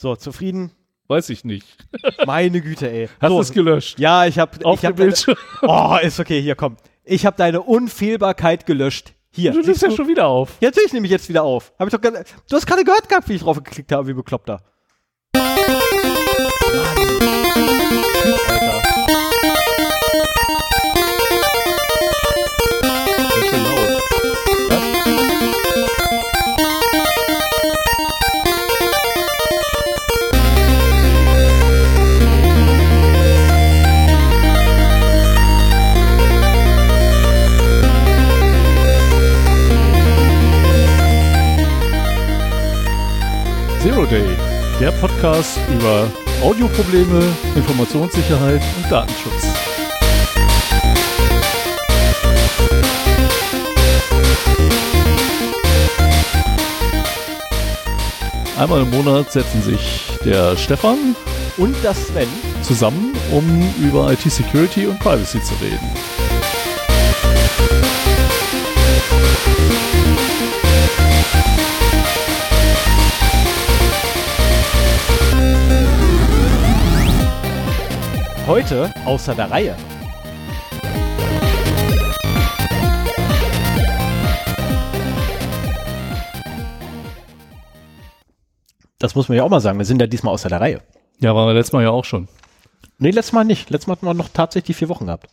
So, zufrieden? Weiß ich nicht. Meine Güte, ey. Hast so, du es gelöscht? Ja, ich habe Auf dem hab Bildschirm. Oh, ist okay, hier komm. Ich habe deine Unfehlbarkeit gelöscht. Hier. Du nimmst ja schon wieder auf. Ja, natürlich nehme ich jetzt wieder auf. Hab ich doch du hast gerade gehört gehabt, wie ich drauf geklickt habe, wie bekloppter. Das Day, der Podcast über Audioprobleme, Informationssicherheit und Datenschutz. Einmal im Monat setzen sich der Stefan Und das Sven. zusammen, um über IT-Security und Privacy zu reden. Heute außer der Reihe. Das muss man ja auch mal sagen. Wir sind ja diesmal außer der Reihe. Ja, waren wir letztes Mal ja auch schon. Nee, letztes Mal nicht. Letztes Mal hatten wir noch tatsächlich vier Wochen gehabt.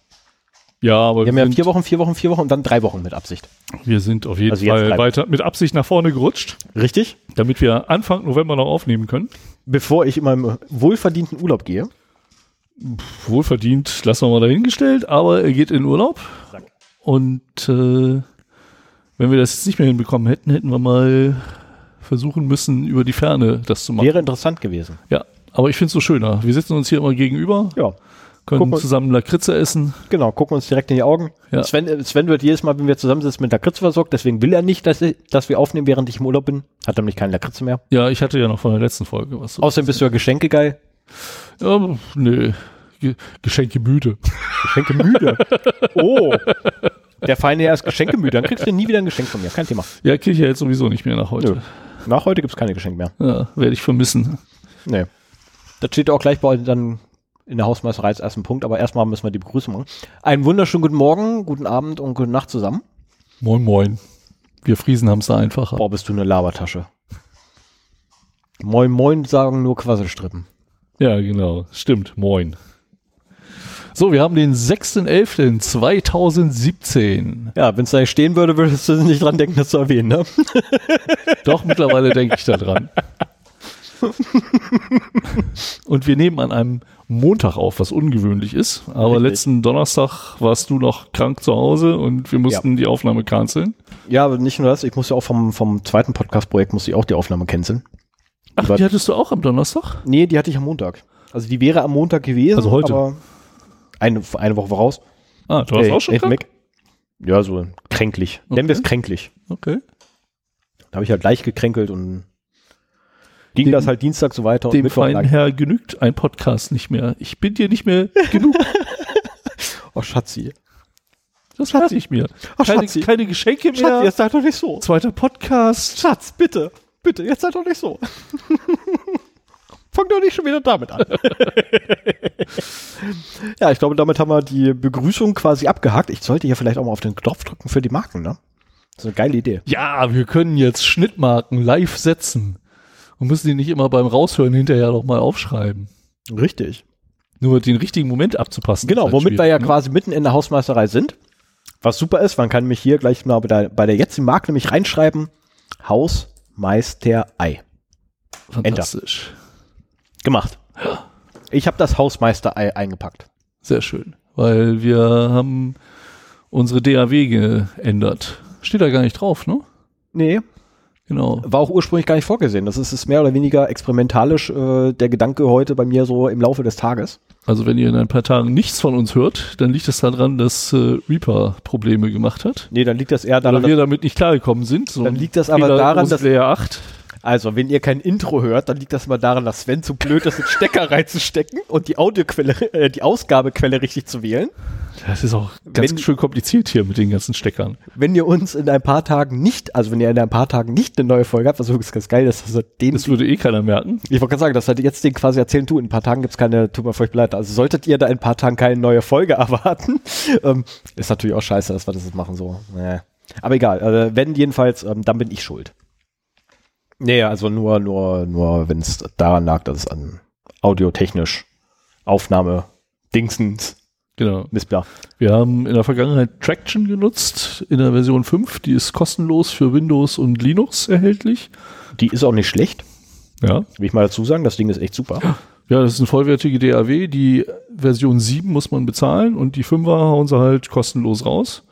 Ja, aber Wir haben ja vier Wochen, vier Wochen, vier Wochen und dann drei Wochen mit Absicht. wir sind auf jeden Also Fall weiter mit Absicht nach vorne gerutscht, Richtig? damit wir Anfang November noch aufnehmen können. Bevor ich in meinem wohlverdienten Urlaub gehe. Wohlverdient, lassen wir mal dahingestellt, aber er geht in Urlaub. Danke. Und äh, wenn wir das jetzt nicht mehr hinbekommen hätten, hätten wir mal versuchen müssen, über die Ferne das zu machen. Wäre interessant gewesen. Ja, aber ich finde es so schöner. Wir sitzen uns hier immer gegenüber, Ja, können Guck mal. zusammen Lakritze essen. genau. Gucken uns direkt in die Augen. Ja. Sven, äh, Sven wird jedes Mal, wenn wir zusammensitzen, mit Lakritze versorgt. Deswegen will er nicht, dass, ich- dass wir aufnehmen, während ich im Urlaub bin. Hat nämlich keine Lakritze mehr. Ja, ich hatte ja noch von der letzten Folge was. Außerdem bist du ja Geschenke geil. Ja, nö. Ge Geschenke müde. Geschenke müde. oh. Der feine Herr ist Geschenke müde. Dann kriegst du nie wieder ein Geschenk von mir. Kein Thema. Ja, kriege ich ja jetzt sowieso nicht mehr nach heute. Nö. Nach heute gibt's keine Geschenke mehr. Ja, werde ich vermissen. Nee. Das steht auch gleich bei euch dann in der Hausmeisterei als ersten Punkt. Aber erstmal müssen wir die Begrüßung machen. Einen wunderschönen guten Morgen, guten Abend und gute Nacht zusammen. Moin, moin. Wir Friesen haben es da einfacher. Boah, bist du eine Labertasche. Moin Moin sagen nur Quasselstrippen. Ja, genau. Stimmt. Moin. So, wir haben den 6.11.2017. Ja, wenn es da nicht stehen würde, würdest du nicht dran denken, das zu erwähnen, ne? Doch, mittlerweile denke ich da dran. Und wir nehmen an einem Montag auf, was ungewöhnlich ist. Aber Richtig. letzten Donnerstag warst du noch krank zu Hause und wir mussten die Aufnahme canceln. Ja, aber nicht nur das, ich muss ja auch vom, vom zweiten Podcast-Projekt muss ich auch die Aufnahme canceln. Ach, war- die hattest du auch am Donnerstag? Nee, die hatte ich am Montag. Also die wäre am Montag gewesen. Also heute? Aber eine, eine Woche voraus. Ah, du warst Ey, auch schon krank? weg. Ja, so kränklich. Nennen wir es Okay. kränklich. Okay. Da habe ich halt leicht gekränkelt und ging Dem- das halt Dienstag so weiter und Dem Mittwoch feinen. Herr genügt ein Podcast nicht mehr. Ich bin dir nicht mehr genug. Oh, Schatzi. Das lasse ich mir. Ach, Keine, Schatzi. keine Geschenke mehr. Schatzi, jetzt seid doch nicht so. Zweiter Podcast. Schatz, bitte. Bitte, jetzt seid doch nicht so. Fang doch nicht schon wieder damit an. ja, ich glaube, damit haben wir die Begrüßung quasi abgehakt. Ich sollte hier vielleicht auch mal auf den Knopf drücken für die Marken, ne? Das ist eine geile Idee. Ja, wir können jetzt Schnittmarken live setzen und müssen die nicht immer beim Raushören hinterher noch mal aufschreiben. Richtig. Nur den richtigen Moment abzupassen. Genau, halt womit wir ja ne? quasi mitten in der Hausmeisterei sind. Was super ist, man kann mich hier gleich mal bei der, bei der jetzigen Marke nämlich reinschreiben. Hausmeisterei. Fantastisch. Gemacht. Ich habe das Hausmeisterei eingepackt. Sehr schön. Weil wir haben unsere DAW geändert. Steht da gar nicht drauf, ne? Nee, Genau. war auch ursprünglich gar nicht vorgesehen. Das ist, ist mehr oder weniger experimentalisch äh, der Gedanke heute bei mir so im Laufe des Tages. Also wenn ihr in ein paar Tagen nichts von uns hört, dann liegt es daran, dass äh, Reaper Probleme gemacht hat. Nee, dann liegt das eher daran, Oder wir damit nicht klargekommen sind. So Dann liegt das aber Fehler daran, dass- Layer 8. Also, wenn ihr kein Intro hört, dann liegt das immer daran, dass Sven zu blöd ist, den Stecker reinzustecken und die Audioquelle, äh, die Ausgabequelle richtig zu wählen. Das ist auch ganz Wenn- schön kompliziert hier mit den ganzen Steckern. Wenn ihr uns in ein paar Tagen nicht, also wenn ihr in ein paar Tagen nicht eine neue Folge habt, was übrigens ganz geil ist, dass ihr den, Das würde eh keiner merken. ich wollte gerade sagen, dass wir jetzt den quasi erzählen, du, in ein paar Tagen gibt's keine, tut mir furchtbar leid, also solltet ihr da in ein paar Tagen keine neue Folge erwarten, ähm, ist natürlich auch scheiße, dass wir das jetzt machen, so, nee. Aber egal, äh, wenn jedenfalls, ähm, dann bin ich schuld. Nee, also nur, nur, nur, wenn es daran lag, dass es an audiotechnisch Aufnahme, Dingsens, Genau. Missbar. Wir haben in der Vergangenheit Traction genutzt in der Version 5. Die ist kostenlos für Windows und Linux erhältlich. Die ist auch nicht schlecht, Ja. will ich mal dazu sagen, das Ding ist echt super. Ja, das ist eine vollwertige DAW. Die Version 7 muss man bezahlen und die 5er hauen sie halt kostenlos raus.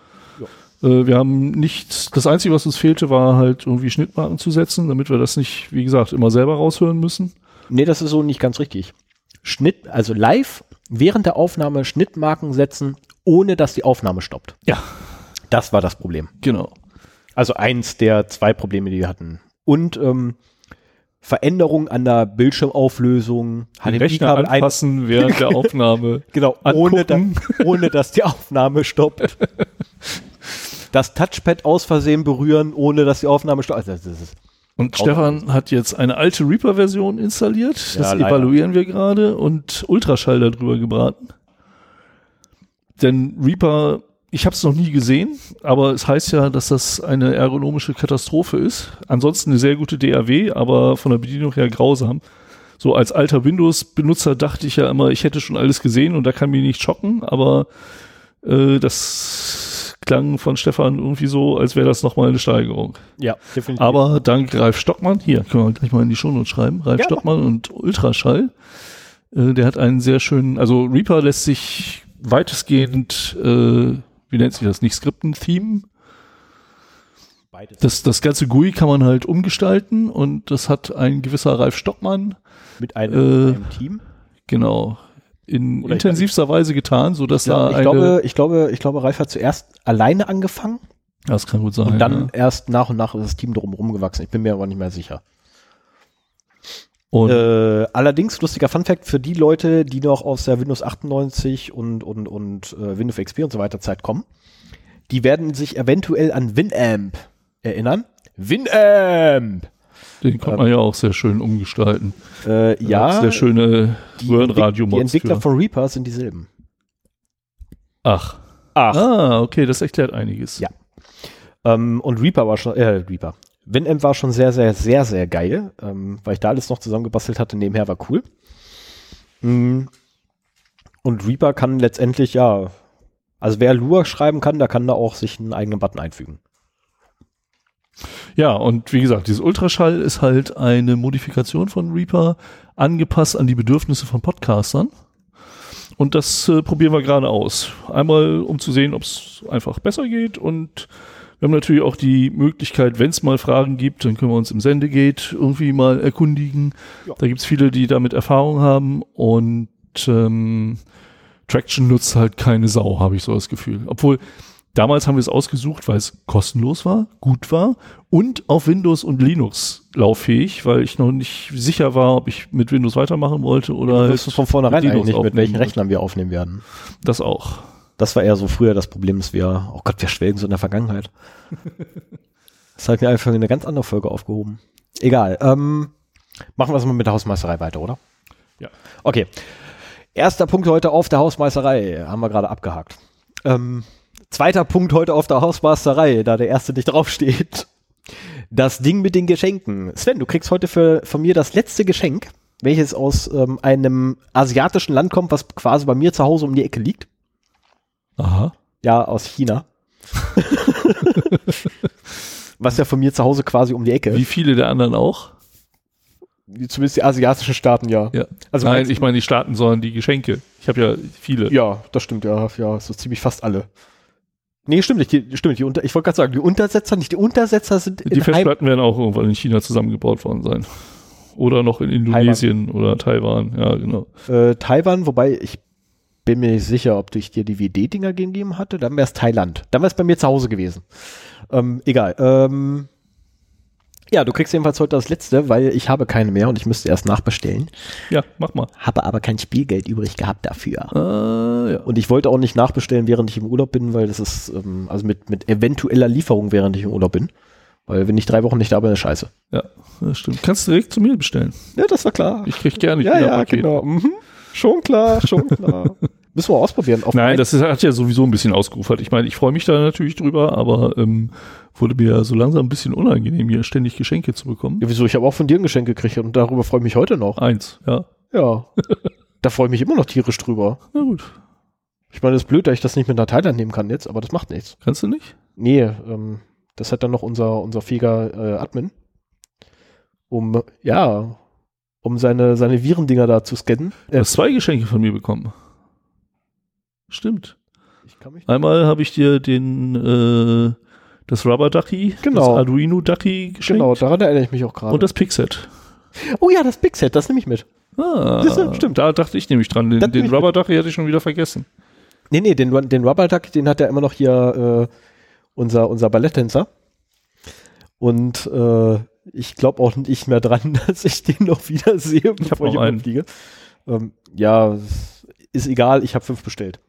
Äh, wir haben nicht, das Einzige, was uns fehlte, war halt irgendwie Schnittmarken zu setzen, damit wir das nicht, wie gesagt, immer selber raushören müssen. Nee, das ist so nicht ganz richtig. Schnitt, also live während der Aufnahme Schnittmarken setzen, ohne dass die Aufnahme stoppt. Ja. Das war das Problem. Genau. Also eins der zwei Probleme, die wir hatten. Und ähm, Veränderung an der Bildschirmauflösung, HDMI-Kabel ein, anfassen während der Aufnahme. genau, ohne, da, ohne dass die Aufnahme stoppt. Das Touchpad aus Versehen berühren, ohne dass die Aufnahme stoppt. Also das ist, Und Stefan hat jetzt eine alte Reaper-Version installiert. Das Ja, evaluieren wir gerade und Ultraschall darüber gebraten. Denn Reaper, ich habe es noch nie gesehen, aber es heißt ja, dass das eine ergonomische Katastrophe ist. Ansonsten eine sehr gute DAW, aber von der Bedienung her grausam. So als alter Windows-Benutzer dachte ich ja immer, ich hätte schon alles gesehen und da kann mich nicht schocken, aber äh, das klang von Stefan irgendwie so, als wäre das nochmal eine Steigerung. ja, definitiv. Aber dank Ralf Stockmann, hier können wir gleich mal in die Shownotes schreiben, Ralf Ja. Stockmann und Ultraschall, äh, der hat einen sehr schönen, also Reaper lässt sich weitestgehend, äh, wie nennt sich das, nicht skripten, Theme. Das, das ganze GUI kann man halt umgestalten und das hat ein gewisser Ralf Stockmann, mit einem, äh, einem Team. genau, in Oder ich- intensivster Weise getan, so dass da ich, glaube, ich glaube, ich glaube, Ralf hat zuerst alleine angefangen das kann gut sein, und dann ja. erst nach und nach ist das Team drumherum gewachsen. Ich bin mir aber nicht mehr sicher. und Äh, allerdings, lustiger Funfact für die Leute, die noch aus der Windows 98 und, und, und äh, Windows XP und so weiter Zeit kommen, die werden sich eventuell an Winamp erinnern. Winamp! Den konnte man ja auch sehr schön umgestalten. Äh, ja, sehr schöne die, Röhrenradio Entwick die Entwickler von Reaper sind dieselben. Ach. Ach. Ah, okay, das erklärt einiges. Ja. Ähm, und Reaper war schon, äh, Reaper. Winamp war schon sehr, sehr, sehr, sehr geil, ähm, weil ich da alles noch zusammengebastelt hatte, nebenher war cool. Mm. Und Reaper kann letztendlich, ja, also wer Lua schreiben kann, der kann da auch sich einen eigenen Button einfügen. Ja, und wie gesagt, dieses Ultraschall ist halt eine Modifikation von Reaper, angepasst an die Bedürfnisse von Podcastern. Und das äh, probieren wir gerade aus. Einmal, um zu sehen, ob es einfach besser geht. Und wir haben natürlich auch die Möglichkeit, wenn es mal Fragen gibt, dann können wir uns im Sendegate irgendwie mal erkundigen. Ja. Da gibt's viele, die damit Erfahrung haben. Und ähm, Traction nutzt halt keine Sau, habe ich so das Gefühl. Obwohl, damals haben wir es ausgesucht, weil es kostenlos war, gut war und auf Windows und Linux lauffähig, weil ich noch nicht sicher war, ob ich mit Windows weitermachen wollte oder Du halt wusstest von vornherein Linux nicht, mit welchen Rechnern wir aufnehmen werden. Das auch. Das war eher so früher das Problem, dass wir, oh Gott, wir schwelgen so in der Vergangenheit. Das hat mir einfach in eine ganz andere Folge aufgehoben. Egal. Ähm, machen wir es mal mit der Hausmeisterei weiter, oder? Ja. Okay. Erster Punkt heute auf der Hausmeisterei. Haben wir gerade abgehakt. Ähm, zweiter Punkt heute auf der Hausmeisterei, da der erste nicht draufsteht. Das Ding mit den Geschenken. Sven, du kriegst heute für, von mir das letzte Geschenk, welches aus ähm, einem asiatischen Land kommt, was quasi bei mir zu Hause um die Ecke liegt. Aha. Ja, aus China. Was ja von mir zu Hause quasi um die Ecke. Wie viele der anderen auch? Zumindest die asiatischen Staaten, ja. Ja. Also Nein, ich meine die Staaten, sondern die Geschenke. Ich habe ja viele. Ja, das stimmt, ja. Ja, so ziemlich fast alle. Nee, stimmt nicht. Die, stimmt, die Unter ich wollte gerade sagen, die Untersetzer nicht. Die Untersetzer sind Die Festplatten werden auch irgendwann in China zusammengebaut worden sein. Oder noch in Indonesien oder Taiwan. Ja, genau. äh, Taiwan, wobei ich bin mir nicht sicher, ob ich dir die WD-Dinger gegeben hatte. Dann wäre es Thailand. Dann wäre es bei mir zu Hause gewesen. Ähm, egal. Ähm, Ja, du kriegst jedenfalls heute das letzte, weil ich habe keine mehr und ich müsste erst nachbestellen. Ja, mach mal. Habe aber kein Spielgeld übrig gehabt dafür. Äh, ja. Und ich wollte auch nicht nachbestellen, während ich im Urlaub bin, weil das ist, ähm, also mit, mit eventueller Lieferung, während ich im Urlaub bin. Weil wenn ich drei Wochen nicht da bin, ist scheiße. ja, das stimmt. Kannst direkt zu mir bestellen. Ja, das war klar. Ich krieg gerne ja, ja, China-Paket. genau. Mhm. Schon klar, schon klar. Müssen wir ausprobieren. Auf Nein, ein- das ist, hat ja sowieso ein bisschen ausgeufert. Ich meine, ich freue mich da natürlich drüber, aber ähm, wurde mir ja so langsam ein bisschen unangenehm, hier ständig Geschenke zu bekommen. ja, wieso? Ich habe auch von dir ein Geschenk gekriegt und darüber freue ich mich heute noch. Eins, ja. Ja. da freue ich mich immer noch tierisch drüber. Na gut. Ich meine, das ist blöd, dass ich das nicht mit einer Thailand nehmen kann jetzt, aber das macht nichts. Kannst du nicht? Nee, ähm, das hat dann noch unser, unser fähiger äh, Admin. Um, ja, um seine, seine Virendinger da zu scannen. Du hast zwei Geschenke von mir bekommen. Stimmt. Ich Einmal habe ich dir den äh, das Rubber Ducky, Genau. das Arduino Ducky geschenkt Genau, daran erinnere ich mich auch gerade. und das Pixet. Oh ja, das Big Set, das nehme ich mit. Ah, du, stimmt. Da dachte ich nämlich dran. Den, Das den ich Rubber Ducky hatte ich schon wieder vergessen. Nee, nee, den, den Rubber Duck, den hat ja immer noch hier äh, unser, unser Balletttänzer. Und äh, ich glaube auch nicht mehr dran, dass ich den noch wieder sehe, bevor ich einen. fliege. Ähm, ja, ist egal, ich habe fünf bestellt.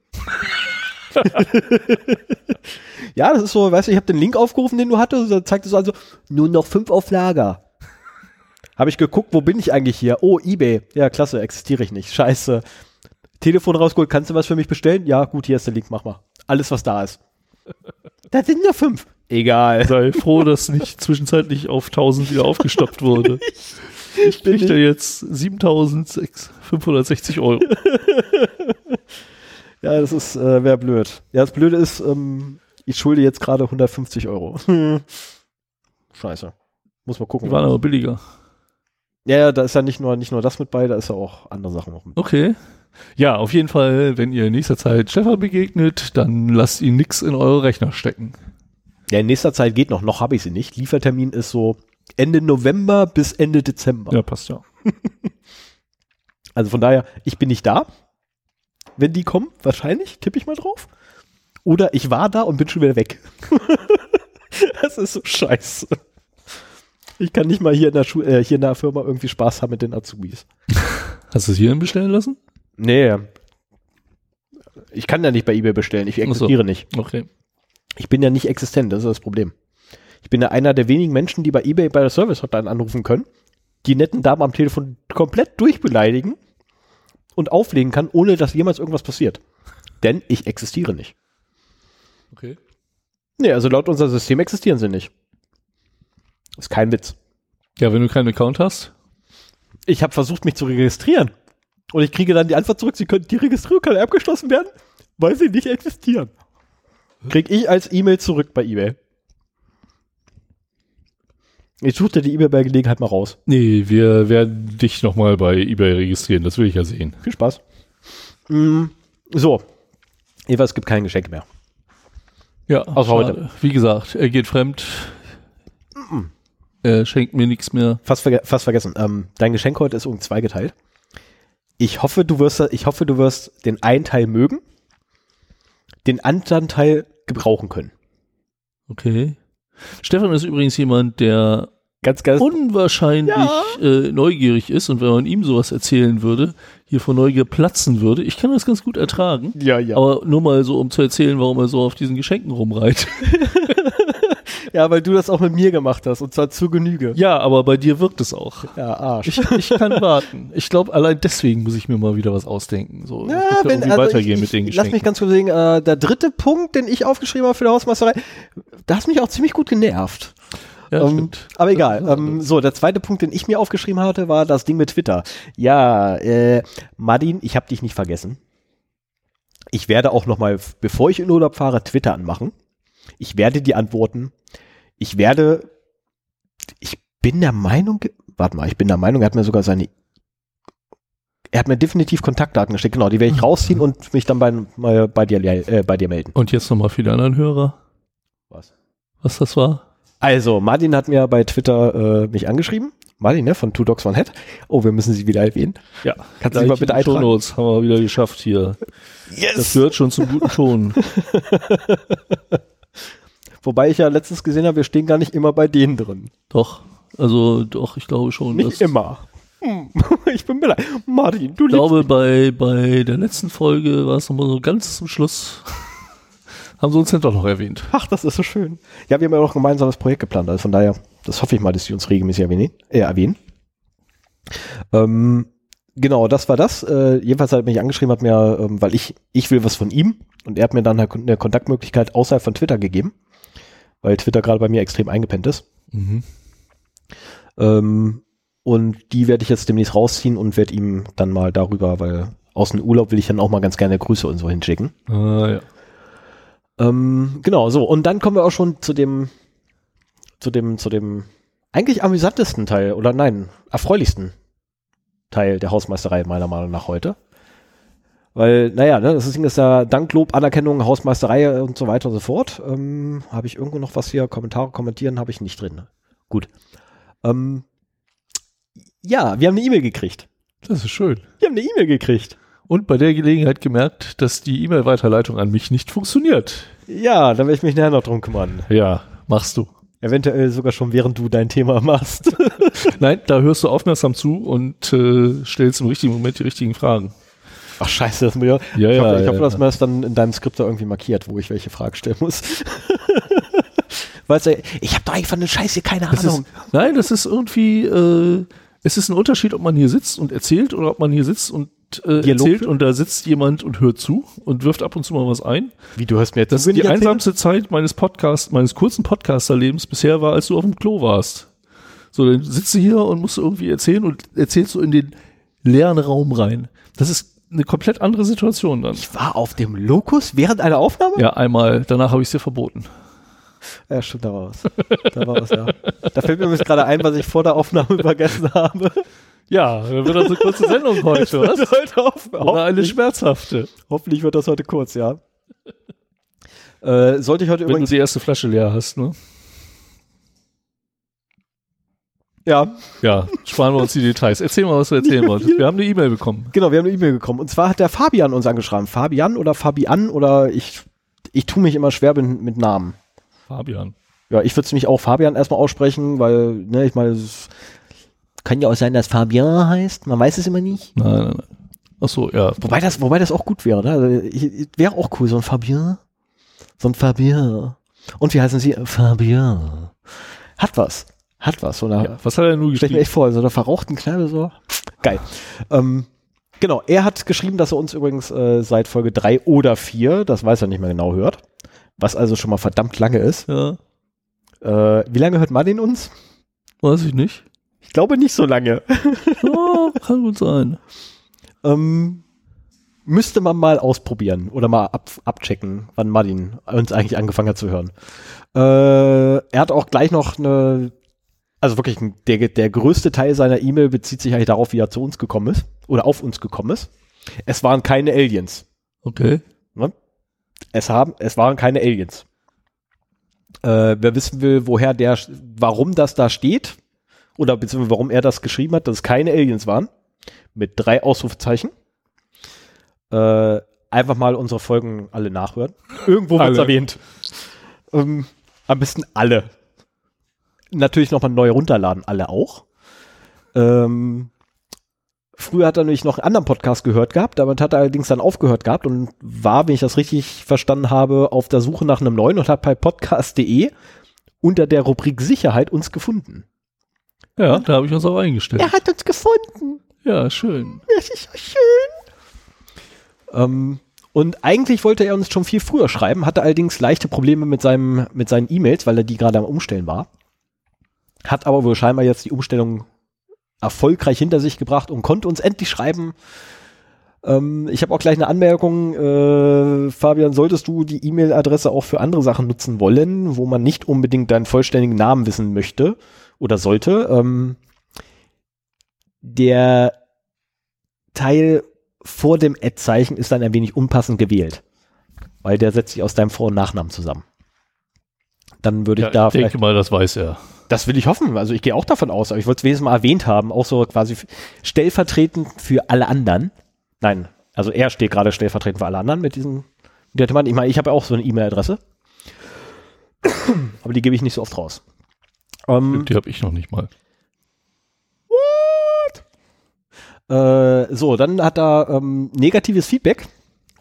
ja, das ist so, weißt du, ich habe den Link aufgerufen, den du hattest, da zeigt es also, nur noch fünf auf Lager. Habe ich geguckt, wo bin ich eigentlich hier? Oh, Ebay. Ja, klasse, existiere ich nicht. Scheiße. Telefon rausgeholt, kannst du was für mich bestellen? Ja, gut, hier ist der Link, mach mal. Alles, was da ist. Das sind nur fünf. Egal. Sei froh, dass nicht zwischenzeitlich auf 1000 wieder aufgestockt wurde. Ich bin kriege da jetzt 7560 Euro. Ja, das ist, äh, wäre blöd. Ja, das Blöde ist, ähm, ich schulde jetzt gerade 150 Euro. Scheiße. Muss mal gucken. Die waren aber billiger. Ja, ja, da ist ja nicht nur, nicht nur das mit bei, da ist ja auch andere Sachen noch mit. Okay. Ja, auf jeden Fall, wenn ihr in nächster Zeit Stefan begegnet, dann lasst ihn nix in eure Rechner stecken. Ja, in nächster Zeit geht noch, noch habe ich sie nicht. Liefertermin ist so Ende November bis Ende Dezember. Ja, passt ja. Also von daher, ich bin nicht da, wenn die kommen, wahrscheinlich, tippe ich mal drauf. Oder ich war da und bin schon wieder weg. das ist so scheiße. Ich kann nicht mal hier in der, Schu äh, hier in der Firma irgendwie Spaß haben mit den Azubis. Hast du es hierhin bestellen lassen? Nee. Ich kann ja nicht bei eBay bestellen. Ich Ach so. existiere nicht. Okay. Ich bin ja nicht existent, das ist das Problem. Ich bin ja einer der wenigen Menschen, die bei eBay bei der Service Hotline anrufen können, die netten Damen am Telefon komplett durchbeleidigen und auflegen kann, ohne dass jemals irgendwas passiert. Denn ich existiere nicht. Okay. Nee, also laut unser System existieren sie nicht. Ist kein Witz. Ja, wenn du keinen Account hast, Ich habe versucht, mich zu registrieren. Und ich kriege dann die Antwort zurück, sie können, die Registrierung kann abgeschlossen werden, weil sie nicht existieren. Krieg ich als E-Mail zurück bei eBay. Ich suchte die E-Mail bei Gelegenheit mal raus. nee, wir werden dich nochmal bei eBay registrieren. Das will ich ja sehen. Viel Spaß. Mm, so. Eva, es gibt kein Geschenk mehr. Ja, Außer heute. Wie gesagt, er geht fremd. Er schenkt mir nichts mehr. Fast, verge fast vergessen. Ähm, dein Geschenk heute ist um zwei geteilt. Ich hoffe, du wirst, ich hoffe, du wirst den einen Teil mögen, den anderen Teil gebrauchen können. Okay. Stefan ist übrigens jemand, der Ganz, ganz. unwahrscheinlich Ja. äh, neugierig ist und wenn man ihm sowas erzählen würde, hier vor Neugier platzen würde. Ich kann das ganz gut ertragen. ja, ja. Aber nur mal so, um zu erzählen, warum er so auf diesen Geschenken rumreitet. Ja, weil du das auch mit mir gemacht hast und zwar zu Genüge. Ja, aber bei dir wirkt es auch. Ja, Arsch. Ich, ich kann warten. Ich glaube, allein deswegen muss ich mir mal wieder was ausdenken. So, Ja, ja wenn, also weitergehen ich, mit den ich, lass Geschenken. mich ganz kurz sehen, äh, der dritte Punkt, den ich aufgeschrieben habe für die Hausmeisterei, da hast mich auch ziemlich gut genervt. ja, ähm, stimmt. Aber egal. ist Ähm, so, der zweite Punkt, den ich mir aufgeschrieben hatte, war das Ding mit Twitter. Ja, äh, Martin, ich habe dich nicht vergessen. Ich werde auch noch mal, bevor ich in Urlaub fahre, Twitter anmachen. Ich werde die antworten. Ich werde, ich bin der Meinung, warte mal, ich bin der Meinung, er hat mir sogar seine, er hat mir definitiv Kontaktdaten geschickt. Genau, die werde ich rausziehen und mich dann bei, mal bei dir, äh, bei dir melden. Und jetzt nochmal für die anderen Hörer, Was? was das war. Also, Martin hat mir bei Twitter äh, mich angeschrieben. Martin, ne, von Two Dogs One Head. Oh, wir müssen sie wieder erwähnen. Ja, Kannst du sie mal bitte eintragen? Shownotes haben wir wieder geschafft hier. Das Yes! gehört schon zum guten Ton. Wobei ich ja letztens gesehen habe, wir stehen gar nicht immer bei denen drin. Doch. Also doch, ich glaube schon. Nicht immer. Hm. Ich bin bereit. Martin, du Ich glaube, bei, bei der letzten Folge war es nochmal so ganz zum Schluss. haben sie uns dann doch noch erwähnt. Ach, das ist so schön. Ja, wir haben ja auch ein gemeinsames Projekt geplant. Also von daher, das hoffe ich mal, dass sie uns regelmäßig erwähnen. Äh, erwähnen. Ähm, genau, das war das. Äh, jedenfalls hat er mich angeschrieben, hat mir, ähm, weil ich, ich will was von ihm und er hat mir dann halt eine Kontaktmöglichkeit außerhalb von Twitter gegeben, weil Twitter gerade bei mir extrem eingepennt ist. Ähm, und die werde ich jetzt demnächst rausziehen und werde ihm dann mal darüber, weil aus dem Urlaub will ich dann auch mal ganz gerne Grüße und so hinschicken. Ah, ja. Ähm, genau, so. Und dann kommen wir auch schon zu dem, zu dem, zu dem eigentlich amüsantesten Teil, oder nein, erfreulichsten Teil der Hausmeisterei meiner Meinung nach heute. Weil, naja, ne, das Ding ist ja Dank, Lob, Anerkennung, Hausmeisterei und so weiter und so fort. Ähm, habe ich irgendwo noch was hier? Kommentare kommentieren habe ich nicht drin. Gut. Ähm, ja, wir haben eine E-Mail gekriegt. Das ist schön. Wir haben eine E-Mail gekriegt. Und bei der Gelegenheit gemerkt, dass die E-Mail-Weiterleitung an mich nicht funktioniert. Ja, da werde ich mich nachher noch drum kümmern. Ja, machst du. Eventuell sogar schon, während du dein Thema machst. Nein, da hörst du aufmerksam zu und äh, stellst im richtigen Moment die richtigen Fragen. Ach scheiße, das mir. Ja, ich ja, hoffe, ich ja, hoffe, dass ja. man das dann in deinem Skript da irgendwie markiert, wo ich welche Frage stellen muss. weißt du, ich habe doch einfach eine Scheiße, keine Das Ahnung. ist, nein, das ist irgendwie, äh, es ist ein Unterschied, ob man hier sitzt und erzählt oder ob man hier sitzt und äh, erzählt und da sitzt jemand und hört zu und wirft ab und zu mal was ein. Wie du hörst mir jetzt Das ist die einsamste Zeit meines Podcasts, meines kurzen Podcasterlebens bisher war, als du auf dem Klo warst. So, dann sitzt du hier und musst irgendwie erzählen und erzählst so in den leeren Raum rein. Das ist eine komplett andere Situation dann. Ich war auf dem Lokus während einer Aufnahme? Ja, einmal, danach habe ich es dir verboten. Ja, stimmt, da war was. Da war was, ja. Da fällt mir übrigens gerade ein, was ich vor der Aufnahme vergessen habe. Ja, dann wird das eine kurze Sendung heute, was? heute auf, Oder eine schmerzhafte. hoffentlich wird das heute kurz, ja. Äh, sollte ich heute Wenn du übrigens. die erste Flasche leer hast, ne? Ja, Ja, sparen wir uns die Details. Erzähl mal, was du erzählen wolltest. Wir haben eine E-Mail bekommen. genau, wir haben eine E-Mail bekommen. Und zwar hat der Fabian uns angeschrieben. Fabian oder Fabian oder ich, ich tue mich immer schwer mit, Namen. Fabian. Ja, ich würde es mich auch Fabian erstmal aussprechen, weil, ne, ich meine, es kann ja auch sein, dass Fabian heißt. Man weiß es immer nicht. Nein, nein, nein. Ach so, ja. Wobei das, wobei das auch gut wäre, ne? Also, Wäre auch cool, so ein Fabian. So ein Fabian. Und wie heißen sie? Fabian. Hat was. Hat was. Eine, ja. Was hat er nur Stell ich mir geschrieben? echt vor, in so einer verrauchten Kneipe so. Geil. Ähm, genau, er hat geschrieben, dass er uns übrigens äh, seit Folge drei oder vier, das weiß er nicht mehr genau, hört. Was also schon mal verdammt lange ist. Ja, Äh, wie lange hört Martin uns? weiß ich nicht. Ich glaube nicht so lange. Ja, kann gut sein. Ähm, müsste man mal ausprobieren oder mal ab, abchecken, wann Martin uns eigentlich angefangen hat zu hören. Äh, er hat auch gleich noch eine, also wirklich der, der größte Teil seiner E-Mail bezieht sich eigentlich darauf, wie er zu uns gekommen ist oder auf uns gekommen ist. Es waren keine Aliens. Okay. Ne? Es, haben, es waren keine Aliens. Äh, wer wissen will, woher der, warum das da steht, oder beziehungsweise warum er das geschrieben hat, dass es keine Aliens waren, mit drei Ausrufezeichen, äh, einfach mal unsere Folgen alle nachhören. Irgendwo wird es erwähnt. Ähm, am besten alle. Natürlich nochmal neu runterladen, alle auch. Ähm, Früher hat er nämlich noch einen anderen Podcast gehört gehabt, damit hat er allerdings dann aufgehört gehabt und war, wenn ich das richtig verstanden habe, auf der Suche nach einem neuen und hat bei podcast.de unter der Rubrik Sicherheit uns gefunden. Ja, da habe ich uns auch eingestellt. hat uns gefunden. Ja, schön. Das ist so schön. Ähm, und eigentlich wollte er uns schon viel früher schreiben, hatte allerdings leichte Probleme mit, seinem, mit seinen E-Mails, weil er die gerade am Umstellen war. Hat aber wohl scheinbar jetzt die Umstellung erfolgreich hinter sich gebracht und konnte uns endlich schreiben. Ähm, ich habe auch gleich eine Anmerkung. Äh, Fabian, solltest du die E-Mail-Adresse auch für andere Sachen nutzen wollen, wo man nicht unbedingt deinen vollständigen Namen wissen möchte oder sollte? Ähm, der Teil vor dem Ad-Zeichen ist dann ein wenig unpassend gewählt, weil der setzt sich aus deinem Vor- und Nachnamen zusammen. Dann würde ich Ja, da ich denke mal, das weiß er. Das will ich hoffen. Also ich gehe auch davon aus, aber ich wollte es wenigstens mal erwähnt haben, auch so quasi stellvertretend für alle anderen. Nein, also er steht gerade stellvertretend für alle anderen mit diesem. der Thematik. Ich meine, ich habe ja auch so eine E-Mail-Adresse, aber die gebe ich nicht so oft raus. Ähm, Die habe ich noch nicht mal. Äh, so, dann hat er ähm, negatives Feedback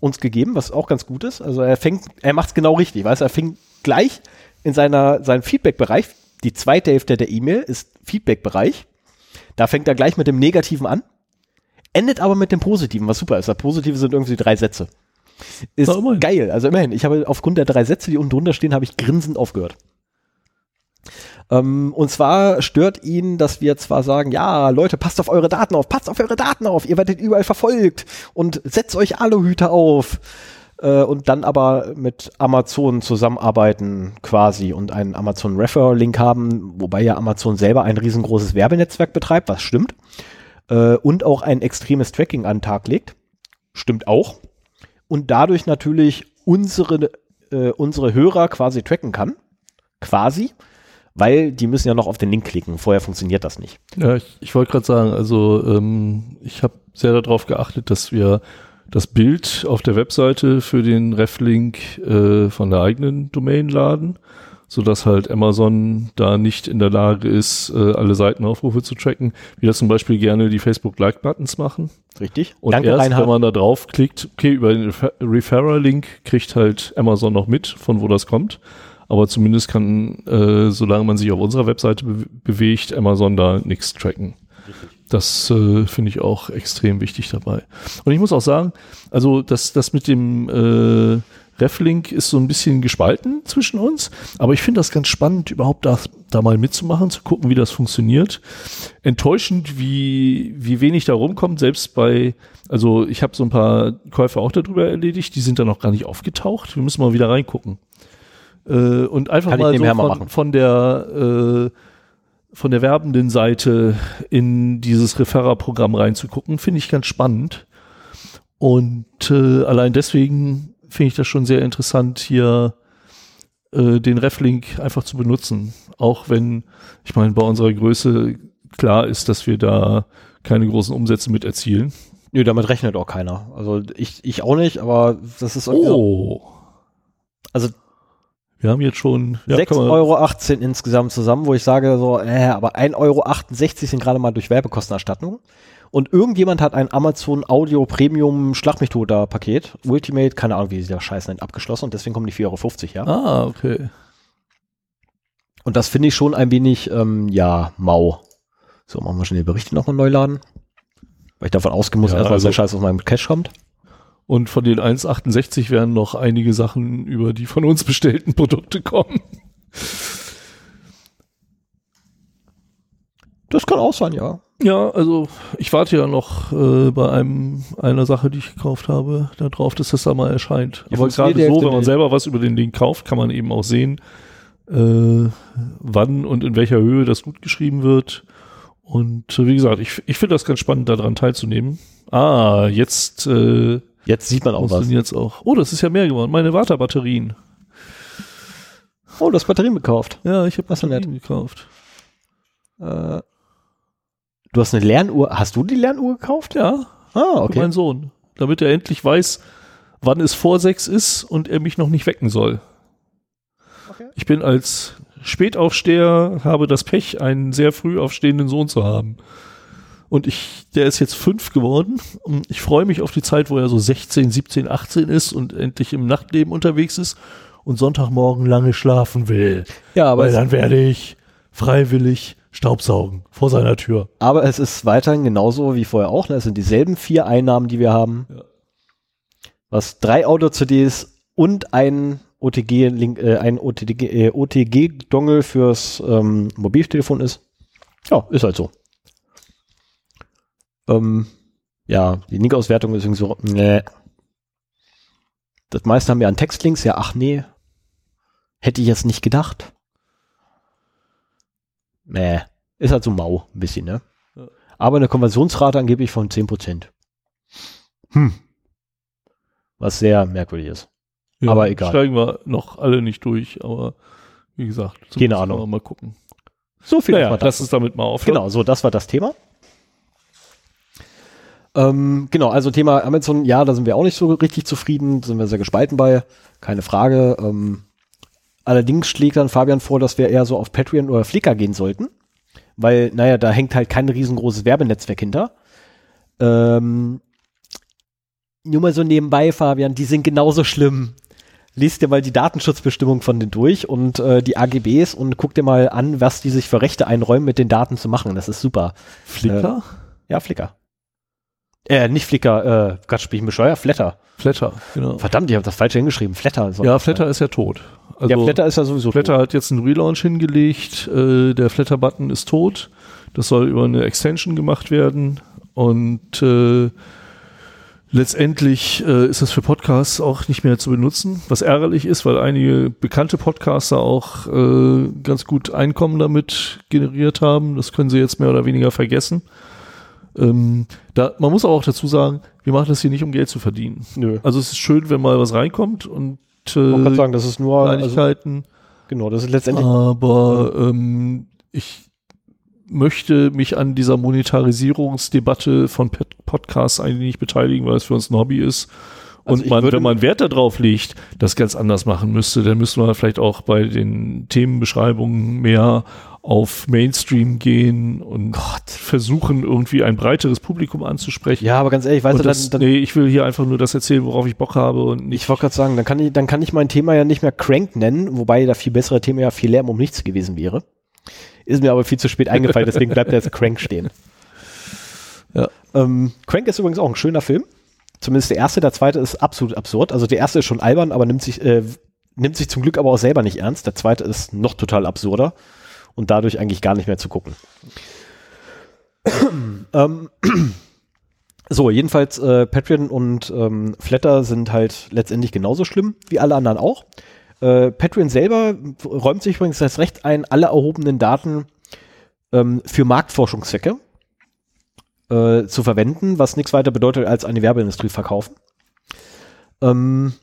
uns gegeben, was auch ganz gut ist. Also er fängt, er macht es genau richtig, weißt du, er fängt gleich in seiner, seinem Feedback-Bereich, die zweite Hälfte der E-Mail ist Feedback-Bereich. Da fängt er gleich mit dem Negativen an, endet aber mit dem Positiven, was super ist. Das Positive sind irgendwie drei Sätze. Ist geil. Also immerhin, ich habe aufgrund der drei Sätze, die unten drunter stehen, habe ich grinsend aufgehört. Ähm, und zwar stört ihn, dass wir zwar sagen, ja, Leute, passt auf eure Daten auf, passt auf eure Daten auf, ihr werdet überall verfolgt und setzt euch Aluhüte auf. Äh, und dann aber mit Amazon zusammenarbeiten quasi und einen Amazon Referral Link haben, wobei ja Amazon selber ein riesengroßes Werbenetzwerk betreibt, was stimmt. Äh, und auch ein extremes Tracking an den Tag legt. Stimmt auch. Und dadurch natürlich unsere, äh, unsere Hörer quasi tracken kann. Quasi weil die müssen ja noch auf den Link klicken. Vorher funktioniert das nicht. Ja, ich, ich wollte gerade sagen, also ähm, ich habe sehr darauf geachtet, dass wir das Bild auf der Webseite für den Reflink äh, von der eigenen Domain laden, sodass halt Amazon da nicht in der Lage ist, äh, alle Seitenaufrufe zu tracken, wie das zum Beispiel gerne die Facebook-Like-Buttons machen. Richtig. Und Danke, erst, Reinhard. wenn man da draufklickt, okay, über den Refer- Referral-Link kriegt halt Amazon noch mit, von wo das kommt. Aber zumindest kann, äh, solange man sich auf unserer Webseite be bewegt, Amazon da nichts tracken. Das äh, finde ich auch extrem wichtig dabei. Und ich muss auch sagen, also das, das mit dem äh, Reflink ist so ein bisschen gespalten zwischen uns, aber ich finde das ganz spannend, überhaupt da, da mal mitzumachen, zu gucken, wie das funktioniert. Enttäuschend, wie, wie wenig da rumkommt, selbst bei, also ich habe so ein paar Käufe auch darüber erledigt, die sind da noch gar nicht aufgetaucht. Wir müssen mal wieder reingucken. Äh, und einfach Kann mal so mal von, machen. von der äh, von der werbenden Seite in dieses Referrer-Programm reinzugucken, finde ich ganz spannend. Und äh, allein deswegen finde ich das schon sehr interessant, hier äh, den Reflink einfach zu benutzen. Auch wenn, ich meine, bei unserer Größe klar ist, dass wir da keine großen Umsätze mit erzielen. Nö, damit rechnet auch keiner. Also ich, ich auch nicht, aber das ist Oh. Also Wir haben jetzt schon ja, 6,18 kann man- Euro insgesamt zusammen, wo ich sage so, äh, aber 1,68 Euro sind gerade mal durch Werbekostenerstattung. Und irgendjemand hat ein Amazon Audio Premium Schlag mich tot da Paket, Ultimate, keine Ahnung, wie sie das Scheiß nennt, abgeschlossen und deswegen kommen die 4,50 Euro her. Ah, okay. Und das finde ich schon ein wenig, ähm, ja, mau. So, machen wir schon die Berichte nochmal neu laden. Weil ich davon ausgehen muss, Ja, erstmal, dass also- der Scheiß aus meinem Cache kommt. Und von den 1,68 werden noch einige Sachen über die von uns bestellten Produkte kommen. Das kann auch sein, ja. Ja, also ich warte ja noch äh, bei einem einer Sache, die ich gekauft habe, darauf, dass das da mal erscheint. Ja, Aber gerade so, wenn man nicht. selber was über den Link kauft, kann man eben auch sehen, äh, wann und in welcher Höhe das gut geschrieben wird. Und äh, wie gesagt, ich, ich finde das ganz spannend, daran teilzunehmen. Ah, jetzt äh, Jetzt sieht man auch was. es auch. Oh, das ist ja mehr geworden. Meine Warta-Batterien. Oh, du hast Batterien gekauft. Ja, ich habe Batterien gekauft. Äh, du hast eine Lernuhr. Hast du die Lernuhr gekauft? Ja, Ah, für okay. meinen Sohn. Damit er endlich weiß, wann es vor sechs ist und er mich noch nicht wecken soll. Okay. Ich bin als Spätaufsteher, habe das Pech, einen sehr früh aufstehenden Sohn zu haben. Und ich, der ist jetzt fünf geworden. Ich freue mich auf die Zeit, wo er so 16, 17, 18 ist und endlich im Nachtleben unterwegs ist und Sonntagmorgen lange schlafen will. Ja, aber Weil dann werde ich freiwillig Staubsaugen vor seiner Tür. aber es ist weiterhin genauso wie vorher auch. Ne? Es sind dieselben vier Einnahmen, die wir haben. Ja. Was drei Audio-CDs und ein OTG-Link, äh, ein OTG, äh, OTG-Dongle fürs ähm, Mobiltelefon ist. Ja, ist halt so. Ähm, ja, die Link-Auswertung ist irgendwie so, nee. Das meiste haben wir an Textlinks, ja, ach nee. Hätte ich jetzt nicht gedacht. Nee, ist halt so mau, ein bisschen, ne? Ja. Aber eine Konversionsrate angeblich von 10%. Hm. Was sehr merkwürdig ist. Aber egal. Steigen wir noch alle nicht durch, aber wie gesagt, Keine Ahnung. Mal gucken. So viel Naja, erstmal lass dazu. uns damit mal aufhören. Genau, so, das war das Thema. Ähm, genau, also Thema Amazon, ja, da sind wir auch nicht so richtig zufrieden, sind wir sehr gespalten bei, keine Frage. Ähm, Allerdings schlägt dann Fabian vor, dass wir eher so auf Patreon oder Flickr gehen sollten, weil, naja, da hängt halt kein riesengroßes Werbenetzwerk hinter. Ähm, nur mal so nebenbei, Fabian, die sind genauso schlimm. Lies dir mal die Datenschutzbestimmung von denen durch und äh, die AGBs und guck dir mal an, was die sich für Rechte einräumen, mit den Daten zu machen. Das ist super. Flickr? Äh, ja, Flickr. Äh, nicht Flickr, äh, Gott, spiel ich bescheuert, Flatter. Flatter, genau. Verdammt, ich habe das falsch hingeschrieben. Flatter. Ja, Flatter ist ja tot. Also ja, Flatter ist ja sowieso Flatter tot. hat jetzt einen Relaunch hingelegt. Äh, der Flatter-Button ist tot. Das soll über eine Extension gemacht werden. Und äh, letztendlich äh, ist das für Podcasts auch nicht mehr zu benutzen, was ärgerlich ist, weil einige bekannte Podcaster auch äh, ganz gut Einkommen damit generiert haben. Das können sie jetzt mehr oder weniger vergessen. Ähm, da, man muss aber auch dazu sagen, wir machen das hier nicht, um Geld zu verdienen. Nö. Also es ist schön, wenn mal was reinkommt und Ich wollte gerade äh, sagen, das ist nur, also, Kleinigkeiten. genau, das ist letztendlich, Aber ähm, ich möchte mich an dieser Monetarisierungsdebatte von Pod- Podcasts eigentlich nicht beteiligen, weil es für uns ein Hobby ist. Also Und man, wenn man Wert darauf legt, das ganz anders machen müsste, dann müsste man vielleicht auch bei den Themenbeschreibungen mehr auf Mainstream gehen und versuchen, irgendwie ein breiteres Publikum anzusprechen. ja, aber ganz ehrlich, weißt und du, das, dann, dann, nee, ich will hier einfach nur das erzählen, worauf ich Bock habe und nicht ich wollte gerade sagen, dann kann ich, dann kann ich mein Thema ja nicht mehr Crank nennen, wobei das viel bessere Thema ja viel Lärm um nichts gewesen wäre. Ist mir aber viel zu spät eingefallen, deswegen bleibt jetzt Crank stehen. Ja. Ähm, Crank ist übrigens auch ein schöner Film. Zumindest der erste, der zweite ist absolut absurd. Also der erste ist schon albern, aber nimmt sich, äh, nimmt sich zum Glück aber auch selber nicht ernst. Der zweite ist noch total absurder und dadurch eigentlich gar nicht mehr zu gucken. ähm, so, jedenfalls äh, Patreon und ähm, Flatter sind halt letztendlich genauso schlimm wie alle anderen auch. Äh, Patreon selber räumt sich übrigens das Recht ein, alle erhobenen Daten ähm, für Marktforschungszwecke äh, zu verwenden, was nichts weiter bedeutet als eine Werbeindustrie verkaufen. Ähm,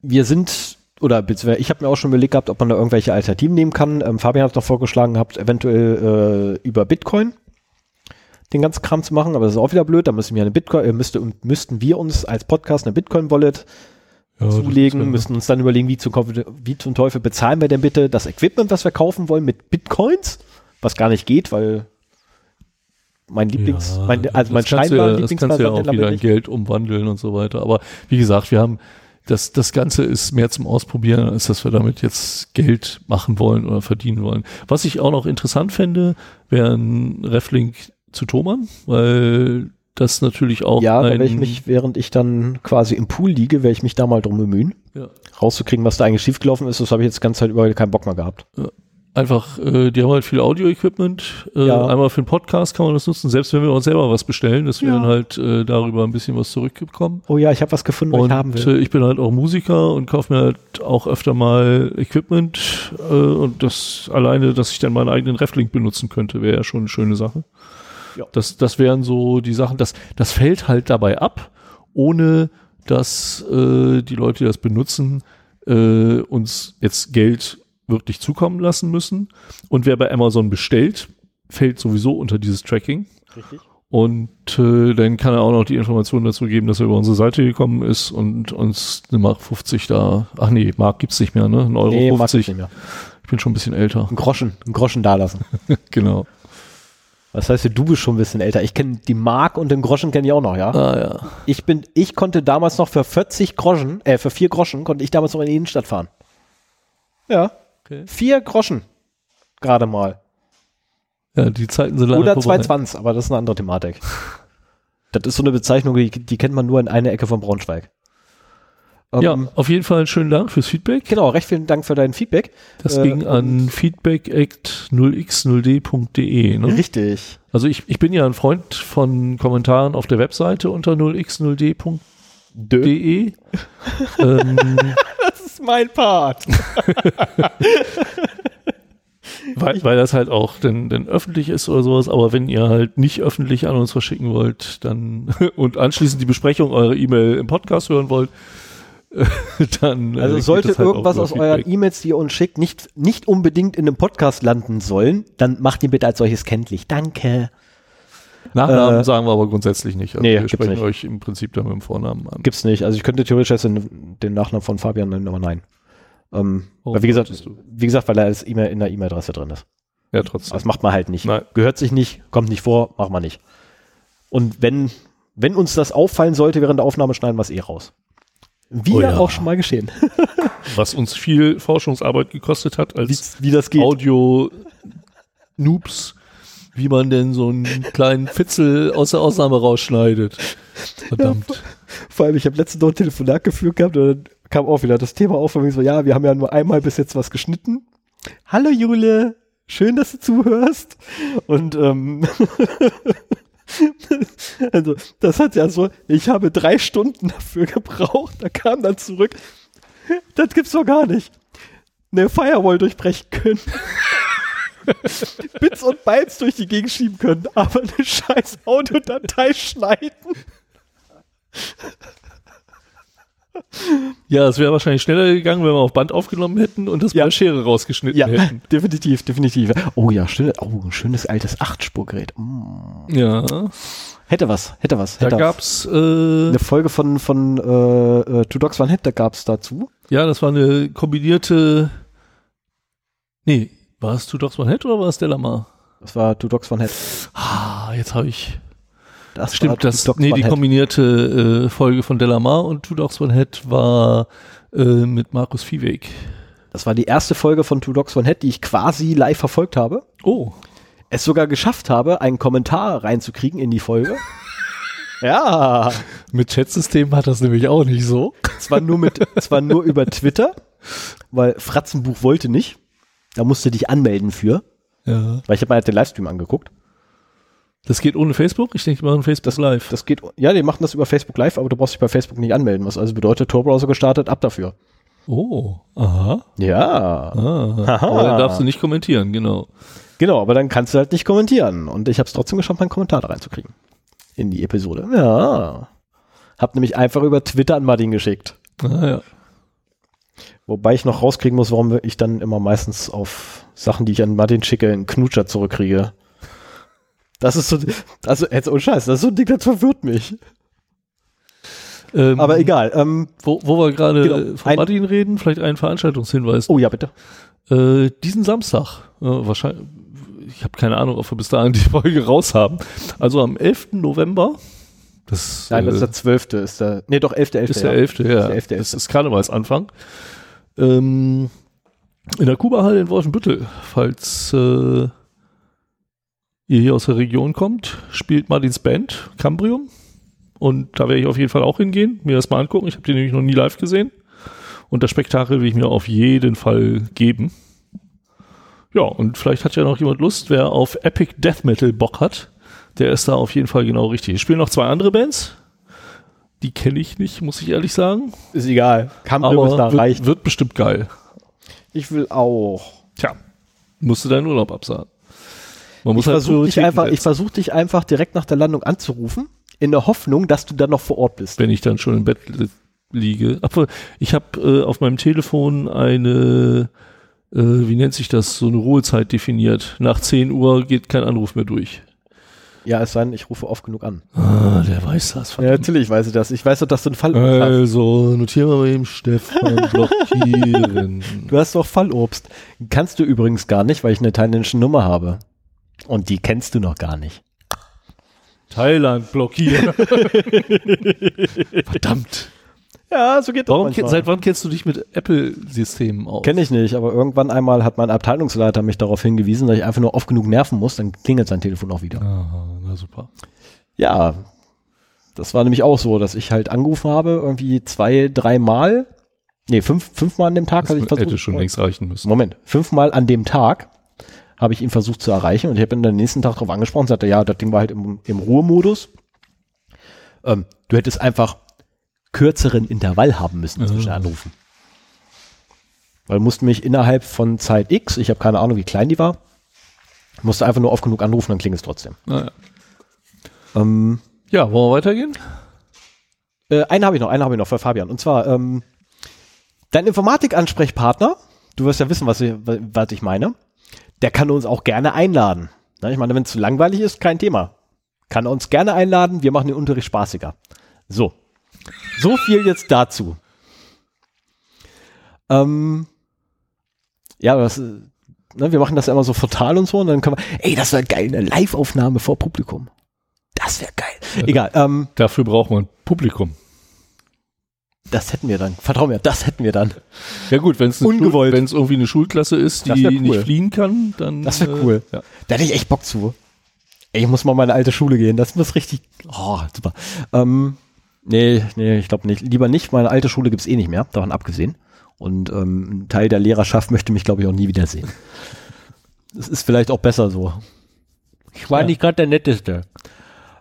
wir sind, oder ich habe mir auch schon überlegt gehabt, ob man da irgendwelche Alternativen nehmen kann. Ähm, Fabian hat noch vorgeschlagen gehabt, eventuell äh, über Bitcoin den ganzen Kram zu machen, aber das ist auch wieder blöd. Da müssen wir eine Bitcoin, äh, müsste, müssten wir uns als Podcast eine Bitcoin-Wallet Ja, zulegen, müssen uns dann überlegen, wie zum, wie zum Teufel bezahlen wir denn bitte das Equipment, was wir kaufen wollen, mit Bitcoins, was gar nicht geht, weil mein Lieblings, Ja, mein, also mein du ja, scheinbar das kannst du ja auch wieder in. Geld umwandeln und so weiter. Aber wie gesagt, wir haben das, das Ganze ist mehr zum Ausprobieren, als dass wir damit jetzt Geld machen wollen oder verdienen wollen. Was ich auch noch interessant fände, wäre ein Reflink zu Thomann, weil das natürlich auch Ja, da werde ich mich, während ich dann quasi im Pool liege, werde ich mich da mal drum bemühen, ja, rauszukriegen, was da eigentlich schiefgelaufen ist. Das habe ich jetzt die ganze Zeit über keinen Bock mehr gehabt. Einfach, äh, die haben halt viel Audio-Equipment. Äh, Ja. Einmal für den Podcast kann man das nutzen, selbst wenn wir uns selber was bestellen, dass wir Ja. dann halt äh, darüber ein bisschen was zurückbekommen. Oh ja, ich habe was gefunden, was Und ich haben will. äh, ich bin halt auch Musiker und kaufe mir halt auch öfter mal Equipment äh, und das alleine, dass ich dann meinen eigenen Reflink benutzen könnte, wäre ja schon eine schöne Sache. Ja. Das, das wären so die Sachen, das, das fällt halt dabei ab, ohne dass äh, die Leute, die das benutzen, äh, uns jetzt Geld wirklich zukommen lassen müssen. Und wer bei Amazon bestellt, fällt sowieso unter dieses Tracking. Richtig. Und äh, dann kann er auch noch die Information dazu geben, dass er über unsere Seite gekommen ist und uns eine Mark 50 da, ach nee, Mark gibt's nicht mehr, ne? Ein Euro Nee, mag ich 50. nicht mehr. Ich bin schon ein bisschen älter. Ein Groschen, ein Groschen dalassen. genau. Was heißt, du bist schon ein bisschen älter. Ich kenne die Mark und den Groschen kenne ich auch noch, ja. Ah ja. Ich bin, ich konnte damals noch für 40 Groschen, äh, für 4 Groschen konnte ich damals noch in die Innenstadt fahren. Ja. Okay. 4 Groschen. Gerade mal. Ja, die Zeiten sind leider Oder vorbei. 2,20, aber das ist eine andere Thematik. Das ist so eine Bezeichnung, die, die kennt man nur in einer Ecke von Braunschweig. Ähm, Ja, auf jeden Fall schönen Dank fürs Feedback. Genau, recht vielen Dank für dein Feedback. Das Äh, ging an feedback@0x0d.de. Ne? Richtig. Also ich, ich bin ja ein Freund von Kommentaren auf der Webseite unter 0x0d.de. Dö. ähm, ist mein Part. weil, weil das halt auch dann, dann öffentlich ist oder sowas. Aber wenn ihr halt nicht öffentlich an uns verschicken wollt, dann und anschließend die Besprechung eurer E-Mail im Podcast hören wollt, dann äh, Also sollte halt irgendwas aus euren. E-Mails, die ihr uns schickt, nicht, nicht unbedingt in einem Podcast landen sollen, dann macht ihn bitte als solches kenntlich. Danke. Nachnamen äh, sagen wir aber grundsätzlich nicht. Also nee, wir sprechen nicht. euch im Prinzip dann mit dem Vornamen an. Gibt's nicht. Also ich könnte theoretisch jetzt den, den Nachnamen von Fabian nennen, aber nein. Ähm, Warum weil wie gesagt, wie gesagt, weil er als E-Mail in der E-Mail-Adresse drin ist. Ja, trotzdem. Das macht man halt nicht. Nein. Gehört sich nicht, kommt nicht vor, machen wir nicht. Und wenn, wenn uns das auffallen sollte während der Aufnahme, schneiden wir es eh raus. Wie Oh ja auch schon mal geschehen. Was uns viel Forschungsarbeit gekostet hat Wie, als wie das geht. Audio-Noobs, wie man denn so einen kleinen Fitzel aus der Ausnahme rausschneidet. Verdammt. Vor allem, ich habe letztens noch ein Telefonat geführt gehabt und dann kam auch wieder das Thema auf, von wegen so, ja, wir haben ja nur einmal bis jetzt was geschnitten. Hallo Jule, schön, dass du zuhörst. Und ähm, also das hat ja so, ich habe drei Stunden dafür gebraucht, da kam dann zurück, das gibt's doch gar nicht. Eine Firewall durchbrechen können. Bits und Bytes durch die Gegend schieben können, aber eine scheiß Audiodatei schneiden. Ja, es wäre wahrscheinlich schneller gegangen, wenn wir auf Band aufgenommen hätten und das Ja. bei der Schere rausgeschnitten Ja, hätten. definitiv, definitiv. Oh ja, schön, oh, ein schönes altes Achtspurgerät. Mm. Ja, Hätte was, hätte was. da Hätte was. gab's, äh, eine Folge von, von äh, äh, Two Dogs One Hit, da gab's dazu. ja, das war eine kombinierte, nee, war es Two Dogs One Head oder war es Delamar? Das war Two Dogs One Hit. Ah, jetzt habe ich, Das war stimmt, das, Dogs nee, die Head. kombinierte äh, Folge von Delamar und Two Dogs One Head war äh, mit Markus Viehweg. Das war die erste Folge von Two Dogs One Hit, die ich quasi live verfolgt habe. Oh, Es sogar geschafft habe, einen Kommentar reinzukriegen in die Folge. ja, mit Chatsystem hat das nämlich auch nicht so. zwar nur mit, zwar nur über Twitter, weil Fratzenbuch wollte nicht. Da musste dich anmelden für, Ja. weil ich habe mir halt den Livestream angeguckt. Das geht ohne Facebook? Ich denke, die machen Facebook Live. Das geht, ja, die machen das über Facebook Live, aber du brauchst dich bei Facebook nicht anmelden, was also bedeutet, Tor-Browser gestartet, ab dafür. oh, aha. Ja, Ah, Haha. aber dann darfst du nicht kommentieren, genau. genau, aber dann kannst du halt nicht kommentieren. Und ich habe es trotzdem geschafft, meinen Kommentar da reinzukriegen. In die Episode. Ja. Hab nämlich einfach über Twitter an Martin geschickt. Ah, ja. Wobei ich noch rauskriegen muss, warum ich dann immer meistens auf Sachen, die ich an Martin schicke, einen Knutscher zurückkriege. Das ist so, also jetzt ohne Scheiß, das ist so ein Ding, das verwirrt mich. Ähm, Aber egal. Ähm, Wo, wo wir gerade Genau. äh, von Martin reden, vielleicht einen Veranstaltungshinweis. oh ja, bitte. Äh, diesen Samstag, äh, wahrscheinlich, ich habe keine Ahnung, ob wir bis dahin die Folge raus haben. Also am 11. November, das, Nein, das ist äh, der 12. Ist der, nee, doch, 11. 11. ist der ja. 11. Ja, der 11., das ist Karnevalsanfang. Ähm, in der Kuba-Halle in Wolfenbüttel, falls äh, ihr hier aus der Region kommt, spielt Martins Band Cambrium. Und da werde ich auf jeden Fall auch hingehen, mir das mal angucken. Ich habe den nämlich noch nie live gesehen. Und das Spektakel will ich mir auf jeden Fall geben. Ja, und vielleicht hat ja noch jemand Lust, wer auf Epic Death Metal Bock hat, der ist da auf jeden Fall genau richtig. Es spielen noch zwei andere Bands. Die kenne ich nicht, muss ich ehrlich sagen. Ist egal. Cambrium Aber da wird, reicht. wird bestimmt geil. Ich will auch. Tja, musst du deinen Urlaub absagen. Man muss Ich versuche dich, einfach, ich versuch dich einfach direkt nach der Landung anzurufen, in der Hoffnung, dass du dann noch vor Ort bist. wenn ich dann schon im Bett li- liege. Aber ich habe äh, auf meinem Telefon eine, äh, wie nennt sich das, so eine Ruhezeit definiert. Nach 10 Uhr geht kein Anruf mehr durch. Ja, es sei denn, ich rufe oft genug an. Ah, der weiß das. Ja, natürlich weiß ich das. Ich weiß doch, dass du einen Fall hast. Also, notieren wir mal eben Stefan blockieren. Du hast doch Fallobst. Kannst du übrigens gar nicht, weil ich eine thailändische Nummer habe. Und die kennst du noch gar nicht. Thailand blockieren. Verdammt. Ja, so geht Warum, ke- seit wann kennst du dich mit Apple-Systemen aus? Kenne ich nicht, aber irgendwann einmal hat mein Abteilungsleiter mich darauf hingewiesen, dass ich einfach nur oft genug nerven muss, dann klingelt sein Telefon auch wieder. Ah, na super. Ja, das war nämlich auch so, dass ich halt angerufen habe, irgendwie zwei, dreimal, nee, fünf, fünfmal an dem Tag Das hatte ich versucht. hätte schon längst reichen müssen. Moment, fünfmal an dem Tag habe ich ihn versucht zu erreichen und ich habe ihn dann nächsten Tag darauf angesprochen und sagte, ja, das Ding war halt im, im Ruhemodus. Ähm, du hättest einfach kürzeren Intervall haben müssen zwischen. Anrufen. Weil mussten mich innerhalb von Zeit X, ich habe keine Ahnung, wie klein die war, musste einfach nur oft genug anrufen, dann klingt es trotzdem. Naja. Ähm, Ja, wollen wir weitergehen? Äh, einen habe ich noch, einen habe ich noch für Fabian. Und zwar, ähm, dein Informatik-Ansprechpartner, du wirst ja wissen, was ich, was ich meine, der kann uns auch gerne einladen. Ich meine, wenn es zu langweilig ist, kein Thema. Kann er uns gerne einladen, wir machen den Unterricht spaßiger. So. So viel jetzt dazu. Ähm, Ja, das, äh, ne, wir machen das ja immer so frontal und so und dann können wir, ey, das wäre geil, eine Live-Aufnahme vor Publikum. Das wäre geil. Egal, ähm, Dafür braucht man Publikum. das hätten wir dann. Vertrau mir, das hätten wir dann. Ja gut, wenn es es irgendwie eine Schulklasse ist, die cool. nicht fliehen kann, dann Das wär äh, cool. Ja. Da hätte ich echt Bock zu. Ey, ich muss mal in meine alte Schule gehen. Das muss richtig. Oh, super. Ähm, nee, nee, ich glaube nicht. Lieber nicht. Meine alte Schule gibt's eh nicht mehr, davon abgesehen. Und ähm, ein Teil der Lehrerschaft möchte mich, glaube ich, auch nie wiedersehen. Das ist vielleicht auch besser so. Ich war Ja. nicht gerade der Netteste.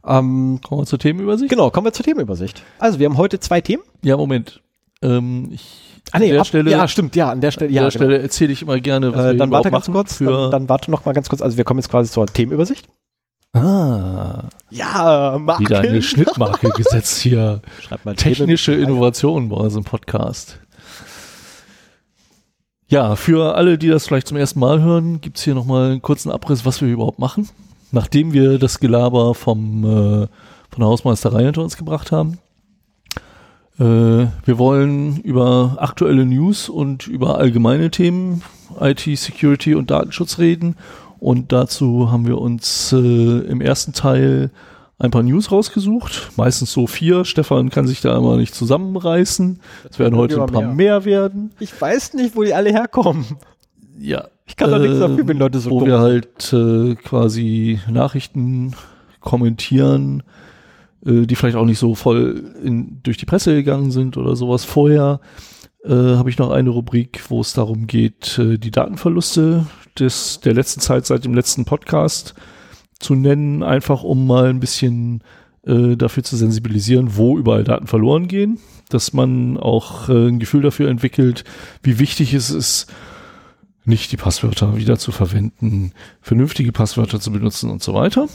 Ähm, Kommen wir zur Themenübersicht? genau, kommen wir zur Themenübersicht. Also, wir haben heute zwei Themen. Ja, Moment. Ähm, ich, Ah, nee, an der ab- Stelle, ja, stimmt, ja, an der Stelle. an Ja, der genau. Stelle erzähle ich immer gerne, was Äh, wir dann warte ganz machen kurz. Dann, dann warte noch mal ganz kurz. Also, wir kommen jetzt quasi zur Themenübersicht. ah, Ja, Marke. wieder eine Schnittmarke gesetzt hier. Schreibt mal Technische Themen- Innovationen bei unserem Podcast. Ja, für alle, die das vielleicht zum ersten Mal hören, gibt's hier nochmal einen kurzen Abriss, was wir überhaupt machen. Nachdem wir das Gelaber vom, äh, von der Hausmeisterei hinter uns gebracht haben. Äh, wir wollen über aktuelle News und über allgemeine Themen, IT, Security und Datenschutz reden. Und dazu haben wir uns äh, im ersten Teil ein paar News rausgesucht. Meistens so vier. Stefan kann sich da immer nicht zusammenreißen. Es werden heute ein paar mehr. mehr werden. Ich weiß nicht, wo die alle herkommen. Ja. Ich kann doch nichts dafür, wenn Leute so Wo dumm wir halt äh, quasi Nachrichten kommentieren, äh, die vielleicht auch nicht so voll in, durch die Presse gegangen sind oder sowas. Vorher äh, habe ich noch eine Rubrik, wo es darum geht, äh, die Datenverluste des, der letzten Zeit seit dem letzten Podcast zu nennen, einfach um mal ein bisschen äh, dafür zu sensibilisieren, wo überall Daten verloren gehen, dass man auch äh, ein Gefühl dafür entwickelt, wie wichtig es ist, nicht die Passwörter wieder zu verwenden, vernünftige Passwörter zu benutzen und so weiter.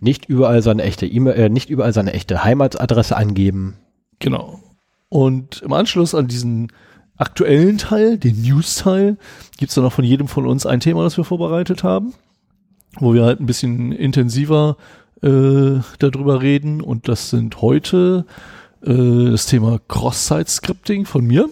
Nicht überall seine echte E-Mail, äh, nicht überall seine echte Heimatadresse angeben. Genau. Und im Anschluss an diesen aktuellen Teil, den News-Teil, gibt es dann auch von jedem von uns ein Thema, das wir vorbereitet haben, wo wir halt ein bisschen intensiver äh, darüber reden. Und das sind heute äh, das Thema Cross-Site-Scripting von mir.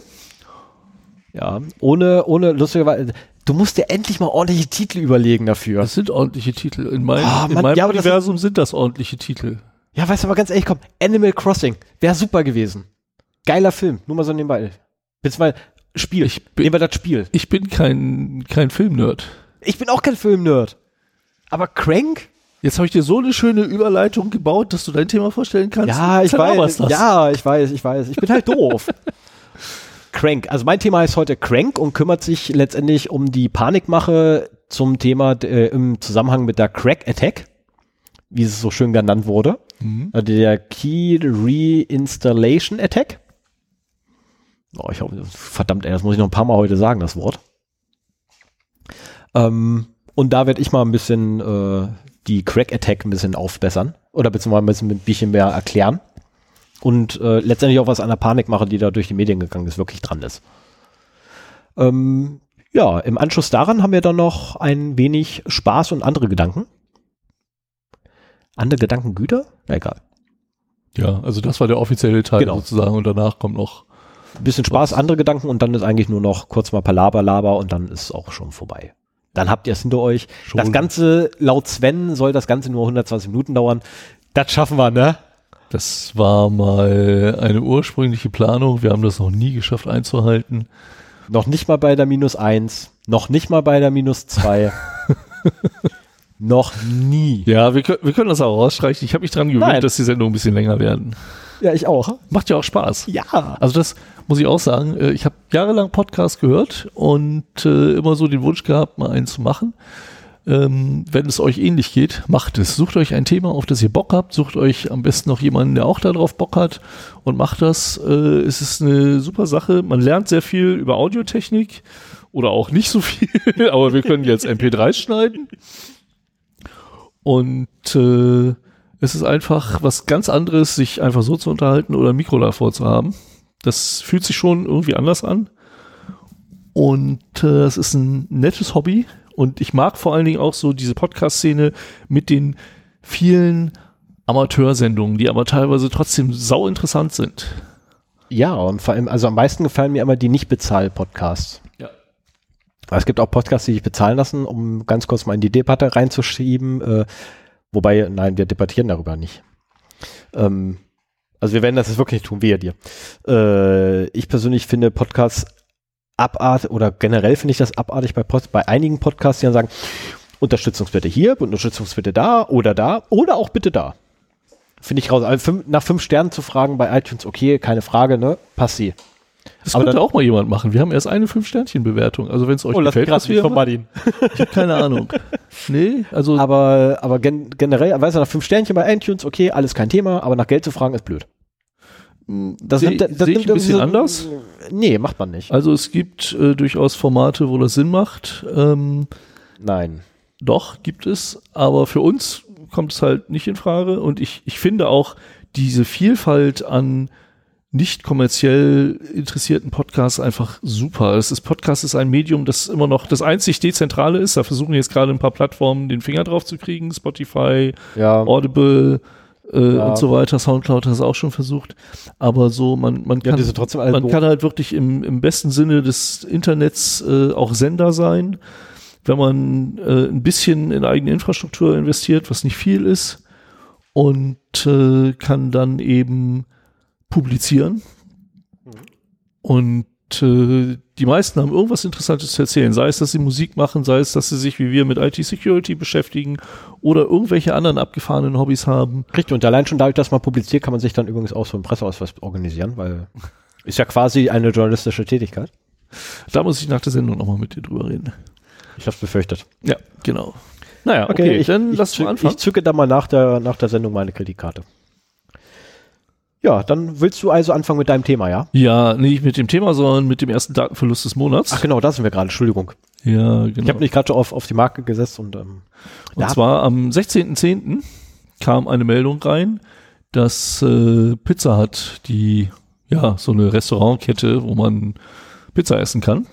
Ja, ohne, ohne lustigerweise. Du musst dir endlich mal ordentliche Titel überlegen dafür. Das sind ordentliche Titel. In, mein, in Mann, meinem ja, aber das Universum sind das ordentliche Titel. Ja, weißt du, aber ganz ehrlich, komm, Animal Crossing wäre super gewesen. Geiler Film, nur mal so nebenbei. Beziehungsweise Spiel. Ich bin- Nehmen wir das Spiel. Ich bin kein, kein Filmnerd. Ich bin auch kein Filmnerd. Aber Crank? Jetzt habe ich dir so eine schöne Überleitung gebaut, dass du dein Thema vorstellen kannst. Ja, ich weiß. das. Ja, ich weiß, ich weiß. Ich bin halt doof. Crank. Also mein Thema heißt heute Crank und kümmert sich letztendlich um die Panikmache zum Thema äh, im Zusammenhang mit der Crack Attack, wie es so schön genannt wurde. Mhm. Also der Key Reinstallation Attack. Oh, ich hoffe, verdammt, ey, das muss ich noch ein paar Mal heute sagen, das Wort. Ähm, und da werde ich mal ein bisschen äh, die Crack Attack ein bisschen aufbessern oder beziehungsweise ein bisschen, ein bisschen mehr erklären und äh, letztendlich auch was an der Panikmache, die da durch die Medien gegangen ist, wirklich dran ist. Ähm, ja, im Anschluss daran haben wir dann noch ein wenig Spaß und andere Gedanken. Andere Gedankengüter? Na egal. Ja, also das war der offizielle Teil Genau. sozusagen und danach kommt noch. Ein bisschen Spaß, andere Gedanken und dann ist eigentlich nur noch kurz mal Palaber, Laber und dann ist auch schon vorbei. Dann habt ihr es hinter euch. Schon. Das Ganze, laut Sven, soll das Ganze nur 120 Minuten dauern. Das schaffen wir, ne? Das war mal eine ursprüngliche Planung. Wir haben das noch nie geschafft einzuhalten. Noch nicht mal bei der minus eins, noch nicht mal bei der minus zwei, noch nie. Ja, wir können, wir können das auch rausstreichen. Ich habe mich dran gewöhnt, Nein. dass die Sendungen ein bisschen länger werden. Ja, ich auch. Macht ja auch Spaß. Ja. Also das muss ich auch sagen. äh, Ich habe jahrelang Podcast gehört und äh, immer so den Wunsch gehabt, mal einen zu machen. Ähm, wenn es euch ähnlich geht, macht es. Sucht euch ein Thema, auf das ihr Bock habt. Sucht euch am besten noch jemanden, der auch darauf Bock hat und macht das. Äh, es ist eine super Sache. Man lernt sehr viel über Audiotechnik oder auch nicht so viel, aber wir können jetzt MP3 schneiden. Und äh, es ist einfach was ganz anderes, sich einfach so zu unterhalten oder ein Mikro davor zu haben. Das fühlt sich schon irgendwie anders an. Und äh, es ist ein nettes Hobby. Und ich mag vor allen Dingen auch so diese Podcast-Szene mit den vielen Amateursendungen, die aber teilweise trotzdem sau interessant sind. Ja, und vor allem, also am meisten gefallen mir immer die Nicht-Bezahl-Podcasts. Ja. Aber es gibt auch Podcasts, die sich bezahlen lassen, um ganz kurz mal in die Debatte reinzuschieben. Äh, wobei, nein, wir debattieren darüber nicht. Ähm, also wir werden das jetzt wirklich nicht tun, wehe dir. Äh, ich persönlich finde Podcasts abartig oder generell finde ich das abartig bei, Pod, bei einigen Podcasts, die dann sagen, Unterstützungsbitte hier, Unterstützungsbitte da oder da oder auch bitte da. Finde ich raus. Also fünf, nach fünf Sternen zu fragen bei iTunes, okay, keine Frage, ne? Passt sie. Das Aber könnte dann- auch mal jemand machen. Wir haben erst eine Fünf-Sternchen-Bewertung. Also wenn es euch Oh, lass gefällt, mich was wir von Martin. ich habe keine Ahnung. Nee, also Aber, aber gen generell, weißt du, nach fünf Sternchen bei iTunes, okay, alles kein Thema, aber nach Geld zu fragen ist blöd. Das sehe nimmt- das seh ich nimmt ein bisschen so- anders. Nee, macht man nicht. Also es gibt äh, durchaus Formate, wo das Sinn macht. Ähm, Nein. Doch, gibt es, aber für uns kommt es halt nicht in Frage und ich, ich finde auch diese Vielfalt an nicht kommerziell interessierten Podcasts einfach super. Das ist Podcast ist ein Medium, das immer noch das einzig dezentrale ist. Da versuchen jetzt gerade ein paar Plattformen den Finger drauf zu kriegen. Spotify, Ja. Audible äh, Ja. und so weiter. Soundcloud hat es auch schon versucht. Aber so, man, man Ja, kann, man kann halt wirklich im, im besten Sinne des Internets äh, auch Sender sein, wenn man äh, ein bisschen in eigene Infrastruktur investiert, was nicht viel ist, und äh, kann dann eben publizieren. Und äh, die meisten haben irgendwas Interessantes zu erzählen, sei es, dass sie Musik machen, sei es, dass sie sich wie wir mit IT-Security beschäftigen oder irgendwelche anderen abgefahrenen Hobbys haben. Richtig, und allein schon dadurch, dass man publiziert, kann man sich dann übrigens auch so einen Presseausweis organisieren, weil ist ja quasi eine journalistische Tätigkeit. Da muss ich nach der Sendung nochmal mit dir drüber reden. Ich hab's befürchtet. Ja, genau. Naja, okay, ich, dann ich, lass mal anfangen. ich zücke dann mal nach der, nach der Sendung meine Kreditkarte. Ja, dann willst du also anfangen mit deinem Thema, ja? Ja, nicht mit dem Thema, sondern mit dem ersten Datenverlust des Monats. Ach genau, da sind wir gerade, Entschuldigung. ja, Ich genau. habe mich gerade auf, auf die Marke gesetzt und ähm, Und zwar am 16.10. kam eine Meldung rein, dass äh, Pizza Hut, die ja so eine Restaurantkette, wo man Pizza essen kann,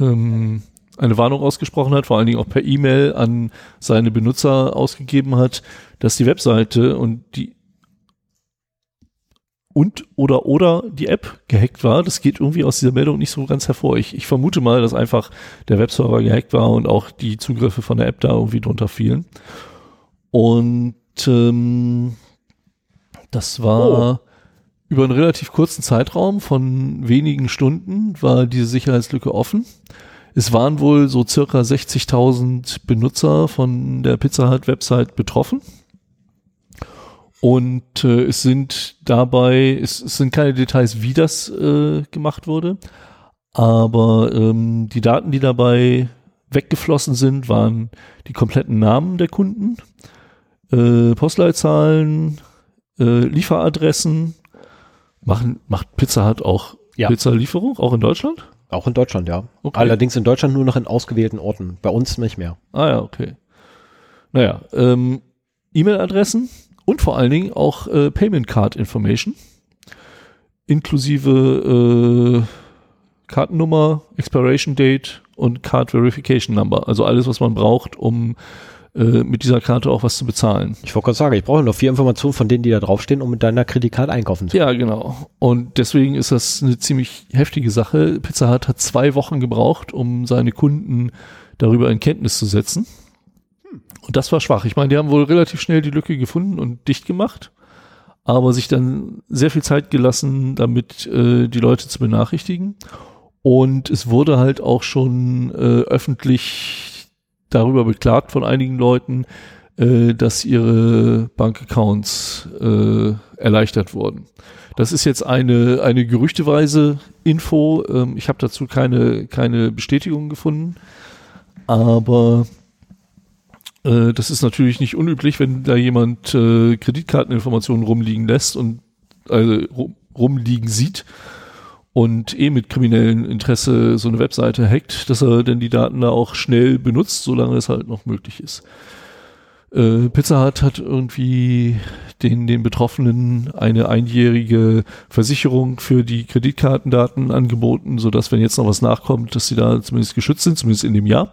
ähm, eine Warnung ausgesprochen hat, vor allen Dingen auch per E-Mail an seine Benutzer ausgegeben hat, dass die Webseite und die und oder oder die App gehackt war. Das geht irgendwie aus dieser Meldung nicht so ganz hervor. Ich, ich vermute mal, dass einfach der Webserver gehackt war und auch die Zugriffe von der App da irgendwie drunter fielen. Und ähm, das war über einen relativ kurzen Zeitraum von wenigen Stunden war diese Sicherheitslücke offen. Es waren wohl so circa 60.000 Benutzer von der Pizza Hut Website betroffen. Und äh, es sind dabei, es, es sind keine Details, wie das äh, gemacht wurde, aber ähm, die Daten, die dabei weggeflossen sind, waren die kompletten Namen der Kunden, äh, Postleitzahlen, äh, Lieferadressen. Machen, macht Pizza Hut auch Ja. Pizzalieferung, auch in Deutschland? auch in Deutschland, ja. Okay. Allerdings in Deutschland nur noch in ausgewählten Orten. Bei uns nicht mehr. Ah ja, okay. Naja, ähm, E-Mail-Adressen und vor allen Dingen auch äh, Payment Card Information inklusive äh, Kartennummer, Expiration Date und Card Verification Number. Also alles, was man braucht, um äh, mit dieser Karte auch was zu bezahlen. Ich wollte gerade sagen, ich brauche noch vier Informationen von denen, die da draufstehen, um mit deiner Kreditkarte einkaufen zu Ja, genau. Und deswegen ist das eine ziemlich heftige Sache. Pizza Hut hat zwei Wochen gebraucht, um seine Kunden darüber in Kenntnis zu setzen. Und das war schwach. Ich meine, die haben wohl relativ schnell die Lücke gefunden und dicht gemacht, aber sich dann sehr viel Zeit gelassen, damit äh, die Leute zu benachrichtigen. Und es wurde halt auch schon äh, öffentlich darüber beklagt von einigen Leuten, äh, dass ihre Bankaccounts äh, erleichtert wurden. Das ist jetzt eine, eine gerüchteweise Info. Ähm, ich habe dazu keine, keine Bestätigung gefunden. Aber äh, das ist natürlich nicht unüblich, wenn da jemand äh, Kreditkarteninformationen rumliegen lässt und also rum, rumliegen sieht und eh mit kriminellem Interesse so eine Webseite hackt, dass er denn die Daten da auch schnell benutzt, solange es halt noch möglich ist. Äh, Pizza Hut hat irgendwie den, den Betroffenen eine einjährige Versicherung für die Kreditkartendaten angeboten, sodass, wenn jetzt noch was nachkommt, dass sie da zumindest geschützt sind, zumindest in dem Jahr.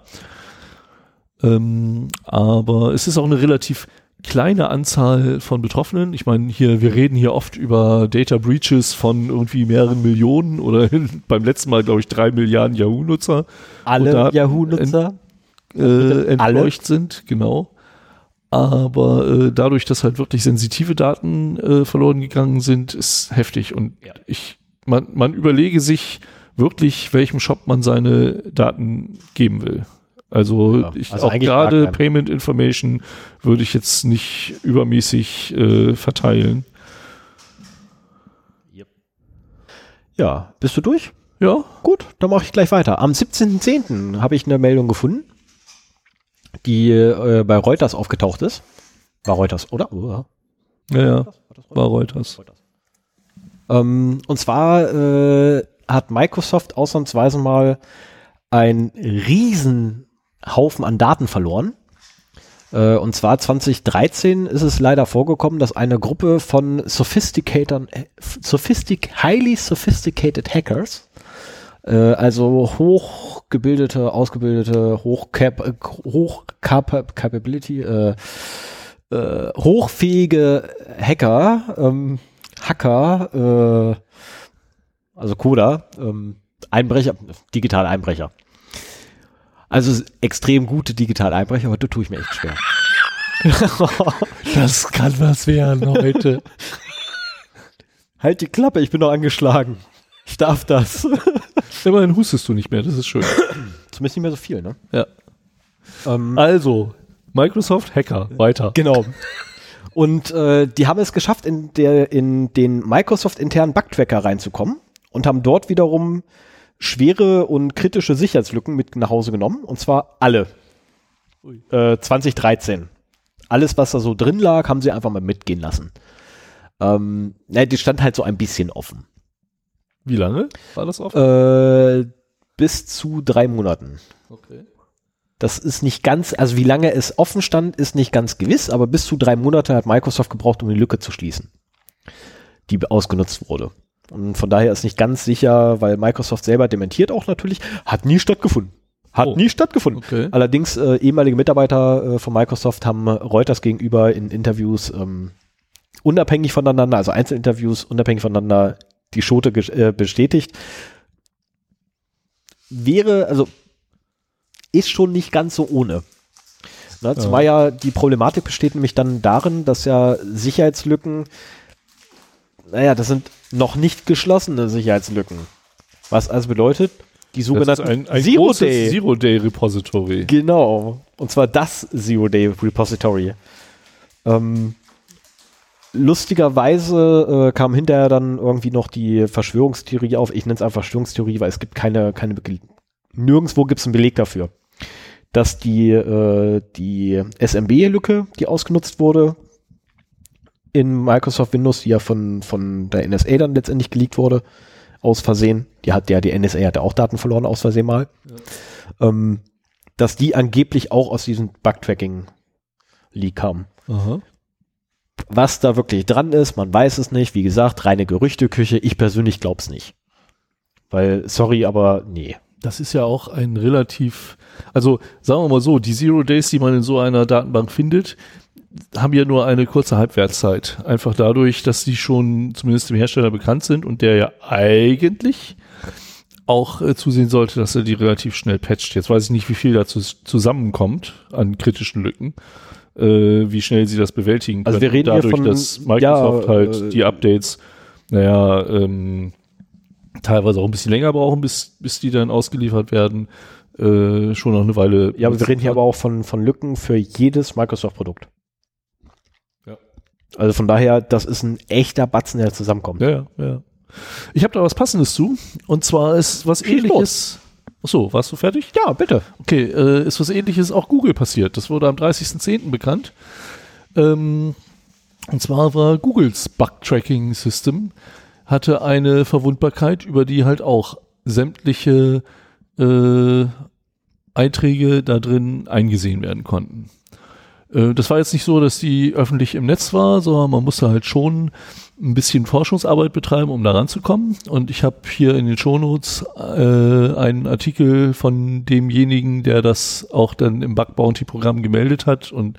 Ähm, aber es ist auch eine relativ kleine Anzahl von Betroffenen. Ich meine, hier, wir reden hier oft über Data Breaches von irgendwie mehreren Millionen oder beim letzten Mal, glaube ich, drei Milliarden Yahoo-Nutzer. Alle Yahoo-Nutzer? Äh, entleucht sind, genau. Aber äh, dadurch, dass halt wirklich sensitive Daten äh, verloren gegangen sind, ist heftig. Und ja. ich, man, man überlege sich wirklich, welchem Shop man seine Daten geben will. Also, ja, ich also auch gerade Payment Information würde ich jetzt nicht übermäßig äh, verteilen. Yep. Ja, bist du durch? Ja. Gut, dann mache ich gleich weiter. Am 17.10. habe ich eine Meldung gefunden, die äh, bei Reuters aufgetaucht ist. War Reuters, oder? Uh. Ja, ja, war Reuters. Reuters. Ähm, und zwar äh, hat Microsoft ausnahmsweise mal ein riesen Haufen an Daten verloren. Äh, und zwar 2013 ist es leider vorgekommen, dass eine Gruppe von Sophisticatern, äh, sophistic, highly sophisticated Hackers, äh, also hochgebildete, ausgebildete, hochcap, hochcap capability, äh, äh, hochfähige Hacker, ähm, Hacker, äh, also Coda, ähm, Einbrecher, digitale Einbrecher, also extrem gute Digital-Einbrecher, aber da tue ich mir echt schwer. das kann was werden heute. Halt die Klappe, ich bin noch angeschlagen. Ich darf das. Immerhin hustest du nicht mehr, das ist schön. Zumindest nicht mehr so viel, ne? Ja. Ähm, also, Microsoft Hacker, weiter. Genau. Und äh, die haben es geschafft, in, der, in den Microsoft-internen Bugtracker reinzukommen und haben dort wiederum schwere und kritische Sicherheitslücken mit nach Hause genommen. Und zwar alle. Äh, 2013. Alles, was da so drin lag, haben sie einfach mal mitgehen lassen. Ähm, na, die stand halt so ein bisschen offen. Wie lange war das offen? Äh, bis zu drei Monaten. Okay. Das ist nicht ganz, also wie lange es offen stand, ist nicht ganz gewiss, aber bis zu drei Monate hat Microsoft gebraucht, um die Lücke zu schließen, die ausgenutzt wurde. Und von daher ist nicht ganz sicher, weil Microsoft selber dementiert auch natürlich, hat nie stattgefunden. Hat oh, nie stattgefunden. Okay. Allerdings äh, ehemalige Mitarbeiter äh, von Microsoft haben Reuters gegenüber in Interviews ähm, unabhängig voneinander, also Einzelinterviews unabhängig voneinander die Schote äh, bestätigt. Wäre, also ist schon nicht ganz so ohne. Ne, zumal ja. ja die Problematik besteht nämlich dann darin, dass ja Sicherheitslücken naja, das sind noch nicht geschlossene Sicherheitslücken. Was also bedeutet, die sogenannten ein, ein Zero Day. Zero Day Repository. Genau. Und zwar das Zero Day Repository. Ähm, lustigerweise äh, kam hinterher dann irgendwie noch die Verschwörungstheorie auf. Ich nenne es einfach Verschwörungstheorie, weil es gibt keine, keine nirgendwo gibt es einen Beleg dafür, dass die, äh, die SMB-Lücke, die ausgenutzt wurde, in Microsoft Windows, die ja von, von der NSA dann letztendlich geleakt wurde, aus Versehen. Die hat ja, die NSA hat ja auch Daten verloren aus Versehen mal. Ja. Ähm, dass die angeblich auch aus diesem Bugtracking-Leak kamen. Aha. Was da wirklich dran ist, man weiß es nicht. Wie gesagt, reine Gerüchteküche. Ich persönlich glaub's nicht. Weil, sorry, aber nee. Das ist ja auch ein relativ, also sagen wir mal so, die Zero Days, die man in so einer Datenbank findet, haben ja nur eine kurze Halbwertszeit. Einfach dadurch, dass die schon zumindest dem Hersteller bekannt sind und der ja eigentlich auch äh, zusehen sollte, dass er die relativ schnell patcht. Jetzt weiß ich nicht, wie viel dazu zusammenkommt an kritischen Lücken, äh, wie schnell sie das bewältigen können. Also wir reden dadurch, von, dass Microsoft ja, halt äh, die Updates, naja, ähm, teilweise auch ein bisschen länger brauchen, bis, bis die dann ausgeliefert werden, äh, schon noch eine Weile. Ja, aber wir reden hier aber auch von, von Lücken für jedes Microsoft-Produkt. Also von daher, das ist ein echter Batzen, der zusammenkommt. Ja, ja. Ich habe da was Passendes zu. Und zwar ist was Schieß ähnliches. Achso, warst du fertig? Ja, bitte. Okay, äh, ist was ähnliches auch Google passiert. Das wurde am 30.10. bekannt. Ähm, und zwar war Googles Bug-Tracking-System hatte eine Verwundbarkeit, über die halt auch sämtliche äh, Einträge da drin eingesehen werden konnten. Äh, das war jetzt nicht so, dass die öffentlich im Netz war, sondern man musste halt schon ein bisschen Forschungsarbeit betreiben, um da ranzukommen. Und ich habe hier in den Shownotes äh, einen Artikel von demjenigen, der das auch dann im Bug Bounty Programm gemeldet hat und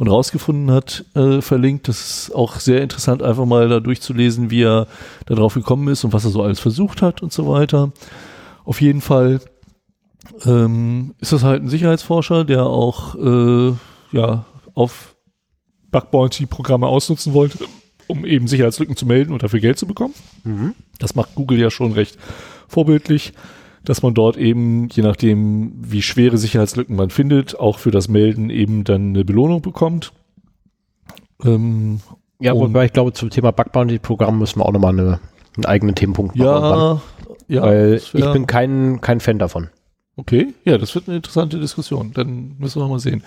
und rausgefunden hat, äh, verlinkt. Das ist auch sehr interessant, einfach mal da durchzulesen, wie er da drauf gekommen ist und was er so alles versucht hat und so weiter. Auf jeden Fall ähm, ist das halt ein Sicherheitsforscher, der auch äh, ja auf Bug Bounty Programme ausnutzen wollte, um eben Sicherheitslücken zu melden und dafür Geld zu bekommen. Mhm. Das macht Google ja schon recht vorbildlich, dass man dort eben, je nachdem, wie schwere Sicherheitslücken man findet, auch für das Melden eben dann eine Belohnung bekommt. Ähm, ja, wobei ich glaube, zum Thema Bug Bounty Programm müssen wir auch nochmal eine, einen eigenen Themenpunkt machen. Ja, ja. Weil ich bin kein, kein Fan davon. Okay, ja, das wird eine interessante Diskussion. Dann müssen wir mal sehen.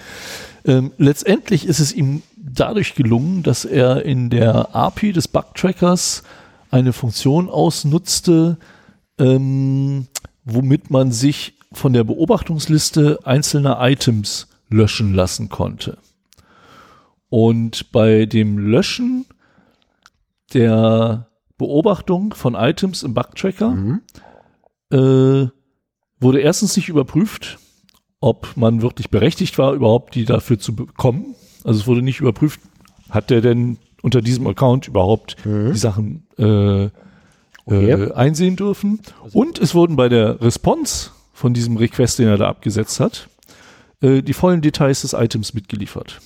Ähm, letztendlich ist es ihm dadurch gelungen, dass er in der API des Bug-Trackers eine Funktion ausnutzte, ähm, womit man sich von der Beobachtungsliste einzelner Items löschen lassen konnte. Und bei dem Löschen der Beobachtung von Items im Bug-Tracker mhm. äh, wurde erstens nicht überprüft, ob man wirklich berechtigt war, überhaupt die dafür zu bekommen. Also es wurde nicht überprüft, hat der denn unter diesem Account überhaupt mhm. die Sachen äh, okay. äh, einsehen dürfen. Also Und es wurden bei der Response von diesem Request, den er da abgesetzt hat, äh, die vollen Details des Items mitgeliefert.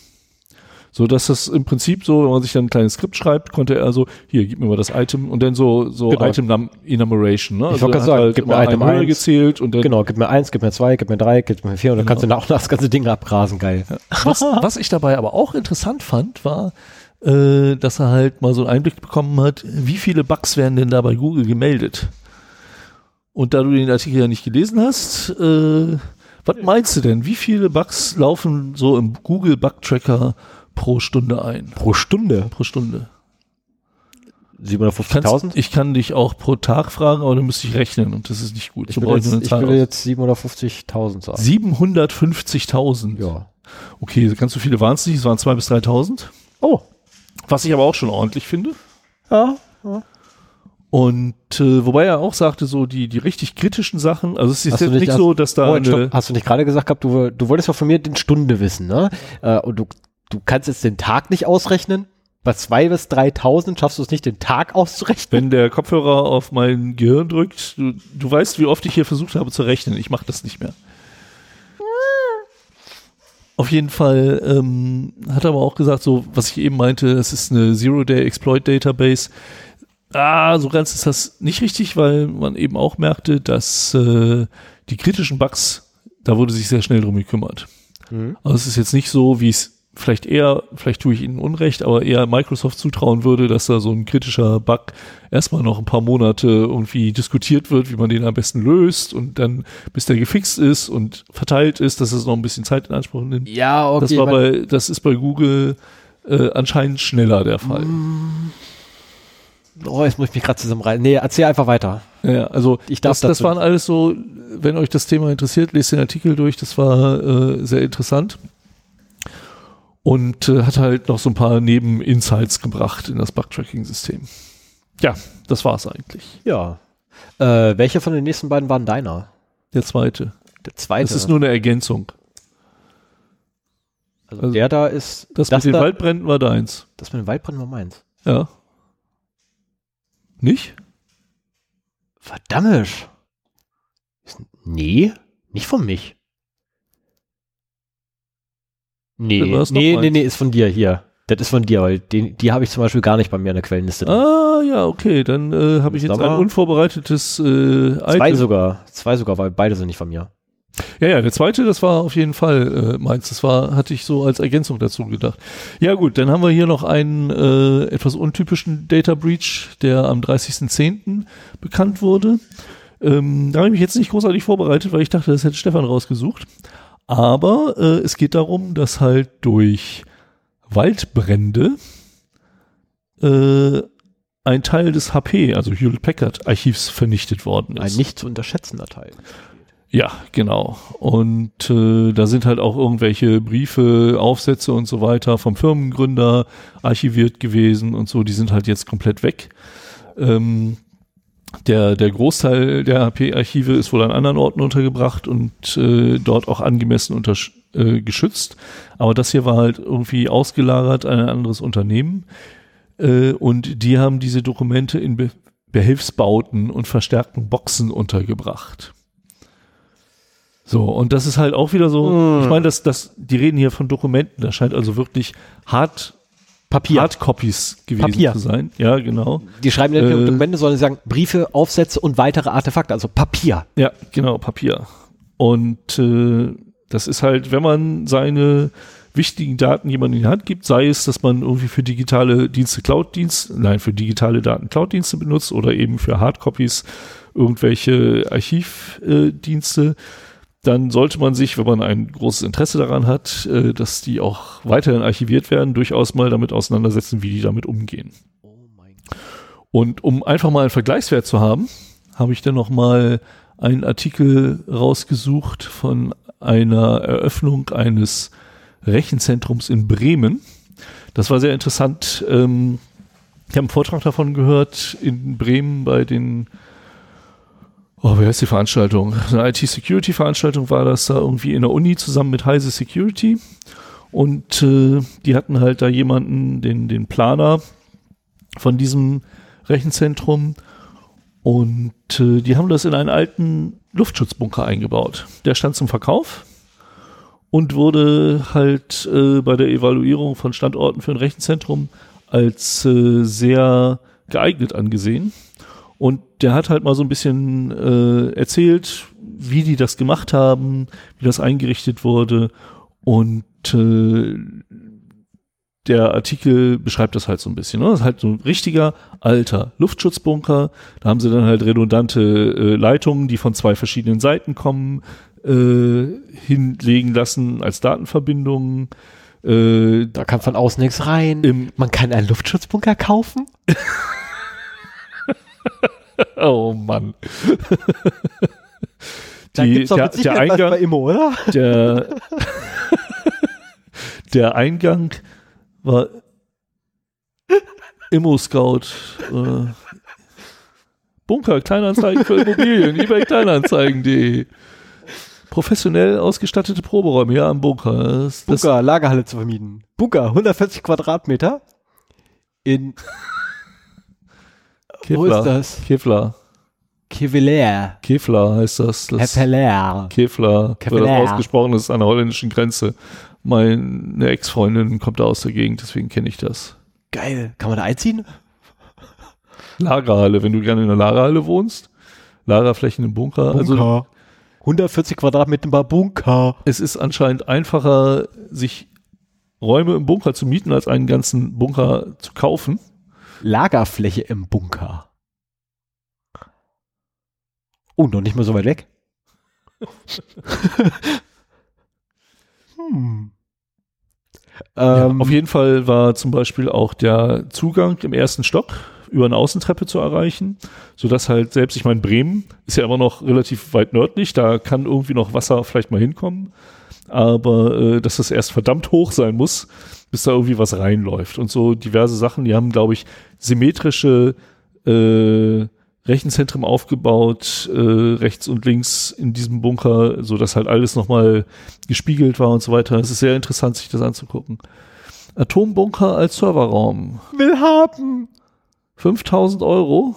So dass das im Prinzip so, wenn man sich dann ein kleines Skript schreibt, konnte er also, hier, gib mir mal das Item und dann so, so genau. Item Enumeration, ne? Ich also sagen, halt gib mir Item 1 gezählt und dann Genau, gib mir eins, gib mir zwei, gib mir drei, gib mir vier und genau. dann kannst du auch das ganze Ding abgrasen, geil. Was, was ich dabei aber auch interessant fand, war, äh, dass er halt mal so einen Einblick bekommen hat, wie viele Bugs werden denn da bei Google gemeldet? Und da du den Artikel ja nicht gelesen hast, äh, was meinst du denn? Wie viele Bugs laufen so im Google Bug Tracker pro Stunde ein. Pro Stunde? Pro Stunde. 750.000? Ich kann dich auch pro Tag fragen, aber dann müsste ich rechnen und das ist nicht gut. Ich, so will, jetzt, ich will jetzt 750.000 sagen. 750.000? Ja. Okay, ganz so viele waren es nicht, es waren 2.000 bis 3.000. Oh. Was ich aber auch schon ordentlich finde. Ja. ja. Und äh, wobei er auch sagte, so die, die richtig kritischen Sachen, also es ist jetzt nicht, nicht so, dass da. Oh, eine, hast du nicht gerade gesagt gehabt, du, du wolltest doch von mir den Stunde wissen, ne? Äh, und du du kannst jetzt den Tag nicht ausrechnen. Bei zwei bis 3.000 schaffst du es nicht, den Tag auszurechnen. Wenn der Kopfhörer auf mein Gehirn drückt, du, du weißt, wie oft ich hier versucht habe zu rechnen. Ich mache das nicht mehr. Auf jeden Fall ähm, hat er aber auch gesagt, so was ich eben meinte, es ist eine Zero-Day-Exploit-Database. Ah, so ganz ist das nicht richtig, weil man eben auch merkte, dass äh, die kritischen Bugs, da wurde sich sehr schnell drum gekümmert. Mhm. Also es ist jetzt nicht so, wie es vielleicht eher, vielleicht tue ich ihnen Unrecht, aber eher Microsoft zutrauen würde, dass da so ein kritischer Bug erstmal noch ein paar Monate irgendwie diskutiert wird, wie man den am besten löst und dann, bis der gefixt ist und verteilt ist, dass es noch ein bisschen Zeit in Anspruch nimmt. Ja, okay. Das war bei, das ist bei Google äh, anscheinend schneller der Fall. Mm. Oh, jetzt muss ich mich gerade zusammenreißen. Nee, erzähl einfach weiter. Ja, also ich darf das, das waren alles so, wenn euch das Thema interessiert, lest den Artikel durch, das war äh, sehr interessant und äh, hat halt noch so ein paar Neben-Insights gebracht in das Bug-Tracking-System. Ja, das war's eigentlich. Ja. Äh, welche von den nächsten beiden waren deiner? Der zweite. Der zweite. Das ist nur eine Ergänzung. Also, also der da ist. Das, das mit den Waldbränden war deins. Das mit den Waldbränden war meins. Ja. Nicht? Verdammt. Nee, nicht von mich. Nee, nee, nee, nee, ist von dir hier. Das ist von dir, weil den, die habe ich zum Beispiel gar nicht bei mir in der Quellenliste. Drin. Ah, ja, okay, dann äh, habe ich jetzt ein unvorbereitetes äh, Zwei sogar, zwei sogar, weil beide sind nicht von mir. Ja, ja, der zweite, das war auf jeden Fall äh, meins. Das war, hatte ich so als Ergänzung dazu gedacht. Ja gut, dann haben wir hier noch einen äh, etwas untypischen Data Breach, der am 30.10. bekannt wurde. Ähm, da habe ich mich jetzt nicht großartig vorbereitet, weil ich dachte, das hätte Stefan rausgesucht. Aber äh, es geht darum, dass halt durch Waldbrände äh, ein Teil des HP, also Hewlett Packard Archivs vernichtet worden ist. Ein nicht zu unterschätzender Teil. Ja, genau. Und äh, da sind halt auch irgendwelche Briefe, Aufsätze und so weiter vom Firmengründer archiviert gewesen und so. Die sind halt jetzt komplett weg. Ähm, der, der Großteil der HP-Archive ist wohl an anderen Orten untergebracht und äh, dort auch angemessen unter, äh, geschützt. Aber das hier war halt irgendwie ausgelagert an ein anderes Unternehmen. Äh, und die haben diese Dokumente in Be Behelfsbauten und verstärkten Boxen untergebracht. So, und das ist halt auch wieder so, ich meine, dass das, die reden hier von Dokumenten, das scheint also wirklich hart, Papier. Hardcopies gewesen Papier. zu sein. Ja, genau. Die schreiben nur Äh, Dokumente, sondern sie sagen Briefe, Aufsätze und weitere Artefakte, also Papier. Ja, genau, Papier. Und äh, das ist halt, wenn man seine wichtigen Daten jemandem in die Hand gibt, sei es, dass man irgendwie für digitale Dienste Cloud-Dienste, nein, für digitale Daten Cloud-Dienste benutzt oder eben für Hardcopies irgendwelche Archivdienste, dann sollte man sich, wenn man ein großes Interesse daran hat, äh, dass die auch weiterhin archiviert werden, durchaus mal damit auseinandersetzen, wie die damit umgehen. Und um einfach mal einen Vergleichswert zu haben, habe ich dann noch mal einen Artikel rausgesucht von einer Eröffnung eines Rechenzentrums in Bremen. Das war sehr interessant. Ähm, ich habe einen Vortrag davon gehört in Bremen bei den Oh, wie heißt die Veranstaltung? Eine IT-Security-Veranstaltung war das da irgendwie in der Uni zusammen mit Heise Security. Und äh, die hatten halt da jemanden, den, den Planer von diesem Rechenzentrum. Und äh, die haben das in einen alten Luftschutzbunker eingebaut. Der stand zum Verkauf und wurde halt äh, bei der Evaluierung von Standorten für ein Rechenzentrum als äh, sehr geeignet angesehen. Und der hat halt mal so ein bisschen äh, erzählt, wie die das gemacht haben, wie das eingerichtet wurde. Und äh, der Artikel beschreibt das halt so ein bisschen. Ne? Das ist halt so ein richtiger alter Luftschutzbunker. Da haben sie dann halt redundante äh, Leitungen, die von zwei verschiedenen Seiten kommen, äh, hinlegen lassen als Datenverbindungen. Äh, Da kann von außen nichts rein. Man kann einen Luftschutzbunker kaufen. oh Mann. Da Die- gibt's doch der, der Eingang, bei Immo, oder? der, der Eingang war Immo-Scout. Äh, Bunker, Kleinanzeigen für Immobilien, eBay Kleinanzeigen.de. Professionell ausgestattete Proberäume, ja, am Bunker. Das, das, Bunker, Lagerhalle zu vermieten. Bunker, 140 Quadratmeter. In, wo ist das? Kevlar. Kevelair. Kevlar heißt das. das. Kevlar. Wird Kevlar. das ausgesprochen ist an der holländischen Grenze. Meine Ex-Freundin kommt da aus der Gegend, deswegen kenne ich das. Geil. Kann man da einziehen? Lagerhalle, wenn du gerne in der Lagerhalle wohnst. Lagerflächen im Bunker. Also 140 Quadratmeter bei Bunker. es ist anscheinend einfacher, sich Räume im Bunker zu mieten, als einen ganzen Bunker zu kaufen. Lagerfläche im Bunker. Oh, noch nicht mal so weit weg. hm. Ja, Ähm, auf jeden Fall war zum Beispiel auch der Zugang im ersten Stock über eine Außentreppe zu erreichen, sodass halt selbst, ich meine, Bremen ist ja immer noch relativ weit nördlich, da kann irgendwie noch Wasser vielleicht mal hinkommen, aber äh, dass das erst verdammt hoch sein muss, bis da irgendwie was reinläuft und so diverse Sachen, die haben, glaube ich, symmetrische äh, Rechenzentren aufgebaut, äh, rechts und links in diesem Bunker, so dass halt alles nochmal gespiegelt war und so weiter. Es ist sehr interessant, sich das anzugucken. Atombunker als Serverraum. will haben. 5000 Euro.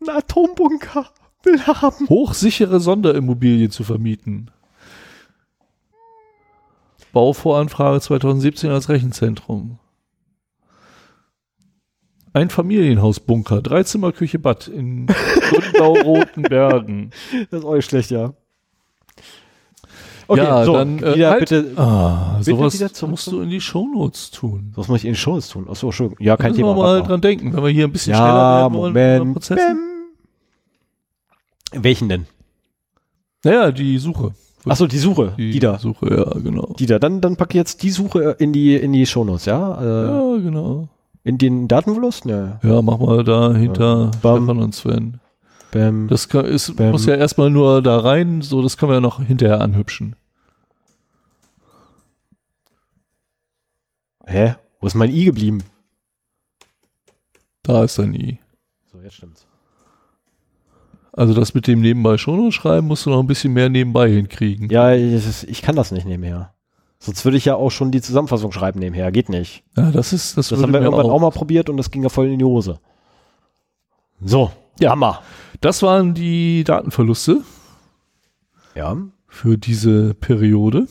Ein Atombunker. Will haben. Hochsichere Sonderimmobilie zu vermieten. Bauvoranfrage 2017 als Rechenzentrum. Ein Familienhausbunker, Dreizimmer, Küche, Bad in Gundau-Roten Bergen. Das ist auch nicht schlecht, ja. Okay, ja, so, dann äh, wieder halt, bitte. Ah, bitte sowas wieder zurück musst du in die Shownotes tun. Was muss ich in den Shows tun? Achso, Entschuldigung. Ja, kein Müssen Thema. wir mal dran denken, wenn wir hier ein bisschen Ja, schneller werden wollen Moment. Prozessen. Bäm. Welchen denn? Naja, die Suche. Achso, die Suche. Die Die da. Suche, ja, genau. Die da. Dann, dann packe ich jetzt die Suche in die, in die Shownotes, ja? Äh, Ja, genau. In den Datenverlust? Ja. Ja, mach mal da hinter Bam. Stefan und Sven. Bam. Das kann, ist, Bam. muss ja erstmal nur da rein, so das können wir ja noch hinterher anhübschen. Hä? Wo ist mein I geblieben? Da ist dann I. So, jetzt stimmt's. Also das mit dem nebenbei schon schreiben musst du noch ein bisschen mehr nebenbei hinkriegen. Ja, ich, ich kann das nicht nebenher. Sonst würde ich ja auch schon die Zusammenfassung schreiben nebenher. Geht nicht. Ja, das ist, das, Das haben wir irgendwann auch. auch. mal probiert und das ging ja voll in die Hose. So, ja. Hammer. Das waren die Datenverluste Ja. für diese Periode.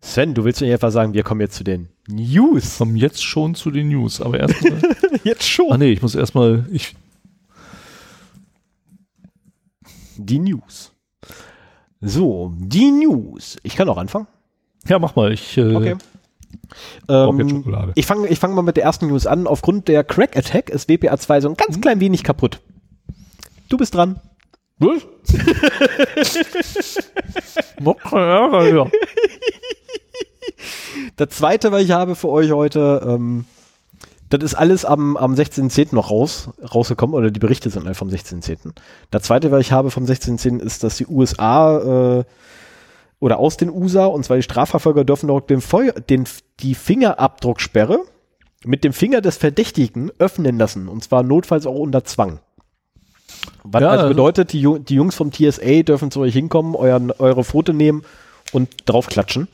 Sven, du willst mir etwa sagen, wir kommen jetzt zu den News. Kommen jetzt schon zu den News, aber erstmal. Jetzt schon. ah nee, ich muss erstmal. Ich, Die News. So, die News. Ich kann auch anfangen. ja, mach mal. Ich, äh, Okay. Ähm, ich fange ich fang mal mit der ersten News an. Aufgrund der Crack Attack ist WPA 2 so ein ganz klein wenig kaputt. Du bist dran. Was? Hier. Der zweite, was ich habe für euch heute, ähm, das ist alles am, am 16.10. noch raus, rausgekommen, oder die Berichte sind alle vom 16.10. Der zweite, was ich habe vom 16.10. ist, dass die USA äh, oder aus den USA, und zwar die Strafverfolger dürfen noch den, Feu den, die Fingerabdrucksperre mit dem Finger des Verdächtigen öffnen lassen, und zwar notfalls auch unter Zwang. Was Ja, also also- bedeutet, die, die Jungs vom TSA dürfen zu euch hinkommen, euren, eure Foto nehmen und draufklatschen.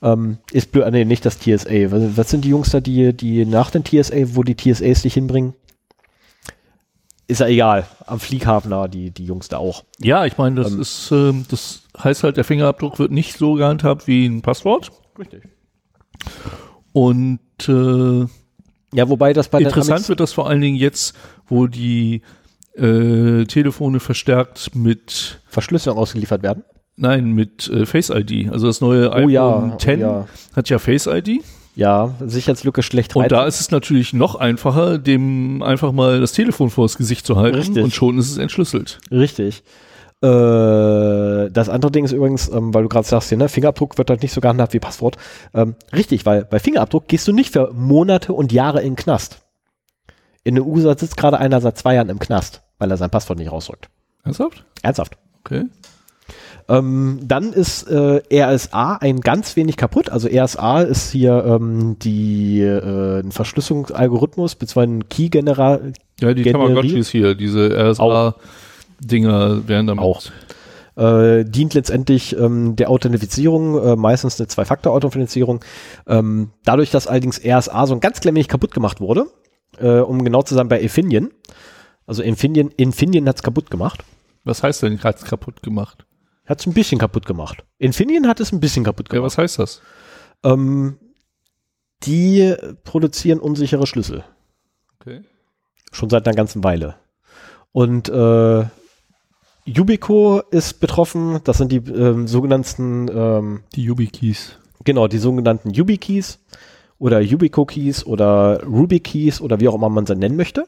Ähm, ist blöd, ah, nee, nicht das TSA. Was, was sind die Jungs da, die, die nach dem TSA, wo die TSAs dich hinbringen? Ist ja egal. Am Flieghafen da, die, die Jungs da auch. Ja, ich meine, das ist, ähm, das heißt halt, der Fingerabdruck wird nicht so gehandhabt wie ein Passwort. Richtig. Und äh, Ja, wobei das bei interessant den wird das vor allen Dingen jetzt, wo die äh, Telefone verstärkt mit Verschlüsselung ausgeliefert werden. Nein, mit äh, Face ID. Also das neue Oh iPhone ja, oh 10 ja. hat ja Face ID. Ja, Sicherheitslücke schlecht Und da ist es natürlich noch einfacher, dem einfach mal das Telefon vors Gesicht zu halten Richtig. und schon ist es entschlüsselt. Richtig. Äh, das andere Ding ist übrigens, ähm, weil du gerade sagst, hier, ne, Fingerabdruck wird halt nicht so gehandhabt wie Passwort. Ähm, richtig, weil bei Fingerabdruck gehst du nicht für Monate und Jahre in den Knast. In den USA sitzt gerade einer seit zwei Jahren im Knast, weil er sein Passwort nicht rausrückt. Ernsthaft? Ernsthaft. Okay. Ähm, dann ist äh, RSA ein ganz wenig kaputt. Also RSA ist hier ähm, die äh, ein Verschlüsselungsalgorithmus beziehungsweise ein Key-General. Ja, die Tamagotchis hier, diese RSA-Dinger werden damit. Auch. Äh, dient letztendlich ähm, der Authentifizierung, äh, meistens eine Zwei-Faktor-Authentifizierung. Ähm, dadurch, dass allerdings RSA so ein ganz klein wenig kaputt gemacht wurde, äh, um genau zu sein bei Infineon, also Infineon, Infineon hat es kaputt gemacht. Was heißt denn gerade kaputt gemacht? Hat es ein bisschen kaputt gemacht. Infineon hat es ein bisschen kaputt Ja, gemacht. was heißt das? Ähm, die produzieren unsichere Schlüssel. Okay. Schon seit einer ganzen Weile. Und äh, Yubico ist betroffen. Das sind die ähm, sogenannten, ähm, Die YubiKeys. genau, die sogenannten YubiKeys oder Yubico-Keys oder Ruby-Keys oder wie auch immer man sie nennen möchte.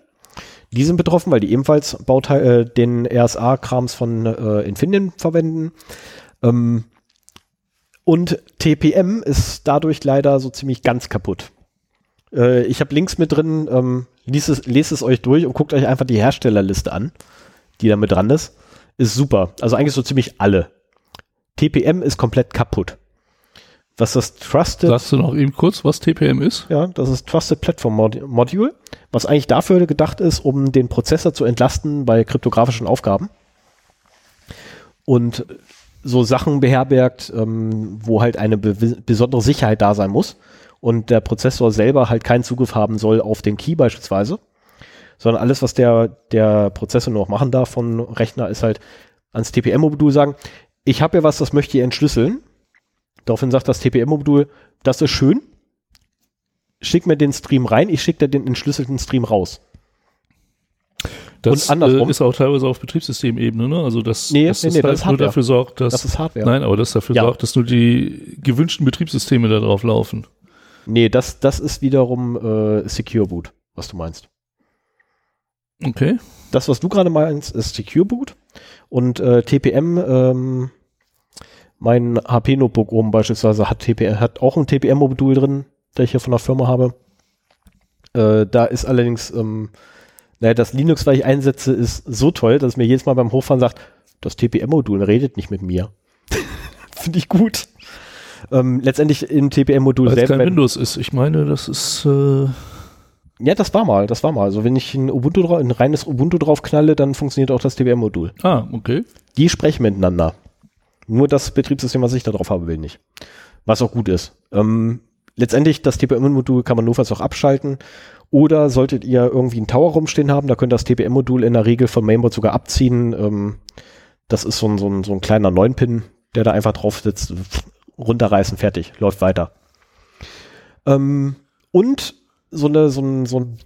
Die sind betroffen, weil die ebenfalls Bauteil, äh, den RSA-Krams von äh, Infineon verwenden. Ähm, und TPM ist dadurch leider so ziemlich ganz kaputt. Äh, ich habe Links mit drin, ähm, liest es, lest es euch durch und guckt euch einfach die Herstellerliste an, die da mit dran ist. Ist super. Also eigentlich so ziemlich alle. TPM ist komplett kaputt. Was das Trusted Sagst du noch eben kurz, was TPM ist? ja, das ist Trusted Platform Mod Module, was eigentlich dafür gedacht ist, um den Prozessor zu entlasten bei kryptografischen Aufgaben. Und so Sachen beherbergt, ähm, wo halt eine be besondere Sicherheit da sein muss und der Prozessor selber halt keinen Zugriff haben soll auf den Key beispielsweise, sondern alles, was der, der Prozessor nur noch machen darf von Rechner, ist halt ans TPM-Modul sagen, ich habe ja was, das möchte ihr entschlüsseln. Daraufhin sagt das TPM-Modul, das ist schön, schick mir den Stream rein, ich schicke dir den entschlüsselten Stream raus. Das Und andersrum. Äh, ist auch teilweise auf Betriebssystemebene, ne? Also das, Nee, nee, das nee, das halt ist nur Hardware. dafür sorgt, dass Das ist Hardware. Nein, aber das dafür Ja. sorgt, dass nur die gewünschten Betriebssysteme da drauf laufen. Nee, das, das ist wiederum äh, Secure Boot, was du meinst. Okay. Das, was du gerade meinst, ist Secure Boot. Und äh, TPM, ähm, mein HP-Notebook oben beispielsweise hat, TPM, hat auch ein TPM-Modul drin, der ich hier von der Firma habe. Äh, da ist allerdings, ähm, naja, das Linux, was ich einsetze, ist so toll, dass es mir jedes Mal beim Hochfahren sagt, das TPM-Modul redet nicht mit mir. Finde ich gut. Ähm, letztendlich im TPM-Modul selber. kein Windows ist. Ich meine, das ist, äh, Ja, das war mal, das war mal. Also wenn ich ein Ubuntu ein reines Ubuntu drauf knalle, dann funktioniert auch das TBM-Modul. Ah, okay. Die sprechen miteinander. Nur das Betriebssystem, was ich da drauf habe, will nicht. Was auch gut ist. Ähm, letztendlich, das TPM-Modul kann man notfalls auch abschalten. Oder solltet ihr irgendwie einen Tower rumstehen haben, da könnt ihr das TPM-Modul in der Regel vom Mainboard sogar abziehen. Ähm, das ist so ein, so ein, so ein kleiner 9-Pin, der da einfach drauf sitzt. Runterreißen, fertig, läuft weiter. Ähm, und so eine, so ein, so ein,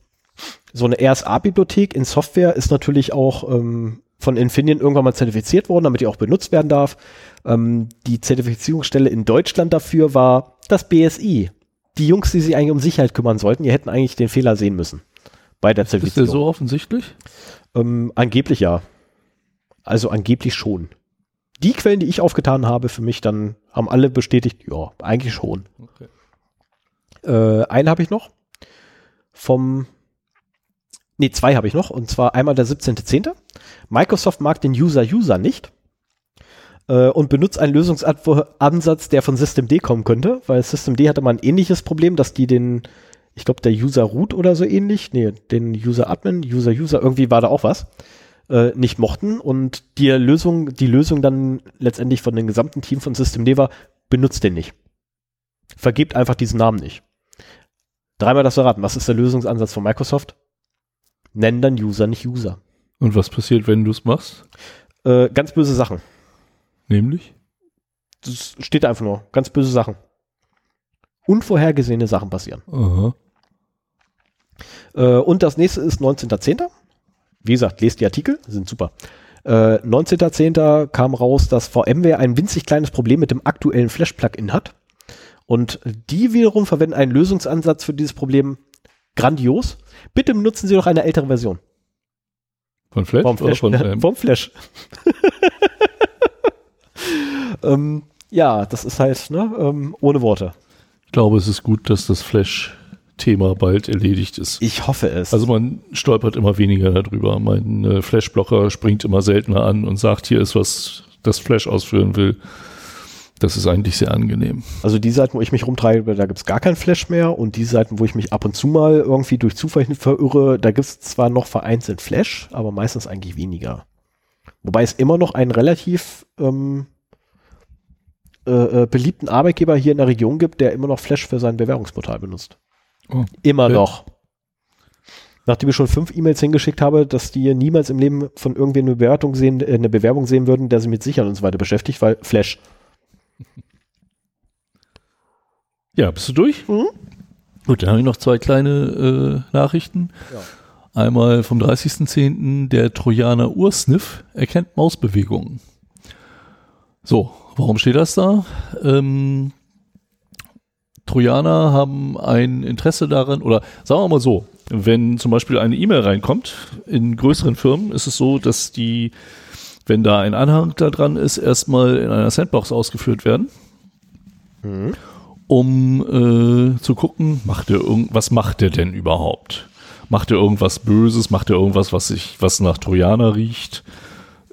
so eine RSA-Bibliothek in Software ist natürlich auch ähm, von Infineon irgendwann mal zertifiziert worden, damit die auch benutzt werden darf. Ähm, die Zertifizierungsstelle in Deutschland dafür war das BSI. Die Jungs, die sich eigentlich um Sicherheit kümmern sollten, die hätten eigentlich den Fehler sehen müssen. Bei der Ist der Zertifizierung. so offensichtlich? Ähm, angeblich ja. Also angeblich schon. Die Quellen, die ich aufgetan habe, für mich dann haben alle bestätigt, ja, eigentlich schon. Okay. Äh, einen habe ich noch. Vom. Nee, zwei habe ich noch. Und zwar einmal der 17.10. Microsoft mag den User-User nicht äh, und benutzt einen Lösungsansatz, der von Systemd kommen könnte, weil Systemd hatte mal ein ähnliches Problem, dass die den, ich glaube, der User Root oder so ähnlich, nee, den User Admin, User User, irgendwie war da auch was, äh, nicht mochten und die Lösung, die Lösung dann letztendlich von dem gesamten Team von Systemd war, benutzt den nicht. Vergebt einfach diesen Namen nicht. Dreimal das erraten. Was ist der Lösungsansatz von Microsoft? Nennen dann User nicht User. Und was passiert, wenn du es machst? Äh, ganz böse Sachen. Nämlich? Das steht einfach nur. Ganz böse Sachen. Unvorhergesehene Sachen passieren. Aha. Äh, und das nächste ist 19.10. Wie gesagt, lest die Artikel, sind super. Äh, 19.10. kam raus, dass VMware ein winzig kleines Problem mit dem aktuellen Flash-Plugin hat. Und die wiederum verwenden einen Lösungsansatz für dieses Problem grandios. Bitte benutzen Sie doch eine ältere Version. Von Flash? Vom Flash. Von, ähm, vom Flash. ähm, ja, das ist halt ne, ähm, ohne Worte. ich glaube, es ist gut, dass das Flash-Thema bald erledigt ist. Ich hoffe es. Also man stolpert immer weniger darüber. Mein äh, Flash-Blocker springt immer seltener an und sagt, hier ist was, das Flash ausführen will. Das ist eigentlich sehr angenehm. Also die Seiten, wo ich mich rumtreibe, da gibt's gar kein Flash mehr und die Seiten, wo ich mich ab und zu mal irgendwie durch Zufall verirre, da gibt's zwar noch vereinzelt Flash, aber meistens eigentlich weniger. Wobei es immer noch einen relativ ähm, äh, äh, beliebten Arbeitgeber hier in der Region gibt, der immer noch Flash für sein Bewerbungsportal benutzt. Oh, Immer okay. noch. Nachdem ich schon fünf E-Mails hingeschickt habe, dass die niemals im Leben von irgendwem eine Bewertung sehen, äh, eine Bewerbung sehen würden, der sich mit Sichern und so weiter beschäftigt, weil Flash. Ja, bist du durch? Mhm. Gut, dann habe ich noch zwei kleine äh, Nachrichten. Ja. Einmal vom 30.10. Der Trojaner Ursniff erkennt Mausbewegungen. So, warum steht das da? Ähm, Trojaner haben ein Interesse daran, oder sagen wir mal so, wenn zum Beispiel eine E-Mail reinkommt, in größeren Firmen ist es so, dass die, wenn da ein Anhang da dran ist, erstmal in einer Sandbox ausgeführt werden Mhm. um äh, zu gucken, macht er irgend, was macht er denn überhaupt? Macht er irgendwas Böses? Macht er irgendwas, was sich, was nach Trojaner riecht?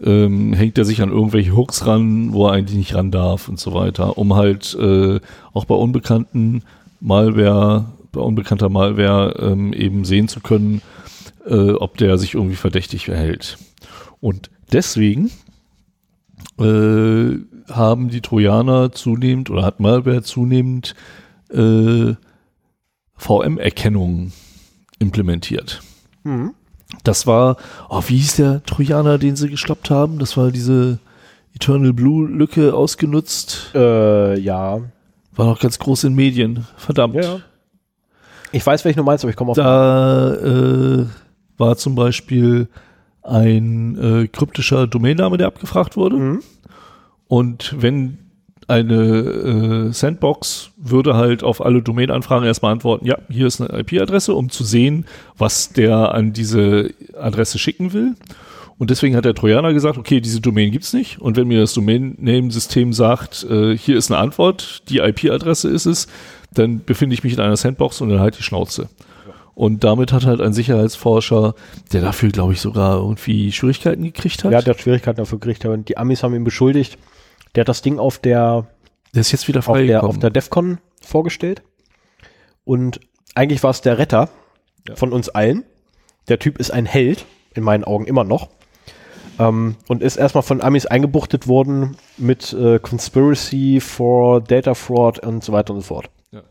Ähm, hängt er sich an irgendwelche Hooks ran, wo er eigentlich nicht ran darf und so weiter, um halt äh, auch bei unbekannten Malware, bei unbekannter Malware ähm, eben sehen zu können, äh, ob der sich irgendwie verdächtig verhält. Und deswegen äh, haben die Trojaner zunehmend oder hat Malware zunehmend äh, VM-Erkennung implementiert. Mhm. Das war, oh, wie hieß der Trojaner, den sie geschlappt haben? Das war diese Eternal Blue-Lücke ausgenutzt. Äh, ja. War noch ganz groß in Medien. Verdammt. Ja. Ich weiß, welchen du meinst, aber ich komme auf. Da äh, war zum Beispiel ein äh, kryptischer Domainname, der abgefragt wurde. Mhm. Und wenn eine äh, Sandbox würde halt auf alle Domain-Anfragen erstmal antworten, ja, hier ist eine IP-Adresse, um zu sehen, was der an diese Adresse schicken will. Und deswegen hat der Trojaner gesagt, okay, diese Domain gibt's nicht. Und wenn mir das Domain-Name-System sagt, äh, hier ist eine Antwort, die IP-Adresse ist es, dann befinde ich mich in einer Sandbox und dann halt die Schnauze. Und damit hat halt ein Sicherheitsforscher, der dafür, glaube ich, sogar irgendwie Schwierigkeiten gekriegt hat. Ja, der hat Schwierigkeiten dafür gekriegt. Und die Amis haben ihn beschuldigt. Der hat das Ding auf der, der ist jetzt wieder auf der, auf der DEFCON vorgestellt. Und eigentlich war es der Retter. Ja. Von uns allen. Der Typ ist ein Held, in meinen Augen immer noch. Ähm, und ist erstmal von Amis eingebuchtet worden mit äh, Conspiracy for Data Fraud und so weiter und so fort. Ja.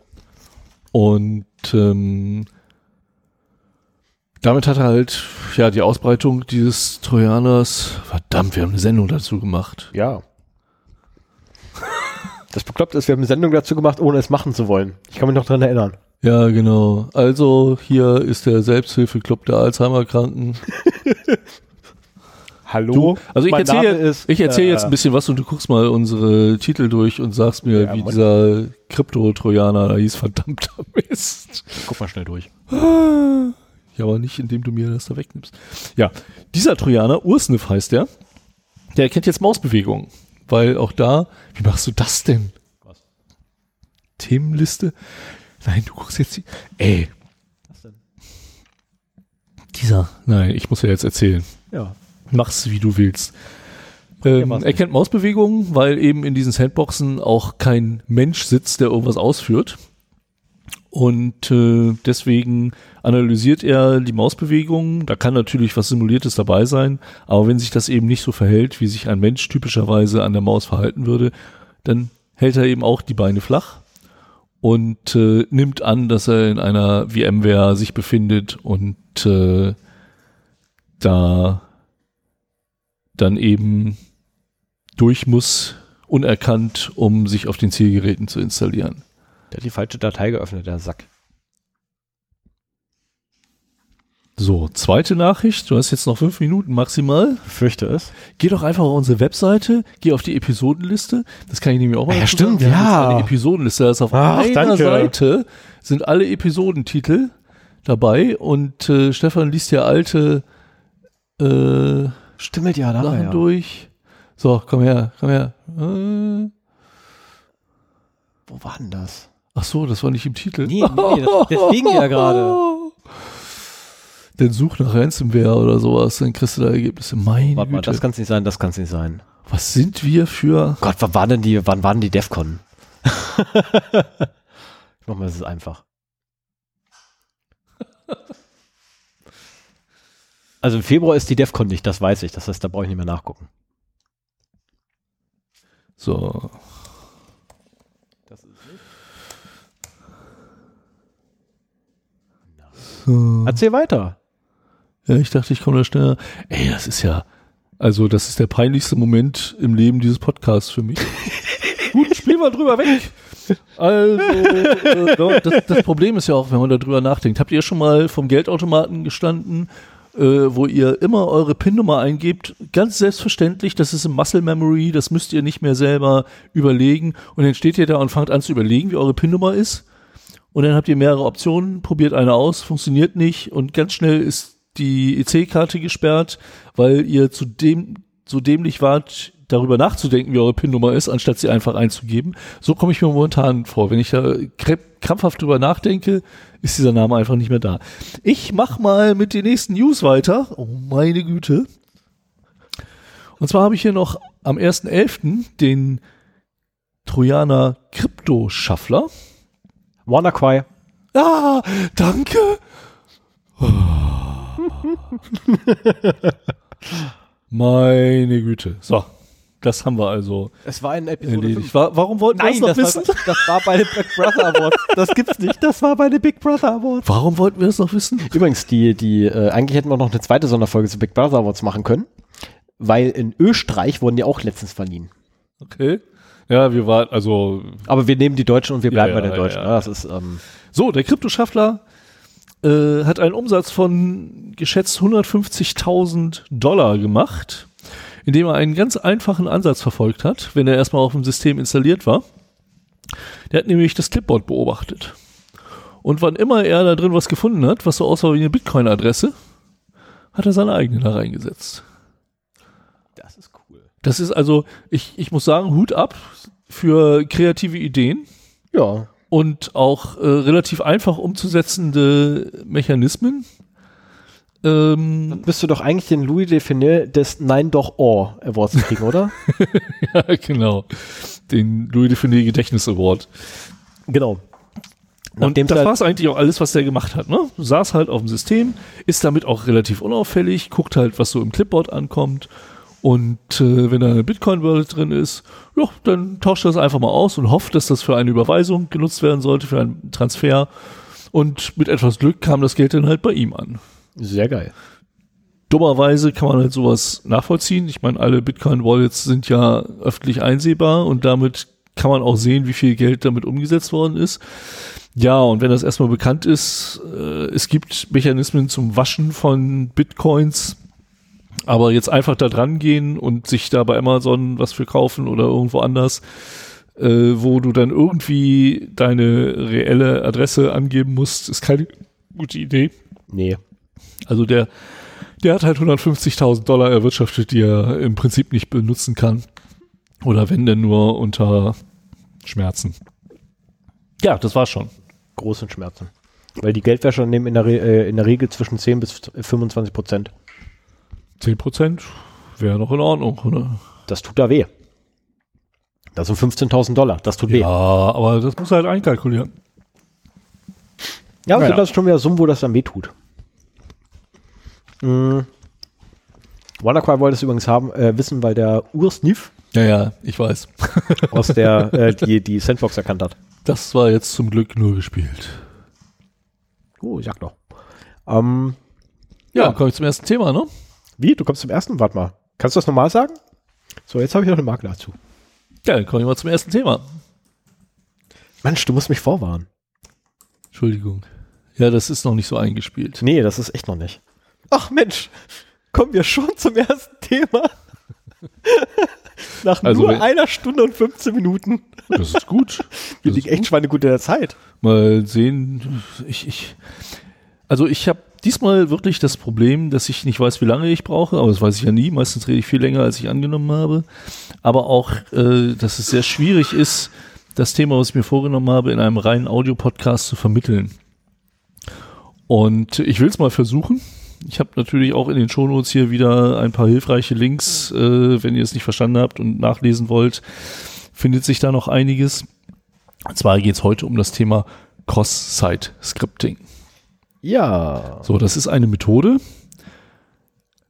Und ähm, damit hat er halt ja die Ausbreitung dieses Trojaners. Verdammt, wir haben eine Sendung dazu gemacht. Ja. Das bekloppt ist, wir haben eine Sendung dazu gemacht, ohne es machen zu wollen. Ich kann mich noch dran erinnern. Ja, genau. Also hier ist der Selbsthilfeclub der Alzheimer-Kranken. Hallo. Du, also ich erzähle ich erzähl äh, jetzt ein bisschen was und du guckst mal unsere Titel durch und sagst mir, ja, wie dieser Krypto-Trojaner da hieß, verdammter Mist. Guck mal schnell durch. Ja, aber nicht, indem du mir das da wegnimmst. Ja, dieser Trojaner, Ursniff heißt der, der erkennt jetzt Mausbewegungen. Weil auch da, wie machst du das denn? Was? Themenliste? Nein, du guckst jetzt die. Ey. Was denn? Dieser. Nein, ich muss ja jetzt erzählen. Ja. Mach's, wie du willst. Ähm, er kennt Mausbewegungen, weil eben in diesen Sandboxen auch kein Mensch sitzt, der irgendwas ausführt. Und äh, deswegen analysiert er die Mausbewegungen. Da kann natürlich was Simuliertes dabei sein, aber wenn sich das eben nicht so verhält, wie sich ein Mensch typischerweise an der Maus verhalten würde, dann hält er eben auch die Beine flach und äh, nimmt an, dass er in einer VMware sich befindet und äh, da dann eben durch muss, unerkannt, um sich auf den Zielgeräten zu installieren. Der hat die falsche Datei geöffnet, der Sack. So, zweite Nachricht. Du hast jetzt noch fünf Minuten maximal. Fürchte es. Geh doch einfach auf unsere Webseite, geh auf die Episodenliste. Das kann ich nämlich auch mal Ja, stimmt, sagen. ja. Eine Episodenliste. Das ist auf Ach, einer danke. Seite sind alle Episodentitel dabei und äh, Stefan liest ja alte äh, Stimmelt ja da ja. durch. So, komm her, komm her. Äh. Wo war denn das? Ach so, das war nicht im Titel. Nee, nee, das, deswegen ja gerade. Dann such nach Ransomware oder sowas, dann kriegst du da Ergebnisse. Meine Warte mal, das kann es nicht sein, das kann es nicht sein. Was sind wir für... Gott, wann waren denn die, wann waren die DEFCON? ich mach mal, das ist einfach. Also im Februar ist die DEFCON nicht, das weiß ich. Das heißt, da brauche ich nicht mehr nachgucken. So. Erzähl weiter. Ja, ich dachte, ich komme da schneller. Ey, das ist ja, also das ist der peinlichste Moment im Leben dieses Podcasts für mich. Gut, spiel mal drüber weg. Also, äh, das, das, Problem ist ja auch, wenn man da drüber nachdenkt. Habt ihr schon mal vom Geldautomaten gestanden, äh, wo ihr immer eure PIN-Nummer eingebt? Ganz selbstverständlich, das ist im Muscle Memory, das müsst ihr nicht mehr selber überlegen. Und dann steht ihr da und fangt an zu überlegen, wie eure PIN-Nummer ist. Und dann habt ihr mehrere Optionen, probiert eine aus, funktioniert nicht und ganz schnell ist die EC-Karte gesperrt, weil ihr zu dem so dämlich wart, darüber nachzudenken, wie eure PIN-Nummer ist, anstatt sie einfach einzugeben. So komme ich mir momentan vor. Wenn ich da krampfhaft drüber nachdenke, ist dieser Name einfach nicht mehr da. Ich mach mal mit den nächsten News weiter. Oh meine Güte. Und zwar habe ich hier noch am 1.11. den Trojaner Krypto-Schaffler. WannaCry. Ah, danke. Meine Güte. So, das haben wir also. Es war eine Episode. Erledigt. War, warum wollten wir das noch wissen? War, das war bei den Big Brother Awards. Das gibt's nicht. Das war bei den Big Brother Awards. Warum wollten wir das noch wissen? Übrigens, die, die, äh, eigentlich hätten wir noch eine zweite Sonderfolge zu Big Brother Awards machen können, weil in Österreich wurden die auch letztens verliehen. Okay. Ja, wir waren, also. Aber wir nehmen die Deutschen und wir bleiben ja, bei den Deutschen. Ja, ja. Das ist, ähm so, der Kryptoschaffler äh, hat einen Umsatz von geschätzt 150.000 Dollar gemacht, indem er einen ganz einfachen Ansatz verfolgt hat, wenn er erstmal auf dem System installiert war. Der hat nämlich das Clipboard beobachtet. Und wann immer er da drin was gefunden hat, was so aussah wie eine Bitcoin-Adresse, hat er seine eigene da reingesetzt. Das ist also, ich, ich muss sagen, Hut ab für kreative Ideen. Ja. Und auch äh, relativ einfach umzusetzende Mechanismen. Ähm, Dann bist du doch eigentlich den Louis Define des Nein doch Or Awards kriegen, oder? ja, genau. Den Louis Define Gedächtnis Award. Genau. Und das war es eigentlich auch alles, was der gemacht hat. Ne? Saß halt auf dem System, ist damit auch relativ unauffällig, guckt halt, was so im Clipboard ankommt. Und äh, wenn da eine Bitcoin-Wallet drin ist, ja, dann tauscht das einfach mal aus und hofft, dass das für eine Überweisung genutzt werden sollte, für einen Transfer. Und mit etwas Glück kam das Geld dann halt bei ihm an. Sehr geil. Dummerweise kann man halt sowas nachvollziehen. Ich meine, alle Bitcoin-Wallets sind ja öffentlich einsehbar und damit kann man auch sehen, wie viel Geld damit umgesetzt worden ist. Ja, und wenn das erstmal bekannt ist, äh, es gibt Mechanismen zum Waschen von Bitcoins, aber jetzt einfach da dran gehen und sich da bei Amazon was für kaufen oder irgendwo anders, äh, wo du dann irgendwie deine reelle Adresse angeben musst, ist keine gute Idee. Nee. Also der, der hat halt 150.000 Dollar erwirtschaftet, die er im Prinzip nicht benutzen kann. Oder wenn denn nur unter Schmerzen. Ja, das war's schon. Großen Schmerzen. Weil die Geldwäscher nehmen in der, Re äh, in der Regel zwischen 10 bis 25 Prozent. 10 Prozent wäre noch in Ordnung, oder? Das tut da weh. Das sind 15.000 Dollar. Das tut Ja, weh. aber das muss halt einkalkulieren. Ja, Naja. sind das schon wieder Summen, wo das dann weh tut. Mhm. WannaCry wollte es übrigens haben, äh, wissen, weil der Ursniff Ja, ja, ich weiß. aus der äh, die, die Sandbox erkannt hat. Das war jetzt zum Glück nur gespielt. Oh, ich sag noch. Ähm, Ja, Ja. komme ich zum ersten Thema, ne? Wie? Du kommst zum ersten? Warte mal. Kannst du das normal sagen? So, jetzt habe ich noch eine Marke dazu. Ja, dann komme ich mal zum ersten Thema. Mensch, du musst mich vorwarnen. Entschuldigung. Ja, das ist noch nicht so eingespielt. Nee, das ist echt noch nicht. Ach Mensch, kommen wir schon zum ersten Thema. Nach Also nur einer Stunde und 15 Minuten. Das ist gut. Wir liegen echt Schweine in der Zeit. Mal sehen. Ich, ich, also ich habe diesmal wirklich das Problem, dass ich nicht weiß, wie lange ich brauche, aber das weiß ich ja nie. Meistens rede ich viel länger, als ich angenommen habe. Aber auch, äh, dass es sehr schwierig ist, das Thema, was ich mir vorgenommen habe, in einem reinen Audio-Podcast zu vermitteln. Und ich will es mal versuchen. Ich habe natürlich auch in den Shownotes hier wieder ein paar hilfreiche Links, äh, wenn ihr es nicht verstanden habt und nachlesen wollt, findet sich da noch einiges. Und zwar geht es heute um das Thema Cross-Site-Scripting. Ja. So, das ist eine Methode.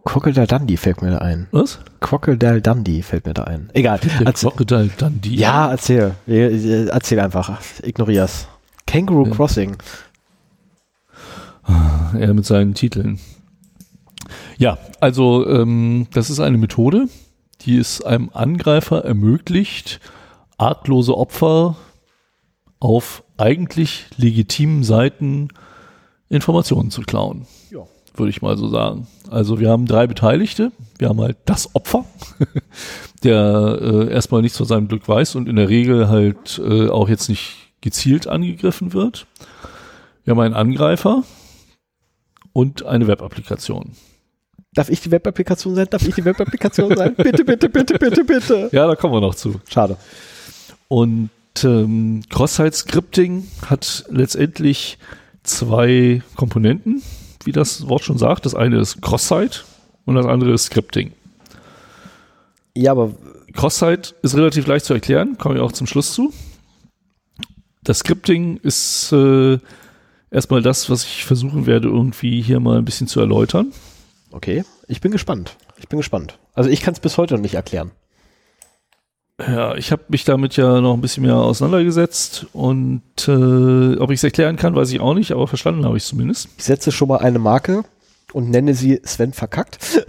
Crocodile Dundee fällt mir da ein. Was? Crocodile Dundee fällt mir da ein. Egal. Crocodile Dundee. ja, erzähl. Äh, äh, Erzähl einfach. Ignorier's. Kangaroo Ja. Crossing. Er mit seinen Titeln. Ja, also ähm, das ist eine Methode, die es einem Angreifer ermöglicht, arglose Opfer auf eigentlich legitimen Seiten Informationen zu klauen. Ja. Würde ich mal so sagen. Also wir haben drei Beteiligte. Wir haben halt das Opfer, der äh, erstmal nichts von seinem Glück weiß und in der Regel halt äh, auch jetzt nicht gezielt angegriffen wird. Wir haben einen Angreifer und eine Web-Applikation. Darf ich die Web-Applikation sein? Darf ich die Web-Applikation sein? Bitte, bitte, bitte, bitte, bitte. Ja, da kommen wir noch zu. Schade. Und ähm, Cross-Site-Scripting hat letztendlich zwei Komponenten, wie das Wort schon sagt. Das eine ist Cross-Site und das andere ist Scripting. Ja, aber Cross-Site ist relativ leicht zu erklären, komme ich auch zum Schluss zu. Das Scripting ist äh, erstmal das, was ich versuchen werde, irgendwie hier mal ein bisschen zu erläutern. okay. Ich bin gespannt. Ich bin gespannt. Also ich kann es bis heute noch nicht erklären. Ja, ich habe mich damit ja noch ein bisschen mehr auseinandergesetzt und äh, ob ich es erklären kann, weiß ich auch nicht, aber verstanden habe ich es zumindest. Ich setze schon mal eine Marke und nenne sie Sven verkackt.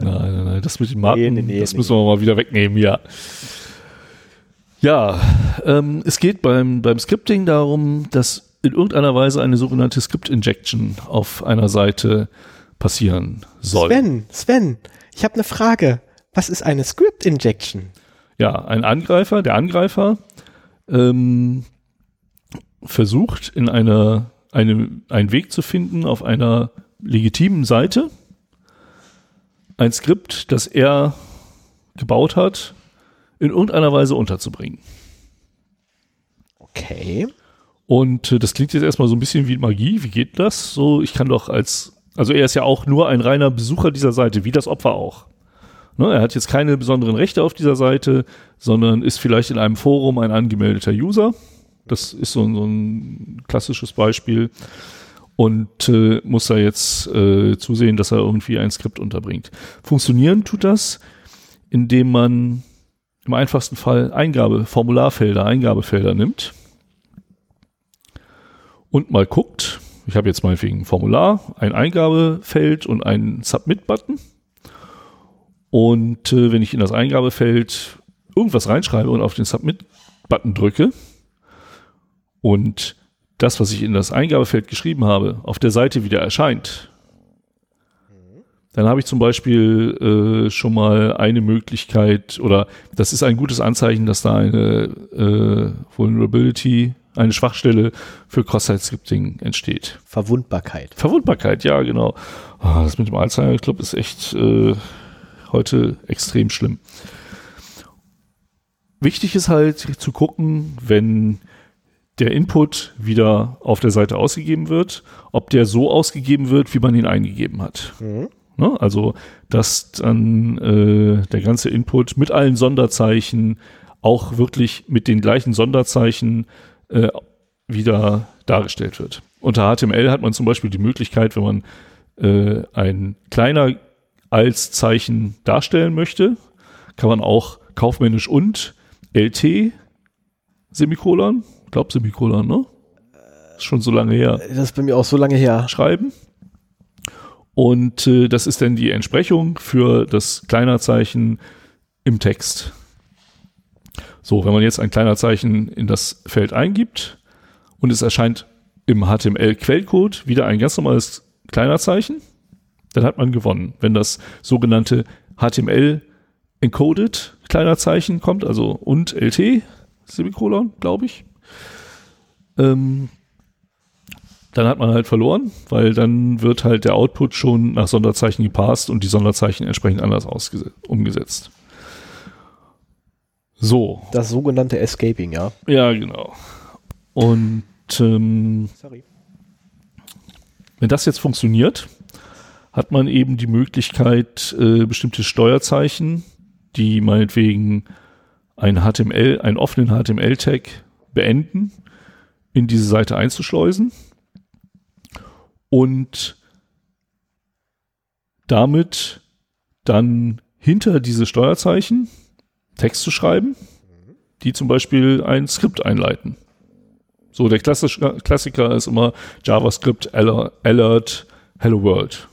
Nein, nein, nein, das mit den Marken, Nee, nee, nee, das müssen wir mal wieder wegnehmen, ja. Ja, ähm, es geht beim, beim Scripting darum, dass in irgendeiner Weise eine sogenannte Script Injection auf einer Seite passieren soll. Sven, Sven, ich habe eine Frage. Was ist eine Script Injection? Ja, ein Angreifer, der Angreifer ähm, versucht in einer eine, einen Weg zu finden auf einer legitimen Seite ein Skript, das er gebaut hat, in irgendeiner Weise unterzubringen. Okay. Und äh, das klingt jetzt erstmal so ein bisschen wie Magie. Wie geht das? So, ich kann doch als, also er ist ja auch nur ein reiner Besucher dieser Seite, wie das Opfer auch. Ne, er hat jetzt keine besonderen Rechte auf dieser Seite, sondern ist vielleicht in einem Forum ein angemeldeter User Das ist so, so ein klassisches Beispiel und äh, muss da jetzt äh, zusehen, dass er irgendwie ein Skript unterbringt. Funktionieren tut das, indem man im einfachsten Fall Eingabe, Formularfelder, Eingabefelder nimmt und mal guckt. Ich habe jetzt meinetwegen ein Formular, ein Eingabefeld und einen Submit-Button. Und äh, wenn ich in das Eingabefeld irgendwas reinschreibe und auf den Submit-Button drücke und das, was ich in das Eingabefeld geschrieben habe, auf der Seite wieder erscheint, dann habe ich zum Beispiel äh, schon mal eine Möglichkeit oder das ist ein gutes Anzeichen, dass da eine äh, Vulnerability, eine Schwachstelle für Cross-Site-Scripting entsteht. Verwundbarkeit. Verwundbarkeit, ja, genau. Oh, das mit dem Alzheimer Club ist echt äh, heute extrem schlimm. Wichtig ist halt zu gucken, wenn der Input wieder auf der Seite ausgegeben wird, ob der so ausgegeben wird, wie man ihn eingegeben hat. Mhm. Ne? Also, dass dann äh, der ganze Input mit allen Sonderzeichen auch wirklich mit den gleichen Sonderzeichen äh, wieder dargestellt wird. Unter HTML hat man zum Beispiel die Möglichkeit, wenn man äh, ein kleiner als Zeichen darstellen möchte, kann man auch kaufmännisch und LT Semikolon, glaub Semikolon, ne? Ist schon so lange her. Das ist bei mir auch so lange her. Schreiben. Und äh, das ist dann die Entsprechung für das Kleinerzeichen im Text. So, wenn man jetzt ein Kleinerzeichen in das Feld eingibt und es erscheint im HTML-Quellcode wieder ein ganz normales Kleinerzeichen, dann hat man gewonnen. Wenn das sogenannte HTML encoded Kleinerzeichen kommt, also und LT, Semikolon, glaube ich, ähm, dann hat man halt verloren, weil dann wird halt der Output schon nach Sonderzeichen gepasst und die Sonderzeichen entsprechend anders umgesetzt. So. Das sogenannte Escaping, ja. Ja, genau. Und ähm, Sorry. wenn das jetzt funktioniert, hat man eben die Möglichkeit, äh, bestimmte Steuerzeichen, die meinetwegen ein HTML, einen offenen HTML-Tag beenden, in diese Seite einzuschleusen und damit dann hinter diese Steuerzeichen Text zu schreiben, die zum Beispiel ein Skript einleiten. So, der Klassiker ist immer JavaScript Alert Hello World.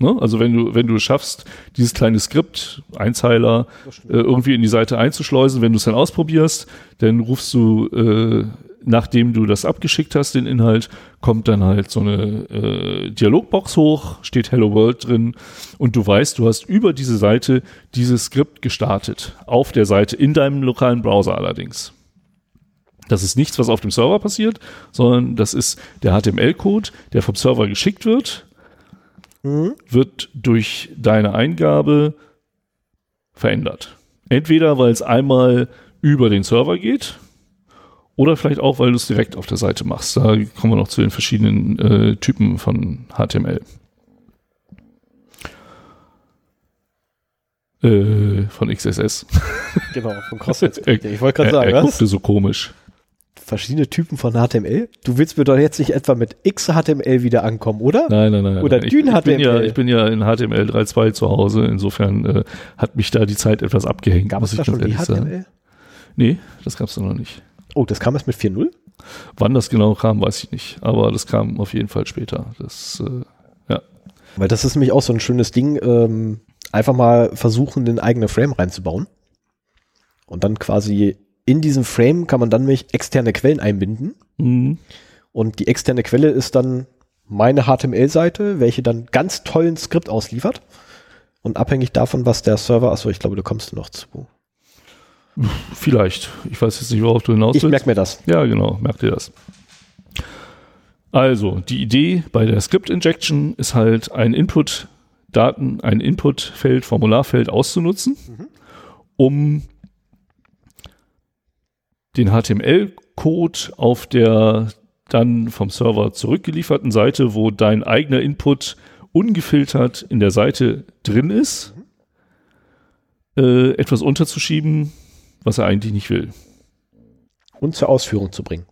Ne? Also wenn du, wenn du es schaffst, dieses kleine Skript, Einzeiler, äh, irgendwie in die Seite einzuschleusen, wenn du es dann ausprobierst, dann rufst du äh, nachdem du das abgeschickt hast, den Inhalt, kommt dann halt so eine äh, Dialogbox hoch, steht Hello World drin und du weißt, du hast über diese Seite dieses Skript gestartet. Auf der Seite, in deinem lokalen Browser allerdings. Das ist nichts, was auf dem Server passiert, sondern das ist der HTML-Code, der vom Server geschickt wird, mhm. wird durch deine Eingabe verändert. Entweder, weil es einmal über den Server geht, oder vielleicht auch, weil du es direkt auf der Seite machst. Da kommen wir noch zu den verschiedenen äh, Typen von HTML. Äh, von XSS. Genau, von CrossFit. ich wollte gerade sagen, er, er was? guckte so komisch. Verschiedene Typen von HTML? Du willst mir doch jetzt nicht etwa mit XHTML wieder ankommen, oder? Nein, nein, nein. Oder dyn HTML? Ich bin, ja, ich bin ja in HTML 3.2 zu Hause. Insofern äh, hat mich da die Zeit etwas abgehängt. Gab es da schon die HTML? Sagen. Nee, das gab es noch nicht. Oh, das kam erst mit 4.0? Wann das genau kam, weiß ich nicht. Aber das kam auf jeden Fall später. Das, äh, ja. Weil das ist nämlich auch so ein schönes Ding, ähm, einfach mal versuchen, den eigenen Frame reinzubauen. Und dann quasi in diesem Frame kann man dann nämlich externe Quellen einbinden. Mhm. Und die externe Quelle ist dann meine HTML-Seite, welche dann ganz tollen Skript ausliefert. Und abhängig davon, was der Server, achso, ich glaube, du kommst noch zu. Vielleicht. Ich weiß jetzt nicht, worauf du hinaus willst. Ich merke mir das. Ja, genau, merk dir das. Also, die Idee bei der Script Injection ist halt ein Input Daten, ein Input-Feld, Formularfeld auszunutzen, mhm. um den HTML-Code auf der dann vom Server zurückgelieferten Seite, wo dein eigener Input ungefiltert in der Seite drin ist, äh, etwas unterzuschieben, was er eigentlich nicht will. Und zur Ausführung zu bringen.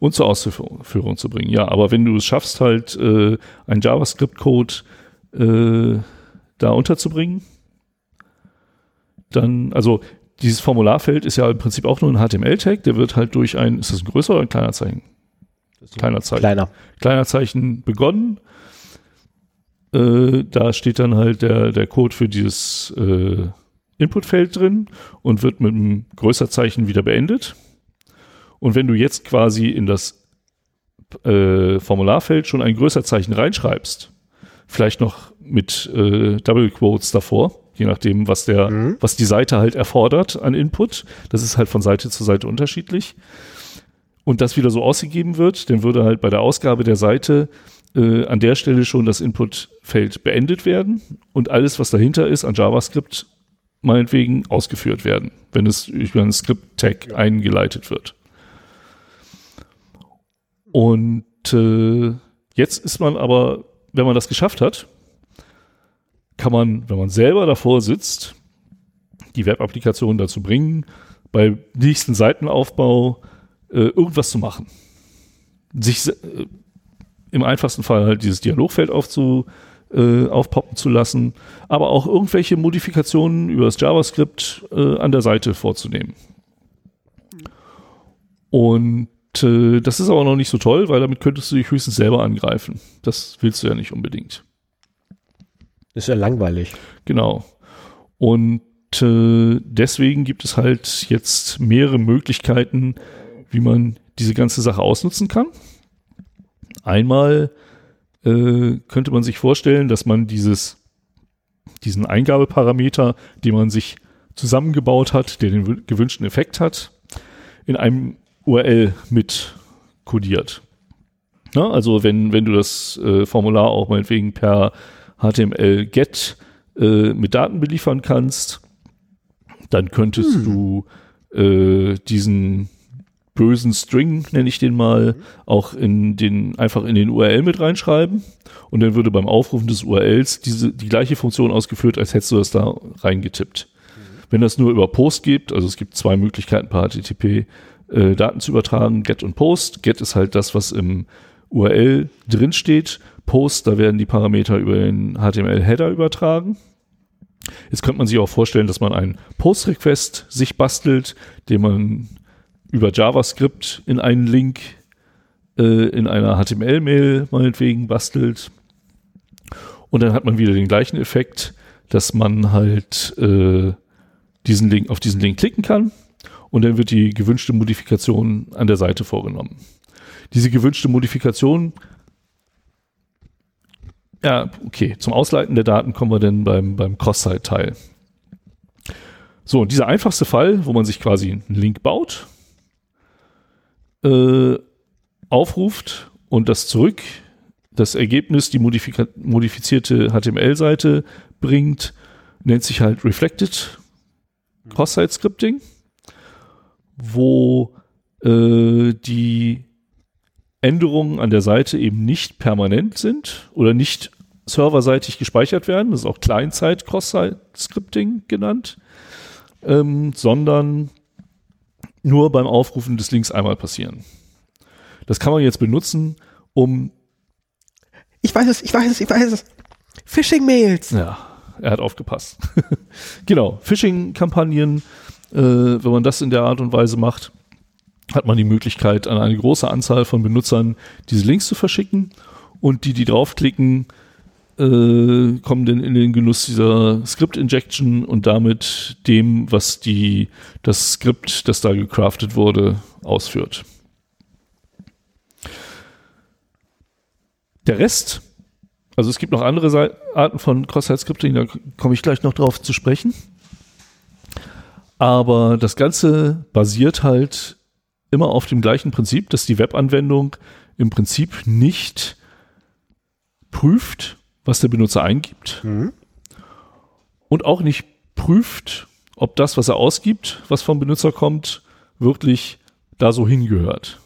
Und zur Ausführung zu bringen, ja. Aber wenn du es schaffst, halt äh, einen JavaScript-Code äh, da unterzubringen, dann, also dieses Formularfeld ist ja im Prinzip auch nur ein HTML-Tag, der wird halt durch ein, ist das ein größer oder ein kleiner Zeichen? Kleiner Zeichen. Kleiner. Kleiner Zeichen begonnen. Äh, da steht dann halt der, der Code für dieses äh, Inputfeld drin und wird mit einem größer Zeichen wieder beendet. Und wenn du jetzt quasi in das äh, Formularfeld schon ein größer Zeichen reinschreibst, vielleicht noch mit äh, Double Quotes davor, je nachdem, was der, mhm. was die Seite halt erfordert an Input. Das ist halt von Seite zu Seite unterschiedlich. Und das wieder so ausgegeben wird, dann würde halt bei der Ausgabe der Seite äh, an der Stelle schon das Inputfeld beendet werden und alles, was dahinter ist an JavaScript, meinetwegen ausgeführt werden, wenn es über einen Script-Tag eingeleitet wird. Und äh, jetzt ist man aber, wenn man das geschafft hat, kann man, wenn man selber davor sitzt, die Web-Applikation dazu bringen, bei nächsten Seitenaufbau äh, irgendwas zu machen. Sich äh, im einfachsten Fall halt dieses Dialogfeld aufzu, äh, aufpoppen zu lassen, aber auch irgendwelche Modifikationen über das JavaScript äh, an der Seite vorzunehmen. Und äh, das ist aber noch nicht so toll, weil damit könntest du dich höchstens selber angreifen. Das willst du ja nicht unbedingt. Ist ja langweilig. Genau. Und äh, deswegen gibt es halt jetzt mehrere Möglichkeiten, wie man diese ganze Sache ausnutzen kann. Einmal äh, könnte man sich vorstellen, dass man dieses, diesen Eingabeparameter, den man sich zusammengebaut hat, der den gewünschten Effekt hat, in einem URL mit kodiert. Na, also wenn, wenn du das äh, Formular auch meinetwegen per HTML GET äh, mit Daten beliefern kannst, dann könntest hm. du äh, diesen bösen String, nenne ich den mal, auch in den, einfach in den URL mit reinschreiben. Und dann würde beim Aufrufen des URLs diese, die gleiche Funktion ausgeführt, als hättest du das da reingetippt. Mhm. Wenn das nur über Post gibt, also es gibt zwei Möglichkeiten per HTTP, äh, Daten zu übertragen, Get und Post. Get ist halt das, was im URL drin steht. Post, da werden die Parameter über den HTML-Header übertragen. Jetzt könnte man sich auch vorstellen, dass man einen Post-Request sich bastelt, den man über JavaScript in einen Link äh, in einer HTML-Mail meinetwegen bastelt. Und dann hat man wieder den gleichen Effekt, dass man halt äh, diesen Link, auf diesen Link klicken kann und dann wird die gewünschte Modifikation an der Seite vorgenommen. Diese gewünschte Modifikation, ja, okay, zum Ausleiten der Daten kommen wir dann beim, beim Cross-Site-Teil. So, und dieser einfachste Fall, wo man sich quasi einen Link baut, äh, aufruft und das zurück, das Ergebnis, die modifizierte HTML-Seite bringt, nennt sich halt Reflected Cross-Site Scripting, wo äh, die Änderungen an der Seite eben nicht permanent sind oder nicht serverseitig gespeichert werden. Das ist auch Client-Side Cross-Site Scripting genannt, ähm, sondern nur beim Aufrufen des Links einmal passieren. Das kann man jetzt benutzen, um. Ich weiß es, ich weiß es, ich weiß es. Phishing-Mails. Ja, er hat aufgepasst. genau, Phishing-Kampagnen, äh, wenn man das in der Art und Weise macht, hat man die Möglichkeit, an eine große Anzahl von Benutzern diese Links zu verschicken und die, die draufklicken, äh, kommen dann in den Genuss dieser Script-Injection und damit dem, was die, das Skript, das da gecraftet wurde, ausführt. Der Rest, also es gibt noch andere Arten von Cross-Site-Scripting, da komme ich gleich noch drauf zu sprechen. Aber das Ganze basiert halt immer auf dem gleichen Prinzip, dass die Webanwendung im Prinzip nicht prüft, was der Benutzer eingibt mhm. und auch nicht prüft, ob das, was er ausgibt, was vom Benutzer kommt, wirklich da so hingehört.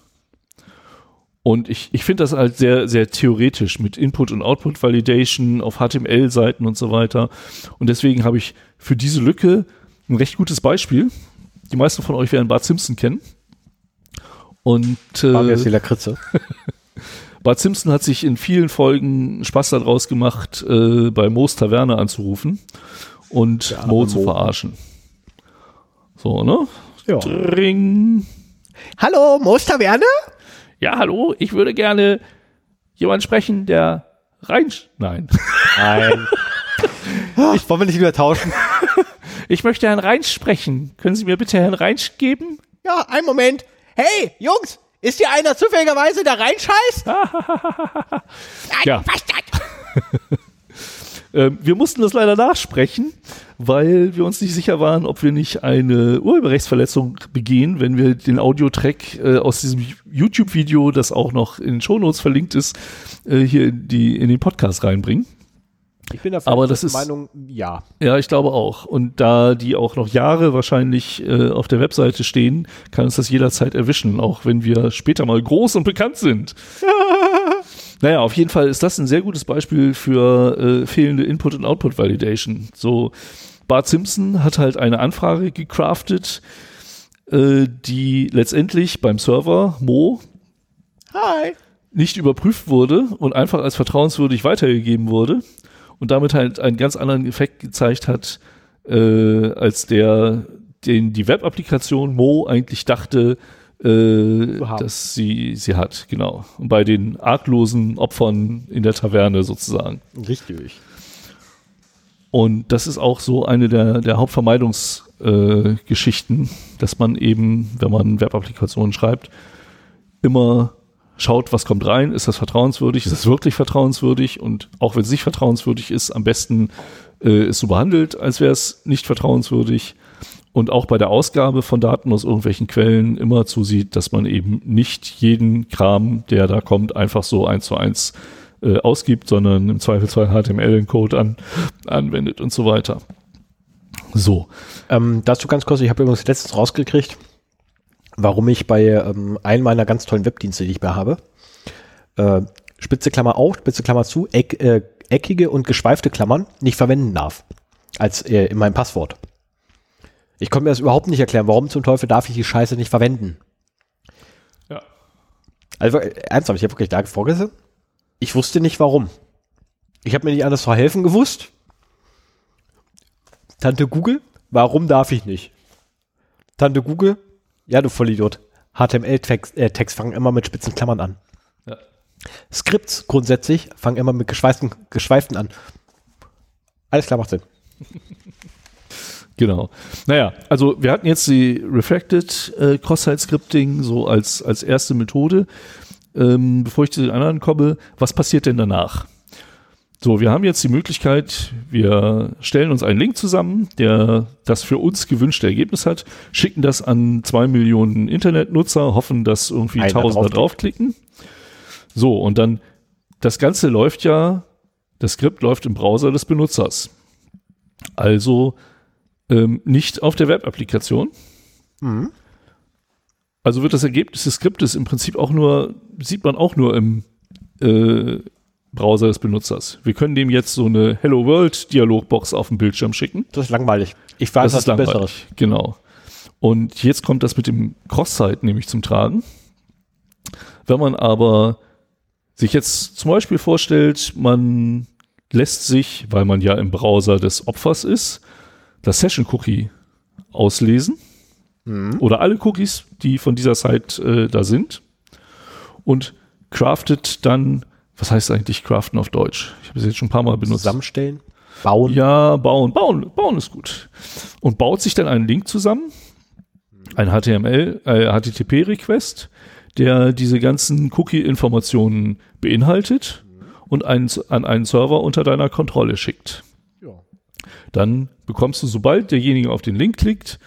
Und ich, ich finde das halt sehr, sehr theoretisch mit Input- und Output-Validation auf HTML-Seiten und so weiter. Und deswegen habe ich für diese Lücke ein recht gutes Beispiel. Die meisten von euch werden Bart Simpson kennen. Und äh, jetzt die Lakritze. Bart Simpson hat sich in vielen Folgen Spaß daraus gemacht, äh, bei Moos Taverne anzurufen und arme Mo zu Mo. verarschen. So, ne? Ja. Ring. Hallo, Moos Taverne? Ja, hallo, ich würde gerne jemand sprechen, der rein. Nein. Nein. ich wollen wir nicht wieder tauschen? Ich möchte Herrn Reinsch sprechen. Können Sie mir bitte Herrn Reinsch geben? Ja, einen Moment. Hey, Jungs, ist hier einer zufälligerweise der reinscheißt? Ja. Ähm, wir mussten das leider nachsprechen, weil wir uns nicht sicher waren, ob wir nicht eine Urheberrechtsverletzung begehen, wenn wir den Audiotrack äh, aus diesem YouTube-Video, das auch noch in den Shownotes verlinkt ist, äh, hier in, die, in den Podcast reinbringen. Ich bin der Aber das ist- Meinung, ja. Ja, ich glaube auch. Und da die auch noch Jahre wahrscheinlich äh, auf der Webseite stehen, kann uns das jederzeit erwischen, auch wenn wir später mal groß und bekannt sind. naja, auf jeden Fall ist das ein sehr gutes Beispiel für äh, fehlende Input- und Output-Validation. So, Bart Simpson hat halt eine Anfrage gecraftet, äh, die letztendlich beim Server Mo Hi. nicht überprüft wurde und einfach als vertrauenswürdig weitergegeben wurde und damit halt einen ganz anderen Effekt gezeigt hat, äh, als der, den die Web-Applikation Mo eigentlich dachte, äh, dass sie sie hat, genau. Und bei den arglosen Opfern in der Taverne sozusagen. Richtig. Und das ist auch so eine der, der Hauptvermeidungsgeschichten, äh, dass man eben, wenn man Web-Applikationen schreibt, immer schaut, was kommt rein, ist das vertrauenswürdig, ist es wirklich vertrauenswürdig? Und auch wenn es nicht vertrauenswürdig ist, am besten äh, es so behandelt, als wäre es nicht vertrauenswürdig. Und auch bei der Ausgabe von Daten aus irgendwelchen Quellen immer zusieht, dass man eben nicht jeden Kram, der da kommt, einfach so eins zu eins äh, ausgibt, sondern im Zweifelsfall HTML-Code an, anwendet und so weiter. So, Ähm, dazu ganz kurz, ich habe übrigens letztens rausgekriegt, warum ich bei ähm, einem meiner ganz tollen Webdienste, die ich bei habe, äh, Spitze Klammer auf, Spitze Klammer zu, eck, äh, eckige und geschweifte Klammern nicht verwenden darf. Als äh, in meinem Passwort. Ich konnte mir das überhaupt nicht erklären, warum zum Teufel darf ich die Scheiße nicht verwenden. Ja. Also äh, ernsthaft, ich habe wirklich da vorgesessen. Ich wusste nicht warum. Ich habe mir nicht anders zu helfen gewusst. Tante Google, warum darf ich nicht? Tante Google, ja du Vollidiot. HTML-Text äh, fangen immer mit spitzen Klammern an. Ja. Skripts grundsätzlich fangen immer mit geschweiften, geschweiften an. Alles klar, macht Sinn. Genau. Naja, also wir hatten jetzt die Refracted äh, Cross-Site-Scripting so als, als erste Methode. Ähm, bevor ich zu den anderen komme, was passiert denn danach? So, wir haben jetzt die Möglichkeit, wir stellen uns einen Link zusammen, der das für uns gewünschte Ergebnis hat, schicken das an zwei Millionen Internetnutzer, hoffen, dass irgendwie Einer Tausender draufklicken. So, und dann, das Ganze läuft ja, das Skript läuft im Browser des Benutzers. Also ähm, nicht auf der Web-Applikation. Mhm. Also wird das Ergebnis des Skriptes im Prinzip auch nur, sieht man auch nur im äh, Browser des Benutzers. Wir können dem jetzt so eine Hello World Dialogbox auf dem Bildschirm schicken. Das ist langweilig. Ich weiß, das ist was Besseres. langweilig. Genau. Und jetzt kommt das mit dem Cross-Site nämlich zum Tragen. Wenn man aber sich jetzt zum Beispiel vorstellt, man lässt sich, weil man ja im Browser des Opfers ist, das Session-Cookie auslesen oder alle Cookies, die von dieser Site äh, da sind und craftet dann, was heißt eigentlich craften auf Deutsch? Ich habe es jetzt schon ein paar Mal benutzt. Zusammenstellen, bauen. Ja, bauen, bauen, bauen ist gut. Und baut sich dann einen Link zusammen, ein HTML, äh, HTTP-Request, der diese ganzen Cookie-Informationen beinhaltet und einen, an einen Server unter deiner Kontrolle schickt. Ja. Dann bekommst du, sobald derjenige auf den Link klickt,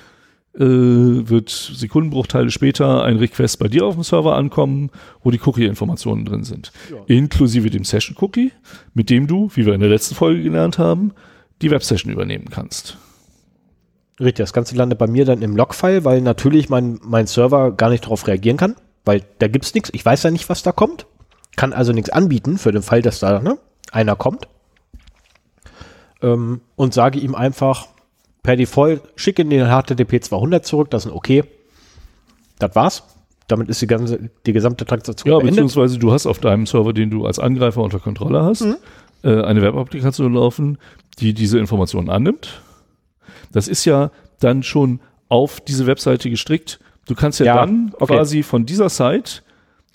äh, wird Sekundenbruchteile später ein Request bei dir auf dem Server ankommen, wo die Cookie-Informationen drin sind. Ja. Inklusive dem Session-Cookie, mit dem du, wie wir in der letzten Folge gelernt haben, die Web-Session übernehmen kannst. Richtig, das Ganze landet bei mir dann im Logfile, weil natürlich mein, mein Server gar nicht darauf reagieren kann, weil da gibt's nichts. Ich weiß ja nicht, was da kommt. Kann also nichts anbieten für den Fall, dass da ne, einer kommt. Ähm, und sage ihm einfach per Default, schicke den HTTP 200 zurück, das ist ein okay. Das war's. damit ist die ganze, die gesamte Transaktion Ja, beziehungsweise du hast auf deinem Server, den du als Angreifer unter Kontrolle hast, Mhm. äh, eine Webapplikation laufen, die diese Informationen annimmt. Das ist ja dann schon auf diese Webseite gestrickt. Du kannst ja, Ja, dann okay. quasi von dieser Site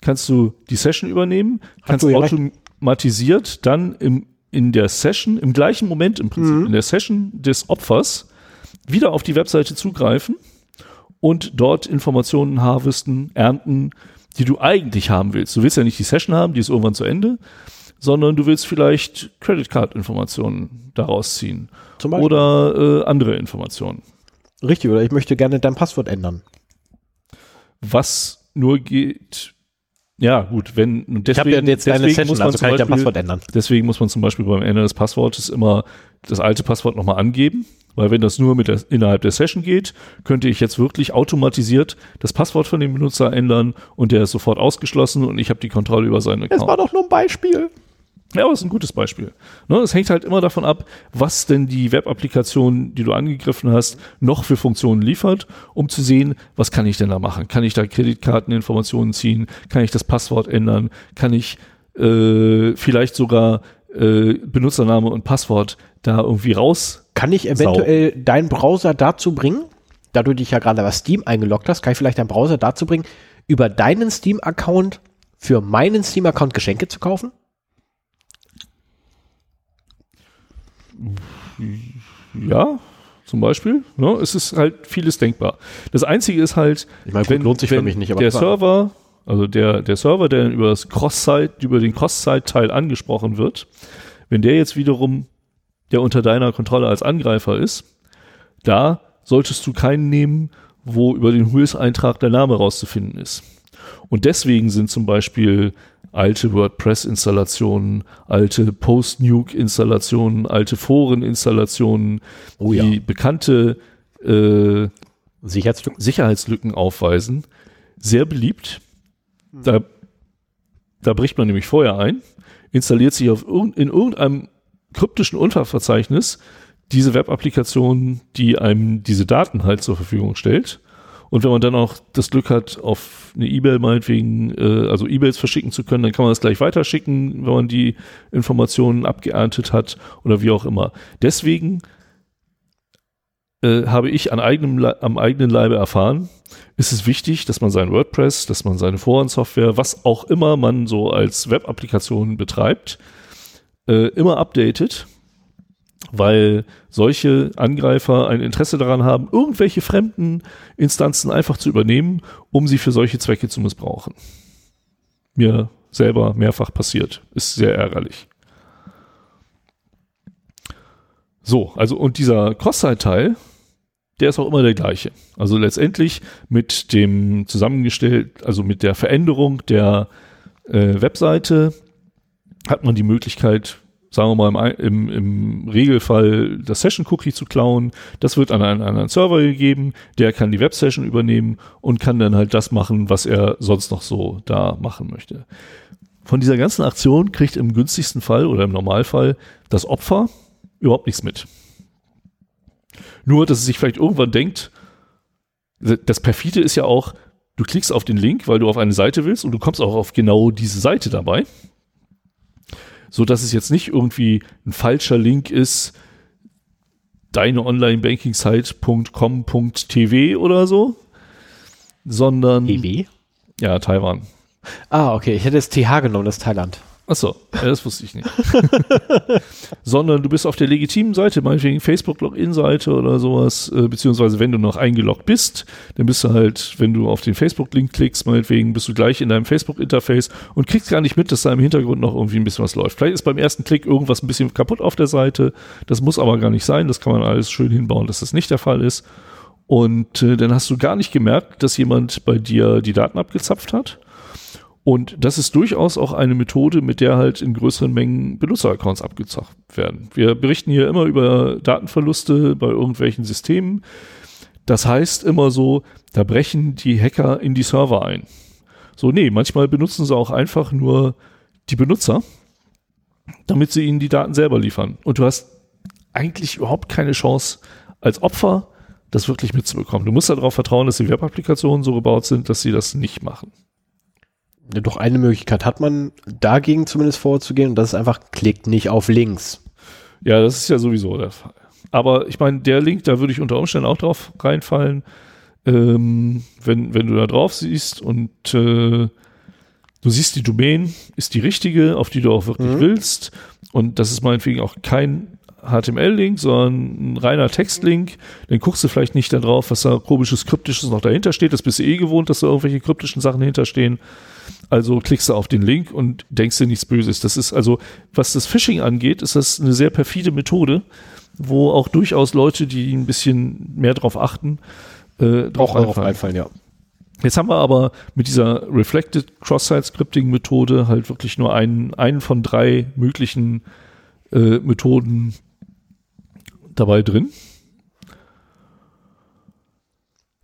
kannst du die Session übernehmen, kannst du ja recht. automatisiert dann im, in der Session, im gleichen Moment im Prinzip, Mhm. in der Session des Opfers wieder auf die Webseite zugreifen und dort Informationen harvesten, ernten, die du eigentlich haben willst. Du willst ja nicht die Session haben, die ist irgendwann zu Ende, sondern du willst vielleicht Credit Card Informationen daraus ziehen oder äh, andere Informationen. Richtig, oder ich möchte gerne dein Passwort ändern. Was nur geht, ja gut, wenn und Ich habe deswegen, ja jetzt deswegen Session, muss man also zum kann ich dein Beispiel- Passwort ändern. Deswegen muss man zum Beispiel beim Ende des Passwortes immer das alte Passwort nochmal angeben, weil wenn das nur mit der, innerhalb der Session geht, könnte ich jetzt wirklich automatisiert das Passwort von dem Benutzer ändern und der ist sofort ausgeschlossen und ich habe die Kontrolle über seinen Es Account. war doch nur ein Beispiel. Ja, aber das ist ein gutes Beispiel. Ne, es hängt halt immer davon ab, was denn die Web-Applikation, die du angegriffen hast, noch für Funktionen liefert, um zu sehen, was kann ich denn da machen? Kann ich da Kreditkarteninformationen ziehen? Kann ich das Passwort ändern? Kann ich äh, vielleicht sogar äh, Benutzername und Passwort da irgendwie raus? Kann ich eventuell deinen Browser dazu bringen, da du dich ja gerade bei Steam eingeloggt hast, kann ich vielleicht deinen Browser dazu bringen, über deinen Steam-Account für meinen Steam-Account Geschenke zu kaufen? Ja, zum Beispiel. Ne? Es ist halt vieles denkbar. Das Einzige ist halt, Ich meine, gut, lohnt sich für mich nicht, aber der klar. Server, also der, der Server, der über das Cross-Site, über den Cross-Site-Teil angesprochen wird, wenn der jetzt wiederum der unter deiner Kontrolle als Angreifer ist, da solltest du keinen nehmen, wo über den Whois-Eintrag der Name rauszufinden ist. Und deswegen sind zum Beispiel alte WordPress-Installationen, alte Post-Nuke-Installationen, alte Foren-Installationen, Oh die ja. bekannte äh, Sicherheitslücken. Sicherheitslücken aufweisen, sehr beliebt. Da, da bricht man nämlich vorher ein, installiert sich auf irgend, in irgendeinem kryptischen Unterverzeichnis diese Web-Applikation, die einem diese Daten halt zur Verfügung stellt. Und wenn man dann auch das Glück hat, auf eine E-Mail meinetwegen, äh, also E-Mails verschicken zu können, dann kann man das gleich weiterschicken, wenn man die Informationen abgeerntet hat oder wie auch immer. Deswegen äh, habe ich an eigenem, am eigenen Leibe erfahren, ist es wichtig, dass man sein WordPress, dass man seine Forensoftware, was auch immer man so als Web-Applikation betreibt, äh, immer updatet, weil solche Angreifer ein Interesse daran haben, irgendwelche fremden Instanzen einfach zu übernehmen, um sie für solche Zwecke zu missbrauchen. Mir selber mehrfach passiert. Ist sehr ärgerlich. So, also und dieser Cross-Site-Teil, der ist auch immer der gleiche. Also letztendlich mit dem zusammengestellt, also mit der Veränderung der äh, Webseite hat man die Möglichkeit, sagen wir mal im, im, im Regelfall das Session-Cookie zu klauen. Das wird an einen anderen Server gegeben, der kann die Web-Session übernehmen und kann dann halt das machen, was er sonst noch so da machen möchte. Von dieser ganzen Aktion kriegt im günstigsten Fall oder im Normalfall das Opfer überhaupt nichts mit. Nur, dass es sich vielleicht irgendwann denkt, das perfide ist ja auch, du klickst auf den Link, weil du auf eine Seite willst und du kommst auch auf genau diese Seite dabei. So dass es jetzt nicht irgendwie ein falscher Link ist, deine Online-Banking-Site.com.tv oder so, sondern EW? ja, Taiwan. Ah, okay. Ich hätte jetzt TH genommen, das ist Thailand. Achso, ja, das wusste ich nicht. Sondern du bist auf der legitimen Seite, meinetwegen Facebook-Login-Seite oder sowas, äh, beziehungsweise wenn du noch eingeloggt bist, dann bist du halt, wenn du auf den Facebook-Link klickst, meinetwegen bist du gleich in deinem Facebook-Interface und kriegst gar nicht mit, dass da im Hintergrund noch irgendwie ein bisschen was läuft. Vielleicht ist beim ersten Klick irgendwas ein bisschen kaputt auf der Seite, das muss aber gar nicht sein, das kann man alles schön hinbauen, dass das nicht der Fall ist. Und äh, dann hast du gar nicht gemerkt, dass jemand bei dir die Daten abgezapft hat. Und das ist durchaus auch eine Methode, mit der halt in größeren Mengen Benutzeraccounts abgezapft werden. Wir berichten hier immer über Datenverluste bei irgendwelchen Systemen. Das heißt immer so, da brechen die Hacker in die Server ein. So, nee, manchmal benutzen sie auch einfach nur die Benutzer, damit sie ihnen die Daten selber liefern. Und du hast eigentlich überhaupt keine Chance als Opfer das wirklich mitzubekommen. Du musst darauf vertrauen, dass die Web-Applikationen so gebaut sind, dass sie das nicht machen. Doch eine Möglichkeit hat man, dagegen zumindest vorzugehen, und das ist einfach, klickt nicht auf Links. Ja, das ist ja sowieso der Fall. Aber ich meine, der Link, da würde ich unter Umständen auch drauf reinfallen, ähm, wenn, wenn du da drauf siehst und äh, du siehst die Domain, ist die richtige, auf die du auch wirklich mhm. willst. Und das ist meinetwegen auch kein HTML-Link, sondern ein reiner Textlink. Dann guckst du vielleicht nicht da drauf, was da komisches, kryptisches noch dahinter steht. Das bist du eh gewohnt, dass da irgendwelche kryptischen Sachen hinterstehen. Also klickst du auf den Link und denkst dir nichts Böses. Das ist also, was das Phishing angeht, ist das eine sehr perfide Methode, wo auch durchaus Leute, die ein bisschen mehr drauf achten, äh, drauf auch einfallen. einfallen, ja. Jetzt haben wir aber mit dieser Reflected Cross-Site-Scripting-Methode halt wirklich nur einen, einen von drei möglichen äh, Methoden dabei drin.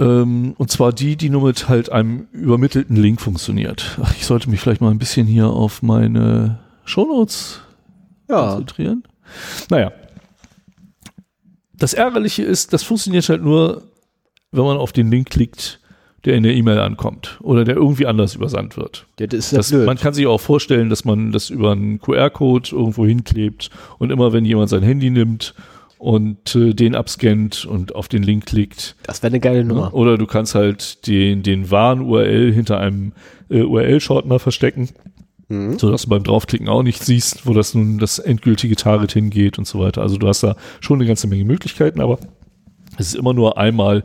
Ähm, und zwar die, die nur mit halt einem übermittelten Link funktioniert. Ach, ich sollte mich vielleicht mal ein bisschen hier auf meine Shownotes ja. konzentrieren. Naja. Das Ärgerliche ist, das funktioniert halt nur, wenn man auf den Link klickt, der in der E-Mail ankommt oder der irgendwie anders übersandt wird. Ja, das ist das, man kann sich auch vorstellen, dass man das über einen QR-Code irgendwo hinklebt und immer wenn jemand sein Handy nimmt und äh, den abscannt und auf den Link klickt. Das wäre eine geile Nummer. Oder du kannst halt den, den wahren URL hinter einem äh, URL-Shortener verstecken, mhm. sodass du beim Draufklicken auch nicht siehst, wo das nun das endgültige Target hingeht und so weiter. Also du hast da schon eine ganze Menge Möglichkeiten, aber es ist immer nur einmal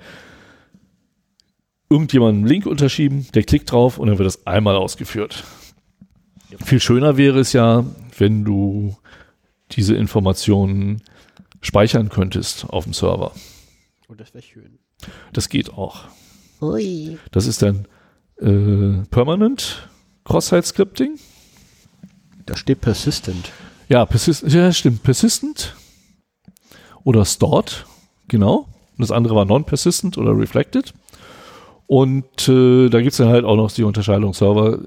irgendjemandem einen Link unterschieben, der klickt drauf und dann wird das einmal ausgeführt. Viel schöner wäre es ja, wenn du diese Informationen speichern könntest auf dem Server. Oh, das wäre schön. Das geht auch. Ui. Das ist dann äh, Permanent Cross-Site Scripting. Da steht Persistent. Ja, persistent, ja, stimmt. Persistent oder Stored, genau. Und das andere war Non-Persistent oder Reflected. Und äh, da gibt's dann halt auch noch die Unterscheidung Server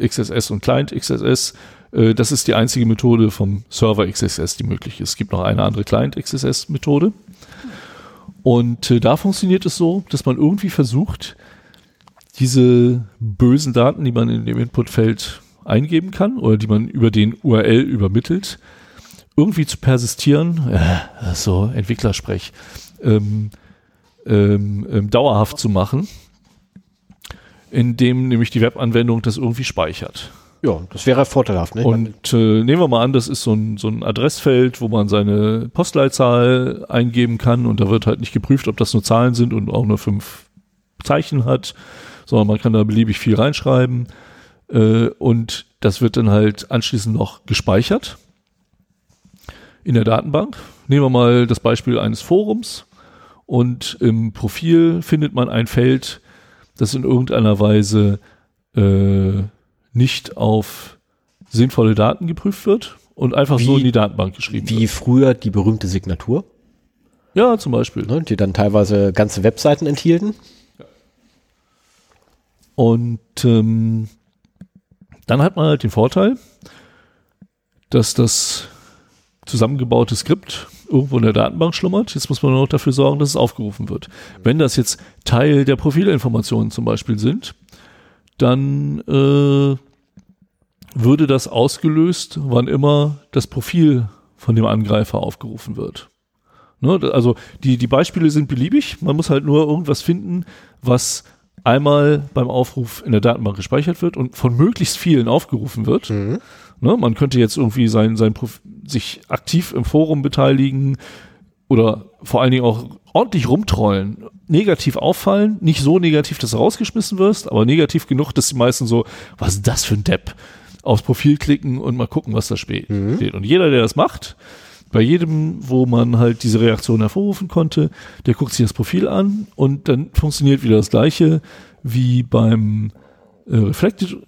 XSS und Client XSS. Äh, das ist die einzige Methode vom Server XSS, die möglich ist. Es gibt noch eine andere Client XSS Methode. Und äh, da funktioniert es so, dass man irgendwie versucht, diese bösen Daten, die man in dem Inputfeld eingeben kann oder die man über den URL übermittelt, irgendwie zu persistieren, äh, so Entwicklersprech, ähm, ähm, ähm, dauerhaft zu machen, indem nämlich die Webanwendung das irgendwie speichert. Ja, das wäre vorteilhaft. Ne? Und äh, nehmen wir mal an, das ist so ein, so ein Adressfeld, wo man seine Postleitzahl eingeben kann und da wird halt nicht geprüft, ob das nur Zahlen sind und auch nur fünf Zeichen hat, sondern man kann da beliebig viel reinschreiben äh, und das wird dann halt anschließend noch gespeichert in der Datenbank. Nehmen wir mal das Beispiel eines Forums und im Profil findet man ein Feld, das in irgendeiner Weise äh, nicht auf sinnvolle Daten geprüft wird und einfach wie, so in die Datenbank geschrieben wie wird. Wie früher die berühmte Signatur. Ja, zum Beispiel. Ne, die dann teilweise ganze Webseiten enthielten. Und ähm, dann hat man halt den Vorteil, dass das zusammengebaute Skript irgendwo in der Datenbank schlummert. Jetzt muss man nur noch dafür sorgen, dass es aufgerufen wird. Wenn das jetzt Teil der Profilinformationen zum Beispiel sind, dann äh, würde das ausgelöst, wann immer das Profil von dem Angreifer aufgerufen wird. Ne, also die, die Beispiele sind beliebig. Man muss halt nur irgendwas finden, was einmal beim Aufruf in der Datenbank gespeichert wird und von möglichst vielen aufgerufen wird. Mhm. Ne, man könnte jetzt irgendwie sein, sein Prof sich aktiv im Forum beteiligen oder vor allen Dingen auch ordentlich rumtrollen, negativ auffallen, nicht so negativ, dass du rausgeschmissen wirst, aber negativ genug, dass die meisten so, was ist das für ein Depp? Aufs Profil klicken und mal gucken, was da steht. Mhm. Und jeder, der das macht, bei jedem, wo man halt diese Reaktion hervorrufen konnte, der guckt sich das Profil an und dann funktioniert wieder das gleiche wie beim äh, Reflected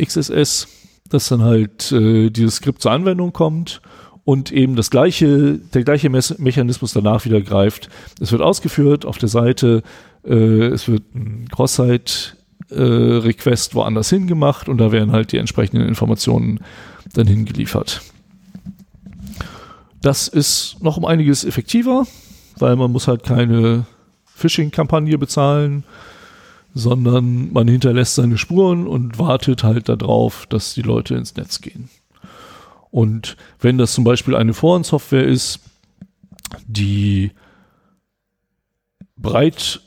XSS, dass dann halt äh, dieses Skript zur Anwendung kommt und eben das gleiche, der gleiche Mechanismus danach wieder greift. Es wird ausgeführt auf der Seite, äh, es wird ein Cross-Site-Request äh, woanders hingemacht und da werden halt die entsprechenden Informationen dann hingeliefert. Das ist noch um einiges effektiver, weil man muss halt keine Phishing-Kampagne bezahlen, sondern man hinterlässt seine Spuren und wartet halt darauf, dass die Leute ins Netz gehen. Und wenn das zum Beispiel eine Forensoftware ist, die breit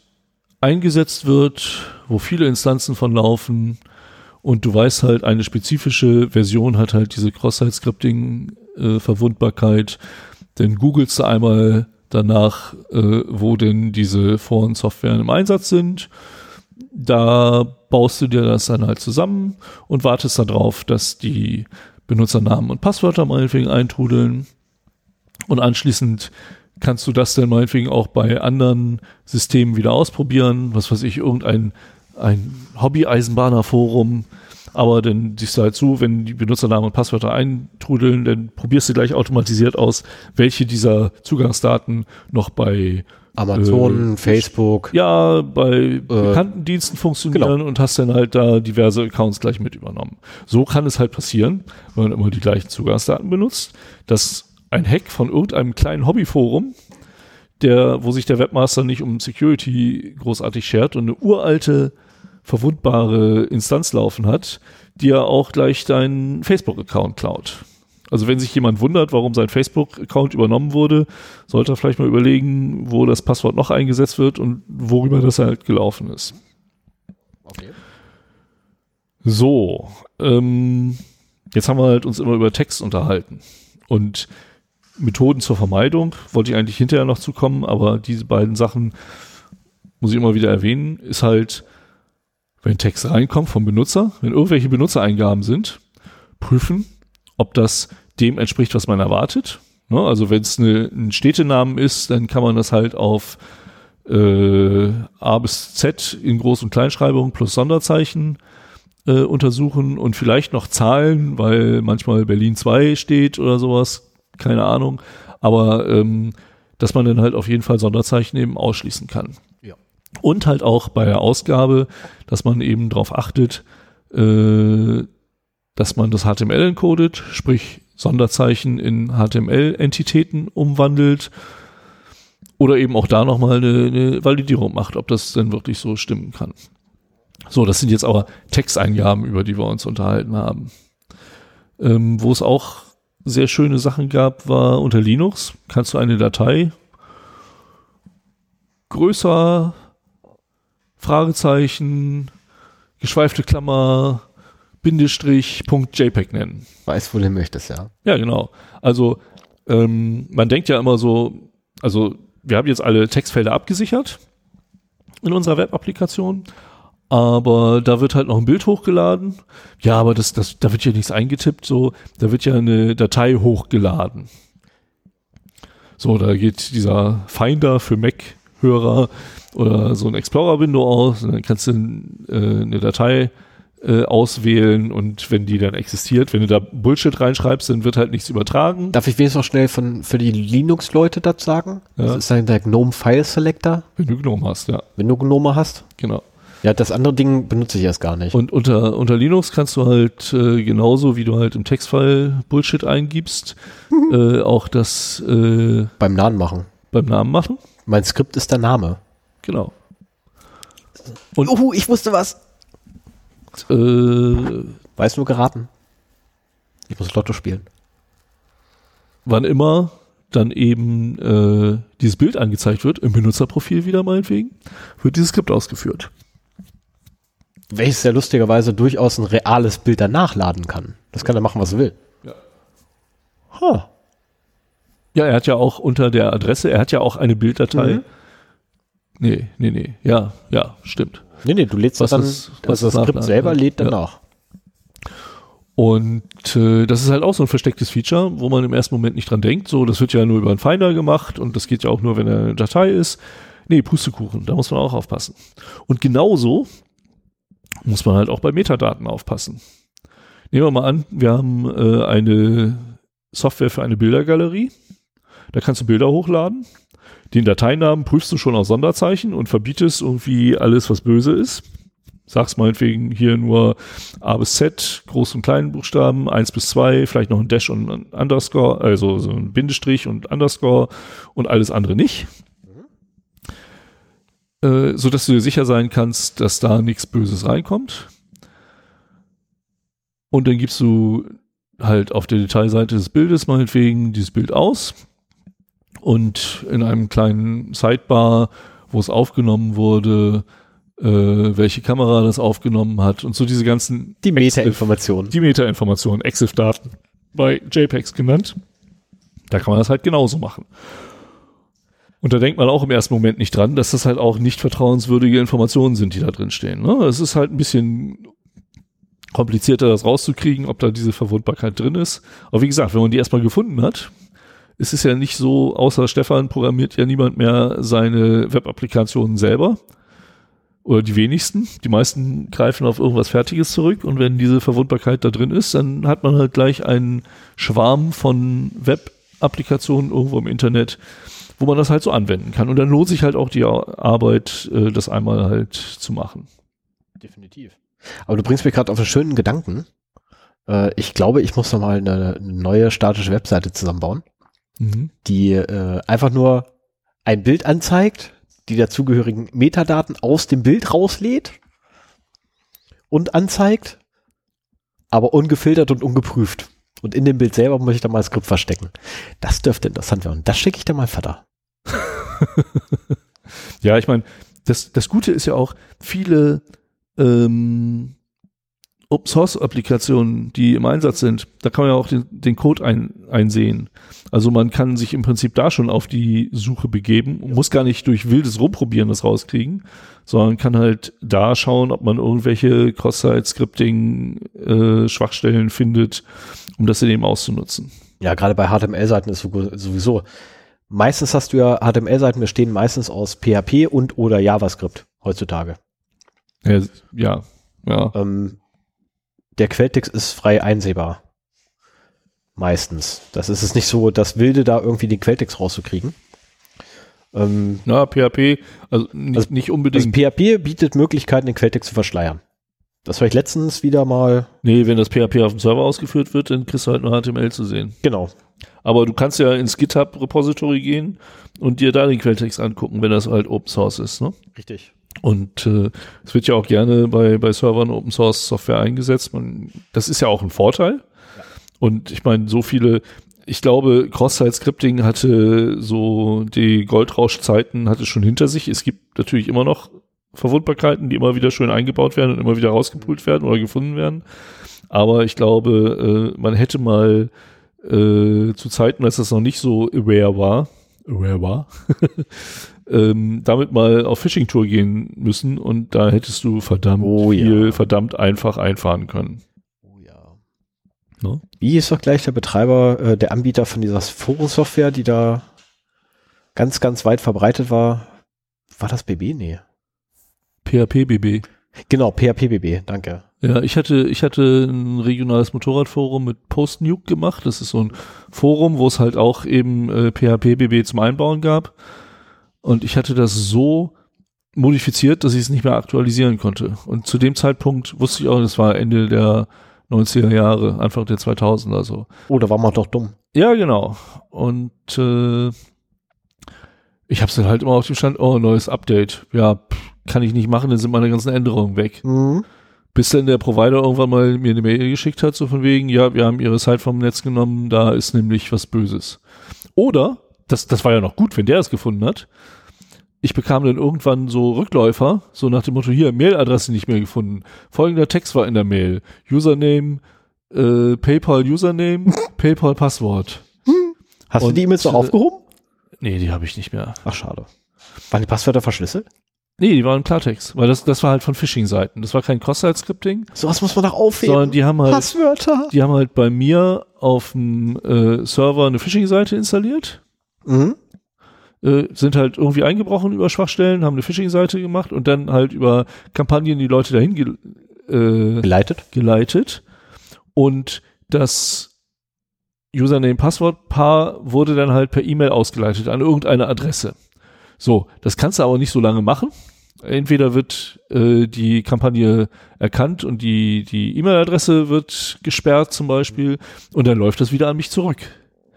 eingesetzt wird, wo viele Instanzen von laufen und du weißt halt, eine spezifische Version hat halt diese Cross-Site-Scripting-Verwundbarkeit, äh, dann googelst du einmal danach, äh, wo denn diese Forensoftware im Einsatz sind. Da baust du dir das dann halt zusammen und wartest darauf, dass die Benutzernamen und Passwörter meinetwegen eintrudeln. Und anschließend kannst du das dann meinetwegen auch bei anderen Systemen wieder ausprobieren. Was weiß ich, irgendein ein Hobby-Eisenbahner-Forum. Aber dann siehst du halt zu, wenn die Benutzernamen und Passwörter eintrudeln, dann probierst du gleich automatisiert aus, welche dieser Zugangsdaten noch bei Amazon, äh, Facebook. Ja, bei äh, bekannten Diensten funktionieren genau. und hast dann halt da diverse Accounts gleich mit übernommen. So kann es halt passieren, wenn man immer die gleichen Zugangsdaten benutzt, dass ein Hack von irgendeinem kleinen Hobbyforum, der, wo sich der Webmaster nicht um Security großartig schert und eine uralte, verwundbare Instanz laufen hat, die ja auch gleich deinen Facebook-Account klaut. Also wenn sich jemand wundert, warum sein Facebook-Account übernommen wurde, sollte er vielleicht mal überlegen, wo das Passwort noch eingesetzt wird und worüber das halt gelaufen ist. Okay. So, ähm, jetzt haben wir halt uns immer über Text unterhalten. Und Methoden zur Vermeidung wollte ich eigentlich hinterher noch zukommen, aber diese beiden Sachen muss ich immer wieder erwähnen, ist halt, wenn Text reinkommt vom Benutzer, wenn irgendwelche Benutzereingaben sind, prüfen, ob das dem entspricht, was man erwartet. Ne? Also wenn es ne, ein Städtenamen ist, dann kann man das halt auf äh, A bis Z in Groß- und Kleinschreibung plus Sonderzeichen äh, untersuchen und vielleicht noch Zahlen, weil manchmal Berlin 2 steht oder sowas, keine Ahnung. Aber ähm, dass man dann halt auf jeden Fall Sonderzeichen eben ausschließen kann. Ja. Und halt auch bei der Ausgabe, dass man eben darauf achtet, äh, dass man das HTML encodet, sprich Sonderzeichen in HTML-Entitäten umwandelt oder eben auch da nochmal eine, eine Validierung macht, ob das denn wirklich so stimmen kann. So, das sind jetzt aber Texteingaben, über die wir uns unterhalten haben. Ähm, wo es auch sehr schöne Sachen gab, war unter Linux kannst du eine Datei größer, Fragezeichen, geschweifte Klammer, Bindestrich Punkt JPEG nennen. Weiß, wohin möchtest, ja. Ja, genau. Also ähm, man denkt ja immer so, also wir haben jetzt alle Textfelder abgesichert in unserer Web-Applikation, aber da wird halt noch ein Bild hochgeladen. Ja, aber das, das, da wird ja nichts eingetippt, so, da wird ja eine Datei hochgeladen. So, da geht dieser Finder für Mac-Hörer oder so ein Explorer-Window aus und dann kannst du äh, eine Datei äh, auswählen und wenn die dann existiert, wenn du da Bullshit reinschreibst, dann wird halt nichts übertragen. Darf ich wenigstens noch schnell von, für die Linux-Leute das sagen? Ja. Das ist dann der GNOME File Selector. Wenn du GNOME hast, ja. Wenn du GNOME hast. Genau. Ja, das andere Ding benutze ich erst gar nicht. Und unter, unter Linux kannst du halt äh, genauso, wie du halt im Textfile Bullshit eingibst, äh, auch das äh, beim Namen machen. Beim Namen machen. Mein Skript ist der Name. Genau. Und Uhu, ich wusste was. Äh, Weiß nur geraten. Ich muss Lotto spielen. Wann immer dann eben äh, dieses Bild angezeigt wird, im Benutzerprofil wieder meinetwegen, wird dieses Skript ausgeführt. Welches ja lustigerweise durchaus ein reales Bild danach laden kann. Das kann er machen, was er will. Ja. Huh. Ja, er hat ja auch unter der Adresse, er hat ja auch eine Bilddatei. Mhm. Nee, nee, nee. Ja, ja, stimmt. Nee, nee, du lädst was das dann, ist, also das Skript selber lädt dann ja. Und äh, das ist halt auch so ein verstecktes Feature, wo man im ersten Moment nicht dran denkt. So, das wird ja nur über einen Finder gemacht und das geht ja auch nur, wenn er eine Datei ist. Nee, Pustekuchen, da muss man auch aufpassen. Und genauso muss man halt auch bei Metadaten aufpassen. Nehmen wir mal an, wir haben äh, eine Software für eine Bildergalerie. Da kannst du Bilder hochladen den Dateinamen prüfst du schon aus Sonderzeichen und verbietest irgendwie alles, was böse ist. Sagst meinetwegen hier nur A bis Z, Groß- und kleinen Buchstaben, 1 bis 2, vielleicht noch ein Dash und ein Underscore, also so ein Bindestrich und Underscore und alles andere nicht. äh, so dass du dir sicher sein kannst, dass da nichts Böses reinkommt. Und dann gibst du halt auf der Detailseite des Bildes meinetwegen dieses Bild aus und in einem kleinen Sidebar, wo es aufgenommen wurde, äh, welche Kamera das aufgenommen hat und so diese ganzen Die Meta-Informationen. die Meta-Informationen, EXIF-Daten bei JPEGs genannt. Da kann man das halt genauso machen. Und da denkt man auch im ersten Moment nicht dran, dass das halt auch nicht vertrauenswürdige Informationen sind, die da drin stehen. Ne? Es ist halt ein bisschen komplizierter, das rauszukriegen, ob da diese Verwundbarkeit drin ist. Aber wie gesagt, wenn man die erstmal gefunden hat, ist es ja nicht so, außer Stefan programmiert ja niemand mehr seine Web-Applikationen selber. Oder die wenigsten. Die meisten greifen auf irgendwas Fertiges zurück. Und wenn diese Verwundbarkeit da drin ist, dann hat man halt gleich einen Schwarm von Web-Applikationen irgendwo im Internet, wo man das halt so anwenden kann. Und dann lohnt sich halt auch die Arbeit, äh, das einmal halt zu machen. Definitiv. Aber du bringst mich gerade auf einen schönen Gedanken. Äh, ich glaube, ich muss noch mal eine, eine neue statische Webseite zusammenbauen, die äh, einfach nur ein Bild anzeigt, die dazugehörigen Metadaten aus dem Bild rauslädt und anzeigt, aber ungefiltert und ungeprüft. Und in dem Bild selber muss ich dann mal das Skript verstecken. Das dürfte interessant werden. Und das schicke ich dann mal Vater. Ja, ich meine, das, das Gute ist ja auch, viele ähm, Open Source Applikationen, die im Einsatz sind, da kann man ja auch den, den Code ein, einsehen. Also man kann sich im Prinzip da schon auf die Suche begeben und muss gar nicht durch wildes Rumprobieren das rauskriegen, sondern kann halt da schauen, ob man irgendwelche Cross-Site-Scripting-Schwachstellen findet, um das in dem auszunutzen. Ja, gerade bei HTML-Seiten ist sowieso. Meistens hast du ja HTML-Seiten bestehen meistens aus PHP und oder JavaScript heutzutage. Ja, ja. ja. Ähm, der Quelltext ist frei einsehbar. Meistens. Das ist es nicht so, das Wilde da irgendwie den Quelltext rauszukriegen. Ähm, Na, PHP, also nicht, Also- nicht also unbedingt. PHP bietet Möglichkeiten, den Quelltext zu verschleiern. Das habe ich letztens wieder mal, nee, wenn das PHP auf dem Server ausgeführt wird, dann kriegst du halt nur HTML zu sehen. genau, Aber du kannst ja ins GitHub-Repository gehen und dir da den Quelltext angucken, wenn das halt Open Source ist. Ne? richtig. Und äh, es wird ja auch gerne bei, bei Servern Open Source Software eingesetzt. Man, das ist ja auch ein Vorteil. Und ich meine, so viele, ich glaube, Cross-Site-Scripting hatte so die Goldrausch-Zeiten hatte schon hinter sich. Es gibt natürlich immer noch Verwundbarkeiten, die immer wieder schön eingebaut werden und immer wieder rausgepult werden oder gefunden werden. Aber ich glaube, äh, man hätte mal äh, zu Zeiten, als das noch nicht so aware war, aware war, ähm, damit mal auf Fishing-Tour gehen müssen und da hättest du verdammt Oh ja. viel, verdammt einfach einfahren können. Oh ja. Ne? Wie ist doch gleich der Betreiber, äh, der Anbieter von dieser Forensoftware, die da ganz, ganz weit verbreitet war? War das BB? Nee. PHP-BB. Genau, PHPBB, danke. Ja, ich hatte, ich hatte ein regionales Motorradforum mit Post-Nuke gemacht. Das ist so ein Forum, wo es halt auch eben äh, PHP-BB zum Einbauen gab. Und ich hatte das so modifiziert, dass ich es nicht mehr aktualisieren konnte. Und zu dem Zeitpunkt wusste ich auch, das war Ende der 90er Jahre, Anfang der 2000er so. Oh, da war man doch dumm. Ja, genau. Und äh, ich habe es dann halt immer auf dem Stand, oh, neues Update. Ja, pff, kann ich nicht machen, dann sind meine ganzen Änderungen weg. Mhm. Bis dann der Provider irgendwann mal mir eine Mail geschickt hat, so von wegen, ja, wir haben ihre Site vom Netz genommen, da ist nämlich was Böses. Oder, das, das war ja noch gut, wenn der es gefunden hat, ich bekam dann irgendwann so Rückläufer, so nach dem Motto, hier, Mailadresse nicht mehr gefunden. Folgender Text war in der Mail. Username, äh, PayPal Username, PayPal Passwort. Hast du Und, die E-Mails noch äh, aufgehoben? Nee, die habe ich nicht mehr. Ach, schade. Waren die Passwörter verschlüsselt? Nee, die waren Klartext, weil das, das war halt von Phishing-Seiten. Das war kein Cross-Site-Scripting, Sowas muss man doch aufheben. sondern die haben halt Passwörter. Die haben halt bei mir auf dem äh, Server eine Phishing-Seite installiert, Mhm. äh, sind halt irgendwie eingebrochen über Schwachstellen, haben eine Phishing-Seite gemacht und dann halt über Kampagnen die Leute dahin ge äh, Geleitet. geleitet. Und das Username-Passwort-Paar wurde dann halt per E-Mail ausgeleitet an irgendeine Adresse. So, das kannst du aber nicht so lange machen. Entweder wird äh, die Kampagne erkannt und die die E-Mail-Adresse wird gesperrt zum Beispiel und dann läuft das wieder an mich zurück.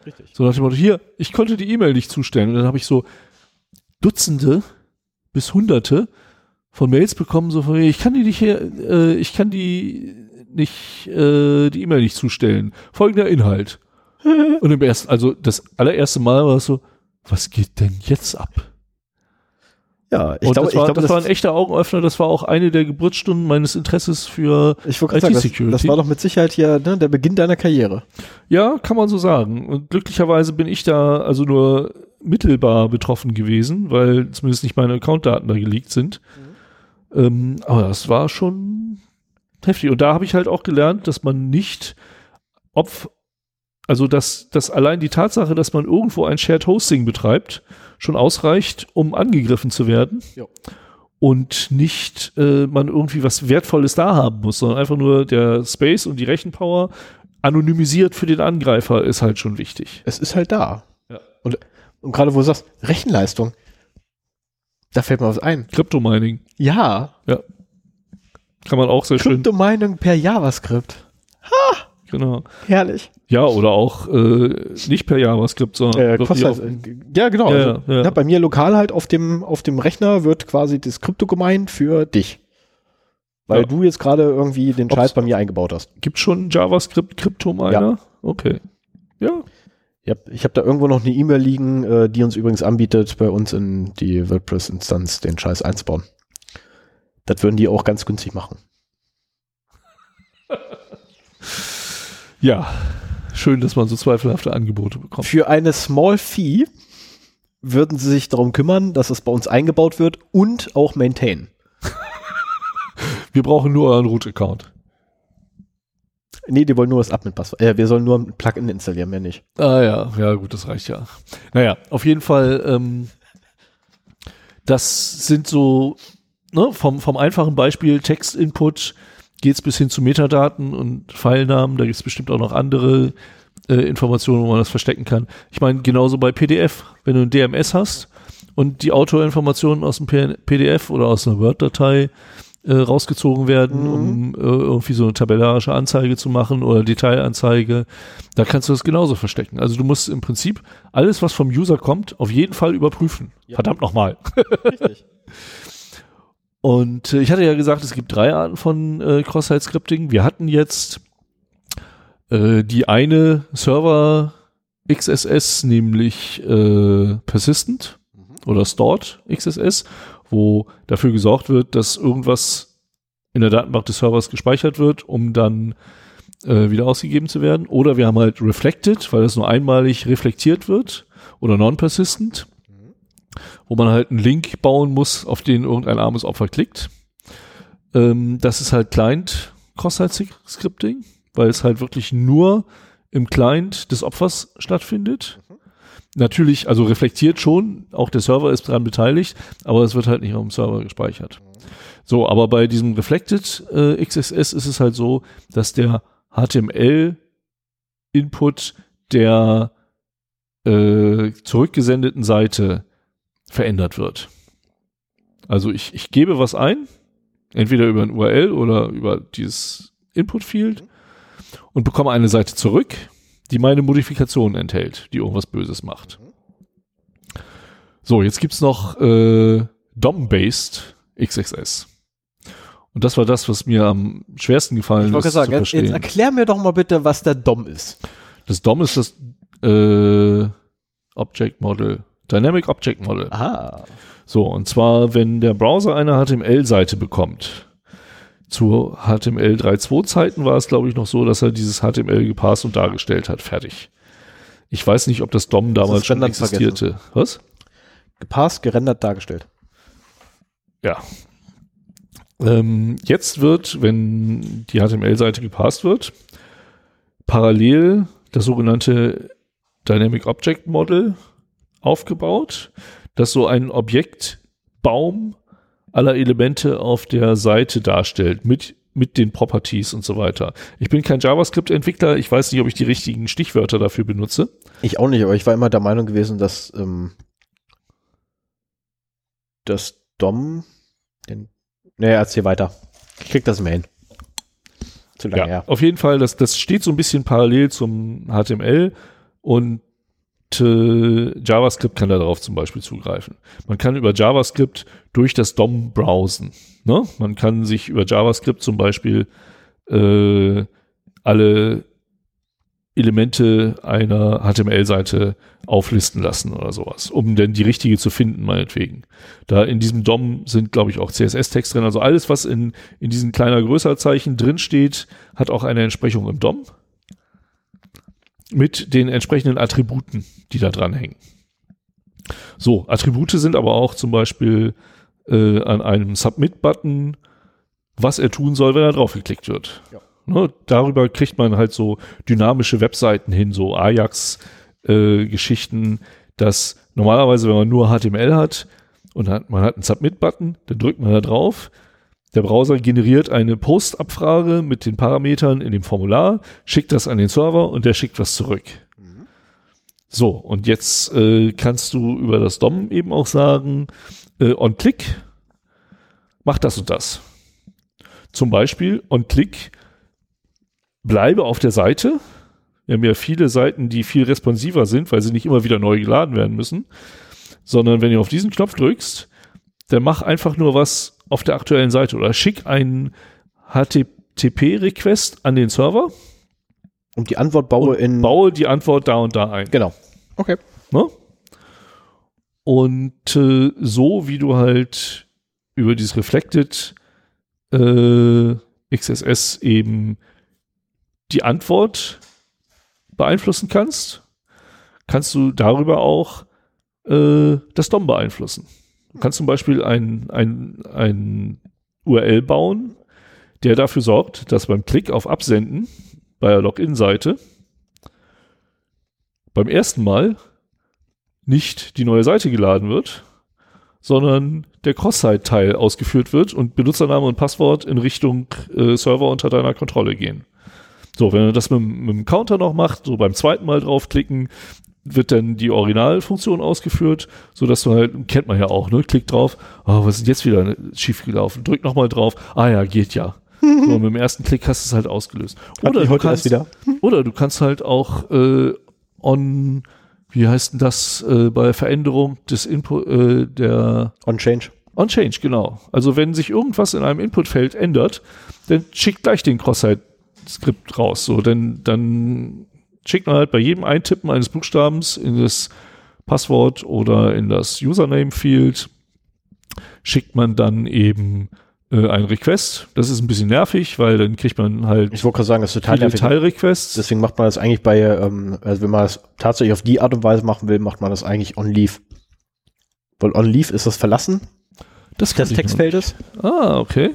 Richtig. So nach dem Motto, hier, ich konnte die E-Mail nicht zustellen. Und dann habe ich so Dutzende bis Hunderte von Mails bekommen, so von, ich kann die nicht, hier, äh, ich kann die nicht, äh, die E-Mail nicht zustellen. Folgender Inhalt. Und im ersten, also das allererste Mal war es so, was geht denn jetzt ab? Ja, ich glaube, das, war, glaub, das, das war ein echter Augenöffner. Das war auch eine der Geburtsstunden meines Interesses für IT-Security. Das, das, war doch mit Sicherheit hier ne, der Beginn deiner Karriere. Ja, kann man so sagen. Und glücklicherweise bin ich da also nur mittelbar betroffen gewesen, weil zumindest nicht meine Accountdaten da geleakt sind. Mhm. Ähm, aber das war schon heftig. Und da habe ich halt auch gelernt, dass man nicht, ob, also dass, dass allein die Tatsache, dass man irgendwo ein Shared Hosting betreibt, schon ausreicht, um angegriffen zu werden. Ja. Und nicht äh, man irgendwie was Wertvolles da haben muss, sondern einfach nur der Space und die Rechenpower anonymisiert für den Angreifer ist halt schon wichtig. Es ist halt da. Ja. Und, und gerade wo du sagst, Rechenleistung, da fällt mir was ein. Kryptomining. Ja. Ja. Kann man auch sehr schön. Kryptomining per JavaScript. Ha! Genau. Herrlich. Ja, oder auch äh, nicht per JavaScript, sondern äh, auf, ja, genau. Ja, also, ja. Ja, bei mir lokal halt auf dem auf dem Rechner wird quasi das Krypto gemeint für dich. Weil du jetzt gerade irgendwie den Scheiß bei mir eingebaut hast. Gibt schon JavaScript Kryptominer? Ja. Okay. Ja. Ja, ich habe da irgendwo noch eine E-Mail liegen, äh, die uns übrigens anbietet, bei uns in die WordPress-Instanz den Scheiß einzubauen. Das würden die auch ganz günstig machen. Ja, schön, dass man so zweifelhafte Angebote bekommt. Für eine Small Fee würden sie sich darum kümmern, dass es bei uns eingebaut wird und auch maintain. Wir brauchen nur euren Root-Account. Nee, die wollen nur das Admin-Passwort. Äh, wir sollen nur ein Plugin installieren, mehr nicht. Ah ja, ja gut, das reicht ja. Naja, auf jeden Fall, ähm, das sind so, ne, vom, vom einfachen Beispiel Text-Input geht es bis hin zu Metadaten und Pfeilnamen. Da gibt es bestimmt auch noch andere äh, Informationen, wo man das verstecken kann. Ich meine, genauso bei PDF. Wenn du ein DMS hast und die Autorinformationen aus dem PDF oder aus einer Word-Datei äh, rausgezogen werden, mhm. um äh, irgendwie so eine tabellarische Anzeige zu machen oder Detailanzeige, da kannst du das genauso verstecken. Also du musst im Prinzip alles, was vom User kommt, auf jeden Fall überprüfen. Ja. Verdammt nochmal. Richtig. Und äh, ich hatte ja gesagt, es gibt drei Arten von äh, Cross-Site-Scripting. Wir hatten jetzt äh, die eine Server XSS, nämlich äh, Persistent mhm. oder Stored XSS, wo dafür gesorgt wird, dass irgendwas in der Datenbank des Servers gespeichert wird, um dann äh, wieder ausgegeben zu werden. Oder wir haben halt Reflected, weil das nur einmalig reflektiert wird oder Non-Persistent wo man halt einen Link bauen muss, auf den irgendein armes Opfer klickt. Ähm, das ist halt Client Cross-Site-Scripting, weil es halt wirklich nur im Client des Opfers stattfindet. Mhm. Natürlich, also reflektiert schon, auch der Server ist daran beteiligt, aber es wird halt nicht auf dem Server gespeichert. Mhm. So, aber bei diesem Reflected äh, XSS ist es halt so, dass der HTML-Input der äh, zurückgesendeten Seite verändert wird. Also ich, ich gebe was ein, entweder über ein URL oder über dieses Input-Field und bekomme eine Seite zurück, die meine Modifikation enthält, die irgendwas Böses macht. So, jetzt gibt's noch äh, DOM-based XXS. Und das war das, was mir am schwersten gefallen ich ist. Sagen, jetzt, jetzt erklär mir doch mal bitte, was der DOM ist. Das DOM ist das äh, Object Model Dynamic Object Model. Aha. So, und zwar, wenn der Browser eine HTML-Seite bekommt, zu HTML 3.2 Zeiten war es, glaube ich, noch so, dass er dieses HTML gepasst und dargestellt hat. Fertig. Ich weiß nicht, ob das DOM damals das schon existierte. Vergessen. Was? Gepasst, gerendert, dargestellt. Ja. Ähm, jetzt wird, wenn die HTML-Seite gepasst wird, parallel das sogenannte Dynamic Object Model aufgebaut, das so einen Objektbaum aller Elemente auf der Seite darstellt, mit, mit den Properties und so weiter. Ich bin kein JavaScript-Entwickler, ich weiß nicht, ob ich die richtigen Stichwörter dafür benutze. Ich auch nicht, aber ich war immer der Meinung gewesen, dass ähm, das DOM, den, naja, erzähl weiter. Ich krieg das Mail. Zu lange ja, her. Auf jeden Fall, das, das steht so ein bisschen parallel zum HTML und JavaScript kann darauf zum Beispiel zugreifen. Man kann über JavaScript durch das DOM browsen. Ne? Man kann sich über JavaScript zum Beispiel äh, alle Elemente einer HTML-Seite auflisten lassen oder sowas, um denn die richtige zu finden, meinetwegen. Da in diesem DOM sind, glaube ich, auch CSS-Text drin. Also alles, was in, in diesen kleiner größer Zeichen drin steht, hat auch eine Entsprechung im DOM mit den entsprechenden Attributen, die da dran hängen. So, Attribute sind aber auch zum Beispiel äh, an einem Submit-Button, was er tun soll, wenn er draufgeklickt wird. Ja. Ne, darüber kriegt man halt so dynamische Webseiten hin, so Ajax-Geschichten, äh, dass normalerweise, wenn man nur HTML hat und hat, man hat einen Submit-Button, dann drückt man da drauf. Der Browser generiert eine Post-Abfrage mit den Parametern in dem Formular, schickt das an den Server und der schickt was zurück. Mhm. So, und jetzt äh, kannst du über das DOM eben auch sagen, äh, on-click, mach das und das. Zum Beispiel on-click bleibe auf der Seite. Wir haben ja viele Seiten, die viel responsiver sind, weil sie nicht immer wieder neu geladen werden müssen, sondern wenn du auf diesen Knopf drückst, dann mach einfach nur was auf der aktuellen Seite oder schick einen HTTP-Request an den Server. Und die Antwort baue in. Baue die Antwort da und da ein. Genau. Okay. Ne? Und äh, so wie du halt über dieses Reflected äh, XSS eben die Antwort beeinflussen kannst, kannst du darüber auch äh, das DOM beeinflussen. Du kannst zum Beispiel ein, ein, ein URL bauen, der dafür sorgt, dass beim Klick auf Absenden bei der Login-Seite beim ersten Mal nicht die neue Seite geladen wird, sondern der Cross-Site-Teil ausgeführt wird und Benutzername und Passwort in Richtung äh, Server unter deiner Kontrolle gehen. So, wenn er das mit, mit dem Counter noch macht, so beim zweiten Mal draufklicken, wird dann die Originalfunktion ausgeführt, so dass du halt, kennt man ja auch, ne, klick drauf, oh, was ist jetzt wieder schief gelaufen, drück nochmal drauf, ah ja, geht ja. so, mit dem ersten Klick hast du es halt ausgelöst. Oder du, kannst, wieder. oder du kannst halt auch äh, on, wie heißt denn das, äh, bei Veränderung des Input, äh, der On Change. On Change, genau. Also wenn sich irgendwas in einem Inputfeld ändert, dann schickt gleich den Cross-Site Skript raus. So, denn dann schickt man halt bei jedem Eintippen eines Buchstabens in das Passwort oder in das Username-Field, schickt man dann eben äh, einen Request. Das ist ein bisschen nervig, weil dann kriegt man halt. Ich wollte gerade sagen, das ist total nervig. Teilrequests. Deswegen macht man das eigentlich bei, ähm, also wenn man das tatsächlich auf die Art und Weise machen will, macht man das eigentlich on Leave. Weil on Leave ist das Verlassen das des Textfeldes. Ah, okay.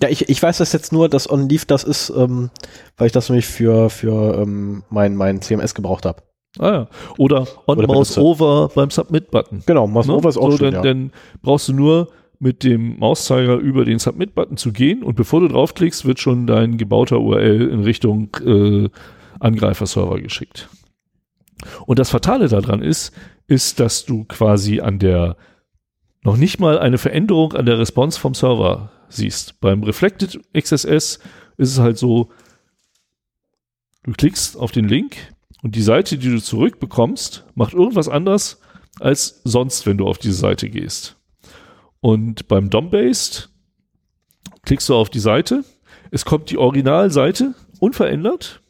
Ja, ich, ich weiß das jetzt nur, dass on Leaf das ist, ähm, weil ich das nämlich für, für ähm, mein, mein CMS gebraucht habe. Ah ja. Oder on Oder Mouse Over beim Submit-Button. Genau, Mouse ne? Over ist auch so, schon, dann, ja. dann brauchst du nur mit dem Mauszeiger über den Submit-Button zu gehen und bevor du draufklickst, wird schon dein gebauter URL in Richtung äh, Angreifer-Server geschickt. Und das Fatale daran ist, ist, dass du quasi an der noch nicht mal eine Veränderung an der Response vom Server siehst. Beim Reflected XSS ist es halt so, du klickst auf den Link und die Seite, die du zurückbekommst, macht irgendwas anders als sonst, wenn du auf diese Seite gehst. Und beim DOM-Based klickst du auf die Seite, es kommt die Originalseite unverändert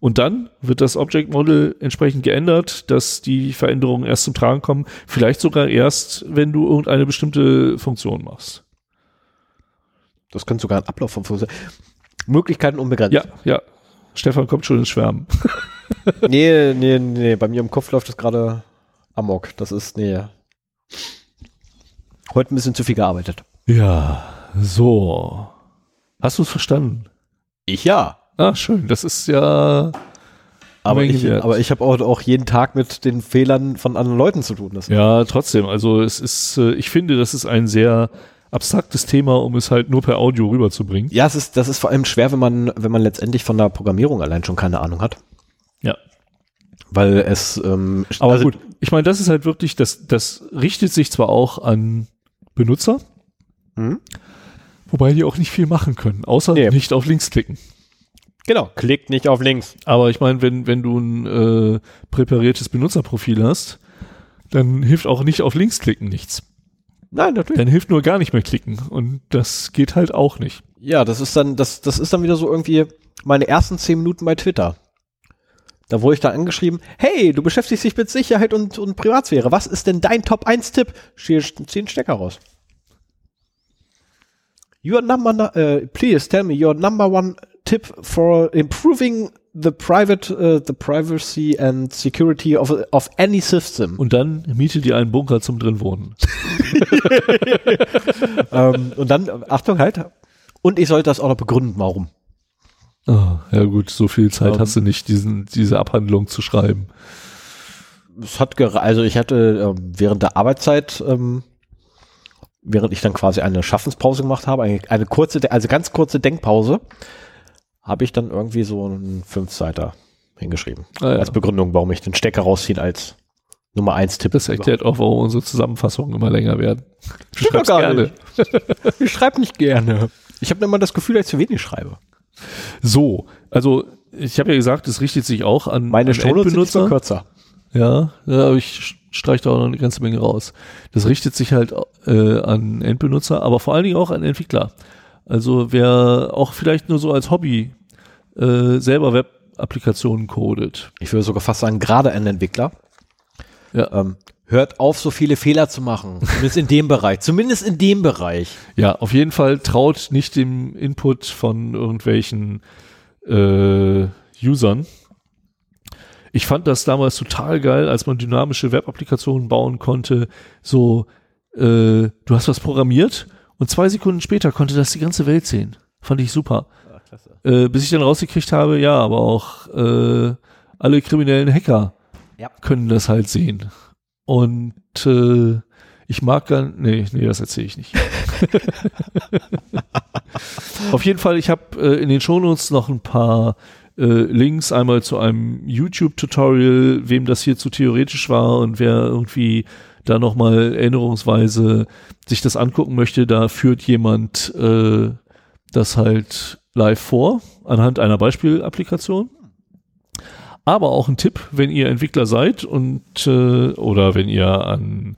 und dann wird das Object Model entsprechend geändert, dass die Veränderungen erst zum Tragen kommen, vielleicht sogar erst, wenn du irgendeine bestimmte Funktion machst. Das könnte sogar ein Ablauf von Funktion. Möglichkeiten unbegrenzt. Ja, ja. Stefan kommt schon ins Schwärmen. nee, nee, nee. Bei mir im Kopf läuft das gerade amok. Das ist, nee. Heute ein bisschen zu viel gearbeitet. Ja, so. Hast du es verstanden? Ich ja. Ah, schön. Das ist ja. Aber ich, aber ich habe auch, auch jeden Tag mit den Fehlern von anderen Leuten zu tun. ja, trotzdem. Also es ist, äh, ich finde, das ist ein sehr abstraktes Thema, um es halt nur per Audio rüberzubringen. Ja, es ist, das ist vor allem schwer, wenn man, wenn man letztendlich von der Programmierung allein schon keine Ahnung hat. Ja. Weil es, ähm, aber also, gut, ich meine, das ist halt wirklich, das, das richtet sich zwar auch an Benutzer, mhm. wobei die auch nicht viel machen können, außer nee. nicht auf Links klicken. Genau, klickt nicht auf Links. Aber ich meine, wenn, wenn du ein äh, präpariertes Benutzerprofil hast, dann hilft auch nicht auf Links klicken nichts. Nein, natürlich. Dann hilft nur gar nicht mehr klicken. Und das geht halt auch nicht. Ja, das ist dann, das, das ist dann wieder so irgendwie meine ersten zehn Minuten bei Twitter. Da wurde ich da angeschrieben, hey, du beschäftigst dich mit Sicherheit und, und Privatsphäre. Was ist denn dein Top-1-Tipp? Zieh einen Stecker raus. Your number, uh, please tell me your number one tip for improving the private, uh, the privacy and security of, of any system. Und dann miete dir einen Bunker zum drin wohnen. ähm, und dann, Achtung halt, und ich sollte das auch noch begründen, warum. Oh, ja gut, so viel Zeit um, hast du nicht, diesen, diese Abhandlung zu schreiben. Es hat, also ich hatte äh, während der Arbeitszeit ähm, während ich dann quasi eine Schaffenspause gemacht habe, eine, eine kurze, also ganz kurze Denkpause, habe ich dann irgendwie so einen Fünfseiter hingeschrieben. Ah, ja. Als Begründung, warum ich den Stecker rausziehen als Nummer eins Tipp. Das erklärt auch, warum unsere Zusammenfassungen immer länger werden. Ich schreibe gerne. ich schreibe nicht gerne. Ich habe immer das Gefühl, dass ich zu wenig schreibe. So, also ich habe ja gesagt, es richtet sich auch an meine Shownotes kürzer. Ja, aber ich streicht da auch noch eine ganze Menge raus. Das richtet sich halt äh, an Endbenutzer, aber vor allen Dingen auch an Entwickler. Also wer auch vielleicht nur so als Hobby äh, selber Web-Applikationen codet. Ich würde sogar fast sagen, gerade ein Entwickler. Ja. Ähm, hört auf, so viele Fehler zu machen. Zumindest in dem Bereich. Zumindest in dem Bereich. Ja, auf jeden Fall traut nicht dem Input von irgendwelchen äh, Usern. Ich fand das damals total geil, als man dynamische Web-Applikationen bauen konnte. So, äh, du hast was programmiert und zwei Sekunden später konnte das die ganze Welt sehen. Fand ich super. Ja, äh, bis ich dann rausgekriegt habe, ja, aber auch äh, alle kriminellen Hacker ja. können das halt sehen. Und äh, ich mag gar nee, nee, das erzähle ich nicht. Auf jeden Fall, ich habe äh, in den Shownotes noch ein paar äh, Links einmal zu einem YouTube-Tutorial, wem das hier zu theoretisch war und wer irgendwie da nochmal erinnerungsweise sich das angucken möchte, da führt jemand äh, das halt live vor, anhand einer Beispielapplikation. Aber auch ein Tipp, wenn ihr Entwickler seid und äh, oder wenn ihr an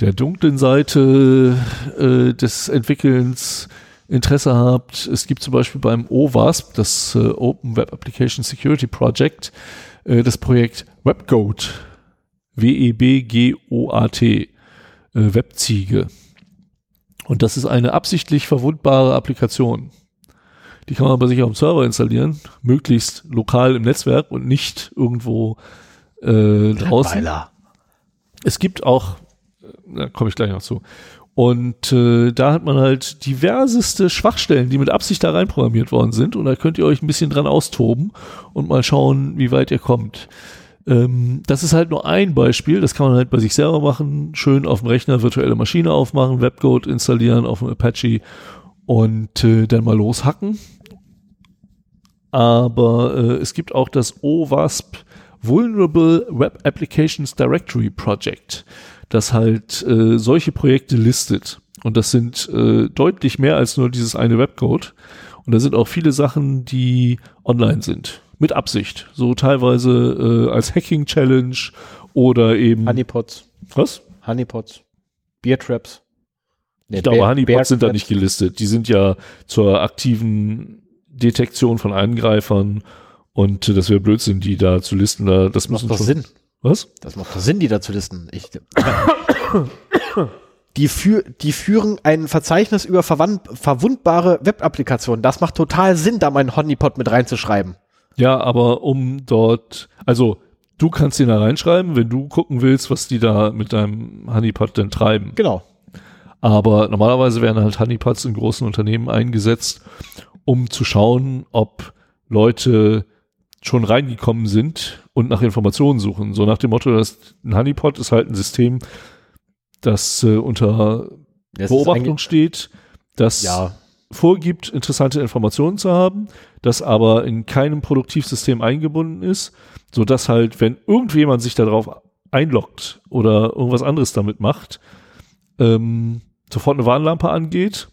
der dunklen Seite äh, des Entwickelns Interesse habt, es gibt zum Beispiel beim OWASP, das äh, Open Web Application Security Project, äh, das Projekt WebGoat, W-E-B-G-O-A-T, äh, Webziege. Und das ist eine absichtlich verwundbare Applikation. Die kann man bei sich auf dem Server installieren, möglichst lokal im Netzwerk und nicht irgendwo äh, draußen. Weiler. Es gibt auch, äh, da komme ich gleich noch zu, und äh, da hat man halt diverseste Schwachstellen, die mit Absicht da reinprogrammiert worden sind. Und da könnt ihr euch ein bisschen dran austoben und mal schauen, wie weit ihr kommt. Ähm, das ist halt nur ein Beispiel. Das kann man halt bei sich selber machen. Schön auf dem Rechner virtuelle Maschine aufmachen, Webcode installieren auf dem Apache und äh, dann mal loshacken. Aber äh, es gibt auch das OWASP Vulnerable Web Applications Directory Project das halt äh, solche Projekte listet. Und das sind äh, deutlich mehr als nur dieses eine Webcode. Und da sind auch viele Sachen, die online sind. Mit Absicht. So teilweise äh, als Hacking-Challenge oder eben. Honeypots. Was? Honeypots. Beer Traps. Nee, ich glaube, Honeypots sind da nicht gelistet. Die sind ja zur aktiven Detektion von Angreifern und das wäre Blödsinn, die da zu listen. Da, das macht doch Sinn. Was? Das macht doch Sinn, die da zu listen. Ich, die, für, die führen ein Verzeichnis über verwundbare Web-Applikationen. Das macht total Sinn, da meinen Honeypot mit reinzuschreiben. Ja, aber um dort, also du kannst ihn da reinschreiben, wenn du gucken willst, was die da mit deinem Honeypot denn treiben. Genau. Aber normalerweise werden halt Honeypots in großen Unternehmen eingesetzt, um zu schauen, ob Leute schon reingekommen sind und nach Informationen suchen. So nach dem Motto, dass ein Honeypot ist halt ein System, das äh, unter das Beobachtung steht, das ja. vorgibt, interessante Informationen zu haben, das aber in keinem Produktivsystem eingebunden ist, so dass halt, wenn irgendjemand sich darauf einloggt oder irgendwas anderes damit macht, ähm, sofort eine Warnlampe angeht,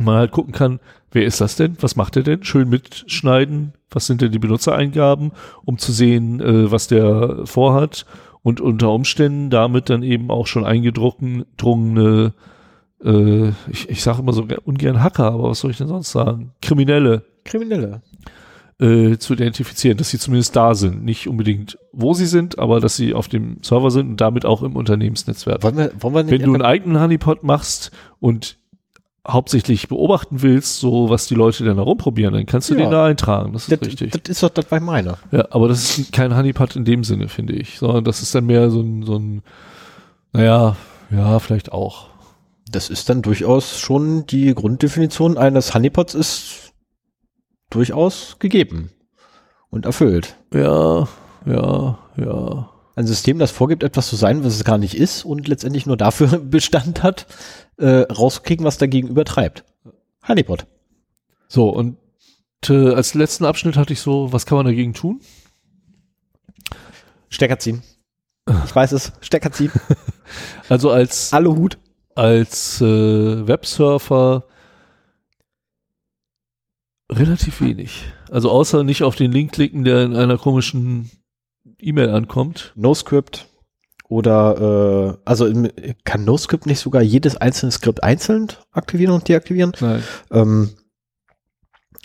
man halt gucken kann, wer ist das denn, was macht er denn, schön mitschneiden, was sind denn die Benutzereingaben, um zu sehen, äh, was der vorhat und unter Umständen damit dann eben auch schon eingedrungene, äh, ich, ich sage immer so ungern Hacker, aber was soll ich denn sonst sagen? Kriminelle. Kriminelle. Äh, zu identifizieren, dass sie zumindest da sind. Nicht unbedingt, wo sie sind, aber dass sie auf dem Server sind und damit auch im Unternehmensnetzwerk. Wollen wir, wollen wir Wenn du einen eigenen Honeypot machst und hauptsächlich beobachten willst, so was die Leute dann herumprobieren, dann kannst du Ja. den da eintragen. Das ist das, richtig. das ist doch das bei meiner. Ja, aber das ist kein Honeypot in dem Sinne, finde ich, sondern das ist dann mehr so ein, so ein, naja, ja, vielleicht auch. Das ist dann durchaus schon die Grunddefinition eines Honeypots ist durchaus gegeben und erfüllt. Ja, ja, ja. Ein System, das vorgibt, etwas zu sein, was es gar nicht ist und letztendlich nur dafür Bestand hat, äh, rauszukriegen, was dagegen übertreibt. Honeypot. So, und äh, als letzten Abschnitt hatte ich so, was kann man dagegen tun? Stecker ziehen. Ich weiß es. Stecker ziehen. Also als, Aluhut. als äh, Websurfer relativ wenig. Also außer nicht auf den Link klicken, der in einer komischen E-Mail ankommt. NoScript oder äh, also im, kann NoScript nicht sogar jedes einzelne Skript einzeln aktivieren und deaktivieren? Nein. Ähm,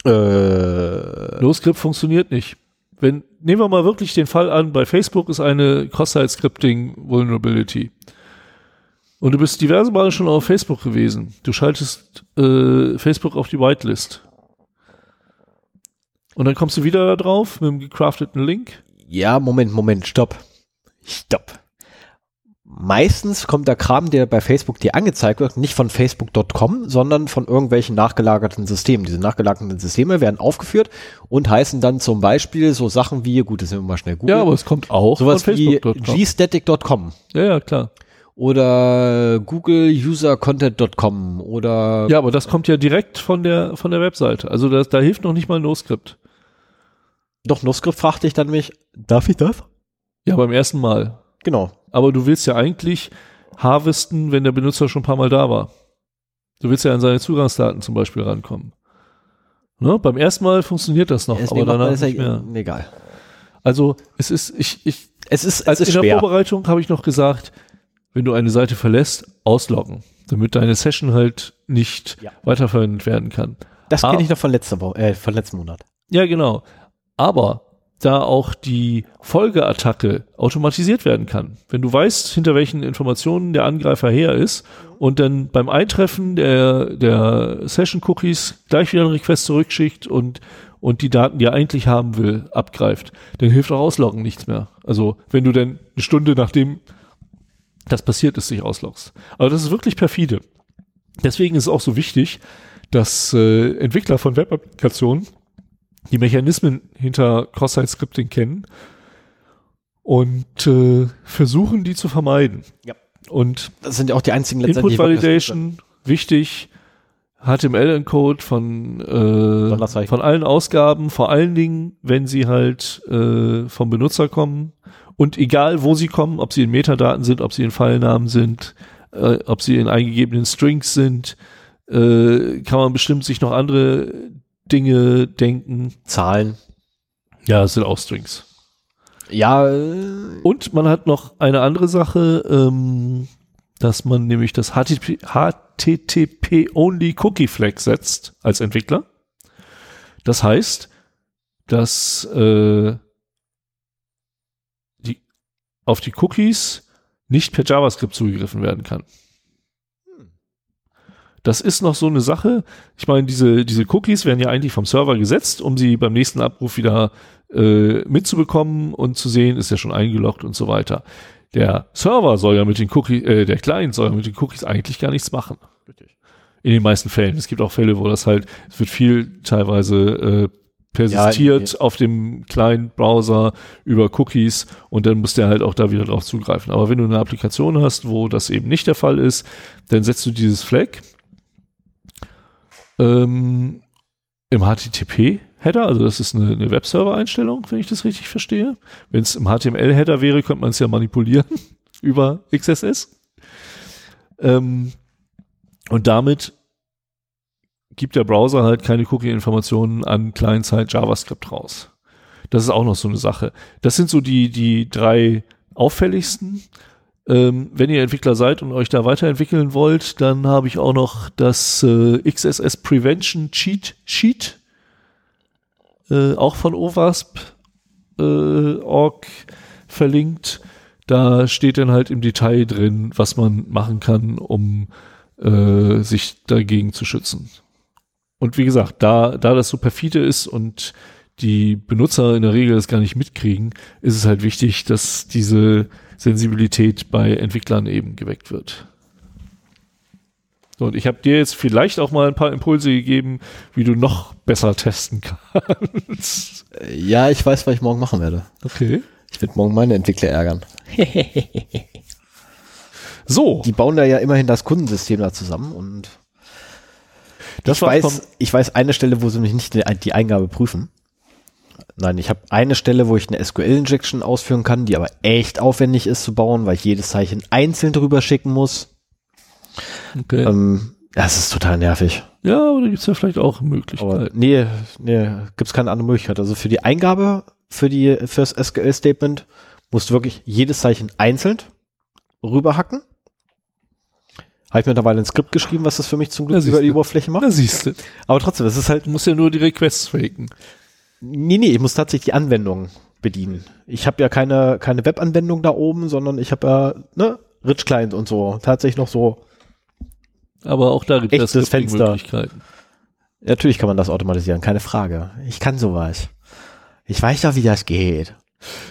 äh, NoScript funktioniert nicht. Wenn, nehmen wir mal wirklich den Fall an, bei Facebook ist eine Cross-Site-Scripting-Vulnerability. Und du bist diverse Male schon auf Facebook gewesen. Du schaltest äh, Facebook auf die Whitelist. Und dann kommst du wieder da drauf mit einem gecrafteten Link. ja, Moment, Moment, stopp. Stopp. Meistens kommt der Kram, der bei Facebook dir angezeigt wird, nicht von facebook.com, sondern von irgendwelchen nachgelagerten Systemen. Diese nachgelagerten Systeme werden aufgeführt und heißen dann zum Beispiel so Sachen wie, gut, das sind wir mal schnell googeln, Ja, aber es kommt auch sowas wie gstatic.com Ja, ja, klar. oder Google User Content.com oder Ja, aber das kommt ja direkt von der, von der Webseite. Also das, da hilft noch nicht mal NoScript. doch NoScript fragte ich dann mich, darf ich das? Ja, beim ersten Mal. Genau. Aber du willst ja eigentlich harvesten, wenn der Benutzer schon ein paar Mal da war. Du willst ja an seine Zugangsdaten zum Beispiel rankommen. Ne? Beim ersten Mal funktioniert das noch, Erst aber danach ja- nicht mehr. Egal. Also es ist, ich, ich, Es ist, als es ist in der schwer. Vorbereitung habe ich noch gesagt, wenn du eine Seite verlässt, ausloggen, damit deine Session halt nicht Ja. weiterverwendet werden kann. Das Ah. kenne ich noch von letzter Woche, äh, von letzten Monat. Ja, genau. Aber da auch die Folgeattacke automatisiert werden kann. Wenn du weißt, hinter welchen Informationen der Angreifer her ist und dann beim Eintreffen der, der Session-Cookies gleich wieder einen Request zurückschickt und, und die Daten, die er eigentlich haben will, abgreift, dann hilft auch Ausloggen nichts mehr. Also wenn du dann eine Stunde nachdem das passiert ist, dich ausloggst. Aber das ist wirklich perfide. Deswegen ist es auch so wichtig, dass äh, Entwickler von Web-Applikationen die Mechanismen hinter Cross-Site-Scripting kennen und äh, versuchen, die zu vermeiden. Ja. Und Das sind ja auch die einzigen. Input Validation, wichtig, HTML-Encode von, äh, von allen Ausgaben, vor allen Dingen, wenn sie halt äh, vom Benutzer kommen und egal wo sie kommen, ob sie in Metadaten sind, ob sie in Pfeilnamen sind, äh, ob sie in eingegebenen Strings sind, äh, kann man bestimmt sich noch andere Dinge denken. Zahlen. Ja, es sind auch Strings. Ja, äh, Und man hat noch eine andere Sache, ähm, dass man nämlich das HTTP, HTTP-Only Cookie Flag setzt als Entwickler. Das heißt, dass äh, die, auf die Cookies nicht per JavaScript zugegriffen werden kann. Das ist noch so eine Sache. Ich meine, diese, diese Cookies werden ja eigentlich vom Server gesetzt, um sie beim nächsten Abruf wieder äh, mitzubekommen und zu sehen, ist ja schon eingeloggt und so weiter. Der Server soll ja mit den Cookies, äh, der Client soll ja mit den Cookies eigentlich gar nichts machen. In den meisten Fällen. Es gibt auch Fälle, wo das halt, es wird viel teilweise äh, persistiert Ja, auf dem Client-Browser über Cookies und dann muss der halt auch da wieder drauf zugreifen. Aber wenn du eine Applikation hast, wo das eben nicht der Fall ist, dann setzt du dieses Flag ähm, im HTTP-Header, also das ist eine, eine Webserver-Einstellung, wenn ich das richtig verstehe. Wenn es im HTML-Header wäre, könnte man es ja manipulieren über XSS. Ähm, und damit gibt der Browser halt keine Cookie-Informationen an Client-Side JavaScript raus. Das ist auch noch so eine Sache. Das sind so die, die drei auffälligsten. Ähm, wenn ihr Entwickler seid und euch da weiterentwickeln wollt, dann habe ich auch noch das äh, XSS Prevention Cheat Sheet, äh, auch von OWASP äh, verlinkt. Da steht dann halt im Detail drin, was man machen kann, um äh, sich dagegen zu schützen. Und wie gesagt, da, da das so perfide ist und die Benutzer in der Regel das gar nicht mitkriegen, ist es halt wichtig, dass diese Sensibilität bei Entwicklern eben geweckt wird. So, und ich habe dir jetzt vielleicht auch mal ein paar Impulse gegeben, wie du noch besser testen kannst. Ja, ich weiß, was ich morgen machen werde. Okay. Ich werde morgen meine Entwickler ärgern. So. Die bauen da ja immerhin das Kundensystem da zusammen und Das ich, war weiß, ich weiß eine Stelle, wo sie mich nicht die Eingabe prüfen. Nein, ich habe eine Stelle, wo ich eine SQL-Injection ausführen kann, die aber echt aufwendig ist zu bauen, weil ich jedes Zeichen einzeln drüber schicken muss. Okay. Ähm, das ist total nervig. ja, aber da gibt's ja vielleicht auch Aber Möglichkeiten. nee, nee, gibt's keine andere Möglichkeit. Also für die Eingabe, für die, fürs SQL-Statement musst du wirklich jedes Zeichen einzeln rüberhacken. Habe ich mittlerweile ein Skript geschrieben, was das für mich zum Glück über die. Oberfläche macht. Na, siehst du. Aber trotzdem, es ist halt, Du musst ja nur die Requests faken. Nee, nee, ich muss tatsächlich die Anwendung bedienen. Ich habe ja keine, keine Webanwendung da oben, sondern ich habe ja, ne, Rich Client und so. Tatsächlich noch so. Aber auch da gibt es Echtes Fenster. Möglichkeiten. Natürlich kann man das automatisieren, keine Frage. Ich kann sowas. Ich weiß doch, wie das geht.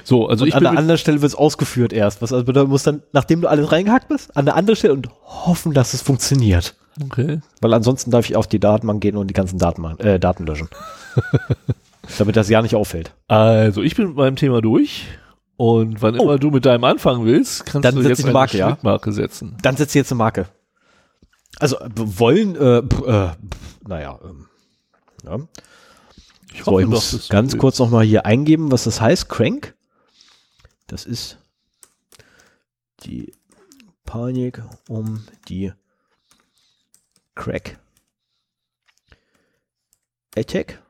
So, also Und ich an der anderen Stelle wird es ausgeführt erst. Was also bedeutet, muss dann, nachdem du alles reingehackt bist, an der anderen Stelle und hoffen, dass es funktioniert. okay. Weil ansonsten darf ich auf die Datenbank gehen und die ganzen Daten, äh, Daten löschen. Damit das ja nicht auffällt. Also ich bin mit meinem Thema durch. Und wann immer du mit deinem anfangen willst, kannst Oh. Dann du jetzt eine Marke, ja? Schnittmarke setzen. Dann setzt jetzt eine Marke. Also äh, wollen, äh, äh, naja, ähm, ja. Ich So, ich muss ganz willst. kurz nochmal hier eingeben, was das heißt. Crank. Das ist die Panik um die Crack. Attack.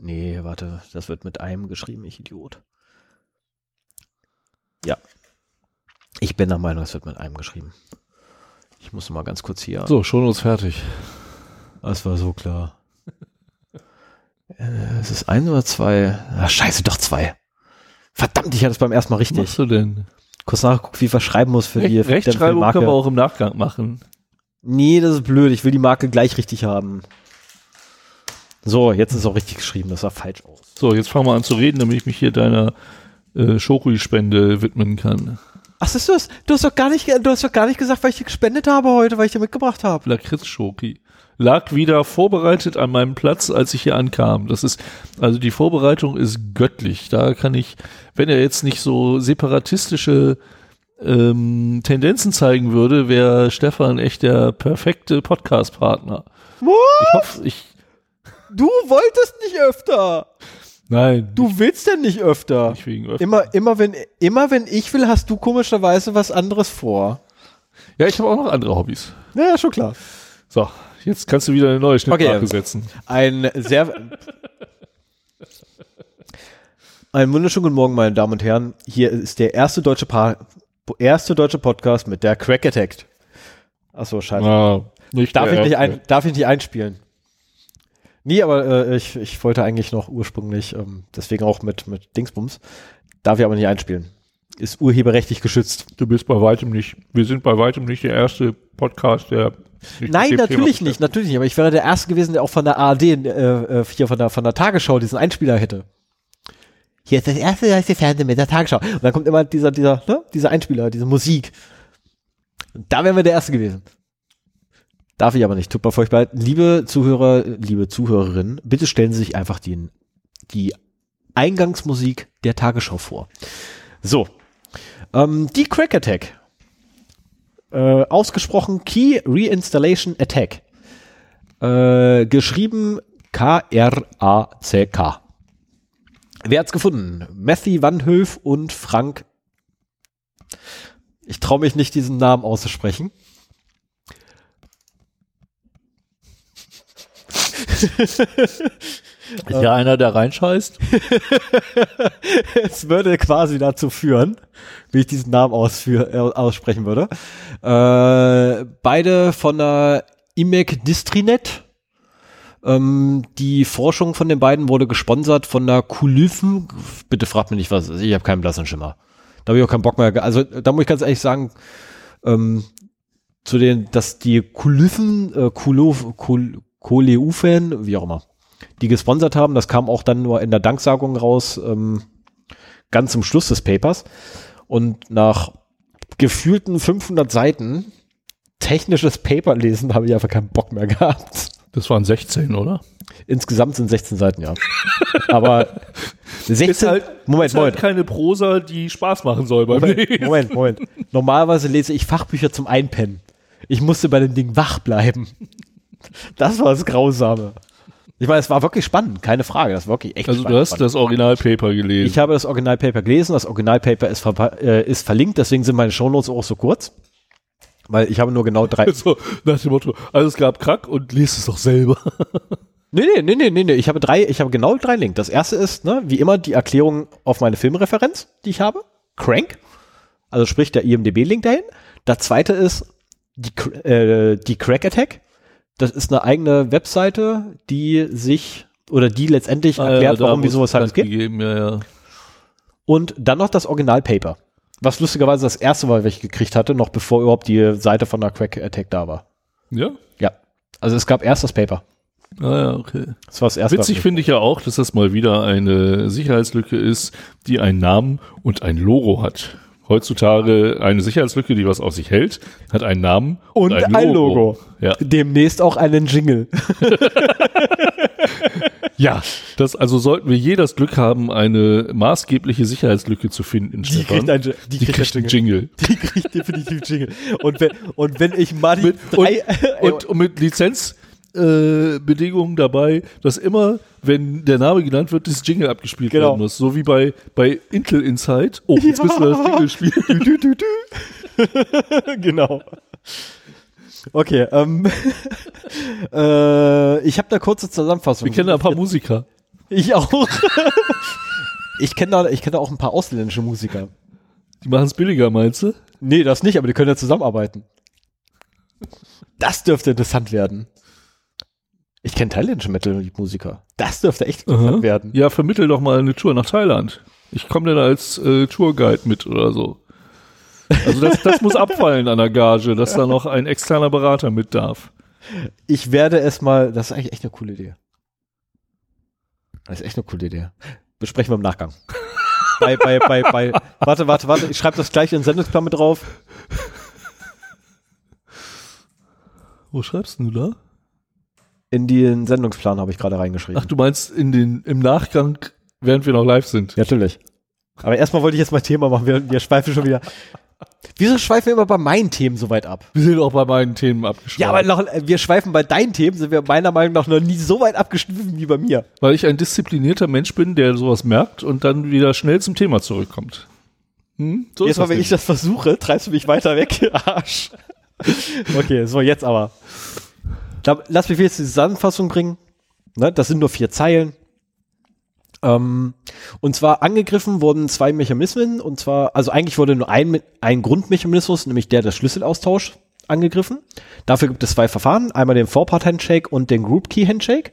Nee, warte, das wird mit einem geschrieben, ich Idiot. Ja. Ich bin der Meinung, es wird mit einem geschrieben. Ich muss mal ganz kurz hier. So, schon uns fertig. Das war so klar. Äh, Es ist ein oder zwei? Ah, scheiße, doch zwei. Verdammt, ich hatte es beim ersten Mal Was machst richtig. du denn? Kurz nachgeguckt, wie ich was schreiben muss für die Recht, für die Rechtschreibung Marke. können wir auch im Nachgang machen. Nee, das ist blöd. Ich will die Marke gleich richtig haben. So, jetzt ist es auch richtig geschrieben. Das sah falsch aus. So, jetzt fangen wir an zu reden, damit ich mich hier deiner äh, Schokoi-Spende widmen kann. Ach, siehst du das? Du hast doch gar nicht, du hast doch gar nicht gesagt, weil ich dir gespendet habe heute, weil ich dir mitgebracht habe. Lakritz-Schoki. Lag wieder vorbereitet an meinem Platz, als ich hier ankam. Das ist, also die Vorbereitung ist göttlich. Da kann ich, wenn er jetzt nicht so separatistische ähm, Tendenzen zeigen würde, wäre Stefan echt der perfekte Podcast-Partner. Ich hoffe, ich, Du wolltest nicht öfter. nein, Du willst denn nicht öfter. nicht wegen öfter. Immer, immer wenn, immer wenn ich will, hast du komischerweise was anderes vor. Ja, ich habe auch noch andere Hobbys. Ja, ja, schon klar. So, jetzt kannst du wieder eine neue Schnittmarke Okay. setzen. Ein sehr. Einen wunderschönen guten Morgen, meine Damen und Herren. Hier ist der erste deutsche, pa erste deutsche Podcast mit der Crack Attack. Achso, scheiße. Ah, darf, ich nicht ein, darf ich nicht einspielen? Nee, aber äh, ich, ich wollte eigentlich noch ursprünglich, ähm, deswegen auch mit, mit Dingsbums, darf ich aber nicht einspielen. Ist urheberrechtlich geschützt. Du bist bei weitem nicht, wir sind bei weitem nicht der erste Podcast, der Nein, natürlich nicht, natürlich nicht. Aber ich wäre der Erste gewesen, der auch von der ARD, äh, äh, hier von der, von der Tagesschau diesen Einspieler hätte. Hier ist das erste deutsche Fernsehen mit der Tagesschau. Und dann kommt immer dieser, dieser, ne, dieser Einspieler, diese Musik. Und da wären wir der Erste gewesen. Darf ich aber nicht. Tut mir furchtbar. Liebe Zuhörer, liebe Zuhörerinnen, bitte stellen Sie sich einfach den, die Eingangsmusik der Tagesschau vor. So. Ähm, die Crack Attack äh, ausgesprochen Key Reinstallation Attack. Äh, geschrieben K-R-A-C-K. Wer hat's gefunden? Matthew Van Höf und Frank. Ich traue mich nicht, diesen Namen auszusprechen. Ist ja einer, der reinscheißt? es würde quasi dazu führen, wie ich diesen Namen ausführ, äh, aussprechen würde. Äh, beide von der IMEC Distrinet. Ähm, die Forschung von den beiden wurde gesponsert von der Kulyphen. Bitte fragt mich nicht was, ich habe keinen blassen Schimmer. Da habe ich auch keinen Bock mehr. Also da muss ich ganz ehrlich sagen, ähm, zu den, dass die Kulyphen, äh, Koleufen, wie auch immer, die gesponsert haben, das kam auch dann nur in der Danksagung raus, ähm, ganz zum Schluss des Papers. Und nach gefühlten 500 Seiten technisches Paper lesen, habe ich einfach keinen Bock mehr gehabt. Das waren 16, oder? Insgesamt sind 16 Seiten, ja. Aber 16, ist halt, Moment, ist halt Moment. keine Prosa, die Spaß machen soll beim Moment, Lesen. Moment, Moment. Normalerweise lese ich Fachbücher zum Einpennen. Ich musste bei dem Ding wach bleiben. Das war das Grausame. Ich meine, es war wirklich spannend, keine Frage. Das war wirklich echt Also du hast das Originalpaper gelesen. Ich habe das Originalpaper gelesen, das Originalpaper ist, verpa- äh, ist verlinkt, deswegen sind meine Shownotes auch so kurz. Weil ich habe nur genau drei. so nach dem Motto, also es gab Krack und liest es doch selber. Nee, nee, nee, nee, nee, nee. Ich habe drei, ich habe genau drei Links. Das erste ist, ne, wie immer, die Erklärung auf meine Filmreferenz, die ich habe. Crank. Also sprich der IMDB-Link dahin. Das zweite ist die, äh, die Crack Attack. Das ist eine eigene Webseite, die sich oder die letztendlich erklärt, Ah, da warum, wieso, weshalb es geht. gegeben, ja, ja. Und dann noch das Originalpaper. Was lustigerweise das erste war, was ich gekriegt hatte, noch bevor überhaupt die Seite von der Crack Attack da war. Ja? Ja. Also es gab erst das Paper. Ah ja, okay. Das war das erste. Witzig finde ich ja auch, dass das mal wieder eine Sicherheitslücke ist, die einen Namen und ein Logo hat. Heutzutage eine Sicherheitslücke, die was auf sich hält, hat einen Namen Und ein Logo. Ja. Demnächst auch einen Jingle. ja, das also sollten wir je das Glück haben, eine maßgebliche Sicherheitslücke zu finden, Die Stefan. kriegt, ein, die die kriegt, kriegt ein einen Jingle. Jingle. Die kriegt definitiv Jingle. Und wenn, und wenn ich mal die Mit, drei, und, und mit Lizenzbedingungen äh, Bedingungen dabei, dass immer, wenn der Name genannt wird, das Jingle abgespielt Genau. werden muss. So wie bei, bei Intel Inside. Oh, jetzt Ja. müssen wir das Jingle spielen. du, du, du. genau. Okay, ähm, äh, ich habe da kurze Zusammenfassung. Wir kennen da ein paar Musiker. Ich auch. ich kenne da, ich kenne da auch ein paar ausländische Musiker. Die machen es billiger, meinst du? Nee, das nicht, aber die können ja zusammenarbeiten. Das dürfte interessant werden. Ich kenne thailändische Metal-Musiker. Das dürfte echt interessant Aha. werden. Ja, vermittel doch mal eine Tour nach Thailand. Ich komme dann als äh, Tourguide mit oder so. Also das, das muss abfallen an der Gage, dass da noch ein externer Berater mit darf. Ich werde es mal, das ist eigentlich echt eine coole Idee. Das ist echt eine coole Idee. Besprechen wir im Nachgang. bei, bei, bei, bei, warte, warte, warte, ich schreibe das gleich in den Sendungsplan mit drauf. Wo schreibst du da? In den Sendungsplan habe ich gerade reingeschrieben. Ach, du meinst in den, im Nachgang, während wir noch live sind. Ja, natürlich. Aber erstmal wollte ich jetzt mal Thema machen. Wir, wir schweifen schon wieder. Wieso schweifen wir immer bei meinen Themen so weit ab? Wir sind auch bei meinen Themen abgeschlossen. Ja, aber noch, wir schweifen bei deinen Themen, sind wir meiner Meinung nach noch nie so weit abgeschliffen wie bei mir. Weil ich ein disziplinierter Mensch bin, der sowas merkt und dann wieder schnell zum Thema zurückkommt. Hm? So Jetzt mal, wenn nämlich. ich das versuche, treibst du mich weiter weg, Arsch. Okay, so jetzt aber. Da, lass mich jetzt die Zusammenfassung bringen. Ne, das sind nur vier Zeilen. Ähm, und zwar angegriffen wurden zwei Mechanismen, und zwar, also eigentlich wurde nur ein, ein Grundmechanismus, nämlich der des Schlüsselaustausch, angegriffen. Dafür gibt es zwei Verfahren, einmal den Four-Part-Handshake und den Group-Key-Handshake.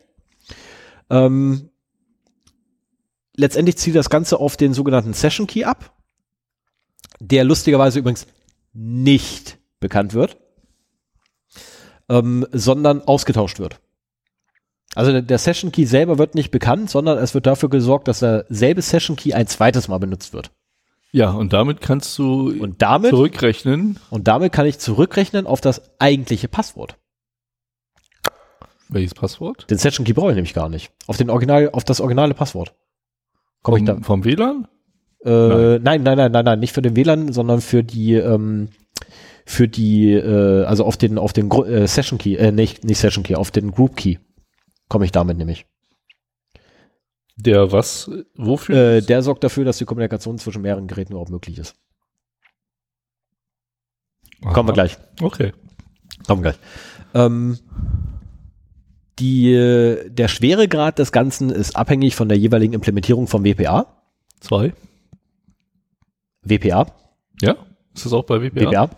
Ähm, letztendlich zielt das Ganze auf den sogenannten Session-Key ab, der lustigerweise übrigens nicht bekannt wird, ähm, sondern ausgetauscht wird. Also der- Session Key selber wird nicht bekannt, sondern es wird dafür gesorgt, dass derselbe Session Key ein zweites Mal benutzt wird. Ja, und damit kannst du Und damit, zurückrechnen. und damit kann ich zurückrechnen auf das eigentliche Passwort. Welches Passwort? Den Session Key brauche ich nämlich gar nicht. Auf den Original, auf das originale Passwort. Komme ich da? Vom, vom WLAN? Äh, nein, nein, nein, nein, nein, nicht für den WLAN, sondern für die, ähm, für die, äh, also auf den, auf den Gru äh, Session Key, äh, nicht, nicht Session Key, auf den Group Key komme ich damit nämlich. Der was? Wofür? Äh, der sorgt dafür, dass die Kommunikation zwischen mehreren Geräten überhaupt möglich ist. Kommen wir gleich. Okay. Kommen wir gleich. Ähm, Die, der Schweregrad des Ganzen ist abhängig von der jeweiligen Implementierung vom WPA. Zwei. WPA. Ja? Ist das auch bei WPA? WPA.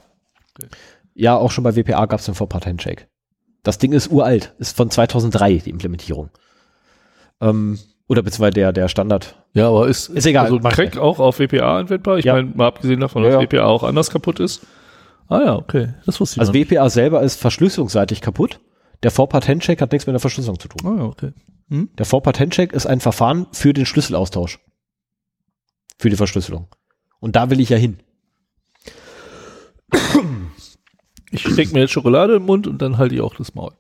Ja, auch schon bei WPA gab es einen Four-Part-Handshake. Das Ding ist uralt, ist von 2003 die Implementierung. Ähm, oder beziehungsweise der, der Standard. Ja, aber ist, Ist egal, Also Crack auch auf WPA anwendbar? Ich Ja. meine, mal abgesehen davon, Ja, dass ja. WPA auch anders kaputt ist. Ah ja, okay. Das wusste ich Also noch nicht. WPA selber ist verschlüsselungsseitig kaputt. Der Four-Part-Handshake hat nichts mit der Verschlüsselung zu tun. Ah ja, okay. Der Four-Part-Handshake ist ein Verfahren für den Schlüsselaustausch. Für die Verschlüsselung. Und da will ich ja hin. Ich stecke mir jetzt Schokolade im Mund und dann halte ich auch das Maul.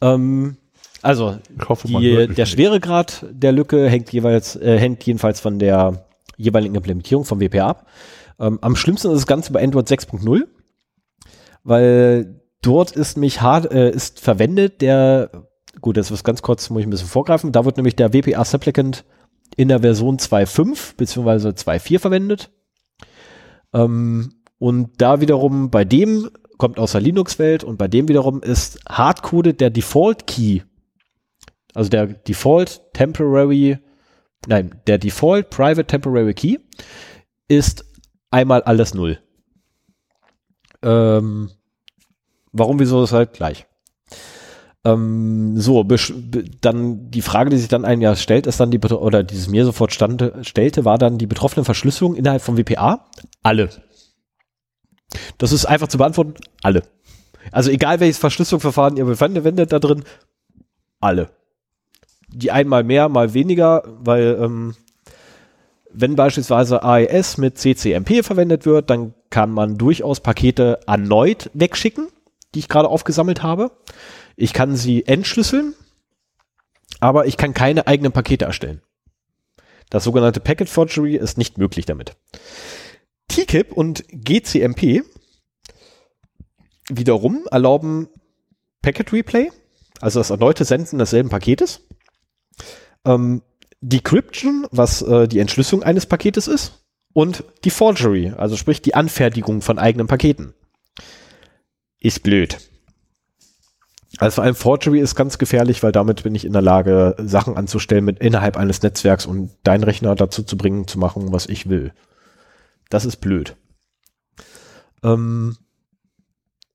Ähm, also, hoffe, die, der. Schweregrad der Lücke hängt jeweils, äh, hängt jedenfalls von der jeweiligen Implementierung vom WPA ab. Ähm, am schlimmsten ist das Ganze bei Android 6.0, weil dort ist mich hart, äh, ist verwendet der, gut, das ist ganz kurz, muss ich ein bisschen vorgreifen, da wird nämlich der WPA Supplicant in der Version 2.5 beziehungsweise 2.4 verwendet. Ähm, und da wiederum bei dem kommt aus der Linux-Welt und bei dem wiederum ist hardcoded der Default Key, also der Default Temporary, nein, der Default Private Temporary Key ist einmal alles null. Ähm, warum, wieso, ist halt gleich. Ähm, so, dann die Frage, die sich dann ein Jahr stellt, ist dann die, oder dieses mir sofort stand, stellte, war dann die betroffene Verschlüsselung innerhalb von WPA? Alle. Das ist einfach zu beantworten, alle. Also egal welches Verschlüsselungsverfahren ihr verwendet da drin, alle. Die einmal mehr, mal weniger, weil ähm, wenn beispielsweise AES mit CCMP verwendet wird, dann kann man durchaus Pakete erneut wegschicken, die ich gerade aufgesammelt habe. Ich kann sie entschlüsseln, aber ich kann keine eigenen Pakete erstellen. Das sogenannte Packet Forgery ist nicht möglich damit. TKIP und GCMP wiederum erlauben Packet Replay, also das erneute Senden desselben Paketes. Ähm, Decryption, was äh, die Entschlüsselung eines Paketes ist. Und die Forgery, also sprich die Anfertigung von eigenen Paketen. Ist blöd. Also vor allem Forgery ist ganz gefährlich, weil damit bin ich in der Lage, Sachen anzustellen mit innerhalb eines Netzwerks und deinen Rechner dazu zu bringen, zu machen, was ich will. Das ist blöd. Ähm,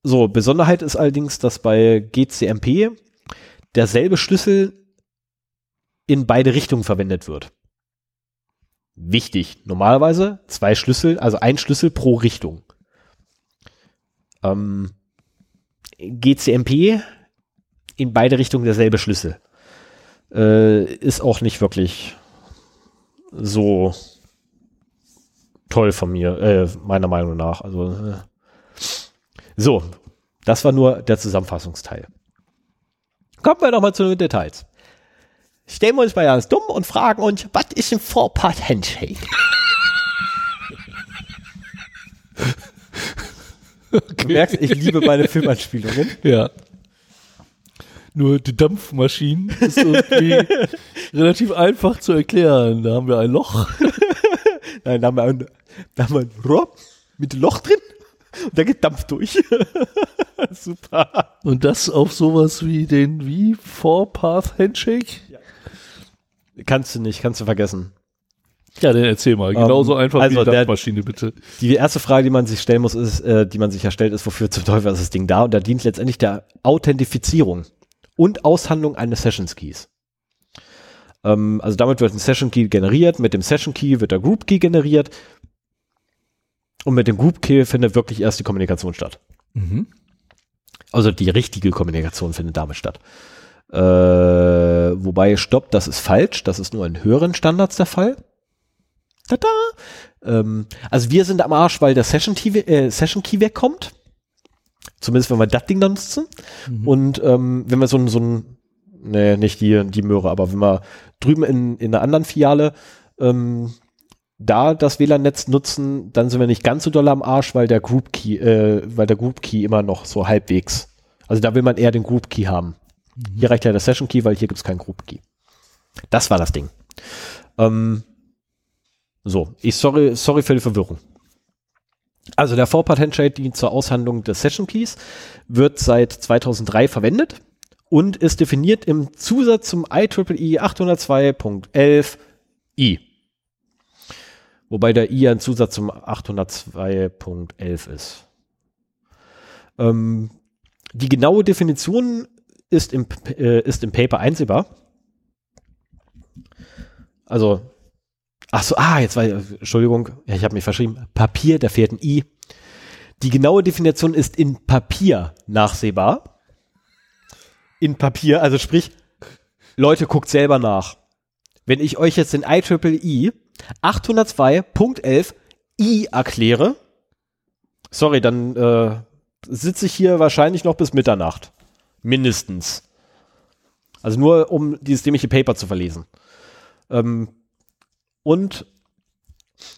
so, Besonderheit ist allerdings, dass bei GCMP derselbe Schlüssel in beide Richtungen verwendet wird. Wichtig. Normalerweise zwei Schlüssel, also ein Schlüssel pro Richtung. Ähm, GCMP in beide Richtungen derselbe Schlüssel. Äh, ist auch nicht wirklich so toll von mir, äh, meiner Meinung nach. Also, äh. so, das war nur der Zusammenfassungsteil. Kommen wir nochmal zu den Details. Stellen wir uns mal ganz dumm und fragen uns, was ist ein Four-Part-Handshake? Du merkst, ich liebe meine Filmanspielungen. Ja. Nur die Dampfmaschinen ist irgendwie relativ einfach zu erklären. Da haben wir ein Loch. Nein, da haben wir ein, da haben wir ein Rohr mit Loch drin und da geht Dampf durch. Super. Und das auf sowas wie den wie Four-Path Handshake? Kannst du nicht, kannst du vergessen. Ja, dann erzähl mal. Genauso einfach also wie die der- Dampfmaschine, bitte. Die erste Frage, die man sich stellen muss, ist, äh, die man sich ja stellt, ist, wofür zum Teufel ist das Ding da? Und da dient letztendlich der Authentifizierung und Aushandlung eines Session Keys. Ähm, also damit wird ein Session Key generiert, mit dem Session Key wird der Group Key generiert und mit dem Group Key findet wirklich erst die Kommunikation statt. Mhm. Also die richtige Kommunikation findet damit statt. Äh, wobei, stopp, das ist falsch. Das ist nur in höheren Standards der Fall. Tada! Ähm, also wir sind am Arsch, weil der Session Key, äh, Session Key wegkommt. Zumindest wenn wir das Ding dann nutzen. Und ähm, wenn wir so ein, so ein, nee, nicht die, die Möhre, aber wenn wir drüben in, in einer anderen Filiale ähm, da das WLAN-Netz nutzen, dann sind wir nicht ganz so doll am Arsch, weil der Group Key, äh, weil der Group Key immer noch so halbwegs. Also da will man eher den Group Key haben. Hier reicht ja der Session Key, weil hier gibt's keinen Group Key. Das war das Ding. Ähm, so, ich sorry, sorry für die Verwirrung. Also der Four-Part Handshake dient zur Aushandlung des Session Keys, wird seit 2003 verwendet und ist definiert im Zusatz zum IEEE 802.11i. Wobei der I ein Zusatz zum 802.11 ist. Ähm, die genaue Definition ist im, äh, ist im Paper einsehbar. Also, ach so, ah, jetzt war, Entschuldigung, ja, ich habe mich verschrieben. Papier, da fehlt ein I. Die genaue Definition ist in Papier nachsehbar. In Papier, also sprich, Leute, guckt selber nach. Wenn ich euch jetzt den IEEE 802.11 I erkläre, sorry, dann äh, sitze ich hier wahrscheinlich noch bis Mitternacht. Mindestens. Also nur, um dieses dämliche Paper zu verlesen. Ähm, und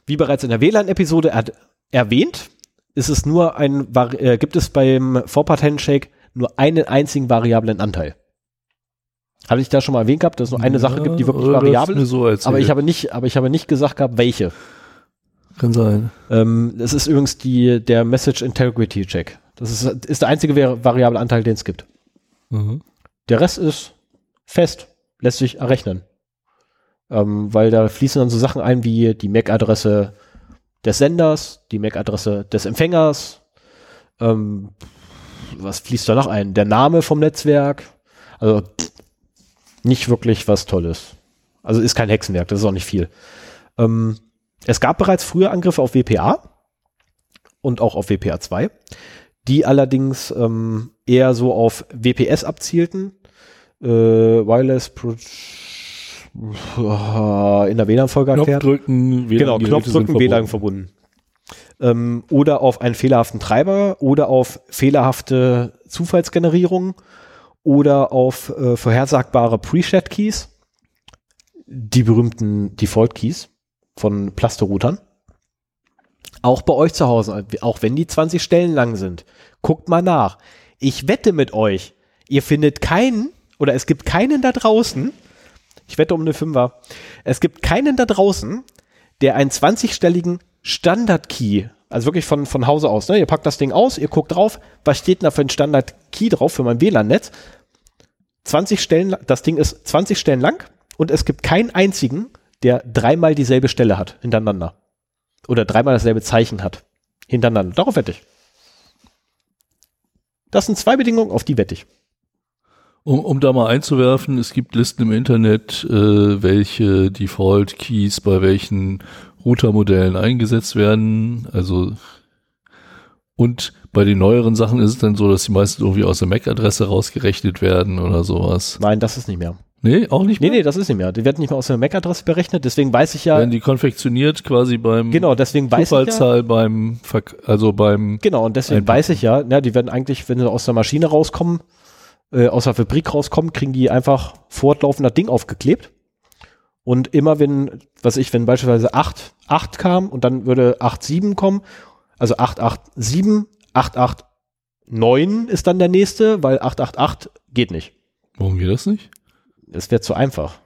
wie bereits in der WLAN-Episode er erwähnt, ist es nur ein, äh, gibt es beim Vorpart-Handshake nur einen einzigen variablen Anteil. Habe ich da schon mal erwähnt gehabt, dass es nur eine ja, Sache gibt, die wirklich variabel ist? So aber ich habe nicht, aber ich habe nicht gesagt gehabt, welche. Kann sein. Ähm, das ist übrigens die, der Message Integrity Check. Das ist, ist der einzige variable Anteil, den es gibt. Mhm. Der Rest ist fest, lässt sich errechnen. Ähm, weil da fließen dann so Sachen ein wie die MAC-Adresse des Senders, die MAC-Adresse des Empfängers, ähm, was fließt da noch ein? Der Name vom Netzwerk. Also nicht wirklich was Tolles. Also ist kein Hexenwerk, das ist auch nicht viel. Ähm, es gab bereits früher Angriffe auf WPA und auch auf WPA 2, die allerdings ähm, eher so auf WPS abzielten. Äh, Wireless Pro in der WLAN-Folge erklärt. Knopfdrücken, WLAN genau, Knopfdrücken, WLAN verbunden. Ähm, oder auf einen fehlerhaften Treiber oder auf fehlerhafte Zufallsgenerierung oder auf äh, vorhersagbare Preset-Keys, die berühmten Default-Keys von Plaster-Routern. Auch bei euch zu Hause, auch wenn die 20 Stellen lang sind. Guckt mal nach. Ich wette mit euch, ihr findet keinen oder es gibt keinen da draußen, ich wette um eine Fünfer, es gibt keinen da draußen, der einen 20-stelligen Standard-Key also wirklich von, von Hause aus. Ne? Ihr packt das Ding aus, ihr guckt drauf, was steht da für ein Standard-Key drauf für mein WLAN-Netz 20 Stellen, das Ding ist 20 Stellen lang und es gibt keinen einzigen, der dreimal dieselbe Stelle hat hintereinander. Oder dreimal dasselbe Zeichen hat hintereinander. Darauf wette ich. Das sind zwei Bedingungen, auf die wette ich. Um, um da mal einzuwerfen, es gibt Listen im Internet, äh, welche Default Keys bei welchen Routermodellen eingesetzt werden. Also und bei den neueren Sachen ist es dann so, dass die meisten irgendwie aus der MAC-Adresse rausgerechnet werden oder sowas. Nein, das ist nicht mehr. Nee, auch nicht mehr? Nee, nee, das ist nicht mehr. Die werden nicht mehr aus der MAC-Adresse berechnet, deswegen weiß ich ja. Werden die konfektioniert quasi beim genau, deswegen weiß ich ja, beim, also beim. Genau, und deswegen Einpacken. weiß ich ja, ja, die werden eigentlich, wenn sie aus der Maschine rauskommen, äh, aus der Fabrik rauskommen, kriegen die einfach fortlaufend das Ding aufgeklebt. Und immer wenn, was ich, wenn beispielsweise 8, 8 kam und dann würde 8, 7 kommen also 887, 889 ist dann der nächste, weil 888 geht nicht. Warum geht das nicht? Es wäre zu einfach.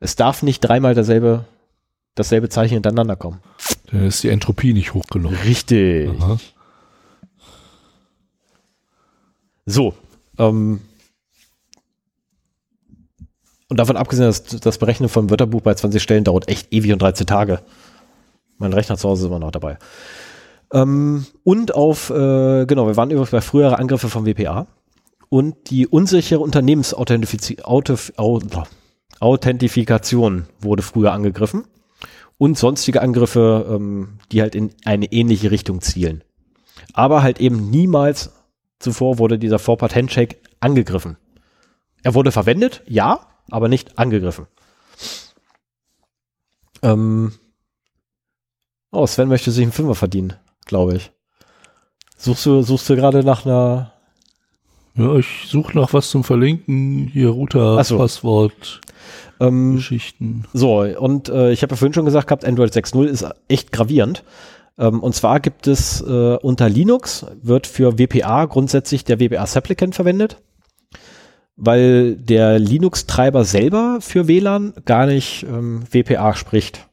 Es darf nicht dreimal dasselbe, dasselbe Zeichen hintereinander kommen. Dann ist die Entropie nicht hoch genug. Richtig. Aha. So. Ähm, und davon abgesehen, dass das Berechnen von Wörterbuch bei 20 Stellen dauert echt ewig und 13 Tage. Mein Rechner zu Hause ist immer noch dabei. Ähm, und auf, äh, genau, wir waren übrigens bei früheren Angriffe von WPA. Und die unsichere Unternehmensauthentifikation wurde früher angegriffen. Und sonstige Angriffe, ähm, die halt in eine ähnliche Richtung zielen. Aber halt eben niemals zuvor wurde dieser Four-Part Handshake angegriffen. Er wurde verwendet, ja, aber nicht angegriffen. Ähm, Oh, Sven möchte sich einen Fünfer verdienen, glaube ich. Suchst du, suchst du gerade nach einer. Ja, ich suche nach was zum Verlinken. Hier Router, so. Passwort, ähm, Geschichten. So, und äh, ich habe ja vorhin schon gesagt gehabt, Android 6.0 ist echt gravierend. Ähm, und zwar gibt es äh, unter Linux, wird für WPA grundsätzlich der WPA Supplicant verwendet, weil der Linux-Treiber selber für WLAN gar nicht ähm, WPA spricht.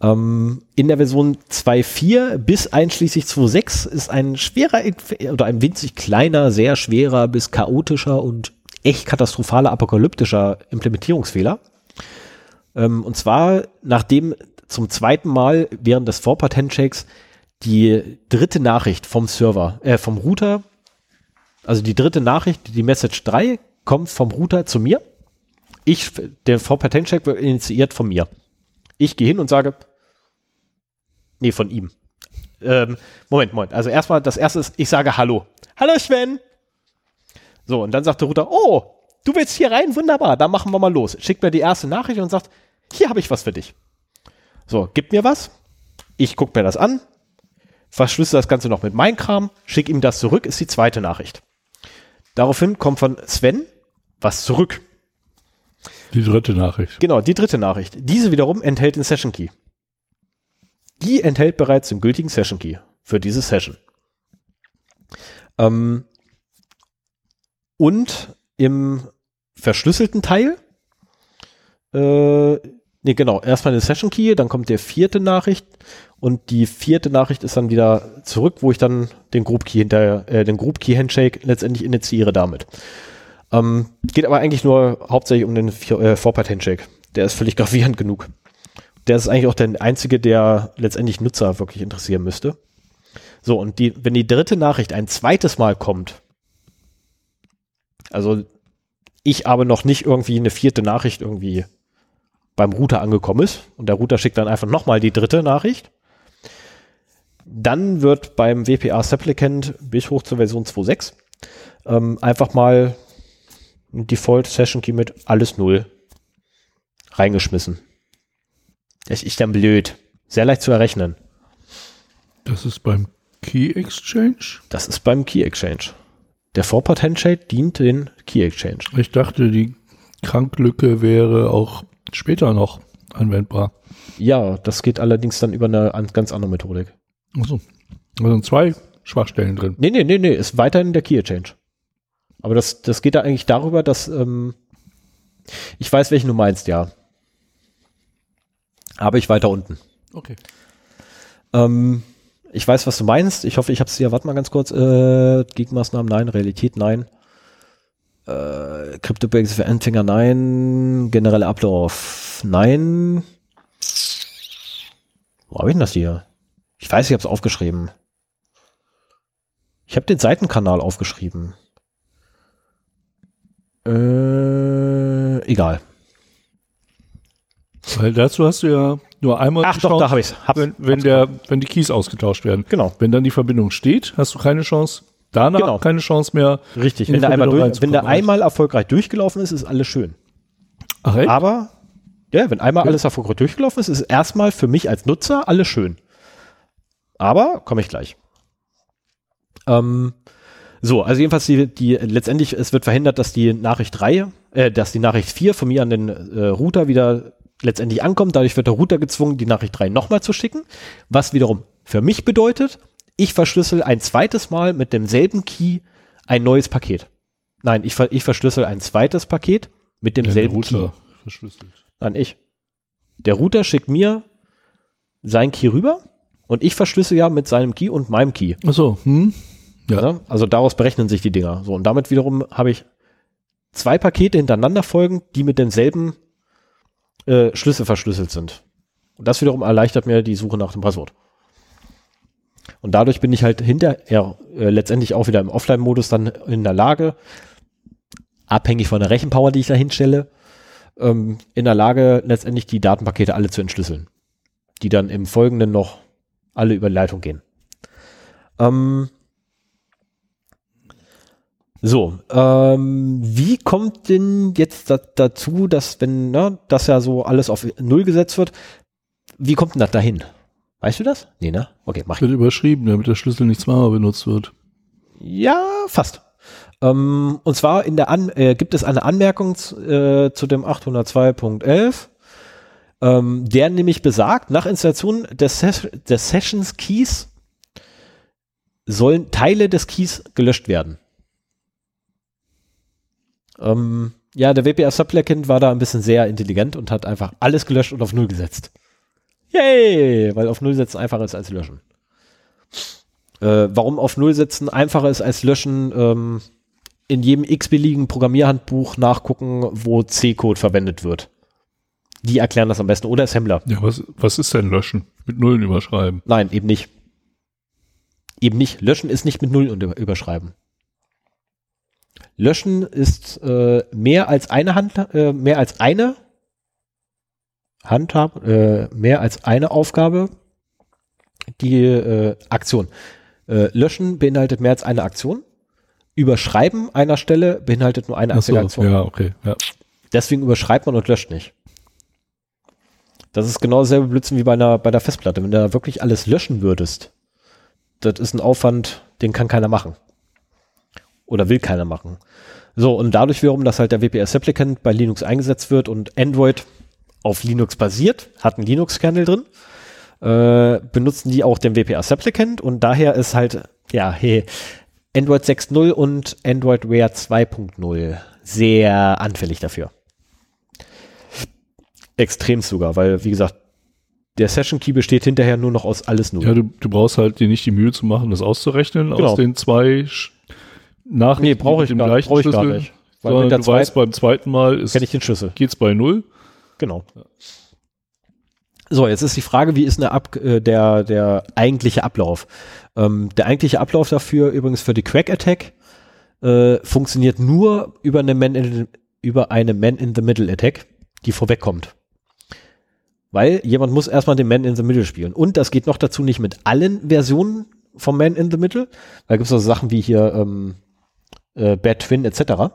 Ähm, in der Version 2.4 bis einschließlich 2.6 ist ein schwerer oder ein winzig kleiner, sehr schwerer bis chaotischer und echt katastrophaler apokalyptischer Implementierungsfehler. Ähm, und zwar, nachdem zum zweiten Mal während des Vorpart-Handshakes die dritte Nachricht vom Server, äh, vom Router, also die dritte Nachricht, die Message 3, kommt vom Router zu mir. Ich, der Vorpart-Handshake wird initiiert von mir. Ich gehe hin und sage, nee, von ihm. Ähm, Moment, Moment. Also erstmal, das erste ist, ich sage Hallo. Hallo Sven. So, und dann sagt der Router, oh, du willst hier rein? Wunderbar, dann machen wir mal los. Schickt mir die erste Nachricht und sagt, hier habe ich was für dich. So, gib mir was. Ich gucke mir das an, verschlüssel das Ganze noch mit meinem Kram, schick ihm das zurück, ist die zweite Nachricht. Daraufhin kommt von Sven was zurück. Die dritte Nachricht. Genau, die dritte Nachricht. Diese wiederum enthält den Session Key. Die enthält bereits den gültigen Session Key für diese Session. Ähm, und im verschlüsselten Teil, äh, nee, genau, erstmal eine Session Key, dann kommt der vierte Nachricht und die vierte Nachricht ist dann wieder zurück, wo ich dann den Group Key hinter, äh, den Group Key Handshake letztendlich initiiere damit. Ähm, geht aber eigentlich nur hauptsächlich um den äh, Handshake. Der ist völlig gravierend genug. Der ist eigentlich auch der einzige, der letztendlich Nutzer wirklich interessieren müsste. So, und die, wenn die dritte Nachricht ein zweites Mal kommt, also ich aber noch nicht irgendwie eine vierte Nachricht irgendwie beim Router angekommen ist und der Router schickt dann einfach nochmal die dritte Nachricht, dann wird beim WPA Supplicant bis hoch zur Version 2.6 ähm, einfach mal ein Default Session Key mit alles null reingeschmissen. Das ist dann blöd. Sehr leicht zu errechnen. Das ist beim Key Exchange? Das ist beim Key Exchange. Der Vorport Handshake dient den Key Exchange. Ich dachte, die Kranklücke wäre auch später noch anwendbar. Ja, das geht allerdings dann über eine ganz andere Methodik. Achso. Da sind zwei Schwachstellen drin. Nee, nee, nee, nee, ist weiterhin der Key Exchange. Aber das, das geht da eigentlich darüber, dass ähm, ich weiß, welchen du meinst, ja. Aber ich weiter unten. Okay. Ähm, ich weiß, was du meinst. Ich hoffe, ich habe es hier. Warte mal ganz kurz. Äh, Gegenmaßnahmen, nein. Realität, nein. Äh, CryptoBase für Anfänger, nein. Generelle Ablauf, nein. Wo habe ich denn das hier? Ich weiß, ich habe es aufgeschrieben. Ich habe den Seitenkanal aufgeschrieben. Äh, egal. Weil dazu hast du ja nur einmal Ach doch, da habe ich es. Wenn, wenn, der, wenn die Keys ausgetauscht werden. Genau. Wenn dann die Verbindung steht, hast du keine Chance. Danach genau. keine Chance mehr. Richtig. Wenn der, einmal durch, wenn der einmal erfolgreich durchgelaufen ist, ist alles schön. Ach, echt? Aber, ja, wenn einmal ja. alles erfolgreich durchgelaufen ist, ist erstmal für mich als Nutzer alles schön. Aber komme ich gleich. Ähm, so, also jedenfalls die, die letztendlich, es wird verhindert, dass die Nachricht 3, äh, dass die Nachricht 4 von mir an den äh, Router wieder letztendlich ankommt. Dadurch wird der Router gezwungen, die Nachricht 3 nochmal zu schicken, was wiederum für mich bedeutet, ich verschlüssel ein zweites Mal mit demselben Key ein neues Paket. Nein, ich, ich verschlüssel ein zweites Paket mit demselben der Router Key. Verschlüsselt. Nein, ich. Der Router schickt mir sein Key rüber und ich verschlüssel ja mit seinem Key und meinem Key. Ach so, hm. Ja. Also daraus berechnen sich die Dinger. So, und damit wiederum habe ich zwei Pakete hintereinander folgen, die mit demselben äh, Schlüssel verschlüsselt sind. Und das wiederum erleichtert mir die Suche nach dem Passwort. Und dadurch bin ich halt hinterher äh, letztendlich auch wieder im Offline-Modus dann in der Lage, abhängig von der Rechenpower, die ich da hinstelle, ähm, in der Lage, letztendlich die Datenpakete alle zu entschlüsseln, die dann im Folgenden noch alle über die Leitung gehen. Ähm, so, ähm, wie kommt denn jetzt da, dazu, dass wenn ne, das ja so alles auf Null gesetzt wird, wie kommt denn das dahin? Weißt du das? Nee, ne? Okay, mach ich. Wird überschrieben, damit der Schlüssel nicht zweimal benutzt wird. Ja, fast. Ähm, und zwar in der An äh, gibt es eine Anmerkung äh, zu dem 802.11, ähm, der nämlich besagt, nach Installation des, Ses des Sessions Keys sollen Teile des Keys gelöscht werden. Ähm, ja, der WPA Supplicant war da ein bisschen sehr intelligent und hat einfach alles gelöscht und auf Null gesetzt. Yay! Weil auf Null setzen einfacher ist als löschen. Äh, warum auf Null setzen einfacher ist als löschen, ähm, in jedem x-beliebigen Programmierhandbuch nachgucken, wo C-Code verwendet wird. Die erklären das am besten. Oder Assembler. Ja, was, was ist denn löschen? Mit Nullen überschreiben? Nein, eben nicht. Eben nicht. Löschen ist nicht mit Null überschreiben. Löschen ist äh, mehr als eine Hand, äh, mehr als eine Handhab, äh, mehr als eine Aufgabe. Die äh, Aktion. Äh, löschen beinhaltet mehr als eine Aktion. Überschreiben einer Stelle beinhaltet nur eine einzige so, Aktion. ja, okay. Ja. Deswegen überschreibt man und löscht nicht. Das ist genau dasselbe Blödsinn wie bei einer, bei der Festplatte. Wenn du da wirklich alles löschen würdest, das ist ein Aufwand, den kann keiner machen. Oder will keiner machen. So, und dadurch wiederum, dass halt der WPS Supplicant bei Linux eingesetzt wird und Android auf Linux basiert, hat einen Linux-Kernel drin, äh, benutzen die auch den WPS Supplicant und daher ist halt, ja, hey, Android 6.0 und Android Wear 2.0 sehr anfällig dafür. Extrem sogar, weil, wie gesagt, der Session Key besteht hinterher nur noch aus alles Null. Ja, du, du brauchst halt dir nicht die Mühe zu machen, das auszurechnen Genau. aus den zwei Sch- Nachrichten nee, brauche ich, gar- brauch ich gar nicht. Weil Sondern der du weißt, beim zweiten Mal ist, kenne ich den Schlüssel. geht's bei null. Genau. So, jetzt ist die Frage, wie ist eine Ab äh, der, der eigentliche Ablauf? Ähm, der eigentliche Ablauf dafür, übrigens für die Crack Attack, äh, funktioniert nur über eine Man in, über eine Man in the Middle Attack, die vorwegkommt. Weil jemand muss erstmal den Man in the Middle spielen. Und das geht noch dazu nicht mit allen Versionen vom Man in the Middle. Da gibt es so Sachen wie hier ähm, äh, Bad Twin etc.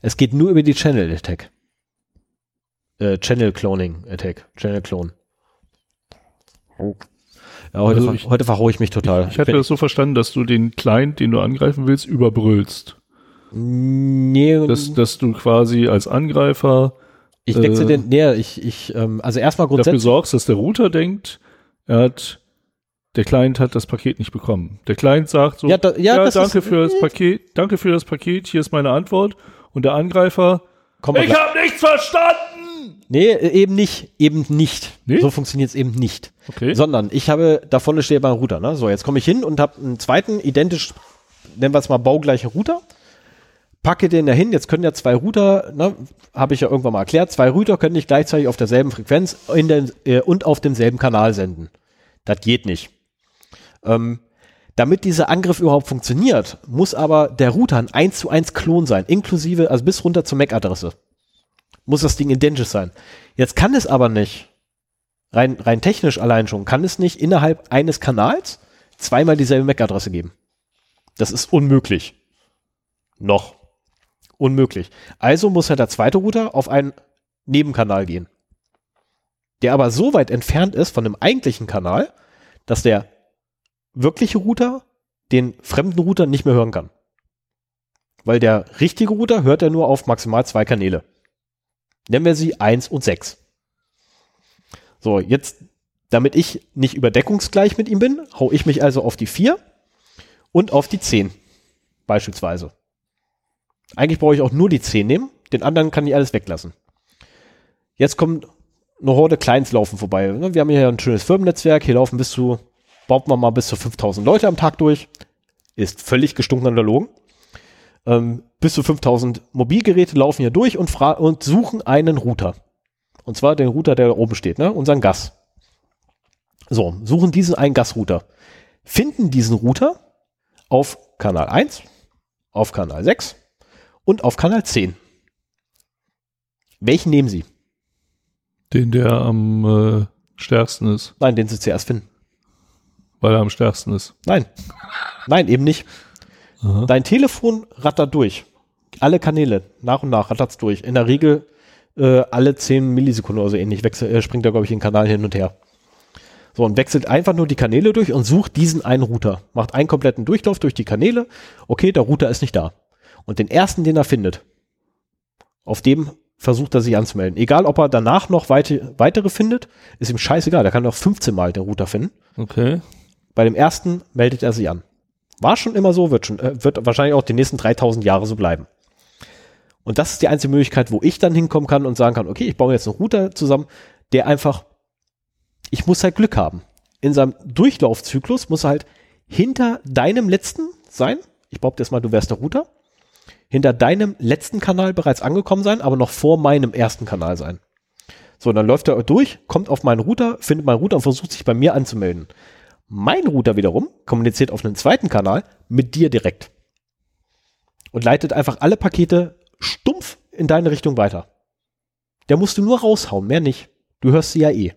Es geht nur über die Channel Attack. Äh, Channel Cloning Attack. Channel Clone. Ja, heute, Also ich- heute verhaue ich mich total. Ich hatte bin- das so verstanden, dass du den Client, den du angreifen willst, überbrüllst. nee, Dass, dass du quasi als Angreifer ich wechsle äh, den, nee, ich, ich, ähm, also erstmal dafür grundsätzlich, sorgst, dass der Router denkt, er hat, der Client hat das Paket nicht bekommen. Der Client sagt so, Ja, da- ja, das danke ist- für das Paket, danke für das Paket, hier ist meine Antwort. Und der Angreifer, kommt man ich habe nichts verstanden! nee, eben nicht, eben nicht. Nee? So funktioniert es eben nicht. Okay. Sondern ich habe, da vorne steht mein Router, ne? So, jetzt komme ich hin und habe einen zweiten, identisch, nennen wir es mal baugleichen Router, packe den da hin, jetzt können ja zwei Router, ne, habe ich ja irgendwann mal erklärt, zwei Router können nicht gleichzeitig auf derselben Frequenz in den, äh, und auf demselben Kanal senden. Das geht nicht. Ähm, damit dieser Angriff überhaupt funktioniert, muss aber der Router ein 1 zu 1 Klon sein, inklusive, also bis runter zur MAC-Adresse. Muss das Ding identisch sein. Jetzt kann es aber nicht, rein, rein technisch allein schon, kann es nicht innerhalb eines Kanals zweimal dieselbe MAC-Adresse geben. Das ist unmöglich. Noch. Unmöglich. Also muss ja der zweite Router auf einen Nebenkanal gehen. Der aber so weit entfernt ist von dem eigentlichen Kanal, dass der wirkliche Router den fremden Router nicht mehr hören kann. Weil der richtige Router hört er nur auf maximal zwei Kanäle. Nennen wir sie 1 und 6. So, jetzt, damit ich nicht überdeckungsgleich mit ihm bin, hau ich mich also auf die 4 und auf die 10. Beispielsweise. Eigentlich brauche ich auch nur die 10 nehmen, den anderen kann ich alles weglassen. Jetzt kommt eine Horde Clients laufen vorbei. ne? Wir haben hier ein schönes Firmennetzwerk, hier laufen bis zu, baut man mal bis zu 5000 Leute am Tag durch. Ist völlig gestunken analogen. Ähm, bis zu 5000 Mobilgeräte laufen hier durch und, und suchen einen Router. Und zwar den Router, der da oben steht, ne? unseren Gas. So, suchen diesen einen Gasrouter. Finden diesen Router auf Kanal 1, auf Kanal 6 und auf Kanal 10. Welchen nehmen Sie? Den, der am äh, stärksten ist, Nein, den Sie zuerst finden. weil er am stärksten ist. Nein. Nein, eben nicht. Aha. Dein Telefon rattert durch. Alle Kanäle, nach und nach rattert's durch. In der Regel äh, alle 10 Millisekunden oder so ähnlich wechsel, äh, springt er, glaube ich, den Kanal hin und her. So, und wechselt einfach nur die Kanäle durch und sucht diesen einen Router. Macht einen kompletten Durchlauf durch die Kanäle. Okay, der Router ist nicht da. Und den ersten, den er findet, auf dem versucht er sich anzumelden. Egal, ob er danach noch weite, weitere findet, ist ihm scheißegal. Der kann auch 15 Mal den Router finden. Okay. Bei dem ersten meldet er sich an. War schon immer so, wird, schon, äh, wird wahrscheinlich auch die nächsten 3000 Jahre so bleiben. Und das ist die einzige Möglichkeit, wo ich dann hinkommen kann und sagen kann, okay, ich baue jetzt einen Router zusammen, der einfach ich muss halt Glück haben. In seinem Durchlaufzyklus muss er halt hinter deinem letzten sein. Ich behaupte jetzt mal, du wärst der Router. Hinter deinem letzten Kanal bereits angekommen sein, aber noch vor meinem ersten Kanal sein. So, dann läuft er durch, kommt auf meinen Router, findet meinen Router und versucht sich bei mir anzumelden. Mein Router wiederum kommuniziert auf einen zweiten Kanal mit dir direkt. Und leitet einfach alle Pakete stumpf in deine Richtung weiter. Der musst du nur raushauen, mehr nicht. Du hörst sie ja eh.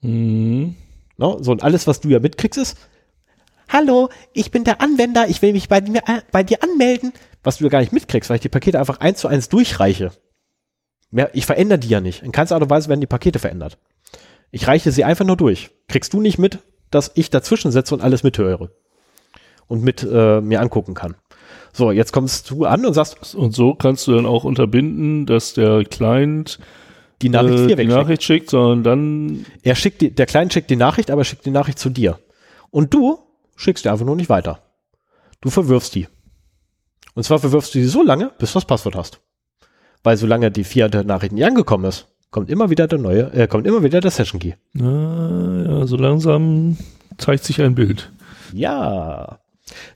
Mhm. No? So, und alles, was du ja mitkriegst, ist, Hallo, ich bin der Anwender, ich will mich bei, äh, bei dir anmelden. Was du ja gar nicht mitkriegst, weil ich die Pakete einfach eins zu eins durchreiche. Mehr, ich verändere die ja nicht. In keinster Art und Weise werden die Pakete verändert. Ich reiche sie einfach nur durch. Kriegst du nicht mit, dass ich dazwischen setze und alles mithöre. Und mit äh, mir angucken kann. So, jetzt kommst du an und sagst, Und so kannst du dann auch unterbinden, dass der Client die Nachricht äh, die wegschickt. Nachricht schickt, sondern dann Er schickt die, der Client schickt die Nachricht, aber er schickt die Nachricht zu dir. Und du schickst die einfach nur nicht weiter. Du verwirfst die. Und zwar verwirfst du sie so lange, bis du das Passwort hast. Weil solange die vierte Nachricht nicht angekommen ist, kommt immer wieder der neue, äh, kommt immer wieder der Session Key. na, ja, so langsam zeigt sich ein Bild. Ja.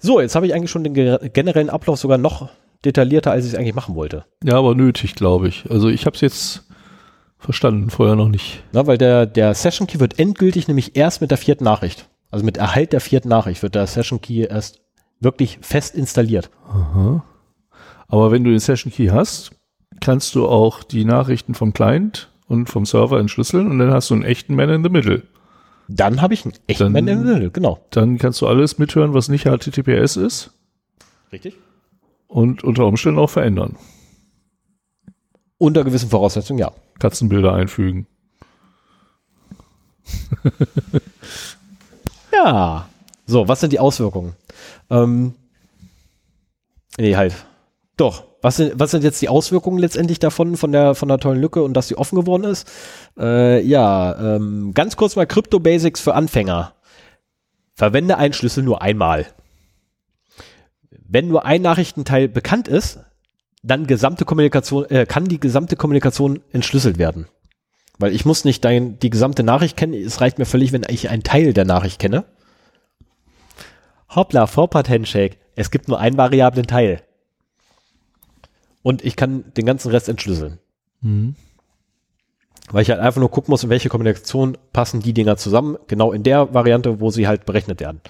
So, jetzt habe ich eigentlich schon den ge- generellen Ablauf sogar noch detaillierter, als ich es eigentlich machen wollte. Ja, aber nötig, glaube ich. Also ich habe es jetzt verstanden, vorher noch nicht. Na, weil der, der Session Key wird endgültig nämlich erst mit der vierten Nachricht. Also mit Erhalt der vierten Nachricht wird der Session Key erst wirklich fest installiert. Aha. Aber wenn du den Session Key hast, kannst du auch die Nachrichten vom Client und vom Server entschlüsseln und dann hast du einen echten Man in the Middle. Dann habe ich einen echten Dann- Man in the Middle, genau. Dann kannst du alles mithören, was nicht HTTPS ist Richtig. und unter Umständen auch verändern. Unter gewissen Voraussetzungen, ja. Katzenbilder einfügen. Ja. So, was sind die Auswirkungen? Ähm, nee, halt. Doch. Was sind, was sind jetzt die Auswirkungen letztendlich davon, von der, von der tollen Lücke und dass sie offen geworden ist? Äh, ja, ähm, ganz kurz mal Crypto Basics für Anfänger. Verwende einen Schlüssel nur einmal. Wenn nur ein Nachrichtenteil bekannt ist, dann gesamte Kommunikation, äh, kann die gesamte Kommunikation entschlüsselt werden. Weil ich muss nicht dein, die gesamte Nachricht kennen, es reicht mir völlig, wenn ich einen Teil der Nachricht kenne. Hoppla, Vorpart Handshake. Es gibt nur einen variablen Teil. Und ich kann den ganzen Rest entschlüsseln. Mhm. Weil ich halt einfach nur gucken muss, in welche Kombination passen die Dinger zusammen. Genau in der Variante, wo sie halt berechnet werden.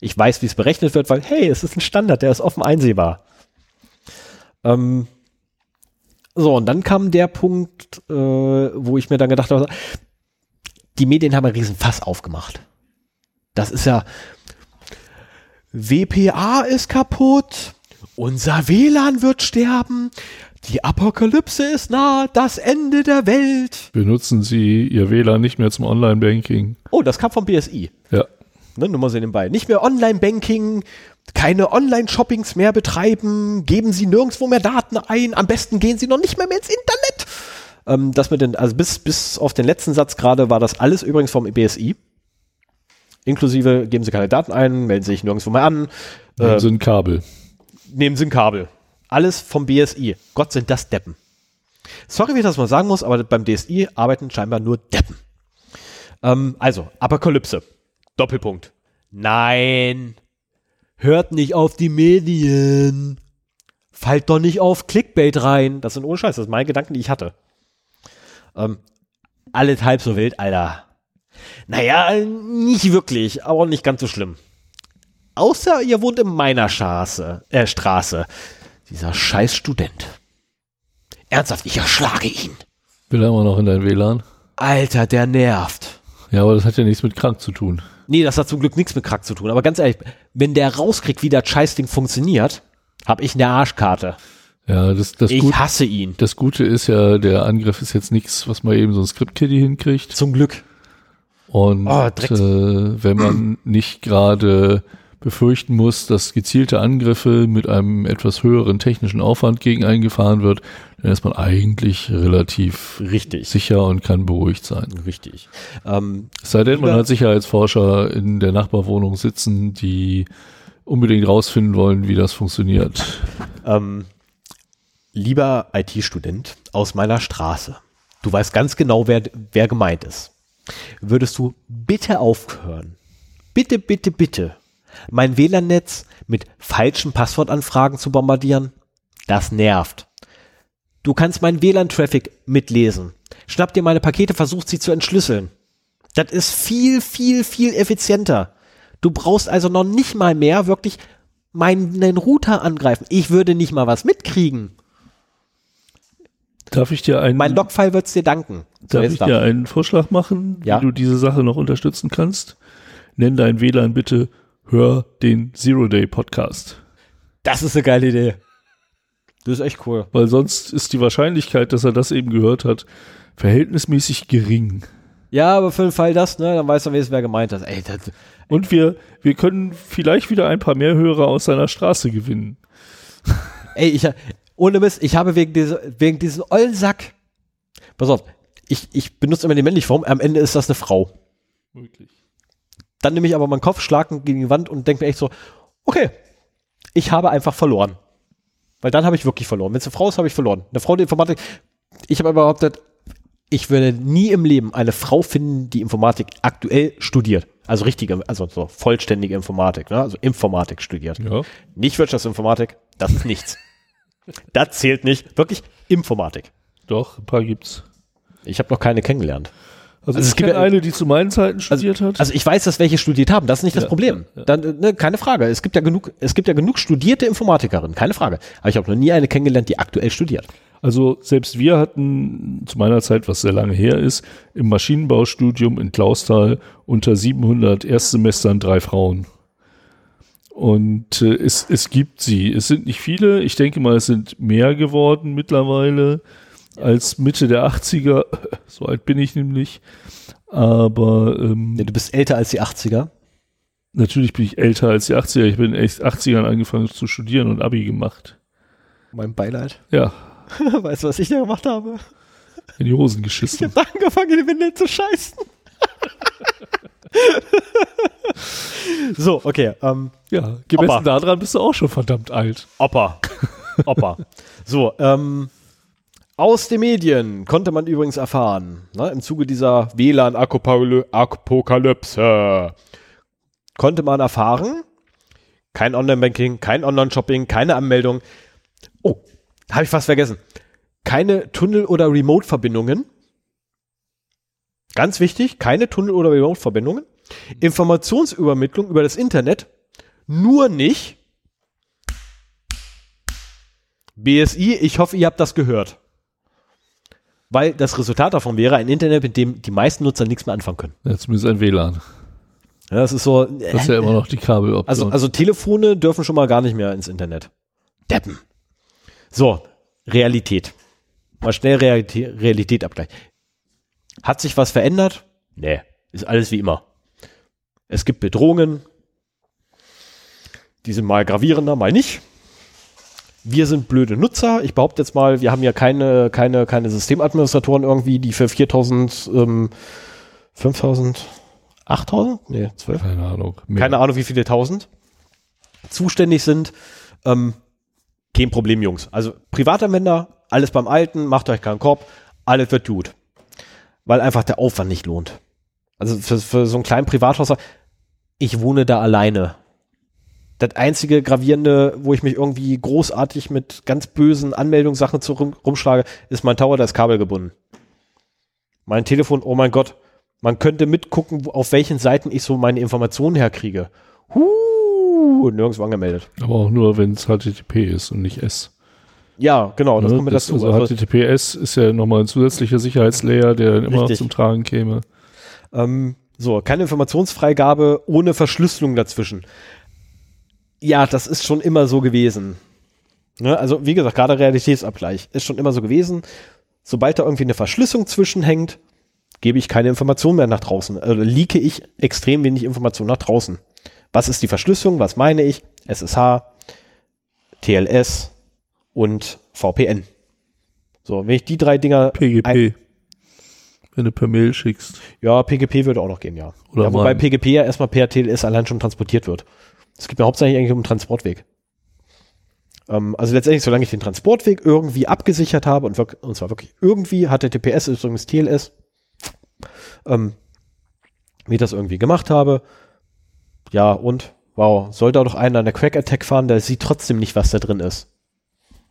Ich weiß, wie es berechnet wird, weil, hey, es ist ein Standard, der ist offen einsehbar. Ähm, so, und dann kam der Punkt, äh, wo ich mir dann gedacht habe, die Medien haben einen riesen Fass aufgemacht. Das ist ja, WPA ist kaputt, unser WLAN wird sterben, die Apokalypse ist nahe, das Ende der Welt. Benutzen Sie Ihr WLAN nicht mehr zum Online-Banking. Oh, das kam vom BSI. Ja. Ne, nur mal so nebenbei. Nicht mehr Online-Banking, keine Online-Shoppings mehr betreiben, geben Sie nirgendwo mehr Daten ein, am besten gehen Sie noch nicht mehr, mehr ins Internet. Ähm, das mit den, also bis, bis auf den letzten Satz gerade war das alles übrigens vom BSI. Inklusive geben Sie keine Daten ein, melden Sie sich nirgendwo mehr an, Äh, äh, sind Kabel. nehmen Sie ein Kabel. Alles vom BSI. Gott sind das Deppen. Sorry, wie ich das mal sagen muss, aber beim DSI arbeiten scheinbar nur Deppen. Ähm, also, Apokalypse. Doppelpunkt. Nein. Hört nicht auf die Medien. Fallt doch nicht auf Clickbait rein. Das sind ohne Scheiß, das sind meine Gedanken, die ich hatte. Ähm, alles halb so wild, Alter. Naja, nicht wirklich, aber nicht ganz so schlimm. Außer ihr wohnt in meiner Straße, äh, Straße. Dieser scheiß Student. Ernsthaft, ich erschlage ihn. Will er immer noch in dein WLAN? Alter, der nervt. Ja, aber das hat ja nichts mit krank zu tun. Nee, das hat zum Glück nichts mit Krack zu tun. Aber ganz ehrlich, wenn der rauskriegt, wie das Scheißding funktioniert, hab ich eine Arschkarte. Ja, das, das, Ich Gut, hasse ihn. das Gute ist ja, der Angriff ist jetzt nichts, was man eben so ein Script-Kiddie hinkriegt. Zum Glück. Und Oh, äh, wenn man nicht gerade befürchten muss, dass gezielte Angriffe mit einem etwas höheren technischen Aufwand gegen eingefahren wird, dann ist man eigentlich relativ Richtig. sicher und kann beruhigt sein. Richtig. Ähm, Es sei denn, man hat Sicherheitsforscher in der Nachbarwohnung sitzen, die unbedingt rausfinden wollen, wie das funktioniert. ähm, lieber IT-Student aus meiner Straße, du weißt ganz genau, wer, wer gemeint ist. Würdest du bitte aufhören, bitte, bitte, bitte, mein WLAN-Netz mit falschen Passwortanfragen zu bombardieren? Das nervt. Du kannst meinen WLAN-Traffic mitlesen. Schnapp dir meine Pakete, versuch sie zu entschlüsseln. Das ist viel, viel, viel effizienter. Du brauchst also noch nicht mal mehr wirklich meinen Router angreifen. Ich würde nicht mal was mitkriegen. Darf ich dir einen, Mein Logfile wird's dir danken. So, darf ich dir einen Vorschlag machen, Ja. wie du diese Sache noch unterstützen kannst? Nenn dein WLAN bitte, hör den Zero Day Podcast. Das ist eine geile Idee. Das ist echt cool. Weil sonst ist die Wahrscheinlichkeit, dass er das eben gehört hat, verhältnismäßig gering. Ja, aber für den Fall das, ne, dann weißt du wenigstens, wer gemeint hat. Ey, das, Und wir, wir können vielleicht wieder ein paar mehr Hörer aus seiner Straße gewinnen. ey ich, ohne Mist, ich habe wegen, dieser, wegen diesem ollen Sack, pass auf, ich, ich benutze immer die männliche Form, am Ende ist das eine Frau. Möglich. Dann nehme ich aber meinen Kopf, schlag ihn gegen die Wand und denke mir echt so, okay, ich habe einfach verloren. Weil dann habe ich wirklich verloren. Wenn es eine Frau ist, habe ich verloren. Eine Frau, die Informatik, ich habe behauptet, ich würde nie im Leben eine Frau finden, die Informatik aktuell studiert. Also richtige, also so vollständige Informatik, ne? also Informatik studiert. Ja. Nicht Wirtschaftsinformatik, das ist nichts. Das zählt nicht. Wirklich Informatik. Doch, ein paar gibt's. Ich habe noch keine kennengelernt. Also, Also es gibt ja- eine, die zu meinen Zeiten studiert hat. Also ich weiß, dass welche studiert haben, das ist nicht das Ja, Problem. ja, ja. Dann, äh, ne, keine Frage. Es gibt ja genug, es gibt ja genug studierte Informatikerinnen, keine Frage. Aber ich habe noch nie eine kennengelernt, die aktuell studiert. Also selbst wir hatten zu meiner Zeit, was sehr lange her ist, im Maschinenbaustudium in Clausthal unter 700 Erstsemestern drei Frauen. Und äh, es, es gibt sie. Es sind nicht viele. Ich denke mal, es sind mehr geworden mittlerweile als Mitte der 80er. So alt bin ich nämlich. Aber ähm, Nee, du bist älter als die 80er. natürlich bin ich älter als die 80er. Ich bin in echt 80ern angefangen zu studieren und Abi gemacht. Mein Beileid. Ja, weißt du, was ich da gemacht habe? in die Hosen Ich geschissen. habe angefangen, in die Windel zu scheißen. so, okay. Ähm, Ja, gemessen Opa. daran bist du auch schon verdammt alt. Opa. Opa. So, ähm, aus den Medien konnte man übrigens erfahren, ne, im Zuge dieser WLAN-Apokalypse, konnte man erfahren, kein Online-Banking, kein Online-Shopping, keine Anmeldung. Oh, habe ich fast vergessen. Keine Tunnel- oder Remote-Verbindungen. Ganz wichtig, keine Tunnel- oder Remote-Verbindungen. Informationsübermittlung über das Internet, nur nicht BSI, ich hoffe, ihr habt das gehört. Weil das Resultat davon wäre ein Internet, mit dem die meisten Nutzer nichts mehr anfangen können. Ja, zumindest ein WLAN. Ja, das ist so. Das ist ja immer noch die Kabeloption. Also, also Telefone dürfen schon mal gar nicht mehr ins Internet. Deppen. So, Realität. Mal schnell Realität, Realität abgleichen. Hat sich was verändert? Nee, ist alles wie immer. Es gibt Bedrohungen. Die sind mal gravierender, mal nicht. Wir sind blöde Nutzer. Ich behaupte jetzt mal, wir haben ja keine, keine, keine Systemadministratoren irgendwie, die für 4000, ähm, 5000, 8000? Nee, 12. Keine Ahnung. Mehr. Keine Ahnung, wie viele tausend zuständig sind. Ähm, kein Problem, Jungs. Also Privatanwender, alles beim Alten, macht euch keinen Kopf, alles wird gut. Weil einfach der Aufwand nicht lohnt. Also für, für so einen kleinen Privathaushalt, ich wohne da alleine. Das einzige gravierende, wo ich mich irgendwie großartig mit ganz bösen Anmeldungssachen zu rum, rumschlage, ist mein Tower, da ist Kabel gebunden. Mein Telefon, oh mein Gott, man könnte mitgucken, auf welchen Seiten ich so meine Informationen herkriege. Huh, nirgendwo angemeldet. Aber auch nur, wenn es HTTP ist und nicht S. Ja, genau, das Ne? kommt mir dazu. Also Also, HTTPS ist ja nochmal ein zusätzlicher Sicherheitslayer, der immer noch Richtig. zum Tragen käme. ähm, so, keine Informationsfreigabe ohne Verschlüsselung dazwischen. Ja, das ist schon immer so gewesen. Ne? Also, wie gesagt, gerade Realitätsabgleich ist schon immer so gewesen. Sobald da irgendwie eine Verschlüsselung zwischenhängt, gebe ich keine Information mehr nach draußen. Oder leake ich extrem wenig Information nach draußen. Was ist die Verschlüsselung? Was meine ich? SSH, TLS und VPN. So, wenn ich die drei Dinger PGP. wenn du per Mail schickst. Ja, PGP würde auch noch gehen, ja. Oder ja wobei mein- PGP ja erstmal per TLS allein schon transportiert wird. Es geht mir hauptsächlich eigentlich um den Transportweg. Ähm, also letztendlich, solange ich den Transportweg irgendwie abgesichert habe und, und zwar wirklich irgendwie, HTTPS ist übrigens TLS, ähm, wie ich das irgendwie gemacht habe. Ja, und wow, soll da doch einer eine Crack Attack fahren, der sieht trotzdem nicht, was da drin ist.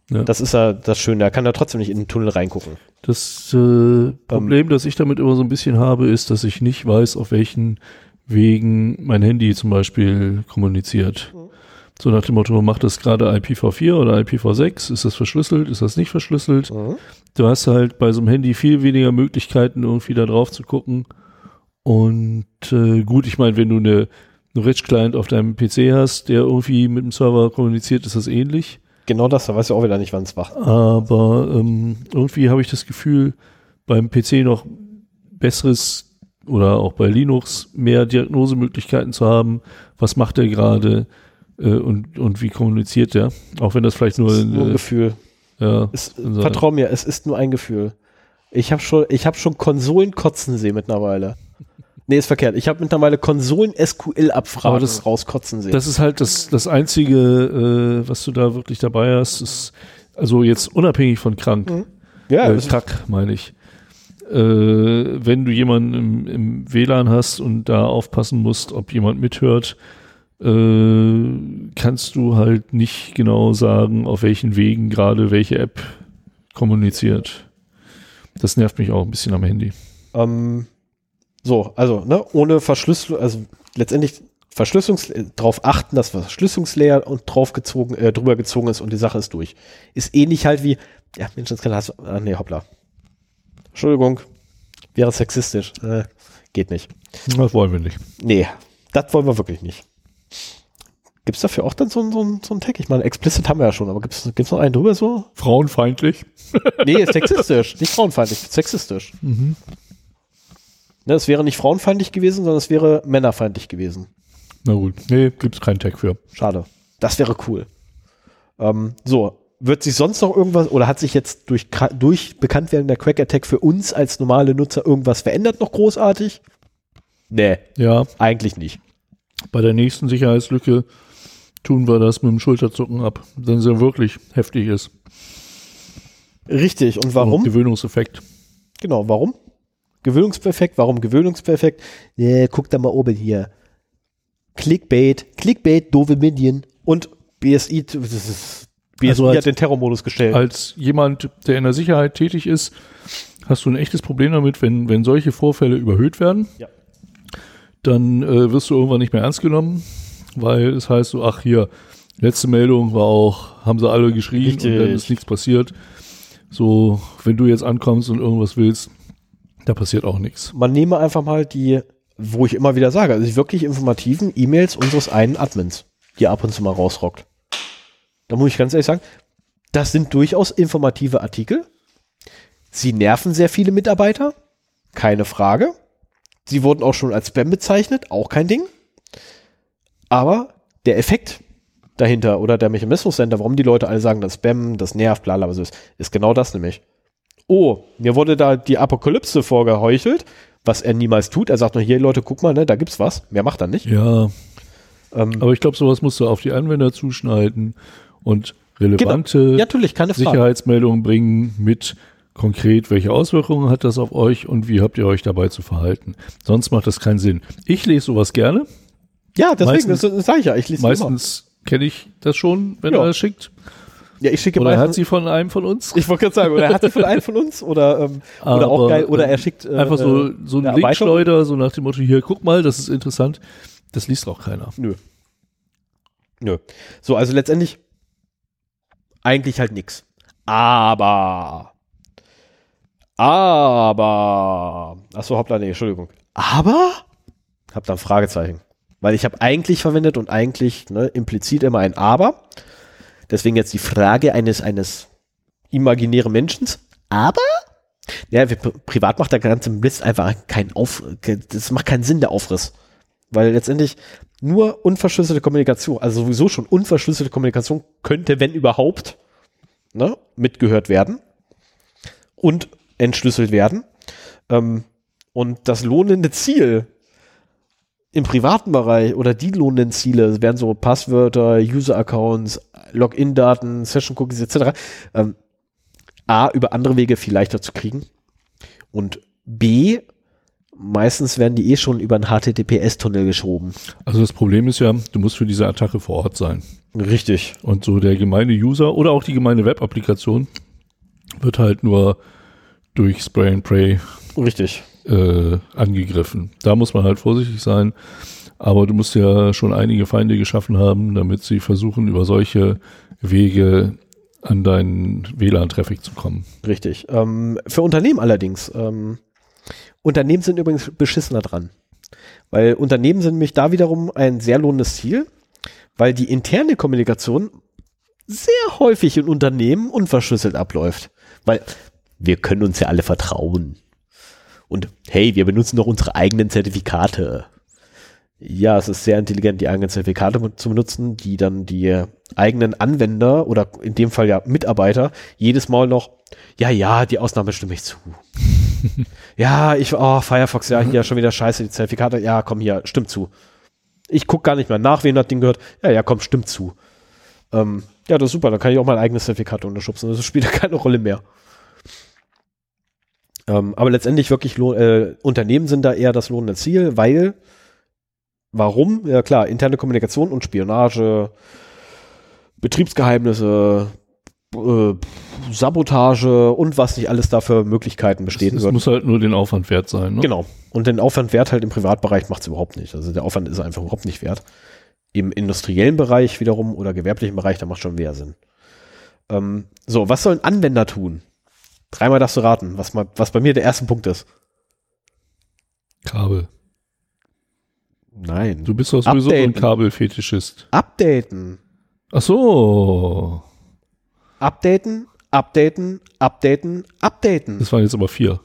Ja. Das ist ja das Schöne, da kann er trotzdem nicht in den Tunnel reingucken. Das äh, Problem, das ich damit immer so ein bisschen habe, ist, dass ich nicht weiß, auf welchen Wegen mein Handy zum Beispiel kommuniziert. So nach dem Motto, macht das gerade IPv4 oder IPv6? Ist das verschlüsselt? Ist das nicht verschlüsselt? Du hast halt bei so einem Handy viel weniger Möglichkeiten, irgendwie da drauf zu gucken. Und äh, gut, ich meine, wenn du eine, eine Rich-Client auf deinem PC hast, der irgendwie mit dem Server kommuniziert, ist das ähnlich. Genau das, da weiß ich auch wieder nicht, wann es macht. Aber ähm, irgendwie habe ich das Gefühl, beim PC noch besseres oder auch bei Linux mehr Diagnosemöglichkeiten zu haben. Was macht er gerade äh, und, und wie kommuniziert er? Auch wenn das vielleicht nur, Das nur ein äh, Gefühl. ja, Es, vertrau mir, es ist nur ein Gefühl. Ich habe schon, ich habe schon Konsolen kotzen sehen mittlerweile. Nee, ist verkehrt. Ich habe mittlerweile Konsolen SQL-Abfragen Aber das- rauskotzen sehen. Das ist halt das, das Einzige, äh, was du da wirklich dabei hast, ist, also jetzt unabhängig von krank, ja, äh, Kack, meine ich. Äh, wenn du jemanden im, im WLAN hast und da aufpassen musst, ob jemand mithört, äh, kannst du halt nicht genau sagen, auf welchen Wegen gerade welche App kommuniziert. Das nervt mich auch ein bisschen am Handy. Ähm, so, also, ne, ohne Verschlüsselung, also letztendlich Verschlüsselungs darauf achten, dass Verschlüsselungslayer und drauf gezogen, äh, drüber gezogen ist und die Sache ist durch. Ist ähnlich halt wie, ja, Mensch, das kann hast du, ah, nee, hoppla. Entschuldigung, wäre sexistisch. Äh, geht nicht. Das wollen wir nicht. Nee, das wollen wir wirklich nicht. Gibt's dafür auch dann so, ein- so, ein- so ein Tag? Ich meine, explicit haben wir ja schon, aber gibt's gibt's noch einen drüber so? Frauenfeindlich. Nee, ist sexistisch, nicht frauenfeindlich, sexistisch. Mhm. Ne, es wäre nicht frauenfeindlich gewesen, sondern es wäre männerfeindlich gewesen. Na gut. Nee, gibt's keinen Tag für. Schade. Das wäre cool. Ähm, so, wird sich sonst noch irgendwas oder hat sich jetzt durch, durch Bekanntwerden der Crack Attack für uns als normale Nutzer irgendwas verändert noch großartig? Nee, Ja, eigentlich nicht. bei der nächsten Sicherheitslücke tun wir das mit dem Schulterzucken ab, wenn sie wirklich heftig ist. Richtig. Und warum? Gewöhnungseffekt. Genau, warum? Gewöhnungsperfekt, warum Gewöhnungsperfekt? Nee, guck da mal oben hier. Clickbait, Clickbait, doofe Minion und BSI, das ist, BSI Also als- hat den Terrormodus gestellt. Als jemand, der in der Sicherheit tätig ist, hast du ein echtes Problem damit, wenn, wenn solche Vorfälle überhöht werden. Ja. Dann äh, wirst du irgendwann nicht mehr ernst genommen, weil es heißt so, ach hier, letzte Meldung war auch, haben sie alle geschrien und dann Richtig. ist nichts passiert. So, wenn du jetzt ankommst und irgendwas willst, da passiert auch nichts. Man nehme einfach mal die, wo ich immer wieder sage, also die wirklich informativen E-Mails unseres einen Admins, die ab und zu mal rausrockt. Da muss ich ganz ehrlich sagen, das sind durchaus informative Artikel. Sie nerven sehr viele Mitarbeiter, keine Frage. Sie wurden auch schon als Spam bezeichnet, auch kein Ding. Aber der Effekt dahinter oder der Mechanismus dahinter, warum die Leute alle sagen, das Spam, das nervt, bla bla, was ist, ist genau das nämlich. Oh, mir wurde da die Apokalypse vorgeheuchelt, was er niemals tut. Er sagt nur, hier Leute, guck mal, ne, da gibt's was. Mehr macht er nicht. Ja, Ähm, aber ich glaube, sowas musst du auf die Anwender zuschneiden und relevante ja, natürlich, keine Frage. Sicherheitsmeldungen bringen mit konkret, welche Auswirkungen hat das auf euch und wie habt ihr euch dabei zu verhalten. Sonst macht das keinen Sinn. Ich lese sowas gerne. Ja, deswegen, meistens- das, das sage ich ja. Ich lese. Meistens kenne ich das schon, wenn Ja. er das schickt. Ja, ich schicke Oder er hat sie von einem von uns. ich wollte gerade sagen, oder er hat sie von einem von uns oder, ähm, oder auch geil, oder äh, er schickt äh, Einfach so, äh, so ein eine Link Erweiterung. schleuder, so nach dem Motto, hier, guck mal, das ist interessant. Das liest auch keiner. Nö. Nö. So, also letztendlich eigentlich halt nix. Aber. Aber. Achso, hoppla, nee, Entschuldigung. Aber? Hab da ein Fragezeichen. Weil ich habe eigentlich verwendet und eigentlich ne, implizit immer ein Aber. Deswegen jetzt die Frage eines, eines imaginären Menschen. Aber? Ja, privat macht der ganze Mist einfach keinen Auf, das macht keinen Sinn, der Aufriss. Weil letztendlich nur unverschlüsselte Kommunikation, also sowieso schon unverschlüsselte Kommunikation könnte, wenn überhaupt, ne, mitgehört werden und entschlüsselt werden. Ähm, und das lohnende Ziel im privaten Bereich oder die lohnenden Ziele wären so Passwörter, User-Accounts, Login-Daten, Session-Cookies etc. Ähm, A, über andere Wege viel leichter zu kriegen und B, meistens werden die eh schon über einen HTTPS-Tunnel geschoben. Also das Problem ist ja, du musst für diese Attacke vor Ort sein. Richtig. Und so der gemeine User oder auch die gemeine Web-Applikation wird halt nur durch Spray and Pray Richtig. Äh, angegriffen. Da muss man halt vorsichtig sein. Aber du musst ja schon einige Feinde geschaffen haben, damit sie versuchen, über solche Wege an deinen WLAN-Traffic zu kommen. Richtig. Ähm, für Unternehmen allerdings. Ähm, Unternehmen sind übrigens beschissener dran. Weil Unternehmen sind nämlich da wiederum ein sehr lohnendes Ziel, weil die interne Kommunikation sehr häufig in Unternehmen unverschlüsselt abläuft. Weil wir können uns ja alle vertrauen. Und hey, wir benutzen doch unsere eigenen Zertifikate. Ja, es ist sehr intelligent, die eigenen Zertifikate zu benutzen, die dann die eigenen Anwender oder in dem Fall ja Mitarbeiter jedes Mal noch, ja, ja, die Ausnahme stimme ich zu. ja, ich, oh, Firefox, ja, hier schon wieder scheiße, die Zertifikate, ja, komm hier, stimmt zu. Ich gucke gar nicht mehr nach, wem das Ding gehört. Ja, ja, komm, stimmt zu. Ähm, ja, das ist super, dann kann ich auch mein eigenes Zertifikat unterschubsen. Das spielt ja keine Rolle mehr. Ähm, aber letztendlich wirklich Lohn, äh, Unternehmen sind da eher das lohnende Ziel, weil warum? Ja klar, interne Kommunikation und Spionage, Betriebsgeheimnisse, äh, Sabotage und was nicht alles da für Möglichkeiten bestehen Es wird. muss halt nur den Aufwand wert sein. Ne? Genau. Und den Aufwand wert halt im Privatbereich macht es überhaupt nicht. Also der Aufwand ist einfach überhaupt nicht wert. Im industriellen Bereich wiederum oder gewerblichen Bereich, da macht schon mehr Sinn. Ähm, so, was sollen Anwender tun? Dreimal darfst du raten, was, mal, was bei mir der erste Punkt ist. Kabel. Nein. Du bist doch sowieso ein Updaten. Kabelfetischist. Updaten. Ach so. Updaten, updaten, updaten, updaten. Das waren jetzt aber vier.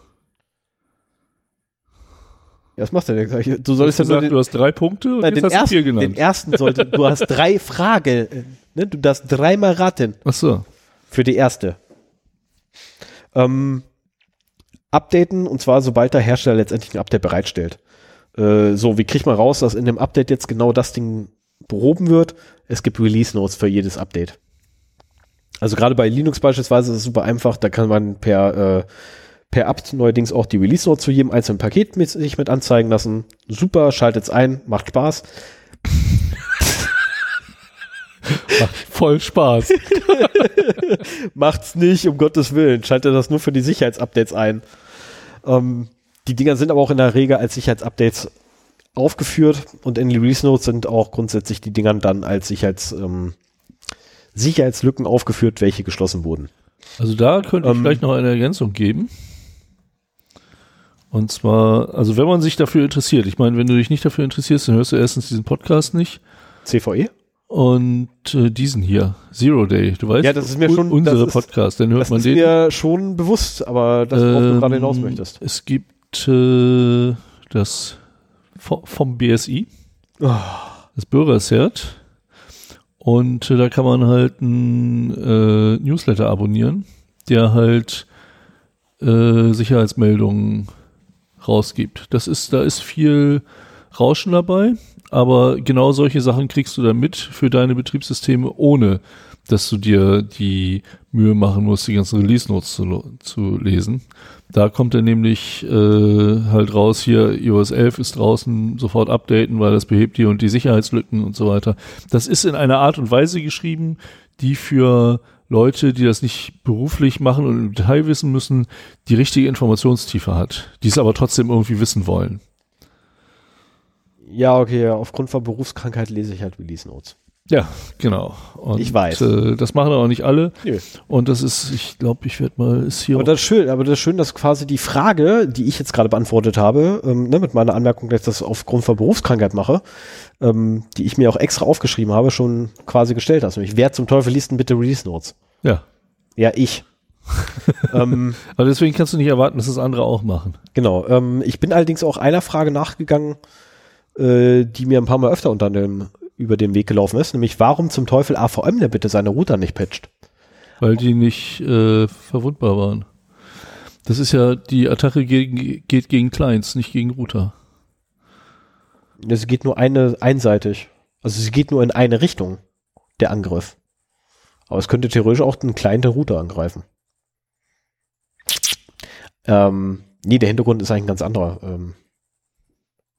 Ja, was machst du denn gleich? Du solltest ja nur den, du hast drei Punkte und nein, den, hast du ersten, vier den genannt. ersten sollte, du hast drei Fragen, äh, ne? Du darfst dreimal raten. Ach so. Für die erste. Ähm, updaten und zwar sobald der Hersteller letztendlich ein Update bereitstellt. Äh, so, wie kriegt man raus, dass in dem Update jetzt genau das Ding behoben wird? Es gibt Release Notes für jedes Update. Also gerade bei Linux beispielsweise ist es super einfach, da kann man per, äh, per apt neuerdings auch die Release Notes zu jedem einzelnen Paket mit, sich mit anzeigen lassen. Super, schaltet's ein, macht Spaß. Macht voll Spaß. Macht's nicht, um Gottes Willen. Schaltet das nur für die Sicherheitsupdates ein. Ähm, die Dinger sind aber auch in der Regel als Sicherheitsupdates aufgeführt und in die Release Notes sind auch grundsätzlich die Dinger dann als Sicherheits, ähm, Sicherheitslücken aufgeführt, welche geschlossen wurden. Also da könnte ich Ähm, vielleicht noch eine Ergänzung geben. Und zwar, also wenn man sich dafür interessiert, ich meine, wenn du dich nicht dafür interessierst, dann hörst du erstens diesen Podcast nicht CVE? Und äh, diesen hier, Zero Day. Du weißt, Ja, das ist mir schon- unsere das ist- Podcast, dann hört Das man ist den. mir schon bewusst, aber das, worauf du gerade hinaus Ähm, möchtest. Es gibt äh, das vo- vom BSI, Oh, das Bürgercert. Und äh, da kann man halt ein äh, Newsletter abonnieren, der halt äh, Sicherheitsmeldungen rausgibt. Das ist, da ist viel Rauschen dabei, aber genau solche Sachen kriegst du dann mit für deine Betriebssysteme, ohne dass du dir die Mühe machen musst, die ganzen Release Notes zu, zu lesen. Da kommt dann nämlich äh, halt raus, hier iOS 11 ist draußen, sofort updaten, weil das behebt hier und die Sicherheitslücken und so weiter. Das ist in einer Art und Weise geschrieben, die für Leute, die das nicht beruflich machen und im Detail wissen müssen, die richtige Informationstiefe hat, die es aber trotzdem irgendwie wissen wollen. Ja, okay, aufgrund von Berufskrankheit lese ich halt Release Notes. Ja, genau. Und, Ich weiß. Äh, das machen aber nicht alle. Nö. Und das ist, ich glaube, ich werde mal, ist hier Aber das ist schön, aber das ist schön, dass quasi die Frage, die ich jetzt gerade beantwortet habe, ähm, ne, mit meiner Anmerkung, dass ich das aufgrund von Berufskrankheit mache, ähm, die ich mir auch extra aufgeschrieben habe, schon quasi gestellt hast. Nämlich, wer zum Teufel liest denn bitte Release Notes? ja. Ja, ich. ähm, Aber deswegen kannst du nicht erwarten, dass das andere auch machen. genau. Ähm, ich bin allerdings auch einer Frage nachgegangen, äh, die mir ein paar Mal öfter unter dem, über den Weg gelaufen ist, nämlich warum zum Teufel AVM denn bitte seine Router nicht patcht? Weil die nicht äh, verwundbar waren. Das ist ja, die Attacke gegen, geht gegen Clients, nicht gegen Router. Es geht nur eine einseitig. Also sie geht nur in eine Richtung, der Angriff. Aber es könnte theoretisch auch einen kleinen Router angreifen. Ähm, nee, der Hintergrund ist eigentlich ein ganz anderer. Ähm,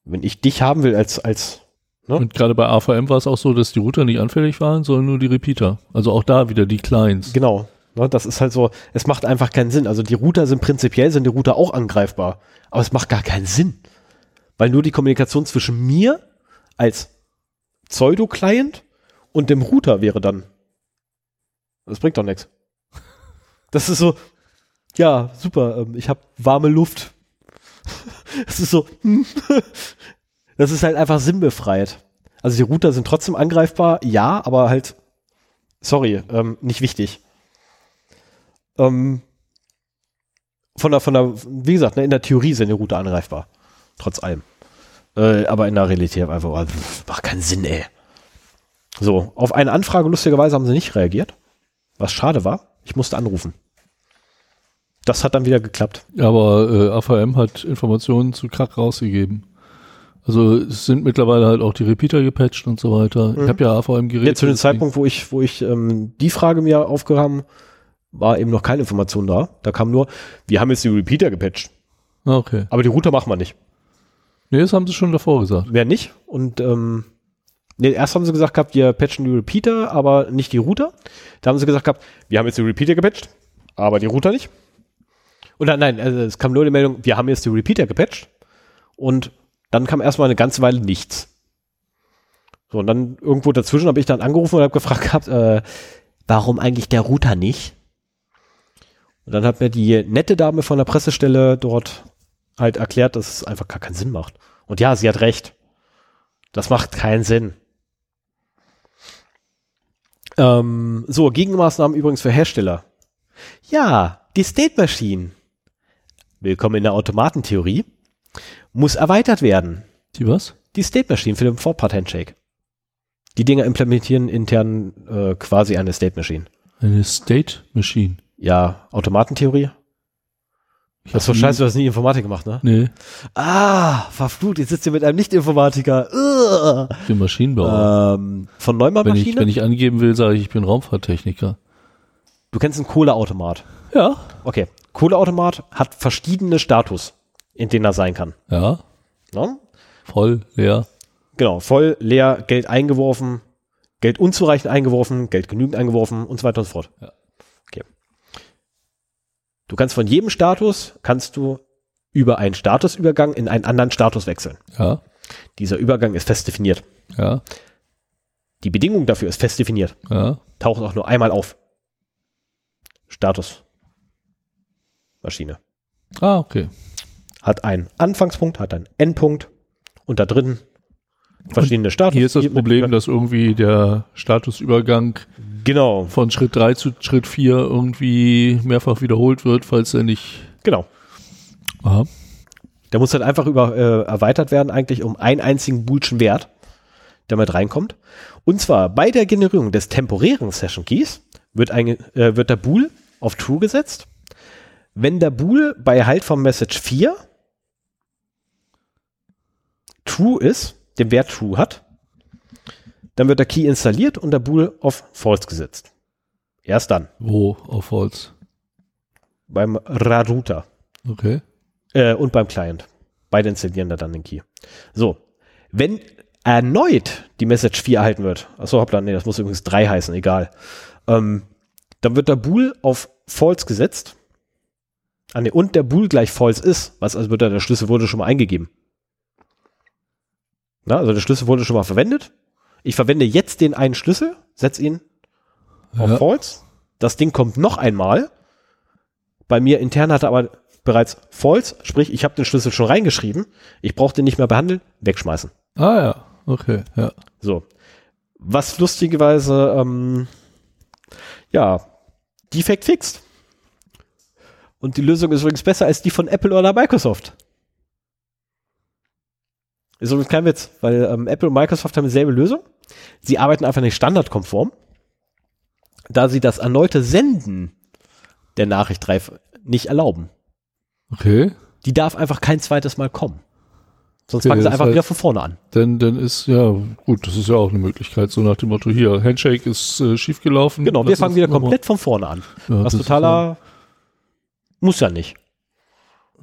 Wenn ich dich haben will als, als Ne? Und gerade bei AVM war es auch so, dass die Router nicht anfällig waren, sondern nur die Repeater. Also auch da wieder die Clients. Genau. Ne, das ist halt so, es macht einfach keinen Sinn. Also die Router sind prinzipiell, sind die Router auch angreifbar. Aber es macht gar keinen Sinn. Weil nur die Kommunikation zwischen mir als Pseudo-Client und dem Router wäre dann. Das bringt doch nichts. Das ist so, ja, super, ähm, ich habe warme Luft. Das ist so, hm. das ist halt einfach sinnbefreit. Also die Router sind trotzdem angreifbar, ja, aber halt, sorry, ähm, nicht wichtig. Ähm, von der, von der, wie gesagt, ne, in der Theorie sind die Router angreifbar. Trotz allem. Äh, aber in der Realität einfach, oh, macht keinen Sinn, ey. So, auf eine Anfrage lustigerweise haben sie nicht reagiert. Was schade war. Ich musste anrufen. Das hat dann wieder geklappt. Aber äh, AVM hat Informationen zu Krack rausgegeben. Also es sind mittlerweile halt auch die Repeater gepatcht und so weiter. Mhm. Ich habe ja AVM-Geräte. Jetzt zu dem Zeitpunkt, wo ich, wo ich ähm, die Frage mir aufgehaben, war eben noch keine Information da. Da kam nur, wir haben jetzt die Repeater gepatcht. Ah, okay. Aber die Router machen wir nicht. Nee, das haben sie schon davor gesagt. Wer nicht? Und ähm, nee, erst haben sie gesagt gehabt, wir patchen die Repeater, aber nicht die Router. Da haben sie gesagt gehabt, wir haben jetzt die Repeater gepatcht, aber die Router nicht. Dann, nein, also es kam nur die Meldung, wir haben jetzt die Repeater gepatcht und dann kam erstmal eine ganze Weile nichts. So, und dann irgendwo dazwischen habe ich dann angerufen und habe gefragt gehabt, äh, warum eigentlich der Router nicht? Und dann hat mir die nette Dame von der Pressestelle dort halt erklärt, dass es einfach gar keinen Sinn macht. Und ja, sie hat recht. Das macht keinen Sinn. Ähm, so, Gegenmaßnahmen übrigens für Hersteller. Ja, die State Machine. Willkommen in der Automatentheorie. Muss erweitert werden. Die was? Die State Machine für den Four-Part-Handshake. Die Dinger implementieren intern äh, quasi eine State Machine. Eine State Machine. Ja, Automatentheorie. Ich Das ist so scheiße, du hast nie Informatik gemacht, ne? Nee, Ah, verflucht, jetzt sitzt ihr mit einem Nicht-Informatiker. Ich bin Maschinenbauer. Ähm, von Neumann wenn, ich, Maschine? wenn ich angeben will, sage ich, ich bin Raumfahrttechniker. du kennst einen Kohleautomat. Ja. Okay, Kohleautomat hat verschiedene Status, in denen er sein kann. Ja. Ne? Voll, leer. Genau, voll, leer, Geld eingeworfen, Geld unzureichend eingeworfen, Geld genügend eingeworfen und so weiter und so fort. Ja. Okay. Du kannst von jedem Status, kannst du über einen Statusübergang in einen anderen Status wechseln. Ja. Dieser Übergang ist fest definiert. Ja. Die Bedingung dafür ist fest definiert. Ja. Taucht auch nur einmal auf. Status. Maschine. Ah, okay. Hat einen Anfangspunkt, hat einen Endpunkt und da drin verschiedene Status. Hier ist das Problem, dass irgendwie der Statusübergang Genau, von Schritt 3 zu Schritt 4 irgendwie mehrfach wiederholt wird, falls er nicht. genau. Aha. Der muss halt einfach über, äh, erweitert werden, eigentlich um einen einzigen boolschen Wert, der mit reinkommt. Und zwar bei der Generierung des temporären Session Keys wird, ein, äh, wird der Bool auf True gesetzt. Wenn der Bool bei Erhalt vom Message 4 True ist, den Wert True hat, dann wird der Key installiert und der Bool auf False gesetzt. Erst dann, Wo auf Holz? beim RAR-Router. Okay. Äh, und beim Client. Beide installieren da dann den Key. So. Wenn erneut die Message 4 erhalten wird, achso, hoppla, nee, das muss übrigens 3 heißen, egal. Ähm, dann wird der Bool auf False gesetzt. Ah, nee, und der Bool gleich False ist, was also bedeutet, der Schlüssel wurde schon mal eingegeben. Na, also der Schlüssel wurde schon mal verwendet. Ich verwende jetzt den einen Schlüssel, setze ihn auf Ja. False. Das Ding kommt noch einmal. Bei mir intern hat er aber bereits False, sprich, ich habe den Schlüssel schon reingeschrieben. Ich brauche den nicht mehr behandeln, wegschmeißen. Ah ja. Okay. Ja. So. Was lustigerweise, ähm, ja, Defect fixt. Und die Lösung ist übrigens besser als die von Apple oder Microsoft. Ist übrigens kein Witz, weil ähm, Apple und Microsoft haben dieselbe Lösung. Sie arbeiten einfach nicht standardkonform, da sie das erneute Senden der Nachricht nicht erlauben. Okay. Die darf einfach kein zweites Mal kommen. Sonst Okay, fangen sie einfach heißt- wieder von vorne an. Dann, dann ist, ja, gut, das ist ja auch eine Möglichkeit, so nach dem Motto, hier, Handshake ist äh, schiefgelaufen. Genau, wir fangen wieder komplett von vorne an. Ja, Was totaler muss ja nicht.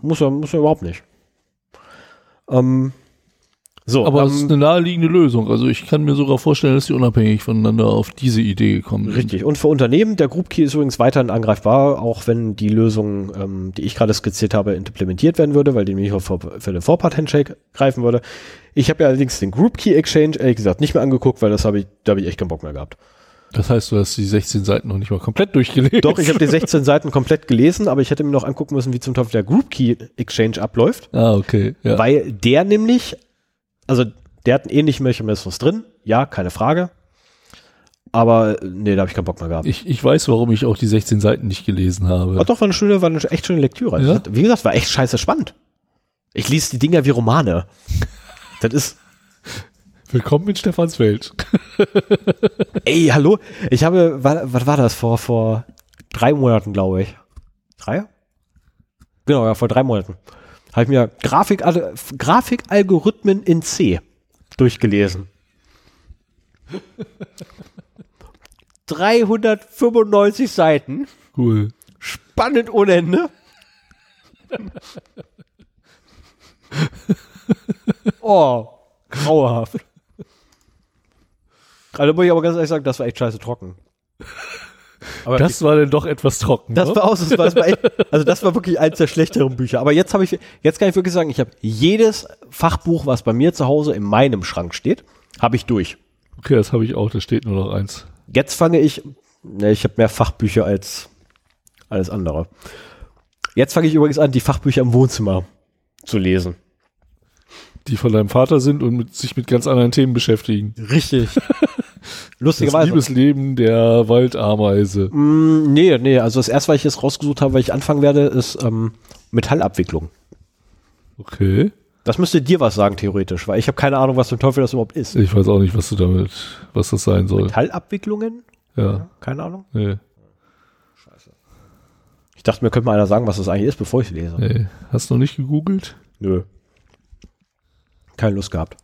Muss ja, muss ja überhaupt nicht. Ähm, So, Aber es ähm, ist eine naheliegende Lösung. Also ich kann mir sogar vorstellen, dass sie unabhängig voneinander auf diese Idee gekommen sind. Richtig. Und für Unternehmen, der Group Key ist übrigens weiterhin angreifbar, auch wenn die Lösung, ähm, die ich gerade skizziert habe, implementiert werden würde, weil die nämlich auch für, den Four-Part-Handshake greifen würde. Ich habe ja allerdings den Group Key Exchange, ehrlich gesagt, nicht mehr angeguckt, weil das habe ich, da habe ich echt keinen Bock mehr gehabt. Das heißt, du hast die 16 Seiten noch nicht mal komplett durchgelesen. Doch, ich habe die 16 Seiten komplett gelesen, aber ich hätte mir noch angucken müssen, wie zum Teufel der Group Key Exchange abläuft, Ah, okay. Ja. weil der nämlich, also der hat einen ähnlichen Mechanismus drin, ja, keine Frage. Aber nee, da habe ich keinen Bock mehr gehabt. Ich, ich weiß, warum ich auch die 16 Seiten nicht gelesen habe. War doch war eine schöne, war eine echt schöne Lektüre. Ja? hat- Wie gesagt, war echt scheiße spannend. Ich lese die Dinger wie Romane. Das ist, Willkommen in Stefans Welt. ey, hallo. Ich habe, wa- was war das vor, vor drei Monaten, glaube ich. Drei? Genau, ja, vor drei Monaten. Habe ich mir Grafik, Grafikalgorithmen in C durchgelesen. 395 Seiten. Cool. Spannend ohne Ende. oh, grauenhaft. Also muss ich aber ganz ehrlich sagen, das war echt scheiße trocken. Aber Das war dann doch etwas trocken. das ne? war ausnahmsweise war echt, also das war wirklich eines der schlechteren Bücher. Aber jetzt habe ich, jetzt kann ich wirklich sagen, ich habe jedes Fachbuch, was bei mir zu Hause in meinem Schrank steht, habe ich durch. Okay, das habe ich auch. Da steht nur noch eins. Jetzt fange ich, ne, ich habe mehr Fachbücher als alles andere. Jetzt fange ich übrigens an, die Fachbücher im Wohnzimmer zu lesen. Die von deinem Vater sind und mit, sich mit ganz anderen Themen beschäftigen. Richtig. Das Lustigerweise. Liebesleben der Waldameise. Mm, nee, nee, also das erste, was ich jetzt rausgesucht habe, weil ich anfangen werde, ist ähm, Metallabwicklung. Okay. Das müsste dir was sagen, theoretisch, weil ich habe keine Ahnung, was zum Teufel das überhaupt ist. Ich weiß auch nicht, was du damit, was das sein soll. Metallabwicklungen? Ja. Keine Ahnung. Nee, Ich dachte, mir könnte mal einer sagen, was das eigentlich ist, bevor ich lese. nee. Hast du noch nicht gegoogelt? Nö. Keine Lust gehabt.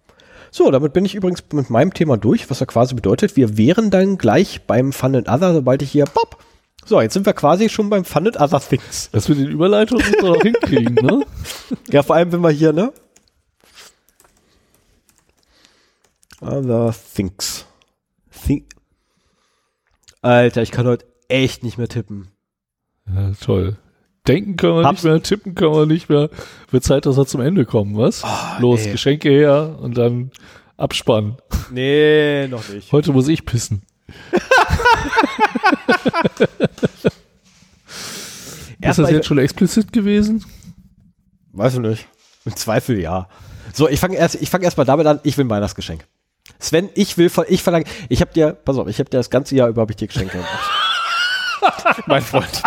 So, damit bin ich übrigens mit meinem Thema durch, was ja quasi bedeutet, wir wären dann gleich beim Fun and Other, sobald ich hier, pop. So, jetzt sind wir quasi schon beim Fun and Other Things. Das mit den wir noch hinkriegen, ne? Ja, vor allem, wenn wir hier, ne? Other Things. Think Alter, ich kann heute echt nicht mehr tippen. Ja, toll. Denken können wir Hab's- nicht mehr, tippen können wir nicht mehr. Wird Zeit, dass wir zum Ende kommen, was? Los, ey. Geschenke her und dann abspannen. Nee, noch nicht. Heute muss ich pissen. Ist das jetzt schon explizit gewesen? Weiß ich nicht. Im Zweifel ja. So, ich fange erst, ich fange erst mal damit an, ich will ein Weihnachtsgeschenk. Sven, ich will, von- ich verlange, ich habe dir, pass auf, ich habe dir das ganze Jahr über hab ich dir Geschenke gemacht. mein Freund.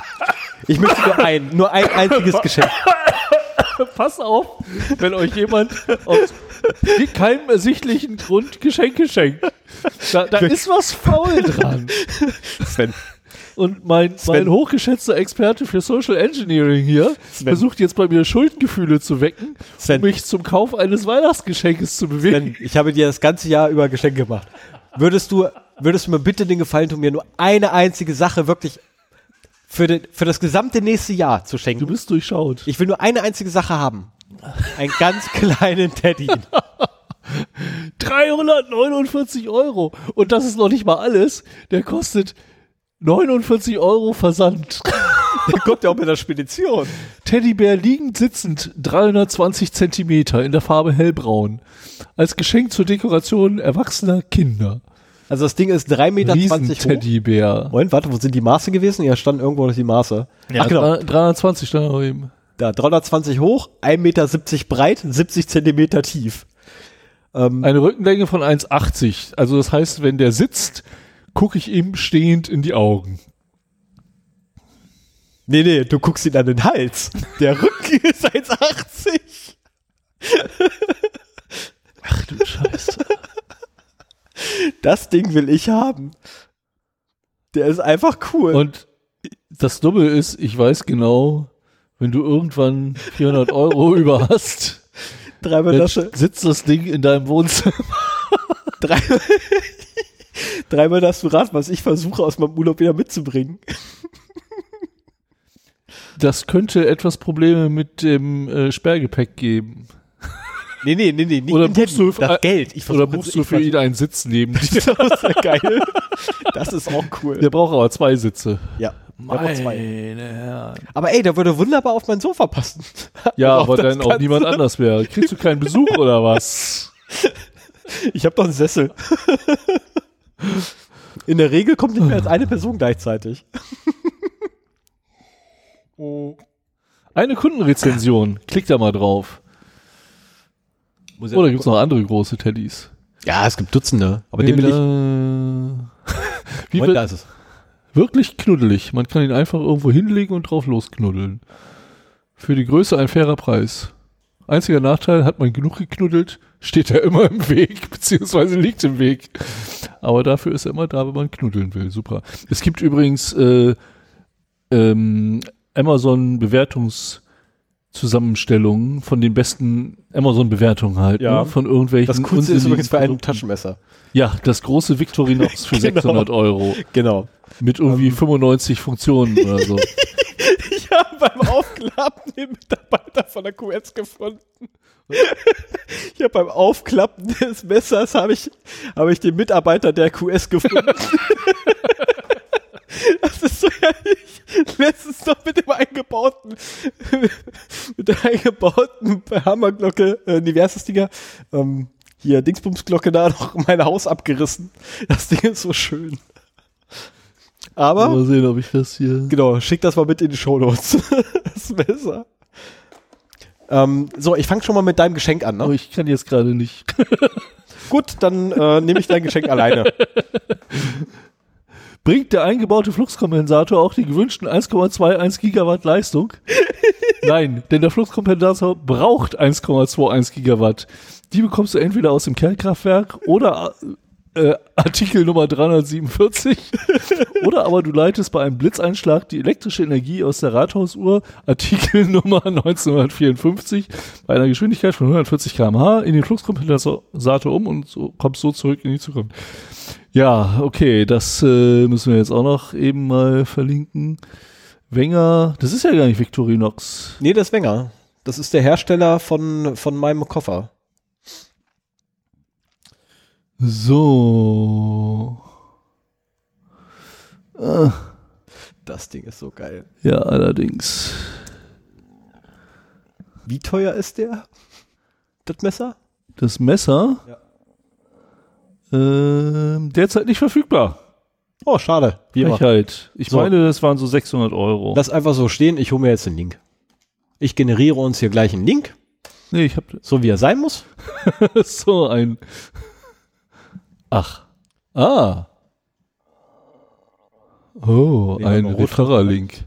Ich möchte nur ein, nur ein einziges Geschenk. Pass auf, wenn euch jemand aus keinem ersichtlichen Grund Geschenke schenkt. Da, da ist was faul dran. Sven, Und mein, Sven. mein hochgeschätzter Experte für Social Engineering hier Sven. versucht jetzt bei mir Schuldgefühle zu wecken, Sven. um mich zum Kauf eines Weihnachtsgeschenkes zu bewegen. Sven, ich habe dir das ganze Jahr über Geschenke gemacht. Würdest du, würdest du mir bitte den Gefallen tun, mir nur eine einzige Sache wirklich für, den, für das gesamte nächste Jahr zu Du schenken? bist durchschaut. Ich will nur eine einzige Sache haben. Einen ganz kleinen Teddy. 349 Euro. Und das ist noch nicht mal alles. Der kostet 49 Euro Versand. Der kommt ja auch mit der Spedition. Teddybär liegend sitzend, 320 Zentimeter in der Farbe hellbraun. Als Geschenk zur Dekoration erwachsener Kinder. Also das Ding ist 3,20 Meter hoch. Riesen-Teddybär. Moment, warte, wo sind die Maße gewesen? Ja, standen irgendwo noch die Maße. Ja, Ach genau, 320 stand noch eben. da 320 hoch, 1,70 Meter breit, 70 Zentimeter tief. Ähm, Eine Rückenlänge von 1,80. Also das heißt, wenn der sitzt, gucke ich ihm stehend in die Augen. nee, nee, du guckst ihn an den Hals. Der Rücken ist 1,80. Ach du Scheiße. Das Ding will ich haben. Der ist einfach cool. Und das Dumme ist, ich weiß genau, wenn du irgendwann 400 Euro über hast, dreimal, das, sitzt das Ding in deinem Wohnzimmer. drei, dreimal das Rad, was ich versuche aus meinem Urlaub wieder mitzubringen. Das könnte etwas Probleme mit dem äh, Sperrgepäck geben. Nee, nee, nee, nee. Nicht Oder buchst du für- das Geld. Ich Oder buchst du für ihn einen Sitz neben dir? Das ist ja geil. Das ist auch cool. Der braucht aber zwei Sitze. Ja. braucht zwei. Herren. Aber ey, der würde wunderbar auf mein Sofa passen. Ja, aber dann auch niemand anders mehr. Kriegst du keinen Besuch oder was? Ich habe doch einen Sessel. In der Regel kommt nicht mehr als eine Person gleichzeitig. Eine Kundenrezension. Klick da mal drauf. Oder gibt's noch andere große Teddys? Ja, es gibt Dutzende. Aber den will ich. Wie wird, da ist es. wirklich knuddelig. Man kann ihn einfach irgendwo hinlegen und drauf losknuddeln. Für die Größe ein fairer Preis. Einziger Nachteil, hat man genug geknuddelt, steht er immer im Weg, beziehungsweise liegt im Weg. Aber dafür ist er immer da, wenn man knuddeln will. Super. Es gibt übrigens äh, ähm, Amazon-Bewertungszusammenstellungen von den besten Amazon-Bewertungen halt. Ja. Ne? Von irgendwelchen. Das Coolste ist übrigens für ein. Taschenmesser. Ja, das große Victorinox für Genau. 600 Euro. Genau. Mit irgendwie 95 Funktionen oder so. Ich habe beim Aufklappen den Mitarbeiter von der QS gefunden. Ich habe beim Aufklappen des Messers habe ich, habe ich den Mitarbeiter der QS gefunden. Das ist so herrlich. Letztens noch mit dem eingebauten, mit der eingebauten Hammerglocke, äh, nee, wie heißt das Ding? Ähm, hier, Dingsbumsglocke da noch mein Haus abgerissen. Das Ding ist so schön. Aber, Mal sehen, ob ich das hier. Genau, schick das mal mit in die Shownotes. das Messer. Ähm, so, ich fange schon mal mit deinem Geschenk an. Aber Ne? ich kann jetzt gerade nicht. Gut, dann äh, nehme ich dein Geschenk alleine. Bringt der eingebaute Fluxkompensator auch die gewünschten 1,21 Gigawatt Leistung? Nein, denn der Fluxkompensator braucht 1,21 Gigawatt. Die bekommst du entweder aus dem Kernkraftwerk oder äh, Artikel Nummer 347 oder aber du leitest bei einem Blitzeinschlag die elektrische Energie aus der Rathausuhr Artikel Nummer 1954 bei einer Geschwindigkeit von 140 km/h in den Fluxkompensator um und so, kommst so zurück in die Zukunft. Ja, okay, das äh, müssen wir jetzt auch noch eben mal verlinken. Wenger, das ist ja gar nicht Victorinox. Nee, das ist Wenger. Das ist der Hersteller von, von meinem Koffer. So. Ah, Das Ding ist so geil. ja, allerdings. Wie teuer ist der? Das Messer? Das Messer ähm, derzeit nicht verfügbar. Oh, schade. Wie. Frechheit. Ich So. meine, das waren so 600 Euro. Lass einfach so stehen, ich hole mir jetzt den Link. Ich generiere uns hier gleich einen Link, nee, ich habe so wie er sein muss. so ein. Ach. Ah. Oh, Nee, ein aber rot- Referrer-Link.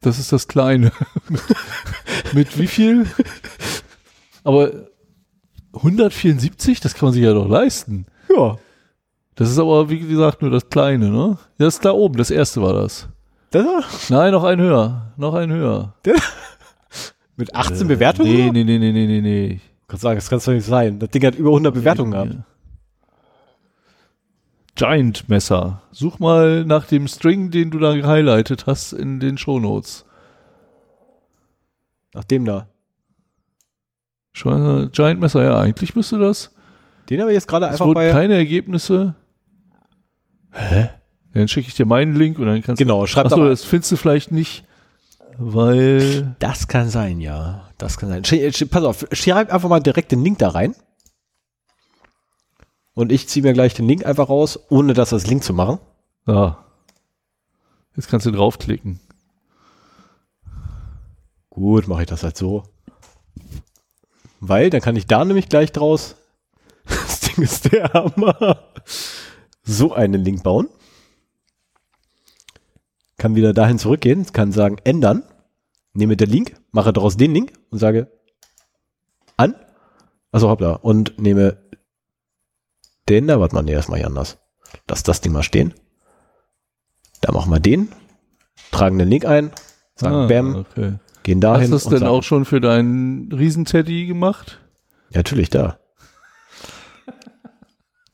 Das ist das Kleine. Mit wie viel? Aber 174, das kann man sich ja doch leisten. Ja. Das ist aber, wie gesagt, nur das Kleine, ne? Das ist da oben, das erste war das. Das Nein, noch ein höher. Noch ein höher. mit 18 Bewertungen? Nee, nee, nee, nee, nee, nee, nee. Kannst sagen, das kann doch nicht sein. Das Ding hat über 100 Bewertungen gehabt. Giant Messer. Such mal nach dem String, den du da gehighlightet hast in den Shownotes. Nach dem da. Schon, Giant Messer, ja, eigentlich müsste das. Den habe ich jetzt gerade Es einfach wurden bei. keine Ergebnisse. Hä? Dann schicke ich dir meinen Link und dann kannst Genau, du. schreib Achso, da das findest du vielleicht nicht, weil. Das kann sein, ja. Das kann sein. Sch pass auf, schreib einfach mal direkt den Link da rein. Und ich ziehe mir gleich den Link einfach raus, ohne das als Link zu machen. Ja. Jetzt kannst du draufklicken. Gut, mache ich das halt so. Weil, dann kann ich da nämlich gleich draus. Das Ding ist der Hammer. So einen Link bauen. Kann wieder dahin zurückgehen, kann sagen, ändern. Nehme den Link, mache daraus den Link und sage an. Also hoppla. Und nehme den da, warte mal, nee, das mache ich anders. Lass das Ding mal stehen. Da machen wir den, tragen den Link ein, sagen Ah, Bam, Okay. Gehen dahin. Hast du das und denn sagen- auch schon für deinen Riesenteddy gemacht? Ja, natürlich da.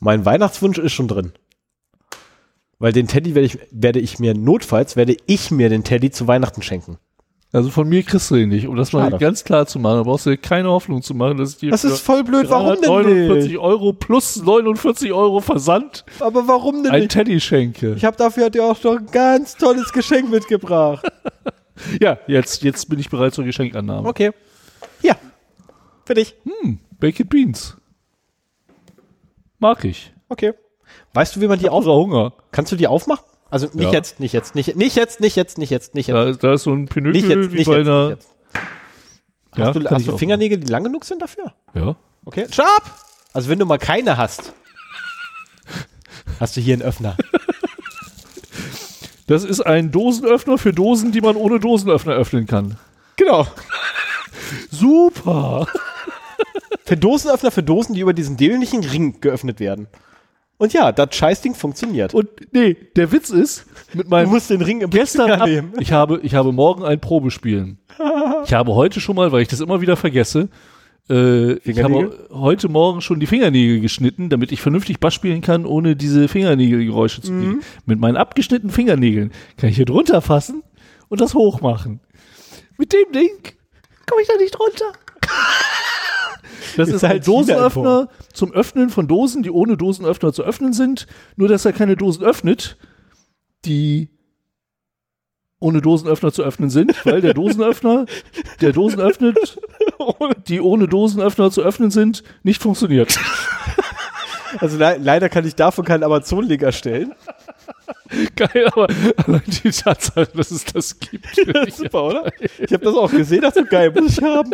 mein Weihnachtswunsch ist schon drin. Weil den Teddy werde ich, werde ich mir notfalls, werde ich mir den Teddy zu Weihnachten schenken. Also von mir kriegst du ihn nicht. Um das mal Schade. ganz klar zu machen, da brauchst du dir keine Hoffnung zu machen, dass ich dir Das ist voll blöd, warum denn 49 nicht? Euro plus 49 Euro Versand Aber warum denn ein nicht? Teddy schenke. Ich habe dafür dir auch noch ein ganz tolles Geschenk mitgebracht. Ja, jetzt, jetzt bin ich bereit zur Geschenkannahme. Okay. Ja. Für dich. Hm, Baked Beans. Mag ich. Okay. Weißt du, wie man die auf... Hunger. Kannst du die aufmachen? Also nicht Ja. jetzt, nicht jetzt, nicht, nicht jetzt, nicht jetzt, nicht jetzt, nicht jetzt. Da, da ist so ein Pinökel Nicht jetzt, wie nicht bei jetzt, einer. nicht. Ja, Hast du, hast du Fingernägel, die lang genug sind dafür? Ja. Okay. Stopp! Also wenn du mal keine hast, hast du hier einen Öffner. Das ist ein Dosenöffner für Dosen, die man ohne Dosenöffner öffnen kann. Genau. Super. Für Dosenöffner für Dosen, die über diesen dämlichen Ring geöffnet werden. Und ja, das Scheißding funktioniert. Und nee, der Witz ist, mit du meinem musst den Ring im gestern ab, nehmen. ich habe ich habe morgen ein Probespielen. Ich habe heute schon mal, weil ich das immer wieder vergesse, äh, ich habe heute Morgen schon die Fingernägel geschnitten, damit ich vernünftig Bass spielen kann, ohne diese Fingernägelgeräusche zu kriegen. Mit meinen abgeschnittenen Fingernägeln kann ich hier drunter fassen und das hochmachen. Mit dem Ding komme ich da nicht drunter. Das Ist ist, halt Dosenöffner zum Öffnen von Dosen, die ohne Dosenöffner zu öffnen sind. Nur, dass er keine Dosen öffnet, die ohne Dosenöffner zu öffnen sind, weil der Dosenöffner, der Dosen öffnet, die ohne Dosenöffner zu öffnen sind, nicht funktioniert. Also le leider kann ich davon keinen Amazon-Link erstellen. Geil, aber allein die Tatsache, dass es das gibt. finde ich- Super, oder? Ich habe das auch gesehen, dachte so geil, muss ich haben.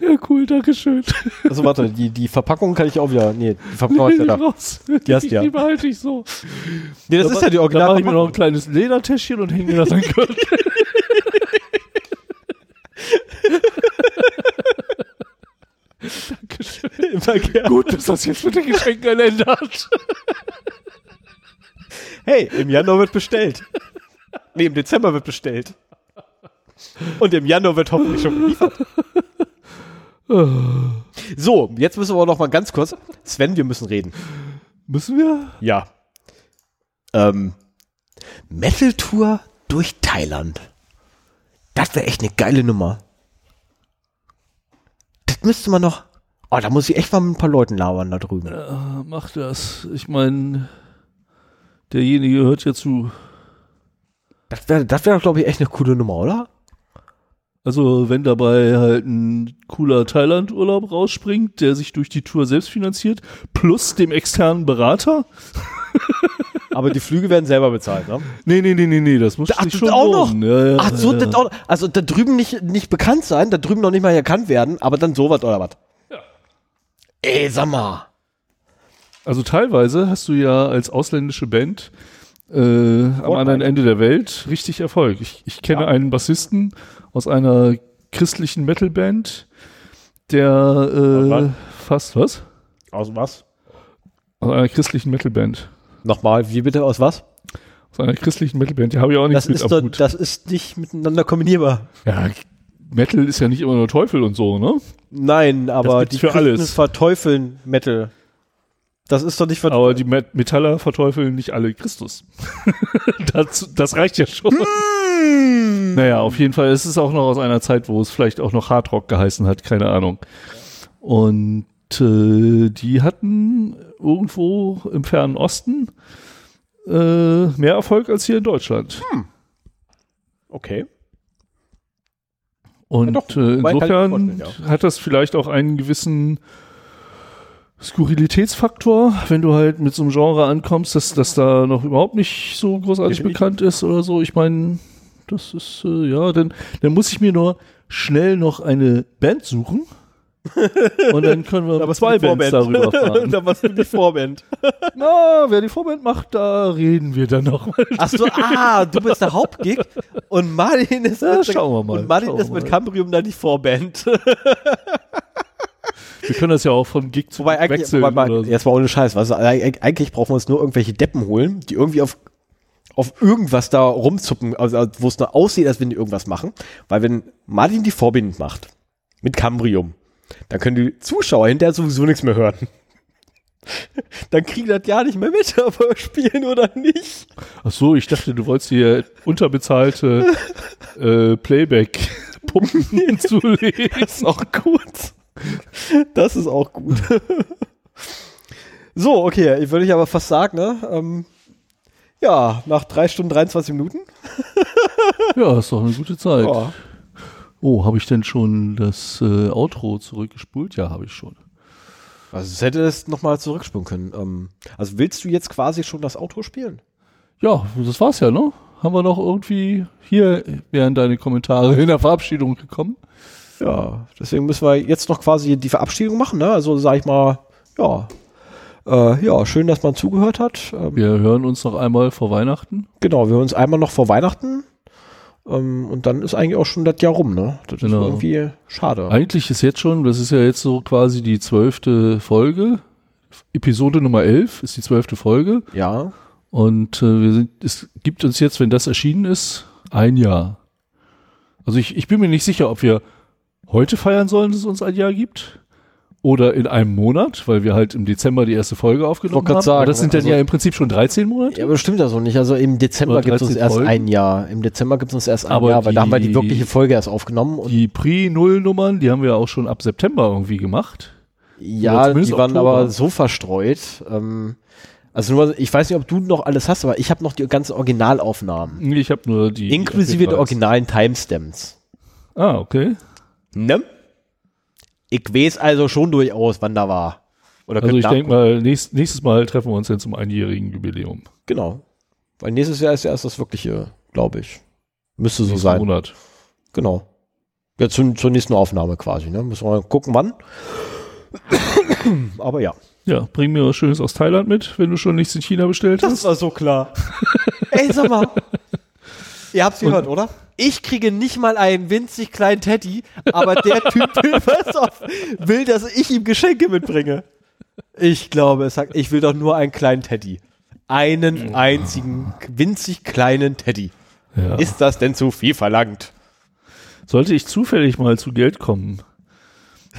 Ja, cool, dankeschön. Also warte, die, die Verpackung kann ich auch wieder. Nee, die Verpackung ist ja da. raus. Die hast du ja. Die behalte ich so. Nee, das ist ja die Da Original. mache ich mir noch ein kleines Ledertäschchen und hänge mir das an Gürtel. Dankeschön. Immer gern. Gut, dass das jetzt mit ein Ende hat. Hey, im Januar wird bestellt. Nee, im Dezember wird bestellt. Und im Januar wird hoffentlich schon geliefert. So, jetzt müssen wir aber noch mal ganz kurz. Sven, wir müssen reden. Müssen wir? Ja. Ähm, Metal Tour durch Thailand. Das wäre echt eine geile Nummer. Müsste man noch. Oh, da muss ich echt mal mit ein paar Leuten labern da drüben. Äh, mach das. Ich meine, derjenige hört ja zu. Das wäre, das wäre, glaube ich, echt eine coole Nummer, oder? Also, wenn dabei halt ein cooler Thailand-Urlaub rausspringt, der sich durch die Tour selbst finanziert, plus dem externen Berater. Aber die Flüge werden selber bezahlt, ne? Nee, nee, nee, nee, nee, das muss Ach, das schon auch noch? Ja, ja, Ach so, ja, das auch, also da drüben nicht, nicht bekannt sein, da drüben noch nicht mal erkannt werden, aber dann sowas oder was? Ja. Ey, sag mal. Also teilweise hast du ja als ausländische Band äh, am anderen Ende der Welt richtig Erfolg. Ich, ich kenne Ja. einen Bassisten aus einer christlichen Metalband, der Was? äh, fast was? Aus was? Aus einer christlichen Metalband. Nochmal, wie bitte, aus was? Aus einer christlichen Metalband. Die habe ich auch nichts Das mit ist, doch, das ist nicht miteinander kombinierbar. Ja, Metal ist ja nicht immer nur Teufel und so, ne? Nein, aber die für Christen alles. verteufeln Metal. Das ist doch nicht ver Aber die Met Metaller verteufeln nicht alle Christus. das, das reicht ja schon. Hm. Naja, auf jeden Fall ist es auch noch aus einer Zeit, wo es vielleicht auch noch Hardrock geheißen hat, keine Ahnung. Und äh, die hatten irgendwo im fernen Osten äh, mehr Erfolg als hier in Deutschland. Okay. Und Ja, doch. äh, insofern vorstellen, hat das vielleicht auch einen gewissen Skurrilitätsfaktor, wenn du halt mit so einem Genre ankommst, dass das da noch überhaupt nicht so großartig Definitiv. bekannt ist oder so. Ich meine, das ist, äh, ja, dann, dann muss ich mir nur schnell noch eine Band suchen. Und dann können wir für die Bands darüber fahren. da was für die Vorband. Na, wer die Vorband macht, da reden wir dann noch mal. Ach so, ah, du bist der Hauptgig und Martin ist, Ja, mit, schauen wir mal, Und Martin ist mit. Cambrium dann die Vorband. Wir können das ja auch von Gig zu Wobei Gig wechseln. wobei, mal, so. jetzt mal ohne Scheiß, du, eig- eigentlich brauchen wir uns nur irgendwelche Deppen holen, die irgendwie auf, auf irgendwas da rumzuppen, also wo es nur aussieht, als wenn die irgendwas machen. Weil wenn Martin die Vorband macht, mit Cambrium, dann können die Zuschauer hinterher sowieso nichts mehr hören. dann kriegen das ja nicht mehr mit, ob wir spielen oder nicht. Ach so, ich dachte, du wolltest dir unterbezahlte äh, Playback-Pumpen hinzulegen. Das ist auch gut. Das ist auch gut. so, okay, würde ich aber fast sagen, ne? Ähm, ja, nach drei Stunden 23 Minuten. Ja, ist doch eine gute Zeit. Ja. Oh, habe ich denn schon das äh, Outro zurückgespult? Ja, habe ich schon. Also es hätte es nochmal zurückspulen können. Ähm, also willst du jetzt quasi schon das Outro spielen? Ja, das war's ja, ne? Haben wir noch irgendwie hier wären deine Kommentare in der Verabschiedung gekommen? Ja, deswegen müssen wir jetzt noch quasi die Verabschiedung machen, ne? Also sag ich mal, ja. Äh, ja, schön, dass man zugehört hat. Ähm, Wir hören uns noch einmal vor Weihnachten. Genau, wir hören uns einmal noch vor Weihnachten. Ähm, und dann ist eigentlich auch schon das Jahr rum, ne? Das Genau. ist irgendwie schade. Eigentlich ist jetzt schon, das ist ja jetzt so quasi die zwölfte Folge. Episode Nummer 11 ist die zwölfte Folge. ja. Und äh, wir sind, es gibt uns jetzt, wenn das erschienen ist, ein Jahr. Also ich, ich bin mir nicht sicher, ob wir heute feiern sollen, dass es uns ein Jahr gibt. Oder in einem Monat, weil wir halt im Dezember die erste Folge aufgenommen haben. sagen, Aber das sind dann also- ja im Prinzip schon 13 Monate. Ja, aber das stimmt ja so nicht. Also im Dezember gibt es uns 13 erst Folgen. ein Jahr. Im Dezember gibt es uns erst ein Aber Jahr, weil da haben wir die die- wirkliche Folge erst aufgenommen. Die Pre-Null-Nummern, die haben wir auch schon ab September irgendwie gemacht. ja, die waren Oktober. aber so verstreut. Ähm, also nur, ich weiß nicht, ob du noch alles hast, aber ich habe noch die ganzen Originalaufnahmen. Ich habe nur die. Inklusive der MP3s. originalen Timestamps. Ah, okay. Ne? Ich weiß also schon durchaus, wann da war. Oder Also könnt ich denke mal, nächst, nächstes Mal treffen wir uns dann zum einjährigen Jubiläum. Genau. Weil nächstes Jahr ist ja erst das wirkliche, glaube ich. Müsste so Nächsten sein. Monat. Genau. Ja, zur, zur nächsten Aufnahme quasi. Ne? Müssen wir mal gucken, wann. Aber ja. Ja, bring mir was Schönes aus Thailand mit, wenn du schon nichts in China bestellt hast. war so klar. Ey, sag mal. Ihr habt's gehört, oder? Ich kriege nicht mal einen winzig kleinen Teddy, aber der Typ will, dass ich ihm Geschenke mitbringe. Ich glaube, es sagt, ich will doch nur einen kleinen Teddy. Einen einzigen, winzig kleinen Teddy. Ja. Ist das denn zu viel verlangt? Sollte ich zufällig mal zu Geld kommen,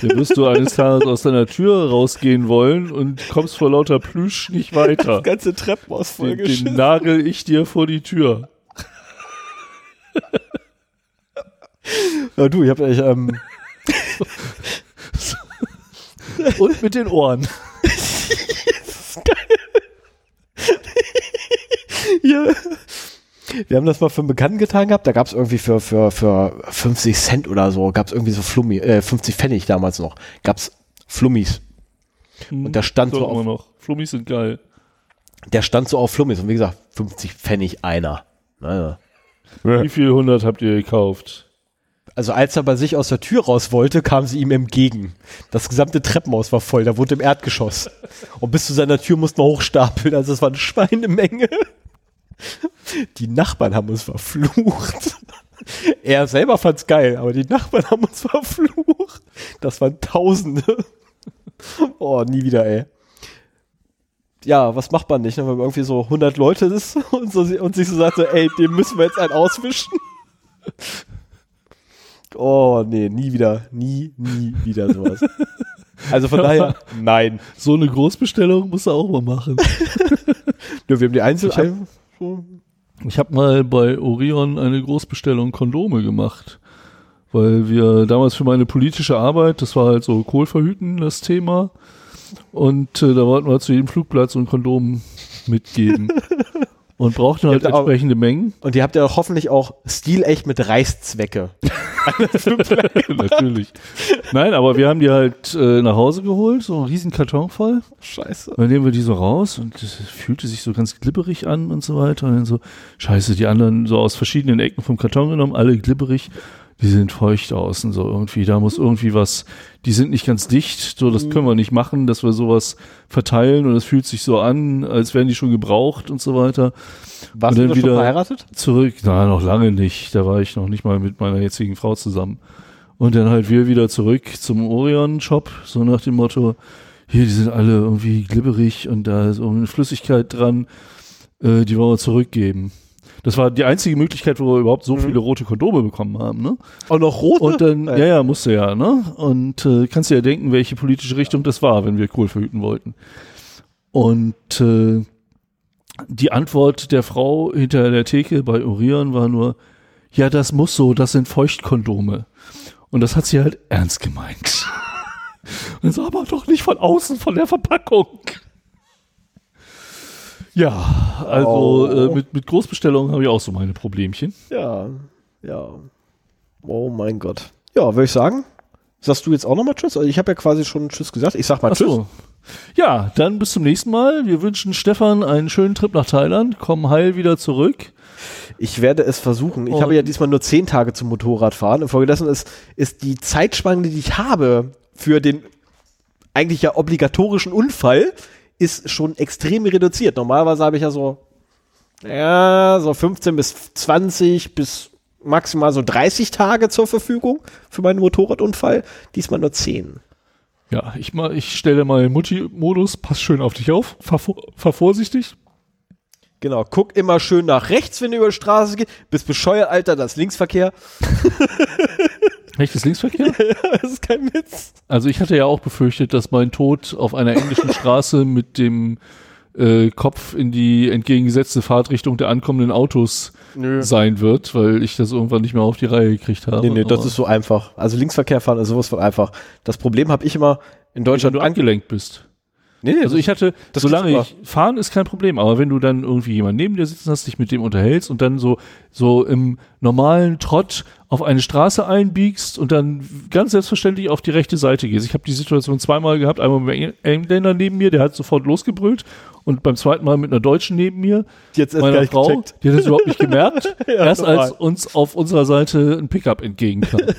dann wirst du eines Tages aus deiner Tür rausgehen wollen und kommst vor lauter Plüsch nicht weiter. Ganze Treppenhaus Den, voll den geschissen. nagel ich dir vor die Tür. Ja, du, ich hab echt, ähm, Und mit den Ohren. Ja. Wir haben das mal für einen Bekannten getan gehabt, da gab es irgendwie für, für, für 50 Cent oder so, gab es irgendwie so Flummi, äh, 50 Pfennig damals noch, gab es Flummis. Und der stand so auf, noch. Flummis sind geil. der stand so auf Flummis und wie gesagt, 50 Pfennig einer. Naja. Wie viel hundert habt ihr gekauft? Also als er bei sich aus der Tür raus wollte, kam sie ihm entgegen. Das gesamte Treppenhaus war voll, der wohnte im Erdgeschoss. Und bis zu seiner Tür mussten wir hochstapeln, also es war eine Schweinemenge. Die Nachbarn haben uns verflucht. Er selber fand's geil, aber die Nachbarn haben uns verflucht. Das waren Tausende. Oh, nie wieder, ey. Ja, was macht man nicht, ne, wenn man irgendwie so 100 Leute ist und, so, und sich so sagt, so, ey, dem müssen wir jetzt einen auswischen. Oh, nee, nie wieder. Nie, nie wieder sowas. Also von daher, nein. So eine Großbestellung musst du auch mal machen. Ja, wir haben die Einzel... Ich hab- habe mal bei Orion eine Großbestellung Kondome gemacht, weil wir damals für meine politische Arbeit, das war halt so Kohlverhüten das Thema, und äh, da wollten wir zu jedem Flugplatz so ein Kondom mitgeben und brauchten halt habt auch- entsprechende Mengen. Und ihr habt ja doch hoffentlich auch stilecht mit Reißzwecke. Natürlich. Nein, aber wir haben die halt äh, nach Hause geholt, so einen riesen Karton voll. Scheiße. Dann nehmen wir die so raus und das fühlte sich so ganz glibberig an und so weiter. Und dann so, scheiße, die anderen so aus verschiedenen Ecken vom Karton genommen, alle glibberig. Die sind feucht außen, so irgendwie. Da muss irgendwie was, die sind nicht ganz dicht, so, das können wir nicht machen, dass wir sowas verteilen und es fühlt sich so an, als wären die schon gebraucht und so weiter. Warst Und du dann da schon wieder- verheiratet? Zurück, na, noch lange nicht. Da war ich noch nicht mal mit meiner jetzigen Frau zusammen. Und dann halt wir wieder zurück zum Orion-Shop, so nach dem Motto, hier, die sind alle irgendwie glibberig und da ist irgendwie eine Flüssigkeit dran, äh, die wollen wir zurückgeben. Das war die einzige Möglichkeit, wo wir überhaupt so viele rote Kondome bekommen haben, ne? Auch noch rote? Und dann, ja, ja, musste ja, ne? Und äh, kannst dir ja denken, welche politische Richtung das war, wenn wir Kohl verhüten wollten. Und äh, die Antwort der Frau hinter der Theke bei Orion war nur, ja, das muss so, das sind Feuchtkondome. Und das hat sie halt ernst gemeint. Und das aber doch nicht von außen, von der Verpackung. Ja, also Oh. äh, mit, mit Großbestellungen habe ich auch so meine Problemchen. Ja, ja. Oh mein Gott. Ja, würde ich sagen. Sagst du jetzt auch nochmal Tschüss? Also ich habe ja quasi schon Tschüss gesagt. Ich sag mal Ach Tschüss. so. Ja, dann bis zum nächsten Mal. Wir wünschen Stefan einen schönen Trip nach Thailand. Komm heil wieder zurück. Ich werde es versuchen. Ich Und- habe ja diesmal nur zehn Tage zum Motorradfahren. Infolgedessen ist, ist die Zeitspanne, die ich habe für den eigentlich ja obligatorischen Unfall, ist schon extrem reduziert. Normalerweise habe ich ja so, ja, so 15 bis 20 bis maximal so 30 Tage zur Verfügung für meinen Motorradunfall. Diesmal nur 10. Ja, ich, mal, ich stelle mal den Mutti-Modus. Pass schön auf dich auf. Fahr, fahr vorsichtig. Genau, guck immer schön nach rechts, wenn du über die Straße gehst. Bist bescheuert, Alter, das ist Linksverkehr. Rechtes Linksverkehr? das ist kein Witz. Also ich hatte ja auch befürchtet, dass mein Tod auf einer englischen Straße mit dem äh, Kopf in die entgegengesetzte Fahrtrichtung der ankommenden Autos Nö. sein wird, weil ich das irgendwann nicht mehr auf die Reihe gekriegt habe. Nee, nee, das ist so einfach. Also Linksverkehr fahren ist sowas von einfach. Das Problem habe ich immer in wenn Deutschland du angelenkt bist. Nee, nee, Also ich hatte, das solange ich, fahren ist kein Problem, aber wenn du dann irgendwie jemanden neben dir sitzen hast, dich mit dem unterhältst und dann so, so im normalen Trott auf eine Straße einbiegst und dann ganz selbstverständlich auf die rechte Seite gehst. Ich habe die Situation zweimal gehabt, einmal mit einem Engländer neben mir, der hat sofort losgebrüllt und beim zweiten Mal mit einer Deutschen neben mir, jetzt erst meiner Frau, gecheckt. die hat das überhaupt nicht gemerkt, erst normal. als uns auf unserer Seite ein Pickup entgegenkam.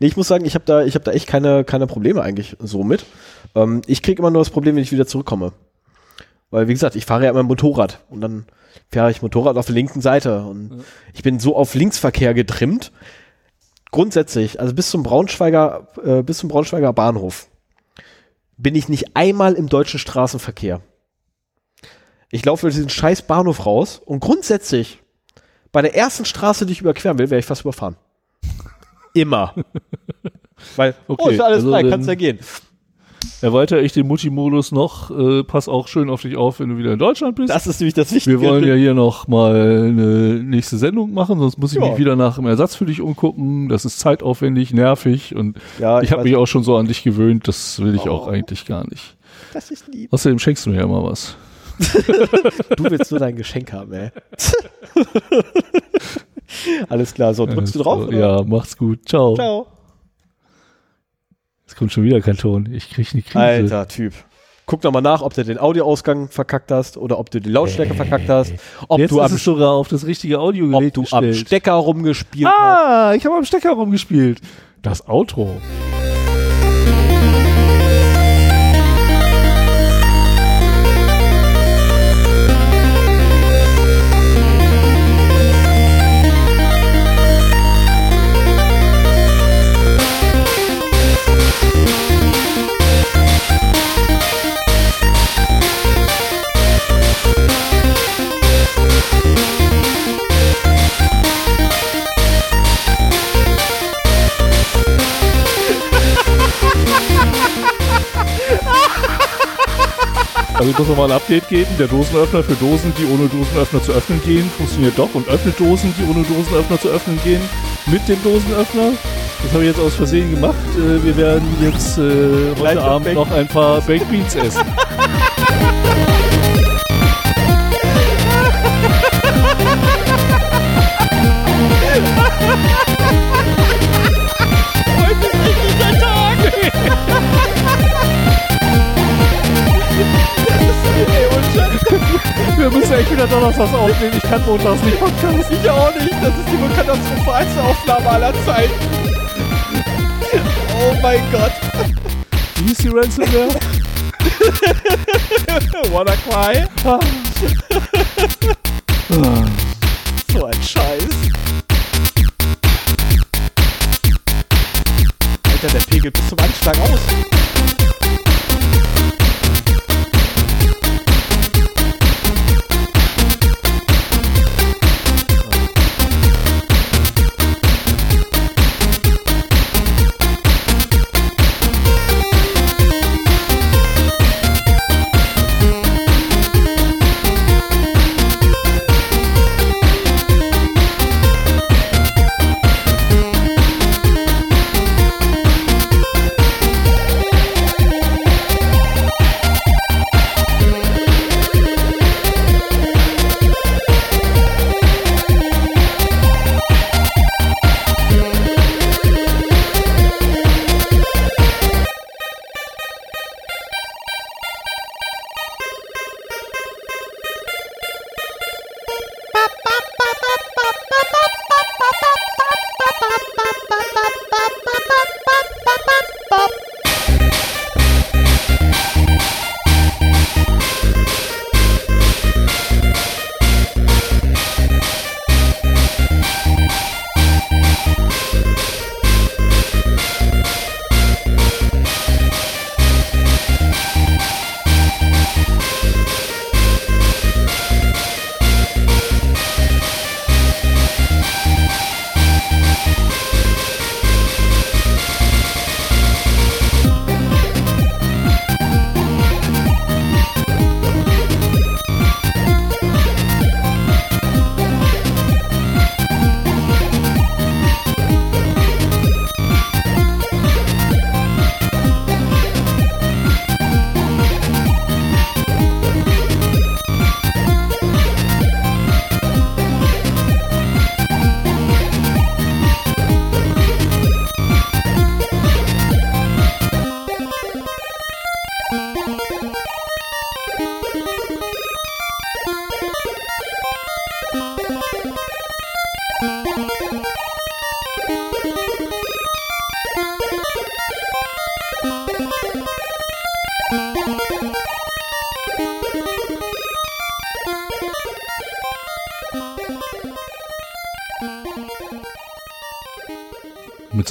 Nee, ich muss sagen, ich habe da, ich habe da echt keine, keine Probleme eigentlich so mit. Ähm, ich kriege immer nur das Problem, wenn ich wieder zurückkomme. Weil, wie gesagt, ich fahre ja immer Motorrad und dann fahre ich Motorrad auf der linken Seite und ich bin so auf Linksverkehr getrimmt. Grundsätzlich, also bis zum Braunschweiger, äh, bis zum Braunschweiger Bahnhof bin ich nicht einmal im deutschen Straßenverkehr. Ich laufe durch diesen scheiß Bahnhof raus und grundsätzlich bei der ersten Straße, die ich überqueren will, werde ich fast überfahren. Immer. Weil, oh, Okay, ist ja alles also frei, kannst ja gehen. Erweitere ich den Mutti-Modus noch, äh, pass auch schön auf dich auf, wenn du wieder in Deutschland bist. Das ist nämlich das Wichtige. Wir wollen ja hier noch mal eine nächste Sendung machen, sonst muss ich Ja. mich wieder nach einem Ersatz für dich umgucken. Das ist zeitaufwendig, nervig und Ja, ich, ich habe mich auch schon so an dich gewöhnt. Das will ich auch Oh. eigentlich gar nicht. Das ist lieb. Außerdem schenkst du mir ja immer was. Du willst nur dein Geschenk haben, ey. alles klar, so, drückst du drauf? oder? Ja, macht's gut. Ciao. Ciao. Es kommt schon wieder kein Ton. Ich krieg eine Krise. Alter Typ. Guck noch mal nach, ob du den Audioausgang verkackt hast oder ob du die Lautstärke verkackt hast, ob Jetzt du, ist am, es sogar auf das richtige ob Audiogerät du am gestellt. Stecker rumgespielt hast. Ah, ich habe am Stecker rumgespielt. Das Outro. Also ich muss nochmal ein Update geben. Der Dosenöffner für Dosen, die ohne Dosenöffner zu öffnen gehen, funktioniert doch und öffnet Dosen, die ohne Dosenöffner zu öffnen gehen, mit dem Dosenöffner. Das habe ich jetzt aus Versehen gemacht. Äh, Wir werden jetzt äh, heute noch Abend noch ein paar Baked Beans essen. Wir müssen echt wieder donnerstags aufnehmen. Ich kann montags nicht podcasten. Ich auch nicht. Das ist die katastrophalste Aufnahme aller Zeiten. Oh mein Gott. Wie hieß die Ransomware? Wanna cry? Ah. So ein Scheiß. Alter, der Pegel bis zum Anschlag aus.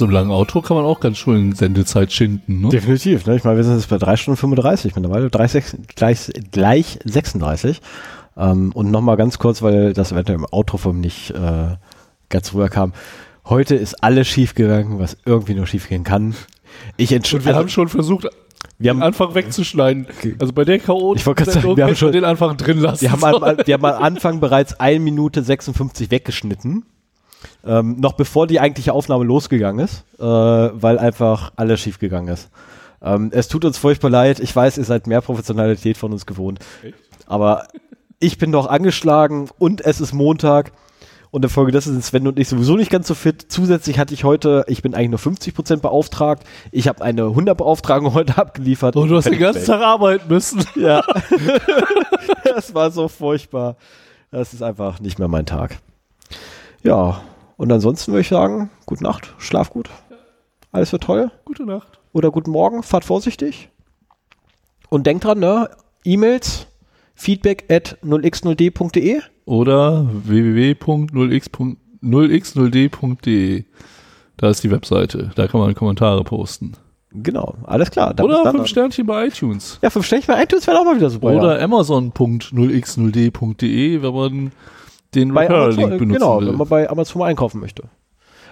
So einem langen Outro kann man auch ganz schön Sendezeit schinden, ne? Definitiv. Ne? Ich meine, wir sind jetzt bei 3 Stunden 35 mittlerweile, 3, 6, gleich, gleich 36. Ähm, und nochmal ganz kurz, weil das eventuell im Outro vom nicht äh, ganz rüberkam. Heute ist alles schief gegangen, was irgendwie nur schief gehen kann. Ich Und entscheide. wir haben schon versucht, wir den haben, Anfang wegzuschneiden. Also bei der K.O. Ich wollte gerade sagen, wir haben schon- den Anfang drin lassen. wir haben, am, wir haben am Anfang bereits 1 Minute 56 weggeschnitten. Ähm, noch bevor die eigentliche Aufnahme losgegangen ist, äh, weil einfach alles schief gegangen ist. Ähm, es tut uns furchtbar leid. Ich weiß, ihr seid mehr Professionalität von uns gewohnt. Aber ich bin doch angeschlagen und es ist Montag. Und infolgedessen sind Sven und ich sowieso nicht ganz so fit. Zusätzlich hatte ich heute, ich bin eigentlich nur 50% beauftragt. Ich habe eine 100 Beauftragung heute abgeliefert. Und Oh, du hast den ganzen Tag arbeiten müssen. Ja. das war so furchtbar. Das ist einfach nicht mehr mein Tag. Ja. Und ansonsten würde ich sagen, gute Nacht, schlaf gut. Alles wird toll. Gute Nacht. Oder guten Morgen, fahrt vorsichtig. Und denkt dran, ne? E-Mails, feedback at 0x0d.de. Oder www.0x0d.de. Da ist die Webseite. Da kann man Kommentare posten. Genau, alles klar. Dann Oder dann. fünf Sternchen bei iTunes. Ja, fünf Sternchen bei iTunes wäre auch mal wieder super. Oder ja. amazon.0x0d.de, wenn man den bei Referral-Link Amazon, benutzen genau, will. wenn man bei Amazon einkaufen möchte.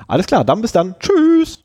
Alles klar, dann bis dann. Tschüss. Ciao.